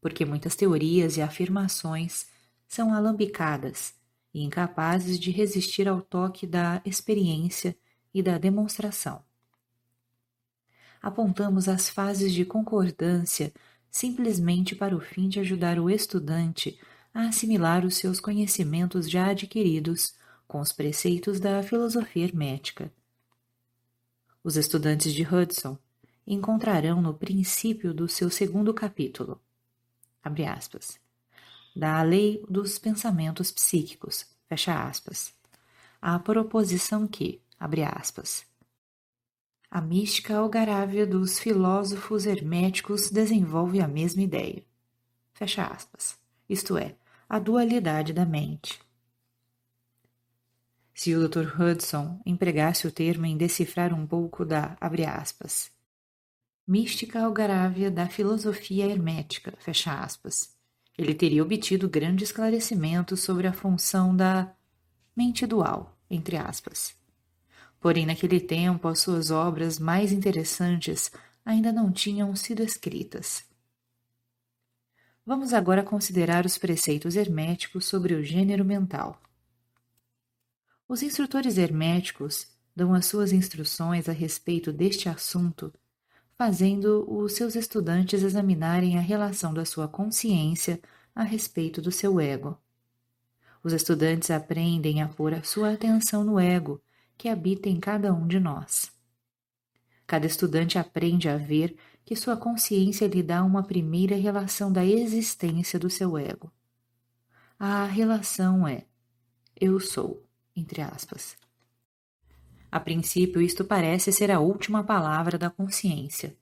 porque muitas teorias e afirmações são alambicadas e incapazes de resistir ao toque da experiência e da demonstração. Apontamos as fases de concordância simplesmente para o fim de ajudar o estudante a assimilar os seus conhecimentos já adquiridos com os preceitos da filosofia hermética. Os estudantes de Hudson encontrarão no princípio do seu segundo capítulo, abre aspas, da lei dos pensamentos psíquicos, fecha aspas, a proposição que, abre aspas, a mística algarávia dos filósofos herméticos desenvolve a mesma ideia. Fecha aspas. Isto é, a dualidade da mente. Se o Dr. Hudson empregasse o termo em decifrar um pouco da, abre aspas, mística algarávia da filosofia hermética, fecha aspas, ele teria obtido grande esclarecimento sobre a função da mente dual, entre aspas. Porém, naquele tempo, as suas obras mais interessantes ainda não tinham sido escritas. Vamos agora considerar os preceitos herméticos sobre o gênero mental. Os instrutores herméticos dão as suas instruções a respeito deste assunto, fazendo os seus estudantes examinarem a relação da sua consciência a respeito do seu ego. Os estudantes aprendem a pôr a sua atenção no ego que habita em cada um de nós. Cada estudante aprende a ver que sua consciência lhe dá uma primeira relação da existência do seu ego. A relação é eu sou, entre aspas. A princípio, isto parece ser a última palavra da consciência.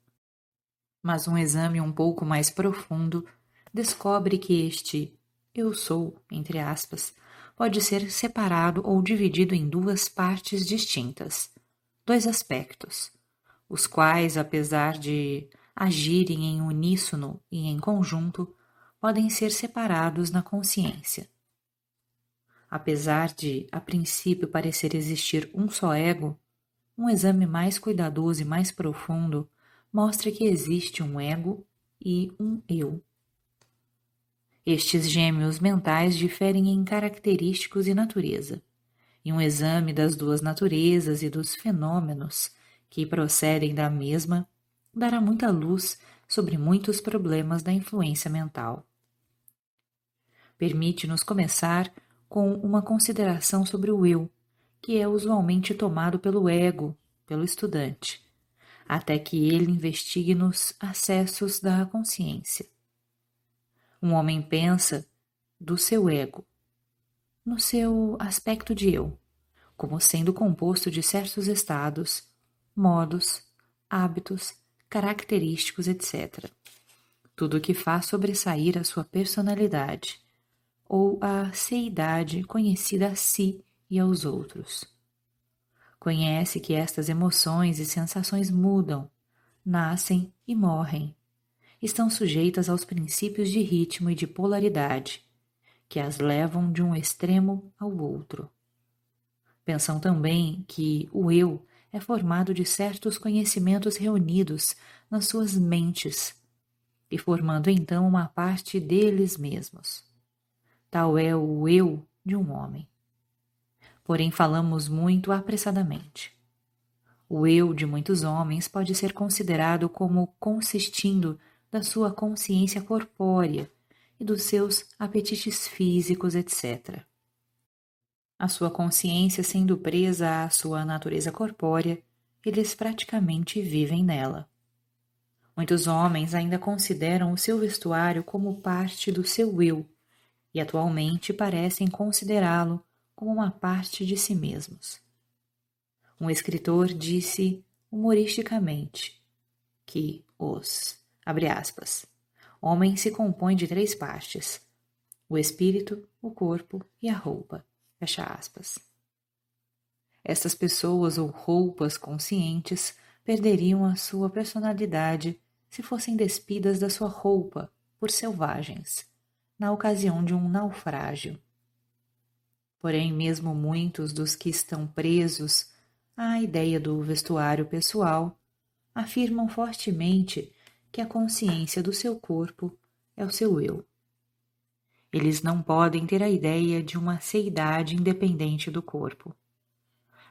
Mas um exame um pouco mais profundo descobre que este eu sou, entre aspas, pode ser separado ou dividido em duas partes distintas, dois aspectos, os quais, apesar de agirem em uníssono e em conjunto, podem ser separados na consciência. Apesar de, a princípio, parecer existir um só ego, um exame mais cuidadoso e mais profundo mostra que existe um ego e um eu. Estes gêmeos mentais diferem em característicos e natureza, e um exame das duas naturezas e dos fenômenos que procedem da mesma dará muita luz sobre muitos problemas da influência mental. Permite-nos começar com uma consideração sobre o eu, que é usualmente tomado pelo ego, pelo estudante, até que ele investigue nos acessos da consciência. Um homem pensa do seu ego, no seu aspecto de eu, como sendo composto de certos estados, modos, hábitos, característicos, etc. Tudo o que faz sobressair a sua personalidade ou a seidade conhecida a si e aos outros. Conhece que estas emoções e sensações mudam, nascem e morrem. Estão sujeitas aos princípios de ritmo e de polaridade, que as levam de um extremo ao outro. Pensam também que o eu é formado de certos conhecimentos reunidos nas suas mentes e formando então uma parte deles mesmos. Tal é o eu de um homem. Porém, falamos muito apressadamente. O eu de muitos homens pode ser considerado como consistindo da sua consciência corpórea e dos seus apetites físicos, etc. A sua consciência sendo presa à sua natureza corpórea, eles praticamente vivem nela. Muitos homens ainda consideram o seu vestuário como parte do seu eu e atualmente parecem considerá-lo como uma parte de si mesmos. Um escritor disse humoristicamente que os, abre aspas, homem se compõe de três partes: o espírito, o corpo e a roupa. Fecha aspas. Estas pessoas ou roupas conscientes perderiam a sua personalidade se fossem despidas da sua roupa por selvagens, na ocasião de um naufrágio. Porém, mesmo muitos dos que estão presos à ideia do vestuário pessoal afirmam fortemente que a consciência do seu corpo é o seu eu. Eles não podem ter a ideia de uma seidade independente do corpo.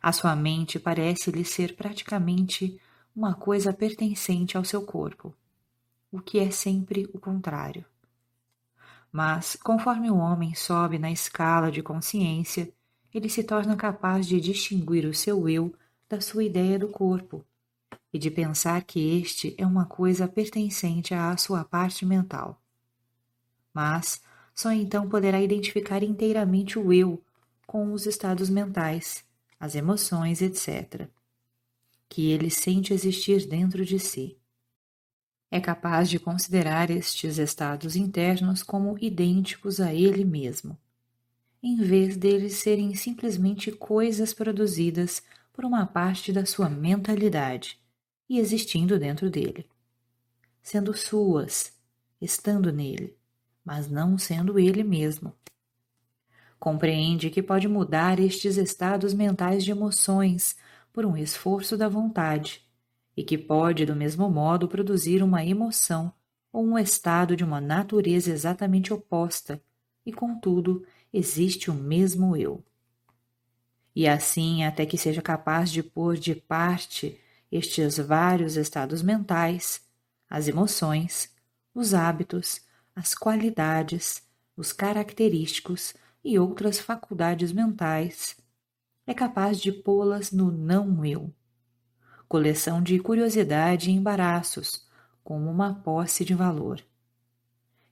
A sua mente parece-lhe ser praticamente uma coisa pertencente ao seu corpo, o que é sempre o contrário. Mas, conforme o homem sobe na escala de consciência, ele se torna capaz de distinguir o seu eu da sua ideia do corpo e de pensar que este é uma coisa pertencente à sua parte mental. Mas só então poderá identificar inteiramente o eu com os estados mentais, as emoções, etc., que ele sente existir dentro de si. É capaz de considerar estes estados internos como idênticos a ele mesmo, em vez deles serem simplesmente coisas produzidas por uma parte da sua mentalidade e existindo dentro dele, sendo suas, estando nele mas não sendo ele mesmo. Compreende que pode mudar estes estados mentais de emoções por um esforço da vontade e que pode, do mesmo modo, produzir uma emoção ou um estado de uma natureza exatamente oposta, e contudo existe o mesmo eu. E assim, até que seja capaz de pôr de parte estes vários estados mentais, as emoções, os hábitos as qualidades, os característicos e outras faculdades mentais, é capaz de pô-las no não-eu. Coleção de curiosidade e embaraços, como uma posse de valor.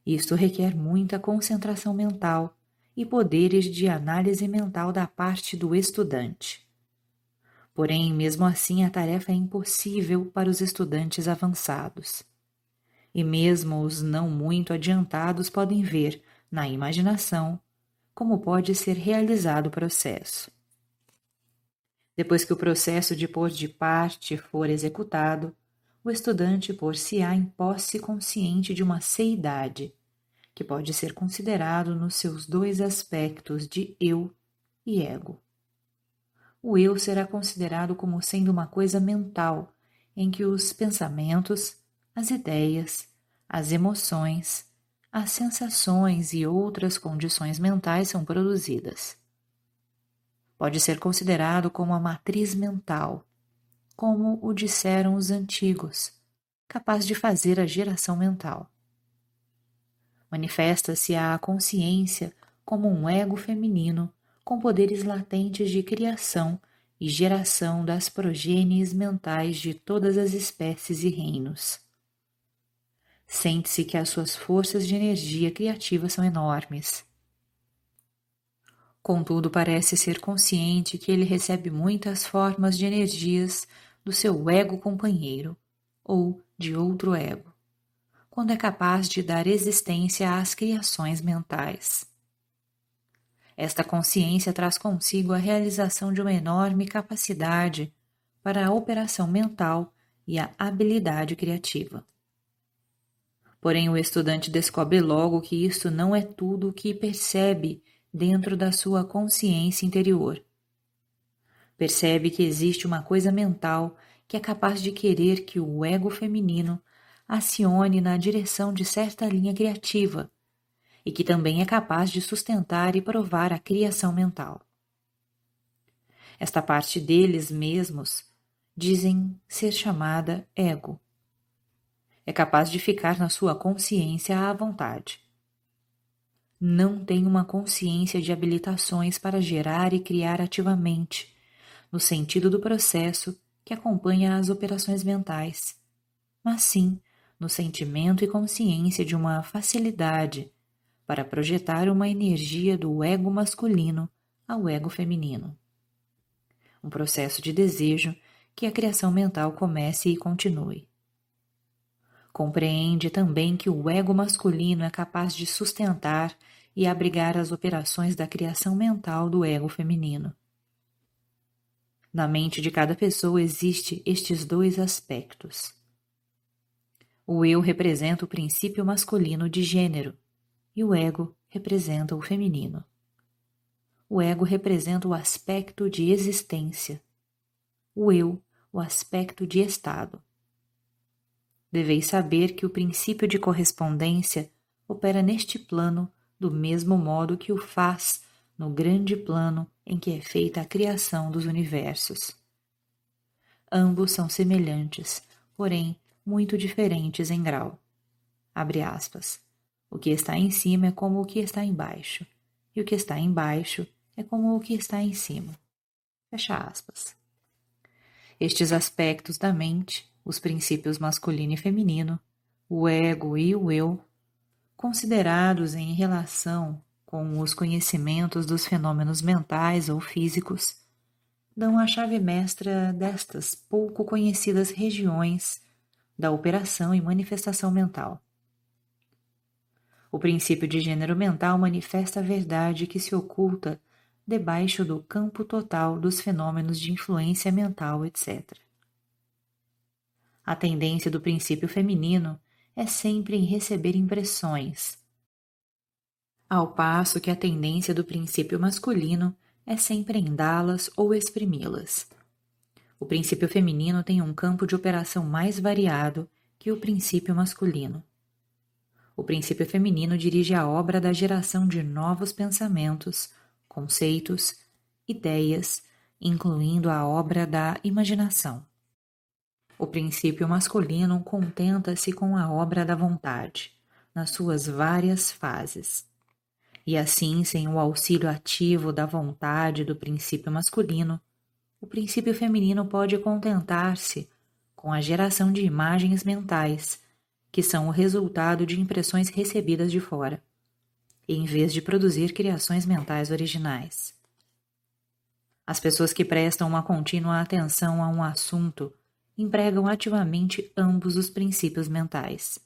Isto requer muita concentração mental e poderes de análise mental da parte do estudante. Porém, mesmo assim, a tarefa é impossível para os estudantes avançados e mesmo os não muito adiantados podem ver, na imaginação, como pode ser realizado o processo. Depois que o processo de pôr de parte for executado, o estudante pôr-se-á em posse consciente de uma seidade, que pode ser considerado nos seus dois aspectos de eu e ego. O eu será considerado como sendo uma coisa mental, em que os pensamentos, as ideias, as emoções, as sensações e outras condições mentais são produzidas. Pode ser considerado como a matriz mental, como o disseram os antigos, capaz de fazer a geração mental. Manifesta-se a consciência como um ego feminino com poderes latentes de criação e geração das progênies mentais de todas as espécies e reinos. Sente-se que as suas forças de energia criativa são enormes. Contudo, parece ser consciente que ele recebe muitas formas de energias do seu ego companheiro ou de outro ego, quando é capaz de dar existência às criações mentais. Esta consciência traz consigo a realização de uma enorme capacidade para a operação mental e a habilidade criativa. Porém, o estudante descobre logo que isto não é tudo o que percebe dentro da sua consciência interior. Percebe que existe uma coisa mental que é capaz de querer que o ego feminino acione na direção de certa linha criativa e que também é capaz de sustentar e provar a criação mental. Esta parte deles mesmos dizem ser chamada ego. É capaz de ficar na sua consciência à vontade. Não tem uma consciência de habilitações para gerar e criar ativamente, no sentido do processo que acompanha as operações mentais, mas sim no sentimento e consciência de uma facilidade para projetar uma energia do ego masculino ao ego feminino. Um processo de desejo que a criação mental comece e continue. Compreende também que o ego masculino é capaz de sustentar e abrigar as operações da criação mental do ego feminino. Na mente de cada pessoa existe estes dois aspectos. O eu representa o princípio masculino de gênero, e o ego representa o feminino. O ego representa o aspecto de existência, o eu, o aspecto de estado. Deveis saber que o princípio de correspondência opera neste plano do mesmo modo que o faz no grande plano em que é feita a criação dos universos. Ambos são semelhantes, porém muito diferentes em grau. Abre aspas. O que está em cima é como o que está embaixo, e o que está embaixo é como o que está em cima. Fecha aspas. Estes aspectos da mente, os princípios masculino e feminino, o ego e o eu, considerados em relação com os conhecimentos dos fenômenos mentais ou físicos, dão a chave mestra destas pouco conhecidas regiões da operação e manifestação mental. O princípio de gênero mental manifesta a verdade que se oculta debaixo do campo total dos fenômenos de influência mental, etc. A tendência do princípio feminino é sempre em receber impressões, ao passo que a tendência do princípio masculino é sempre em dá-las ou exprimi-las. O princípio feminino tem um campo de operação mais variado que o princípio masculino o princípio feminino dirige a obra da geração de novos pensamentos, conceitos, ideias, incluindo a obra da imaginação. O princípio masculino contenta-se com a obra da vontade, nas suas várias fases. E assim, sem o auxílio ativo da vontade do princípio masculino, o princípio feminino pode contentar-se com a geração de imagens mentais que são o resultado de impressões recebidas de fora, em vez de produzir criações mentais originais. As pessoas que prestam uma contínua atenção a um assunto empregam ativamente ambos os princípios mentais.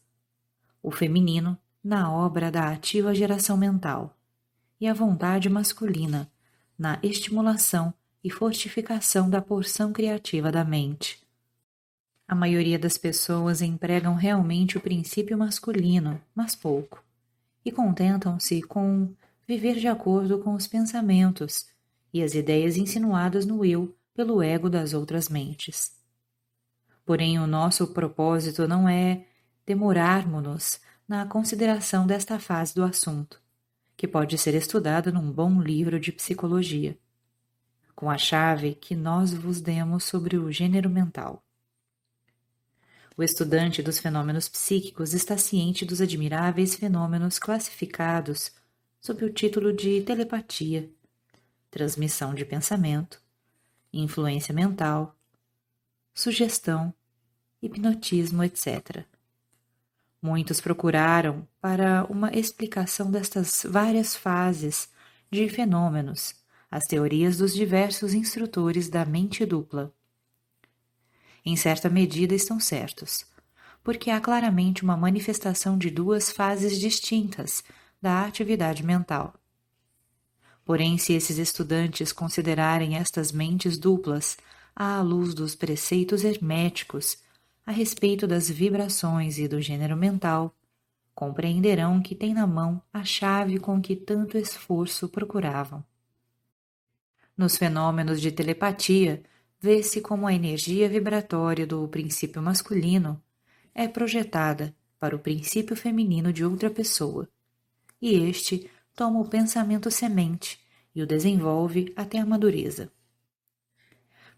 O feminino na obra da ativa geração mental e a vontade masculina na estimulação e fortificação da porção criativa da mente. A maioria das pessoas empregam realmente o princípio masculino, mas pouco, e contentam-se com viver de acordo com os pensamentos e as ideias insinuadas no eu pelo ego das outras mentes. Porém, o nosso propósito não é demorarmos-nos na consideração desta fase do assunto, que pode ser estudada num bom livro de psicologia. com a chave que nós vos demos sobre o gênero mental. O estudante dos fenômenos psíquicos está ciente dos admiráveis fenômenos classificados sob o título de telepatia, transmissão de pensamento, influência mental, sugestão, hipnotismo, etc. Muitos procuraram para uma explicação destas várias fases de fenômenos as teorias dos diversos instrutores da mente dupla. Em certa medida estão certos, porque há claramente uma manifestação de duas fases distintas da atividade mental. Porém, se esses estudantes considerarem estas mentes duplas à luz dos preceitos herméticos a respeito das vibrações e do gênero mental, compreenderão que têm na mão a chave com que tanto esforço procuravam. Nos fenômenos de telepatia, vê-se como a energia vibratória do princípio masculino é projetada para o princípio feminino de outra pessoa, e este toma o pensamento semente e o desenvolve até a madureza.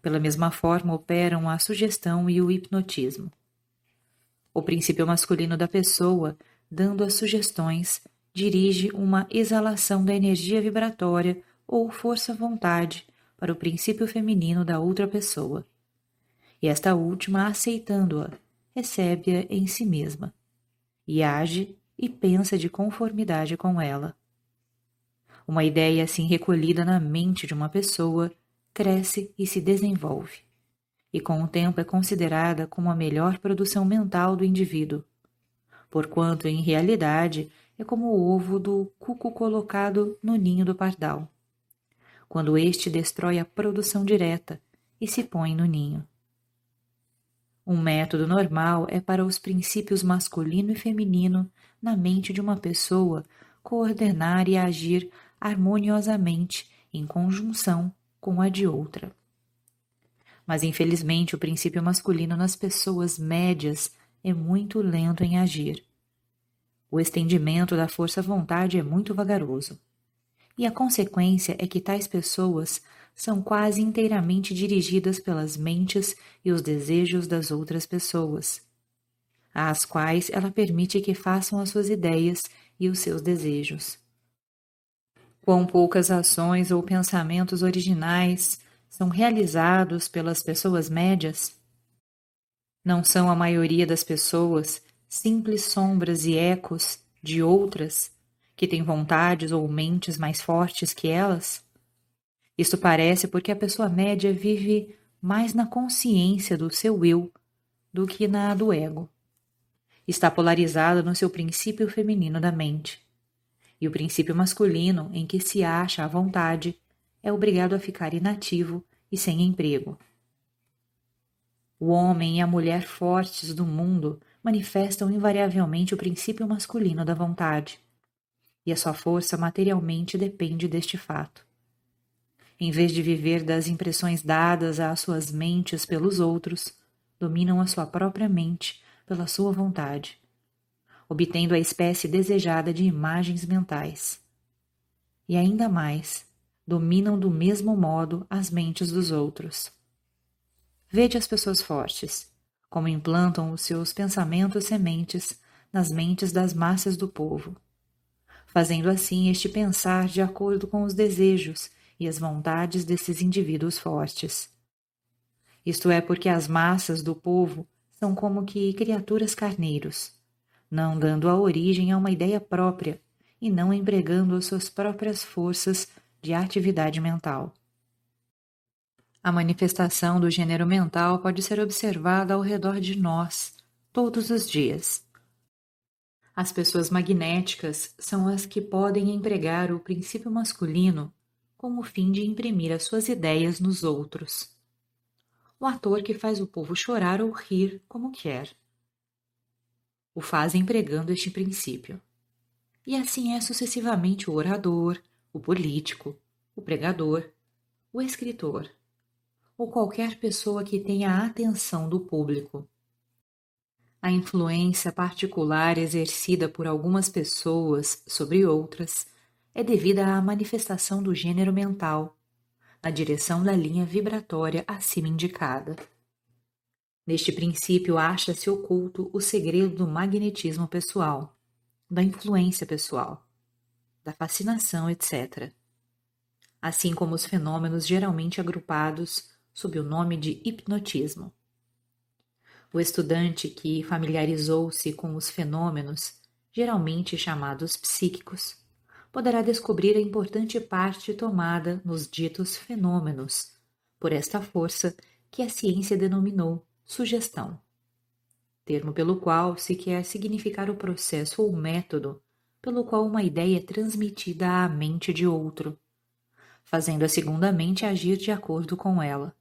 Pela mesma forma operam a sugestão e o hipnotismo. O princípio masculino da pessoa, dando as sugestões, dirige uma exalação da energia vibratória ou força-vontade para o princípio feminino da outra pessoa. E esta última, aceitando-a, recebe-a em si mesma e age e pensa de conformidade com ela. Uma ideia assim recolhida na mente de uma pessoa cresce e se desenvolve, e com o tempo é considerada como a melhor produção mental do indivíduo, porquanto em realidade é como o ovo do cuco colocado no ninho do pardal, quando este destrói a produção direta e se põe no ninho. Um método normal é para os princípios masculino e feminino na mente de uma pessoa coordenar e agir harmoniosamente em conjunção com a de outra. Mas infelizmente o princípio masculino nas pessoas médias é muito lento em agir. O estendimento da força-vontade é muito vagaroso. E a consequência é que tais pessoas são quase inteiramente dirigidas pelas mentes e os desejos das outras pessoas, às quais ela permite que façam as suas ideias e os seus desejos. Quão poucas ações ou pensamentos originais são realizados pelas pessoas médias? Não são a maioria das pessoas simples sombras e ecos de outras que têm vontades ou mentes mais fortes que elas? Isto parece porque a pessoa média vive mais na consciência do seu eu do que na do ego. Está polarizada no seu princípio feminino da mente. E o princípio masculino, em que se acha à vontade, é obrigado a ficar inativo e sem emprego. O homem e a mulher fortes do mundo manifestam invariavelmente o princípio masculino da vontade, e a sua força materialmente depende deste fato. Em vez de viver das impressões dadas às suas mentes pelos outros, dominam a sua própria mente pela sua vontade, obtendo a espécie desejada de imagens mentais. E ainda mais, dominam do mesmo modo as mentes dos outros. Vede as pessoas fortes, como implantam os seus pensamentos sementes nas mentes das massas do povo, fazendo assim este pensar de acordo com os desejos e as vontades desses indivíduos fortes. Isto é porque as massas do povo são como que criaturas carneiros, não dando a origem a uma ideia própria e não empregando as suas próprias forças de atividade mental. A manifestação do gênero mental pode ser observada ao redor de nós, todos os dias. As pessoas magnéticas são as que podem empregar o princípio masculino com o fim de imprimir as suas ideias nos outros. O ator que faz o povo chorar ou rir como quer. O faz empregando este princípio. E assim é sucessivamente o orador, o político, o pregador, o escritor, ou qualquer pessoa que tenha a atenção do público. A influência particular exercida por algumas pessoas sobre outras é devida à manifestação do gênero mental, na direção da linha vibratória acima indicada. Neste princípio acha-se oculto o segredo do magnetismo pessoal, da influência pessoal, da fascinação, etc. Assim como os fenômenos geralmente agrupados sob o nome de hipnotismo. O estudante que familiarizou-se com os fenômenos, geralmente chamados psíquicos, poderá descobrir a importante parte tomada nos ditos fenômenos por esta força que a ciência denominou sugestão, termo pelo qual se quer significar o processo ou método pelo qual uma ideia é transmitida à mente de outro, fazendo a segunda mente agir de acordo com ela.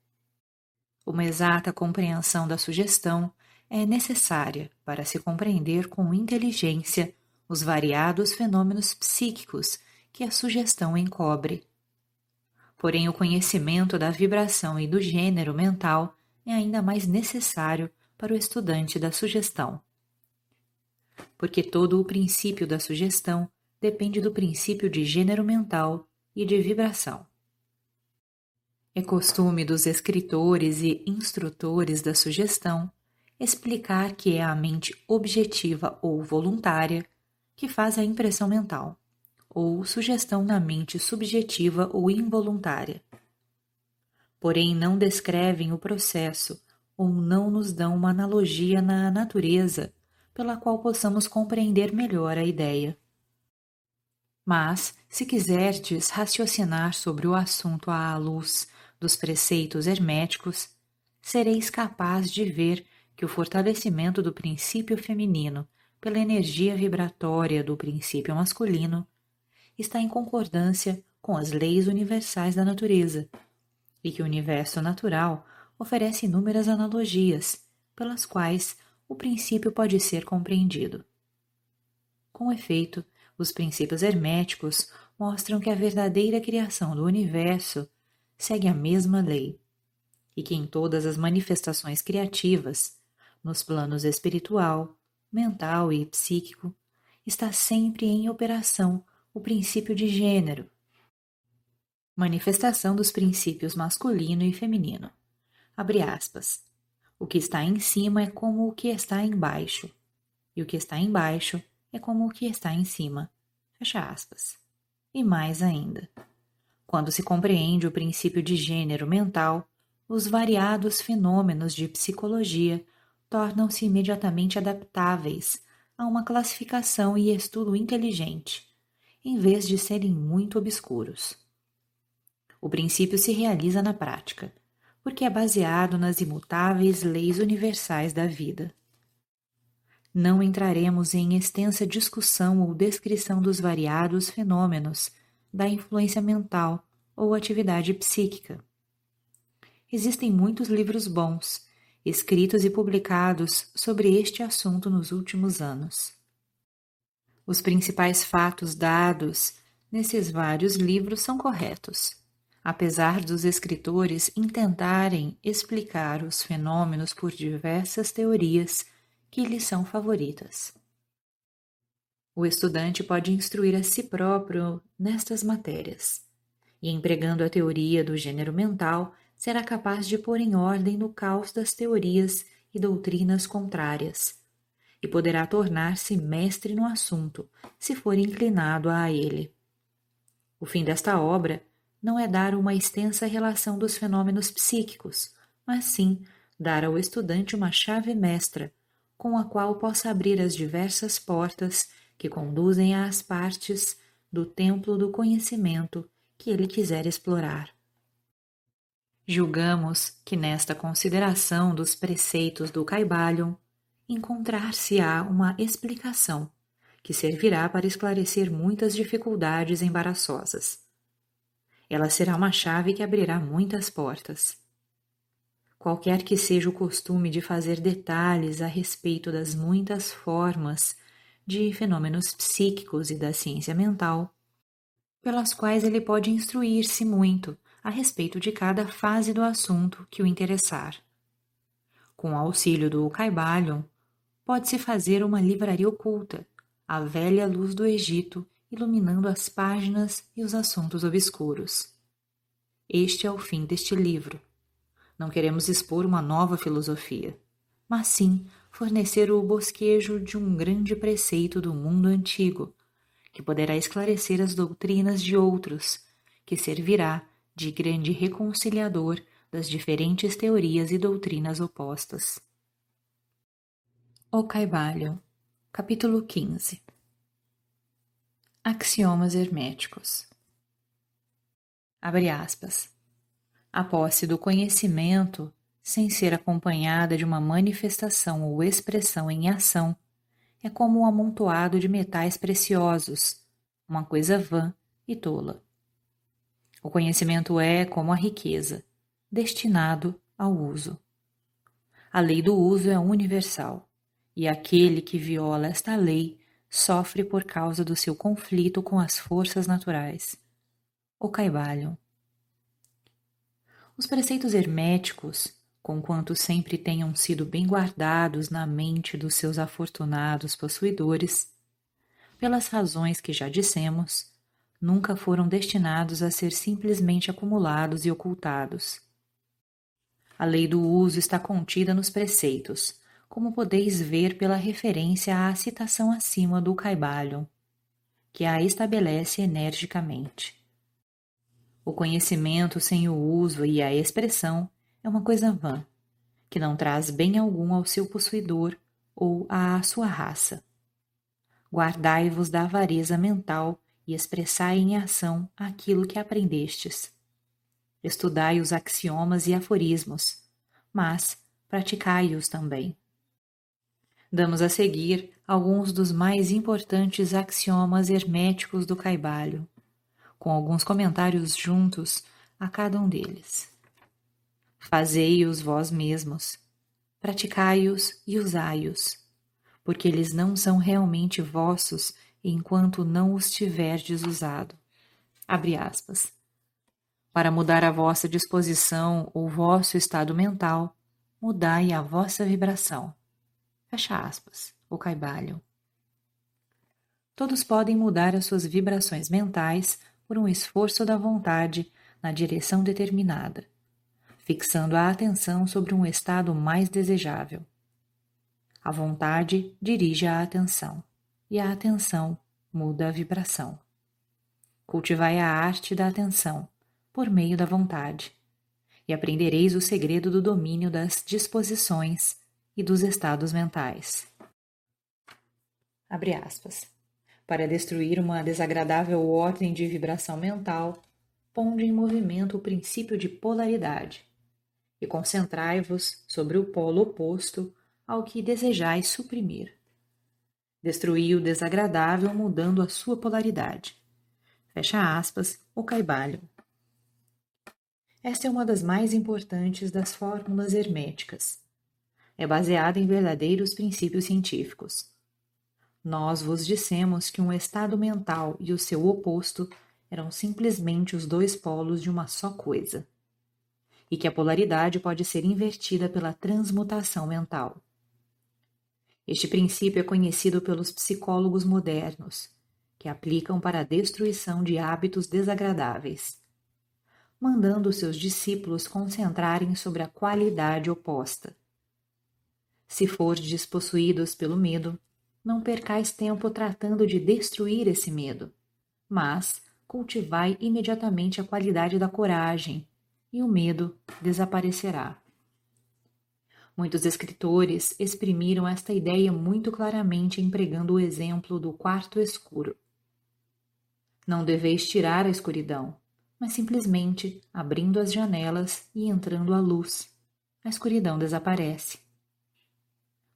Uma exata compreensão da sugestão é necessária para se compreender com inteligência os variados fenômenos psíquicos que a sugestão encobre. Porém, o conhecimento da vibração e do gênero mental é ainda mais necessário para o estudante da sugestão. Porque todo o princípio da sugestão depende do princípio de gênero mental e de vibração. É costume dos escritores e instrutores da sugestão explicar que é a mente objetiva ou voluntária que faz a impressão mental, ou sugestão na mente subjetiva ou involuntária. Porém, não descrevem o processo ou não nos dão uma analogia na natureza pela qual possamos compreender melhor a ideia. Mas, se quiserdes raciocinar sobre o assunto à luz dos preceitos herméticos, sereis capaz de ver que o fortalecimento do princípio feminino pela energia vibratória do princípio masculino está em concordância com as leis universais da natureza e que o universo natural oferece inúmeras analogias pelas quais o princípio pode ser compreendido. Com efeito, os princípios herméticos mostram que a verdadeira criação do universo segue a mesma lei, e que em todas as manifestações criativas, nos planos espiritual, mental e psíquico, está sempre em operação o princípio de gênero, manifestação dos princípios masculino e feminino. Abre aspas. O que está em cima é como o que está embaixo, e o que está embaixo é como o que está em cima. Fecha aspas. E mais ainda. Quando se compreende o princípio de gênero mental, os variados fenômenos de psicologia tornam-se imediatamente adaptáveis a uma classificação e estudo inteligente, em vez de serem muito obscuros. O princípio se realiza na prática, porque é baseado nas imutáveis leis universais da vida. Não entraremos em extensa discussão ou descrição dos variados fenômenos da influência mental ou atividade psíquica. Existem muitos livros bons, escritos e publicados sobre este assunto nos últimos anos. Os principais fatos dados nesses vários livros são corretos, apesar dos escritores intentarem explicar os fenômenos por diversas teorias que lhes são favoritas. O estudante pode instruir a si próprio nestas matérias, e empregando a teoria do gênero mental, será capaz de pôr em ordem no caos das teorias e doutrinas contrárias, e poderá tornar-se mestre no assunto, se for inclinado a ele. O fim desta obra não é dar uma extensa relação dos fenômenos psíquicos, mas sim dar ao estudante uma chave mestra com a qual possa abrir as diversas portas que conduzem às partes do templo do conhecimento que ele quiser explorar. Julgamos que nesta consideração dos preceitos do Caibalion encontrar-se-á uma explicação que servirá para esclarecer muitas dificuldades embaraçosas. Ela será uma chave que abrirá muitas portas. Qualquer que seja o costume de fazer detalhes a respeito das muitas formas de fenômenos psíquicos e da ciência mental, pelas quais ele pode instruir-se muito a respeito de cada fase do assunto que o interessar. Com o auxílio do Caibalion, pode-se fazer uma livraria oculta, a velha luz do Egito iluminando as páginas e os assuntos obscuros. este é o fim deste livro. Não queremos expor uma nova filosofia, mas sim fornecer o bosquejo de um grande preceito do mundo antigo, que poderá esclarecer as doutrinas de outros, que servirá de grande reconciliador das diferentes teorias e doutrinas opostas. O Caibalho, capítulo 15 Axiomas herméticos Abre aspas. A posse do conhecimento, sem ser acompanhada de uma manifestação ou expressão em ação, é como um amontoado de metais preciosos, uma coisa vã e tola. O conhecimento é como a riqueza, destinado ao uso. A lei do uso é universal, e aquele que viola esta lei sofre por causa do seu conflito com as forças naturais. O Caibalion. Os preceitos herméticos, conquanto sempre tenham sido bem guardados na mente dos seus afortunados possuidores, pelas razões que já dissemos, nunca foram destinados a ser simplesmente acumulados e ocultados. A lei do uso está contida nos preceitos, como podeis ver pela referência à citação acima do Caibalion, que a estabelece energicamente. O conhecimento sem o uso e a expressão é uma coisa vã, que não traz bem algum ao seu possuidor ou à sua raça. Guardai-vos da avareza mental e expressai em ação aquilo que aprendestes. Estudai os axiomas e aforismos, mas praticai-os também. Damos a seguir alguns dos mais importantes axiomas herméticos do Caibalho, com alguns comentários juntos a cada um deles. Fazei-os vós mesmos, praticai-os e usai-os, porque eles não são realmente vossos enquanto não os tiverdes usado. Abre aspas. Para mudar a vossa disposição ou vosso estado mental, mudai a vossa vibração. Fecha aspas. O caibalho. Todos podem mudar as suas vibrações mentais por um esforço da vontade na direção determinada, fixando a atenção sobre um estado mais desejável. A vontade dirige a atenção e a atenção muda a vibração. Cultivai a arte da atenção por meio da vontade, e aprendereis o segredo do domínio das disposições e dos estados mentais. Abre aspas. Para destruir uma desagradável ordem de vibração mental, ponde em movimento o princípio de polaridade e concentrai-vos sobre o polo oposto ao que desejais suprimir. Destruí o desagradável mudando a sua polaridade. Fecha aspas, o caibalho. Esta é uma das mais importantes das fórmulas herméticas. É baseada em verdadeiros princípios científicos. Nós vos dissemos que um estado mental e o seu oposto eram simplesmente os dois polos de uma só coisa, e que a polaridade pode ser invertida pela transmutação mental. Este princípio é conhecido pelos psicólogos modernos, que aplicam para a destruição de hábitos desagradáveis, mandando seus discípulos concentrarem sobre a qualidade oposta. Se fordes possuídos pelo medo, não percais tempo tratando de destruir esse medo, mas cultivai imediatamente a qualidade da coragem, e o medo desaparecerá. Muitos escritores exprimiram esta ideia muito claramente empregando o exemplo do quarto escuro. Não deveis tirar a escuridão, mas simplesmente abrindo as janelas e entrando a luz. A escuridão desaparece.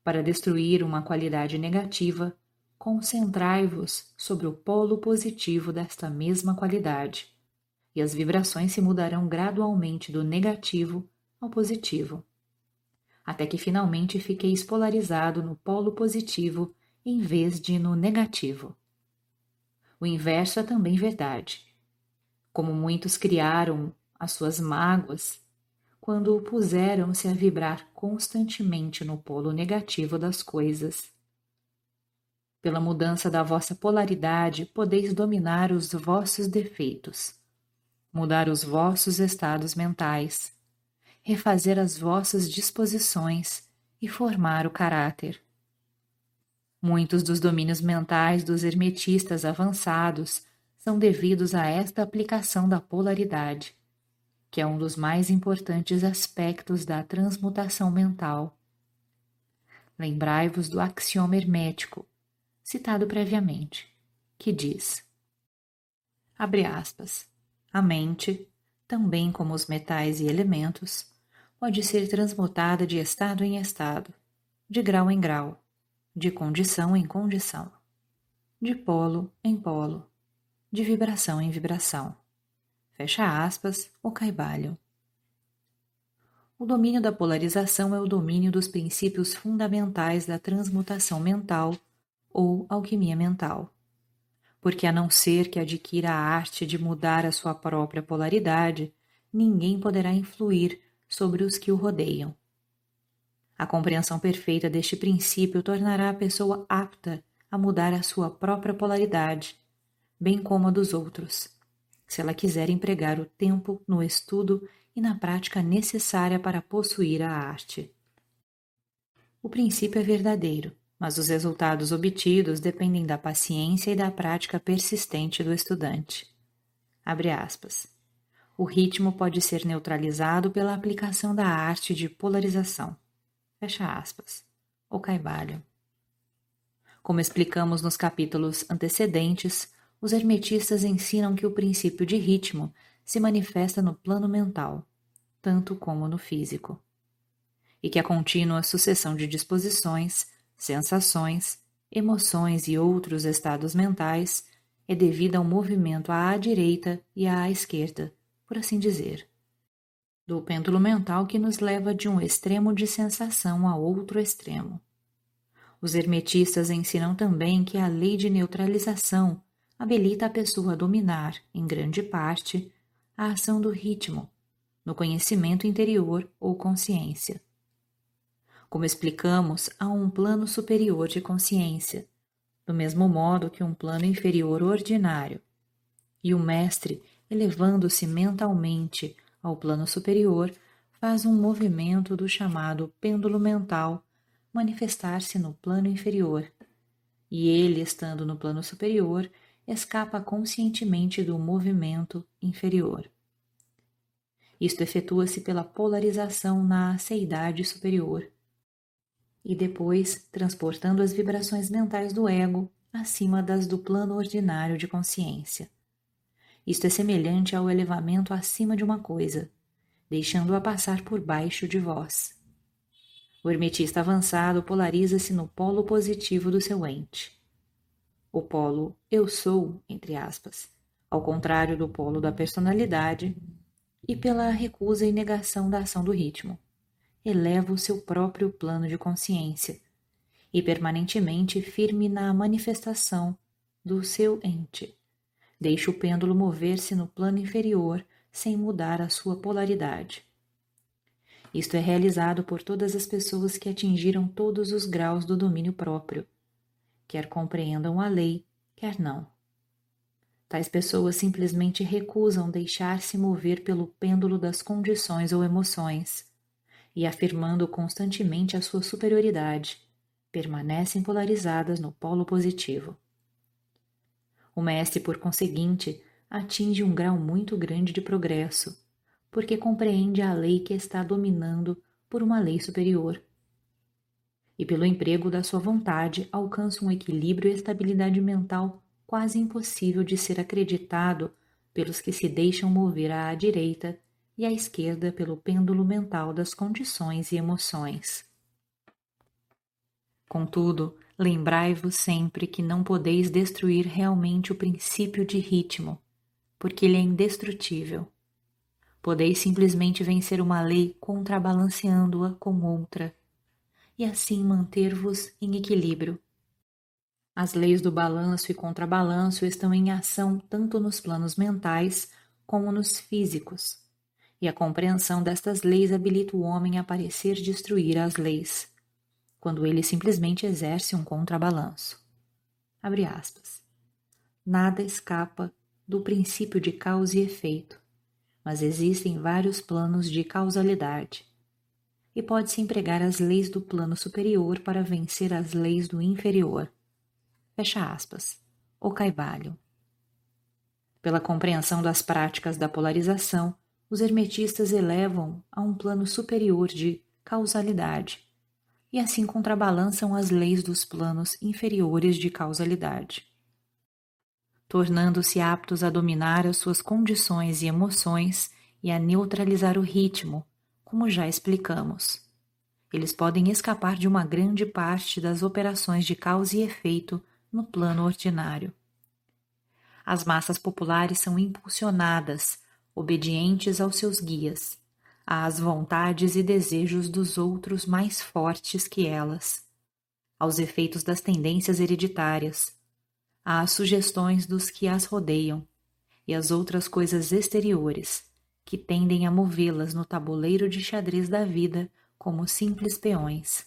Para destruir uma qualidade negativa, concentrai-vos sobre o polo positivo desta mesma qualidade, e as vibrações se mudarão gradualmente do negativo ao positivo até que finalmente fiquei polarizado no polo positivo em vez de no negativo. O inverso é também verdade. Como muitos criaram as suas mágoas quando puseram-se a vibrar constantemente no polo negativo das coisas. Pela mudança da vossa polaridade, podeis dominar os vossos defeitos. mudar os vossos estados mentais, refazer as vossas disposições e formar o caráter. Muitos dos domínios mentais dos hermetistas avançados são devidos a esta aplicação da polaridade, que é um dos mais importantes aspectos da transmutação mental. Lembrai-vos do axioma hermético, citado previamente, que diz: abre aspas, a mente, também como os metais e elementos, pode ser transmutada de estado em estado, de grau em grau, de condição em condição, de polo em polo, de vibração em vibração. Fecha aspas, o caibalho. O domínio da polarização é o domínio dos princípios fundamentais da transmutação mental ou alquimia mental. Porque, a não ser que adquira a arte de mudar a sua própria polaridade, ninguém poderá influir sobre os que o rodeiam. A compreensão perfeita deste princípio tornará a pessoa apta a mudar a sua própria polaridade bem como a dos outros, se ela quiser empregar o tempo no estudo e na prática necessária para possuir a arte. O princípio é verdadeiro, mas os resultados obtidos dependem da paciência e da prática persistente do estudante. Abre aspas. O ritmo pode ser neutralizado pela aplicação da arte de polarização. Fecha aspas. O caibalho. Como explicamos nos capítulos antecedentes, os hermetistas ensinam que o princípio de ritmo se manifesta no plano mental, tanto como no físico, e que a contínua sucessão de disposições, sensações, emoções e outros estados mentais é devida ao movimento à direita e à esquerda, por assim dizer, do pêndulo mental que nos leva de um extremo de sensação a outro extremo. Os hermetistas ensinam também que a lei de neutralização habilita a pessoa a dominar, em grande parte, a ação do ritmo, no conhecimento interior ou consciência. Como explicamos, há um plano superior de consciência, do mesmo modo que um plano inferior ordinário. E o mestre, elevando-se mentalmente ao plano superior, faz um movimento do chamado pêndulo mental manifestar-se no plano inferior. E ele, estando no plano superior, escapa conscientemente do movimento inferior. Isto efetua-se pela polarização na aceidade superior e depois transportando as vibrações mentais do ego acima das do plano ordinário de consciência. Isto é semelhante ao elevamento acima de uma coisa, deixando-a passar por baixo de vós. O hermetista avançado polariza-se no polo positivo do seu ente o polo eu sou, entre aspas, ao contrário do polo da personalidade, e pela recusa e negação da ação do ritmo. Eleva o seu próprio plano de consciência e permanentemente firme na manifestação do seu ente. Deixa o pêndulo mover-se no plano inferior sem mudar a sua polaridade. Isto é realizado por todas as pessoas que atingiram todos os graus do domínio próprio quer compreendam a lei, quer não. Tais pessoas simplesmente recusam deixar-se mover pelo pêndulo das condições ou emoções, e afirmando constantemente a sua superioridade, permanecem polarizadas no polo positivo. O mestre, por conseguinte, atinge um grau muito grande de progresso, porque compreende a lei que está dominando por uma lei superior e pelo emprego da sua vontade alcança um equilíbrio e estabilidade mental quase impossível de ser acreditado pelos que se deixam mover à direita e à esquerda pelo pêndulo mental das condições e emoções. Contudo, lembrai-vos sempre que não podeis destruir realmente o princípio de ritmo, porque ele é indestrutível. Podeis simplesmente vencer uma lei contrabalanceando-a com outra e assim manter-vos em equilíbrio. As leis do balanço e contrabalanço estão em ação tanto nos planos mentais como nos físicos, e a compreensão destas leis habilita o homem a parecer destruir as leis, quando ele simplesmente exerce um contrabalanço. Abre aspas. Nada escapa do princípio de causa e efeito, mas existem vários planos de causalidade. E pode-se empregar as leis do plano superior para vencer as leis do inferior. Fecha aspas. O Caibalho. Pela compreensão das práticas da polarização, os hermetistas elevam a um plano superior de causalidade e assim contrabalançam as leis dos planos inferiores de causalidade. Tornando-se aptos a dominar as suas condições e emoções e a neutralizar o ritmo, como já explicamos. Eles podem escapar de uma grande parte das operações de causa e efeito no plano ordinário. As massas populares são impulsionadas, obedientes aos seus guias, às vontades e desejos dos outros mais fortes que elas, aos efeitos das tendências hereditárias, às sugestões dos que as rodeiam e às outras coisas exteriores que tendem a movê-las no tabuleiro de xadrez da vida como simples peões.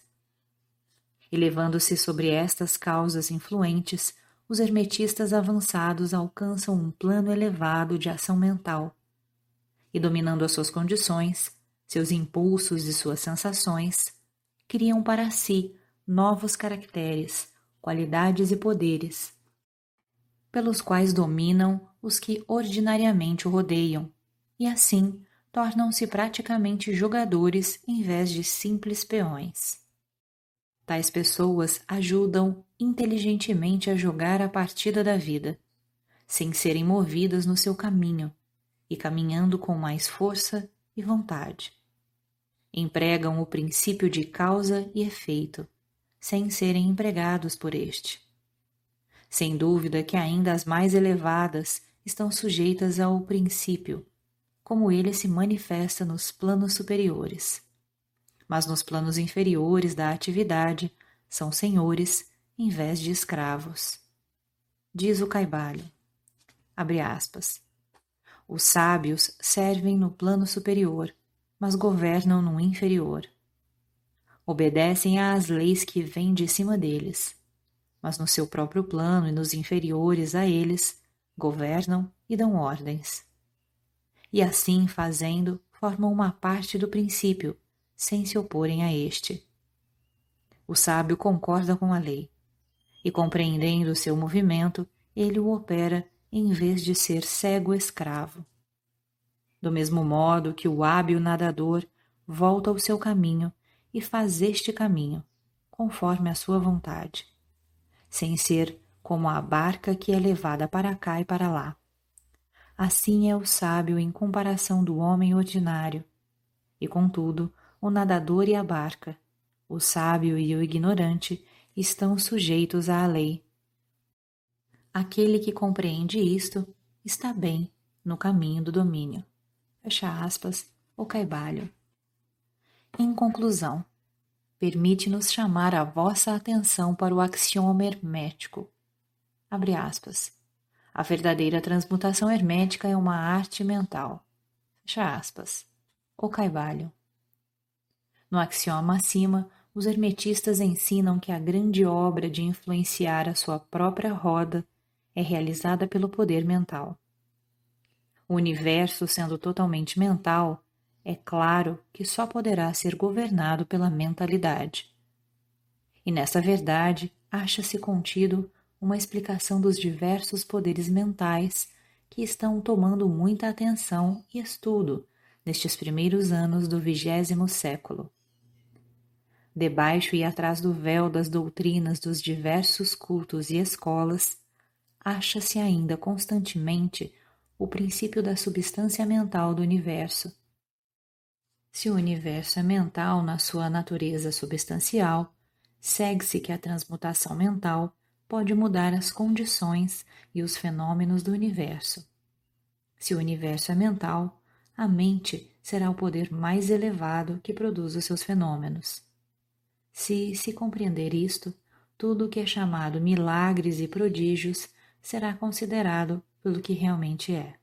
Elevando-se sobre estas causas influentes, os hermetistas avançados alcançam um plano elevado de ação mental e, dominando as suas condições, seus impulsos e suas sensações, criam para si novos caracteres, qualidades e poderes, pelos quais dominam os que ordinariamente o rodeiam, e assim tornam-se praticamente jogadores em vez de simples peões. Tais pessoas ajudam inteligentemente a jogar a partida da vida, sem serem movidas no seu caminho e caminhando com mais força e vontade. Empregam o princípio de causa e efeito, sem serem empregados por este. Sem dúvida que ainda as mais elevadas estão sujeitas ao princípio, como ele se manifesta nos planos superiores. Mas nos planos inferiores da atividade são senhores em vez de escravos. Diz o Caibalho. Abre aspas. Os sábios servem no plano superior, mas governam no inferior. Obedecem às leis que vêm de cima deles, mas no seu próprio plano e nos inferiores a eles, governam e dão ordens. E assim fazendo, formam uma parte do princípio, sem se oporem a este. O sábio concorda com a lei, e compreendendo o seu movimento, ele o opera em vez de ser cego escravo. Do mesmo modo que o hábil nadador volta ao seu caminho e faz este caminho, conforme a sua vontade, sem ser como a barca que é levada para cá e para lá. Assim é o sábio em comparação do homem ordinário, e contudo, o nadador e a barca, o sábio e o ignorante estão sujeitos à lei Aquele que compreende isto está bem no caminho do domínio. Fecha aspas, o caibalho. Em conclusão, permite-nos chamar a vossa atenção para o axioma hermético. Abre aspas. A verdadeira transmutação hermética é uma arte mental. Fecha aspas. O caibalho. No axioma acima, os hermetistas ensinam que a grande obra de influenciar a sua própria roda é realizada pelo poder mental. O universo, sendo totalmente mental, é claro que só poderá ser governado pela mentalidade. E nessa verdade acha-se contido uma explicação dos diversos poderes mentais que estão tomando muita atenção e estudo nestes primeiros anos do vigésimo século. Debaixo e atrás do véu das doutrinas dos diversos cultos e escolas, acha-se ainda constantemente o princípio da substância mental do universo. Se o universo é mental na sua natureza substancial, segue-se que a transmutação mental pode mudar as condições e os fenômenos do universo. Se o universo é mental, a mente será o poder mais elevado que produz os seus fenômenos. Se se compreender isto, tudo o que é chamado milagres e prodígios será considerado pelo que realmente é.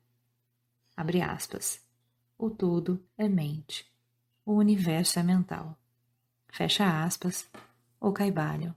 Abre aspas. O todo é mente. O universo é mental. Fecha aspas. O caibalho.